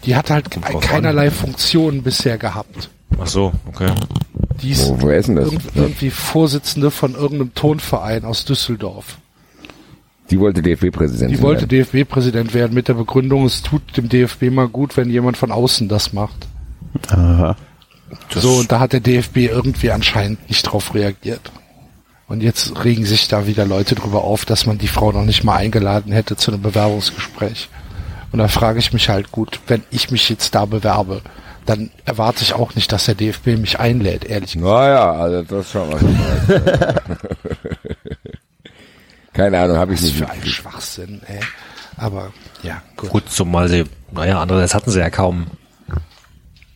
Die hat halt keinerlei Funktion bisher gehabt. Ach so, okay. Die ist Wo, woher ist denn das? irgend, irgendwie Vorsitzende von irgendeinem Tonverein aus Düsseldorf. Die wollte DFB-Präsidentin Die wollte werden. DFB-Präsident werden mit der Begründung, es tut dem DFB mal gut, wenn jemand von außen das macht. Aha. so, und da hat der DFB irgendwie anscheinend nicht drauf reagiert. Und jetzt regen sich da wieder Leute drüber auf, dass man die Frau noch nicht mal eingeladen hätte zu einem Bewerbungsgespräch. Und da frage ich mich halt, gut, wenn ich mich jetzt da bewerbe, dann erwarte ich auch nicht, dass der DFB mich einlädt, ehrlich gesagt. Naja, also das schon mal. (laughs) (laughs) (laughs) Keine Ahnung, habe ich Was nicht. für ein. Schwachsinn, ey. Aber, ja, gut. Gut, zumal sie, naja, andererseits hatten sie ja kaum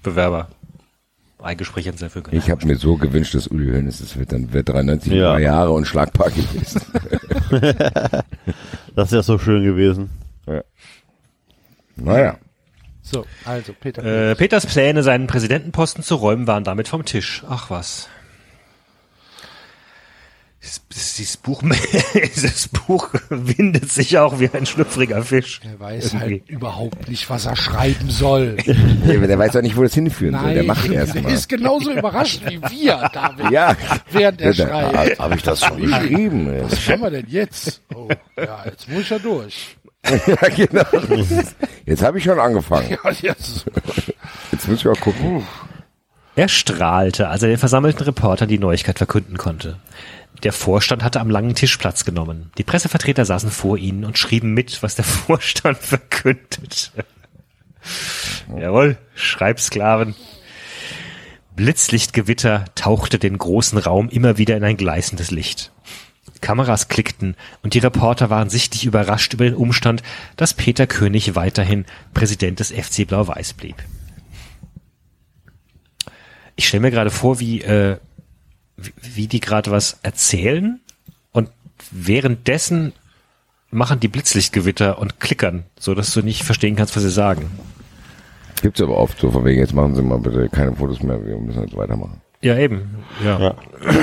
Bewerber. Ein Gespräch hätten sie dafür Ich habe mir so gewünscht, dass Uli Hoeneß es wird. Dann wird 93 Ja. Jahre und schlagbar gewesen. (laughs) Das ist ja so schön gewesen. Ja. Naja. So, also Peter. Äh, Peters Pläne, seinen Präsidentenposten zu räumen, waren damit vom Tisch. Ach was. Dieses, Buch, (laughs) dieses Buch windet sich auch wie ein schlüpfriger Fisch. er weiß halt überhaupt nicht, was er schreiben soll. (laughs) Der, der weiß doch nicht, wo das hinführen soll. Der macht erst der mal. ist genauso (laughs) überrascht wie wir, David, Ja. während er Ja, schreibt. Habe ich das schon geschrieben? Was haben wir denn jetzt? Oh, ja, jetzt muss ich ja durch. ja, genau. Jetzt habe ich schon angefangen. Ja, jetzt. Jetzt müssen wir mal gucken. Er strahlte, als er den versammelten Reportern die Neuigkeit verkünden konnte. Der Vorstand hatte am langen Tisch Platz genommen. Die Pressevertreter saßen vor ihnen und schrieben mit, was der (laughs) Vorstand verkündete. Jawohl, Schreibsklaven. Blitzlichtgewitter tauchte den großen Raum immer wieder in ein gleißendes Licht. Kameras klickten und die Reporter waren sichtlich überrascht über den Umstand, dass Peter König weiterhin Präsident des FC Blau-Weiß blieb. Ich stelle mir gerade vor, wie, äh, wie, die gerade was erzählen und währenddessen machen die Blitzlichtgewitter und klickern, so dass du nicht verstehen kannst, was sie sagen. Gibt's aber oft so, von wegen, jetzt machen Sie mal bitte keine Fotos mehr, wir müssen jetzt weitermachen. Ja, eben. Ja. (clears throat)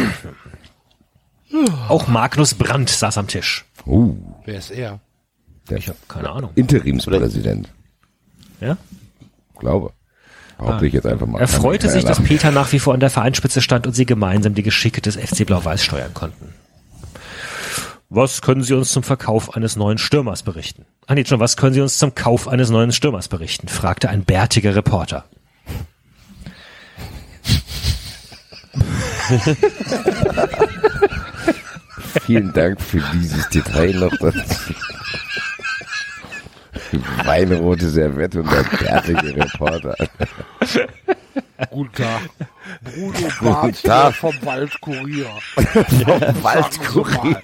Auch Magnus Brandt saß am Tisch. Uh, Wer ist er? der Ich habe keine Ahnung. Interimspräsident, Ja? glaube. Behaupte ich jetzt einfach mal. Er freute sich, dass Peter nach wie vor an der Vereinsspitze stand und sie gemeinsam die Geschicke des FC Blau-Weiß steuern konnten. Was können Sie uns zum Verkauf eines neuen Stürmers berichten? Ah, nee, schon, was können Sie uns zum Kauf eines neuen Stürmers berichten? fragte ein bärtiger Reporter. Vielen Dank für dieses Detail noch dazu. Weinrote Servette und der bärtige Reporter. Guten Tag. Bruno Guten Barth Tag. vom Waldkurier. Vom Waldkurier.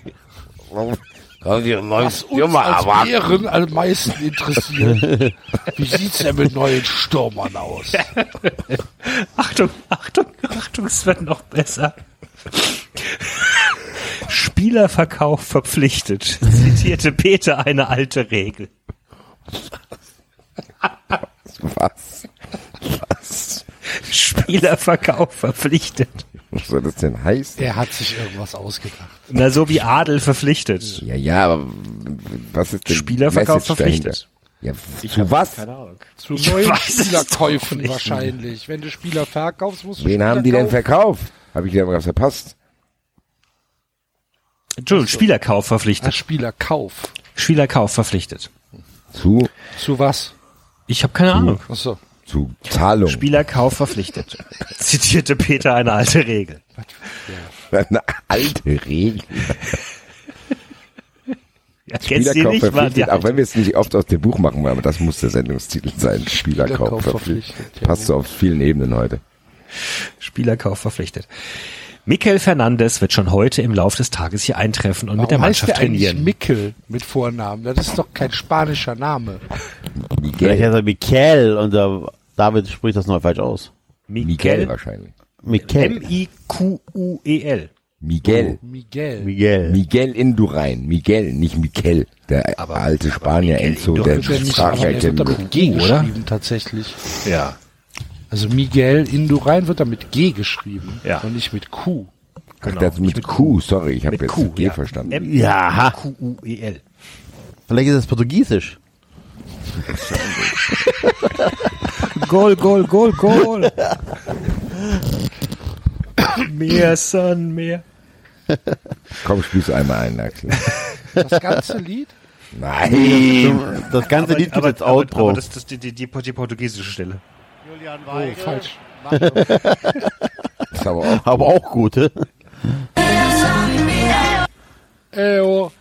Was uns als Bären am meisten interessiert. Wie sieht's denn mit neuen Stürmern aus? (laughs) Achtung, Achtung, Achtung, es wird noch besser. Spielerverkauf verpflichtet, zitierte Peter eine alte Regel. Was? Was? Spielerverkauf verpflichtet. Was soll das denn heißen? Er hat sich irgendwas ausgedacht. Na, so wie Adel verpflichtet. Ja, ja, aber was ist denn Spielerverkauf Message dahinter? verpflichtet. Ja, zu was? Keine Ahnung. Zu Ich neuen Spielerkäufen wahrscheinlich. Wenn du Spieler verkaufst, musst du Wen Spieler haben die denn kaufen. verkauft? Habe ich dir was verpasst? Entschuldigung, Spielerkauf verpflichtet. Spielerkauf. Spielerkauf verpflichtet. Zu, Zu was? Ich habe keine Ahnung. Achso. zu Zahlung. Spielerkauf verpflichtet. (laughs) Zitierte Peter eine alte Regel. Eine alte Regel. Ja, Spielerkauf nicht? Verpflichtet, auch wenn wir es nicht oft aus dem Buch machen, aber das muss der Sendungstitel sein. Spielerkauf Spielerkauf verpflichtet. verpflichtet, Passt so auf vielen Ebenen heute. Spielerkauf verpflichtet. Mikel Fernandes wird schon heute im Lauf des Tages hier eintreffen und mit der Warum heißt Mannschaft der eigentlich trainieren. Mickel mit Vornamen? Das ist doch kein spanischer Name. Vielleicht Miguel. heißt er Mikel und der David spricht das noch falsch aus. Miguel Miguel. wahrscheinlich. Mikel. M-I-Q-U-E-L. Miguel. Miguel. Miguel. Miguel Indurain. Miguel, nicht Mikel. Der alte Spanier Enzo, der Wird der nicht, sprach aber ja der kein mit G oder? geschrieben tatsächlich. Ja. Also Miguel Indurain wird da mit G geschrieben Ja. und nicht mit Q. Genau. Das mit Q, sorry, ich habe jetzt Q, G ja. verstanden. Ja. M-I-Q-U-E-L. Vielleicht ist es Portugiesisch. (laughs) Goal, Goal, Goal, Goal. (laughs) mehr Son, mehr. Komm, spielst du einmal ein, Axel. Das ganze Lied? Nein! Das ganze Lied gibt jetzt Outro. aber das ist die, die, die, die portugiesische Stelle. Oh, falsch. ist (laughs) aber auch Aber auch gut. Eo.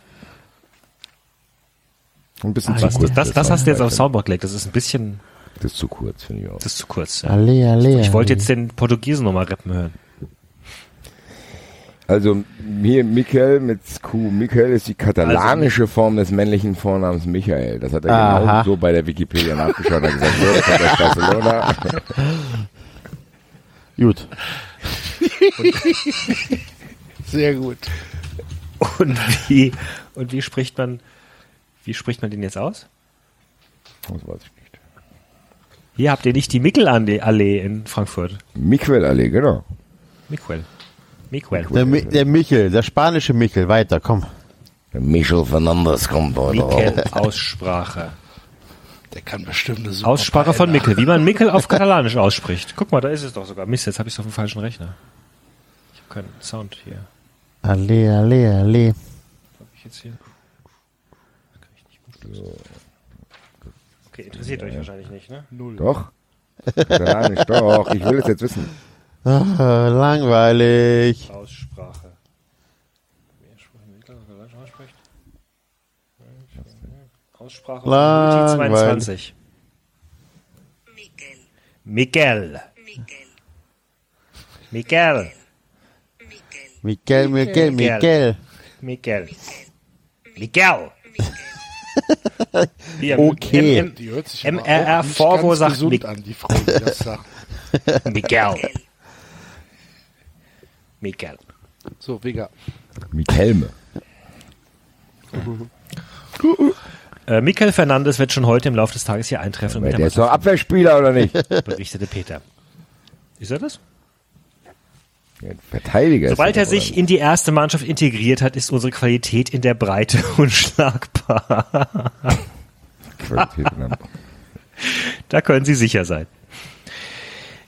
ein bisschen Was, zu das, kurz. das, das hast du jetzt auf Soundboard gelegt. Das ist ein bisschen, Das ist zu kurz, finde ich auch. das ist zu kurz. Ja. Alle, alle. Ich wollte jetzt den Portugiesen nochmal rappen hören. Also hier Michael mit Q. Michael ist die katalanische Form des männlichen Vornamens Michael. Das hat er genau Aha. so bei der Wikipedia nachgeschaut und hat gesagt, so, das aus (laughs) Barcelona. Gut. Sehr gut. Und wie, und wie spricht man, wie spricht man den jetzt aus? Das weiß ich nicht. Hier habt ihr nicht die Mickelallee in Frankfurt. Miquel-Allee, genau. Miquel. Miquel. Der, Mi- der Michel, der spanische Michel, weiter, komm. Der Michel Fernandes kommt heute. Aussprache. Der kann bestimmt eine super Aussprache von. Mickel, wie man Mickel auf Katalanisch ausspricht. Guck mal, da ist es doch sogar. Mist, jetzt habe ich es auf dem falschen Rechner. Ich habe keinen Sound hier. Allee, allee, allee. Hab ich jetzt hier? Kann ich nicht gut Okay, interessiert euch wahrscheinlich nicht, ne? Null. Doch. Katalanisch, doch. Ich will es jetzt wissen. Ah, langweilig. Aussprache. Aussprache Langweilig. von 22. Miguel. Miguel. Miquel, Miquel, Miquel. Miguel. Miguel. Hier, Okay. Die hört sich MRR ganz sagt gesund Mick- an, die Frau, die das sagt. M- Miguel. Miguel. So, Vega. Mikelme. (laughs) Äh, Michael Fernandes wird schon heute im Laufe des Tages hier eintreffen mit Der der ist doch Abwehrspieler, oder nicht? (laughs) Berichtete Peter. Ist er das? Ja, Verteidiger. ist Sobald er er sich in die erste Mannschaft integriert hat, ist unsere Qualität in der Breite (laughs) unschlagbar. oder? Qualität in der- Da können Sie sicher sein.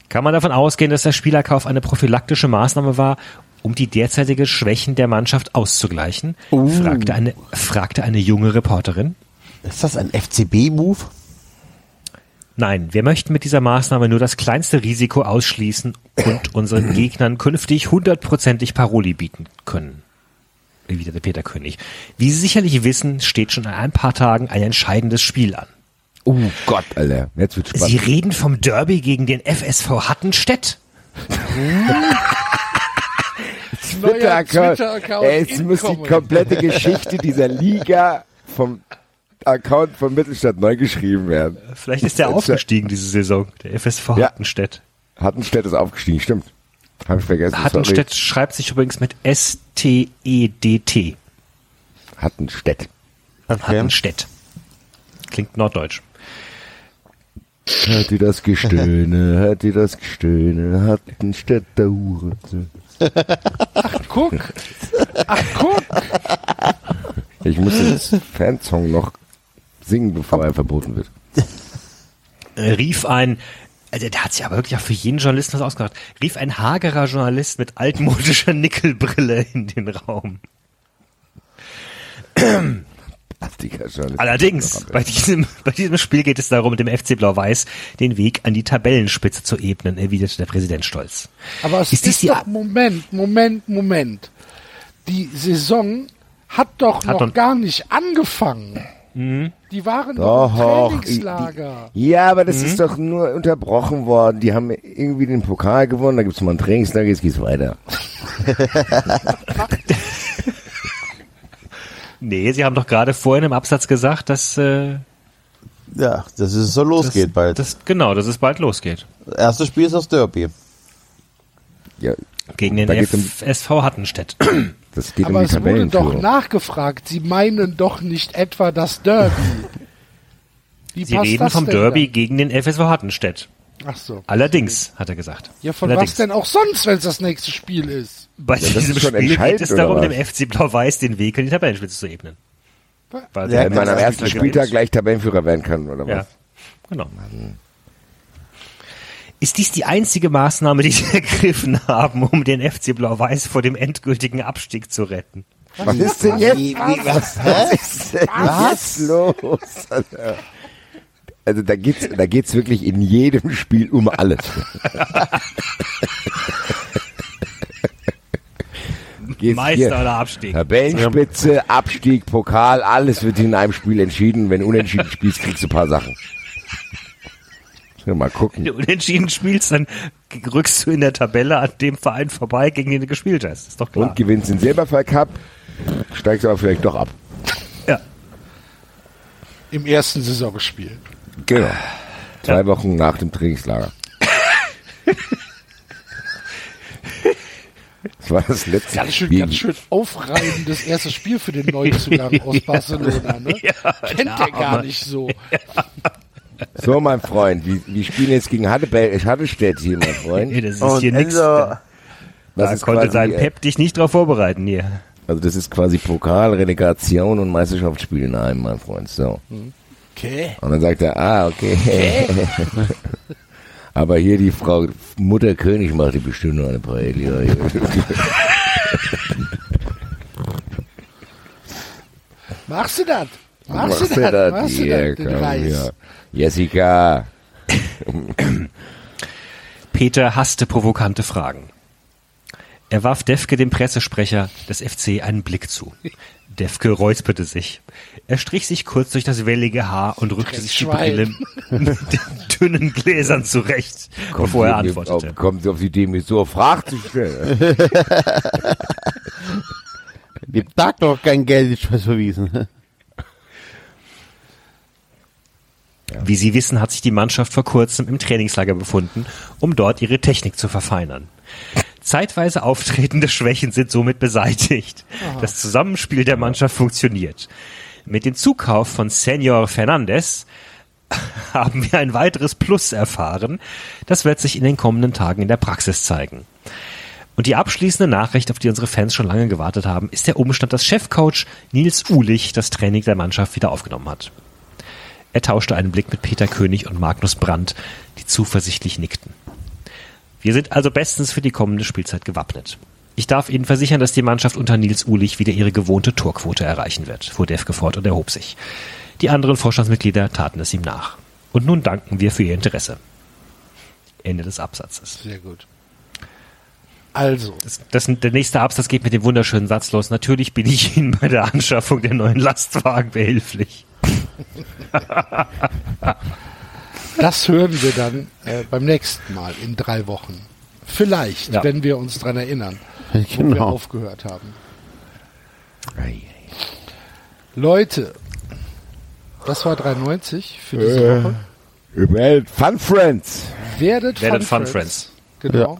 Kann man davon ausgehen, dass der Spielerkauf eine prophylaktische Maßnahme war, um die derzeitige Schwächen der Mannschaft auszugleichen? Fragte, eine, fragte eine junge Reporterin. Ist das ein FCB-Move? Nein, wir möchten mit dieser Maßnahme nur das kleinste Risiko ausschließen und unseren (clears throat) Gegnern künftig hundertprozentig Paroli bieten können. Erwiderte Peter König. Wie Sie sicherlich wissen, steht schon in ein paar Tagen ein entscheidendes Spiel an. Oh Gott, Alter. Jetzt wird Sie spannend. reden vom Derby gegen den FSV Hattenstedt? (laughs) Twitter-Account. Twitter-Account Es muss die komplette (laughs) Geschichte dieser Liga vom Account von Mittelstadt neu geschrieben werden. Vielleicht ist der aufgestiegen diese Saison, der FSV Ja. Hattenstedt. Hattenstedt ist aufgestiegen, stimmt. Hab ich vergessen. Hattenstedt schreibt sich übrigens mit S-T-E-D-T. Sorry. Hattenstedt. Hattenstedt. Klingt norddeutsch. Hört ihr das Gestöhne, hört ihr das Gestöhne, Hattenstädter Hure. Guck. Ach, guck. Ich muss den Fansong noch singen, bevor er verboten wird. Äh, rief ein, also der hat sich aber wirklich auch für jeden Journalisten was ausgedacht, rief ein hagerer Journalist mit altmodischer Nickelbrille in den Raum. Allerdings, bei diesem, bei diesem Spiel geht es darum, dem FC Blau-Weiß den Weg an die Tabellenspitze zu ebnen, erwiderte der Präsident stolz. Aber es Ist ist, die doch, Moment, Moment, Moment. Die Saison hat doch Hat noch gar nicht angefangen. Die waren Doch, doch im Trainingslager. Ja, aber das ist doch nur unterbrochen worden. Die haben irgendwie den Pokal gewonnen, da gibt's mal ein Trainingslager, jetzt geht's weiter. (laughs) Nee, Sie haben doch gerade vorhin im Absatz gesagt, dass, äh, Ja, dass es so losgeht bald. dass genau, dass es bald losgeht. Das erste Spiel ist das Derby. Ja, Gegen den um- FSV Hattenstedt. (clears throat) das geht Aber um die es wurde doch nachgefragt. Sie meinen doch nicht etwa das Derby. (laughs) Wie Sie passt reden das vom denn Derby da? gegen den FSV Hattenstedt. Ach so. Allerdings, hat er gesagt. Ja, von Allerdings. was denn auch sonst, wenn es das nächste Spiel ist? Bei das diesem ist schon Spiel geht es darum, oder dem was? FC Blau-Weiß den Weg in die Tabellenspitze zu ebnen. Weil Ja, Wenn man am ersten Spiel Spieltag gleich Tabellenführer werden kann, oder Ja, was? genau. Ist dies die einzige Maßnahme, die Sie (laughs) ergriffen haben, um den FC Blau-Weiß vor dem endgültigen Abstieg zu retten? Was ist denn jetzt? Wie, wie, was, Was hä? ist denn jetzt los? Alter? (laughs) Also da geht's, da geht's wirklich in jedem Spiel um alles. Geht's Meister hier. oder Abstieg? Tabellenspitze, Abstieg, Pokal, alles wird in einem Spiel entschieden. Wenn du unentschieden spielst, kriegst du ein paar Sachen. Mal Wenn gucken. du unentschieden spielst, dann rückst du in der Tabelle an dem Verein vorbei, gegen den du gespielt hast. Ist doch klar. Und gewinnst den Silberfall Cup, steigst aber vielleicht doch ab. ja. Im ersten Saisonspiel. Genau. Zwei Wochen nach dem Trainingslager. (laughs) Das war das letzte Ganz schön, Spiel. ganz schön aufreibendes erstes Spiel für den Neuzugang (laughs) aus Barcelona. Ne? Ja, Kennt ja, der gar aber- nicht so. (laughs) So, mein Freund, wir, wir spielen jetzt gegen Hattebe- Hattestedt hier, mein Freund. Nee, das ist Und hier nichts. Da Das ist konnte quasi, sein äh, Pep dich nicht drauf vorbereiten hier. Also das ist quasi Pokal, Relegation und Meisterschaftsspiel in einem, mein Freund. So. Okay. Und dann sagt er, ah, okay. (laughs) Aber hier die Frau Mutter König macht die bestimmt noch eine Paella. (laughs) Machst du das? Machst, Machst du das? das? Machst du Ja, das? Den komm, Reis? ja. Jessica. (coughs) Peter hasste provokante Fragen. Er warf Defke, dem Pressesprecher des FC, einen Blick zu. Defke räusperte sich. Er strich sich kurz durch das wellige Haar und rückte sich die Brille mit den dünnen Gläsern zurecht, bevor er antwortete. Auf, kommt sie auf die Idee, mir so Frage zu stellen. (laughs) dem Tag doch kein Geld ist was verwiesen. Wie Sie wissen, hat sich die Mannschaft vor kurzem im Trainingslager befunden, um dort ihre Technik zu verfeinern. Zeitweise auftretende Schwächen sind somit beseitigt. Das Zusammenspiel der Mannschaft funktioniert. Mit dem Zukauf von Senor Fernandez (laughs) haben wir ein weiteres Plus erfahren. Das wird sich in den kommenden Tagen in der Praxis zeigen. Und die abschließende Nachricht, auf die unsere Fans schon lange gewartet haben, ist der Umstand, dass Chefcoach Nils Uhlich das Training der Mannschaft wieder aufgenommen hat. Er tauschte einen Blick mit Peter König und Magnus Brandt, die zuversichtlich nickten. Wir sind also bestens für die kommende Spielzeit gewappnet. Ich darf Ihnen versichern, dass die Mannschaft unter Nils Uhlich wieder ihre gewohnte Torquote erreichen wird, fuhr Defke fort und erhob sich. Die anderen Vorstandsmitglieder taten es ihm nach. Und nun danken wir für Ihr Interesse. Ende des Absatzes. Sehr gut. Also, Das, das, der nächste Absatz geht mit dem wunderschönen Satz los. Natürlich bin ich Ihnen bei der Anschaffung der neuen Lastwagen behilflich. (laughs) das hören wir dann äh, beim nächsten Mal in drei Wochen. Vielleicht, Ja. wenn wir uns dran erinnern, wo wir genau. aufgehört haben. Leute, das war 3,90 für diese Äh. Woche. Welt Fun Friends. Werdet, Werdet Fun, Fun Friends. Friends. Genau.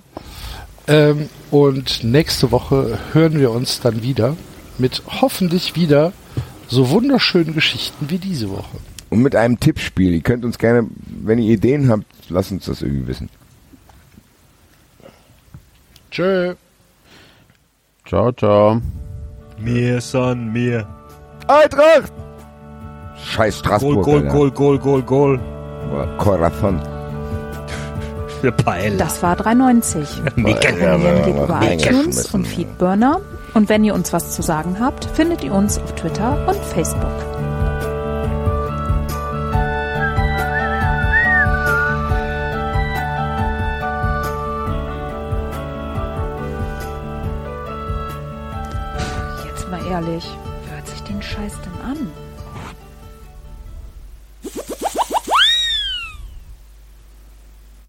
Ähm, und nächste Woche hören wir uns dann wieder mit hoffentlich wieder so wunderschönen Geschichten wie diese Woche. Und mit einem Tippspiel. Ihr könnt uns gerne, wenn ihr Ideen habt, lasst uns das irgendwie wissen. Tschö. Ciao, ciao. Mir, Son, mir. Eintracht! Scheiß Goal, Straßburg. Goal, Alter. Goal, Goal, Goal, Goal. Corazon. Für Paella. Das war 390. Mega. Abonnieren geht über iTunes und Feedburner. Und wenn ihr uns was zu sagen habt, findet ihr uns auf Twitter und Facebook. Ehrlich,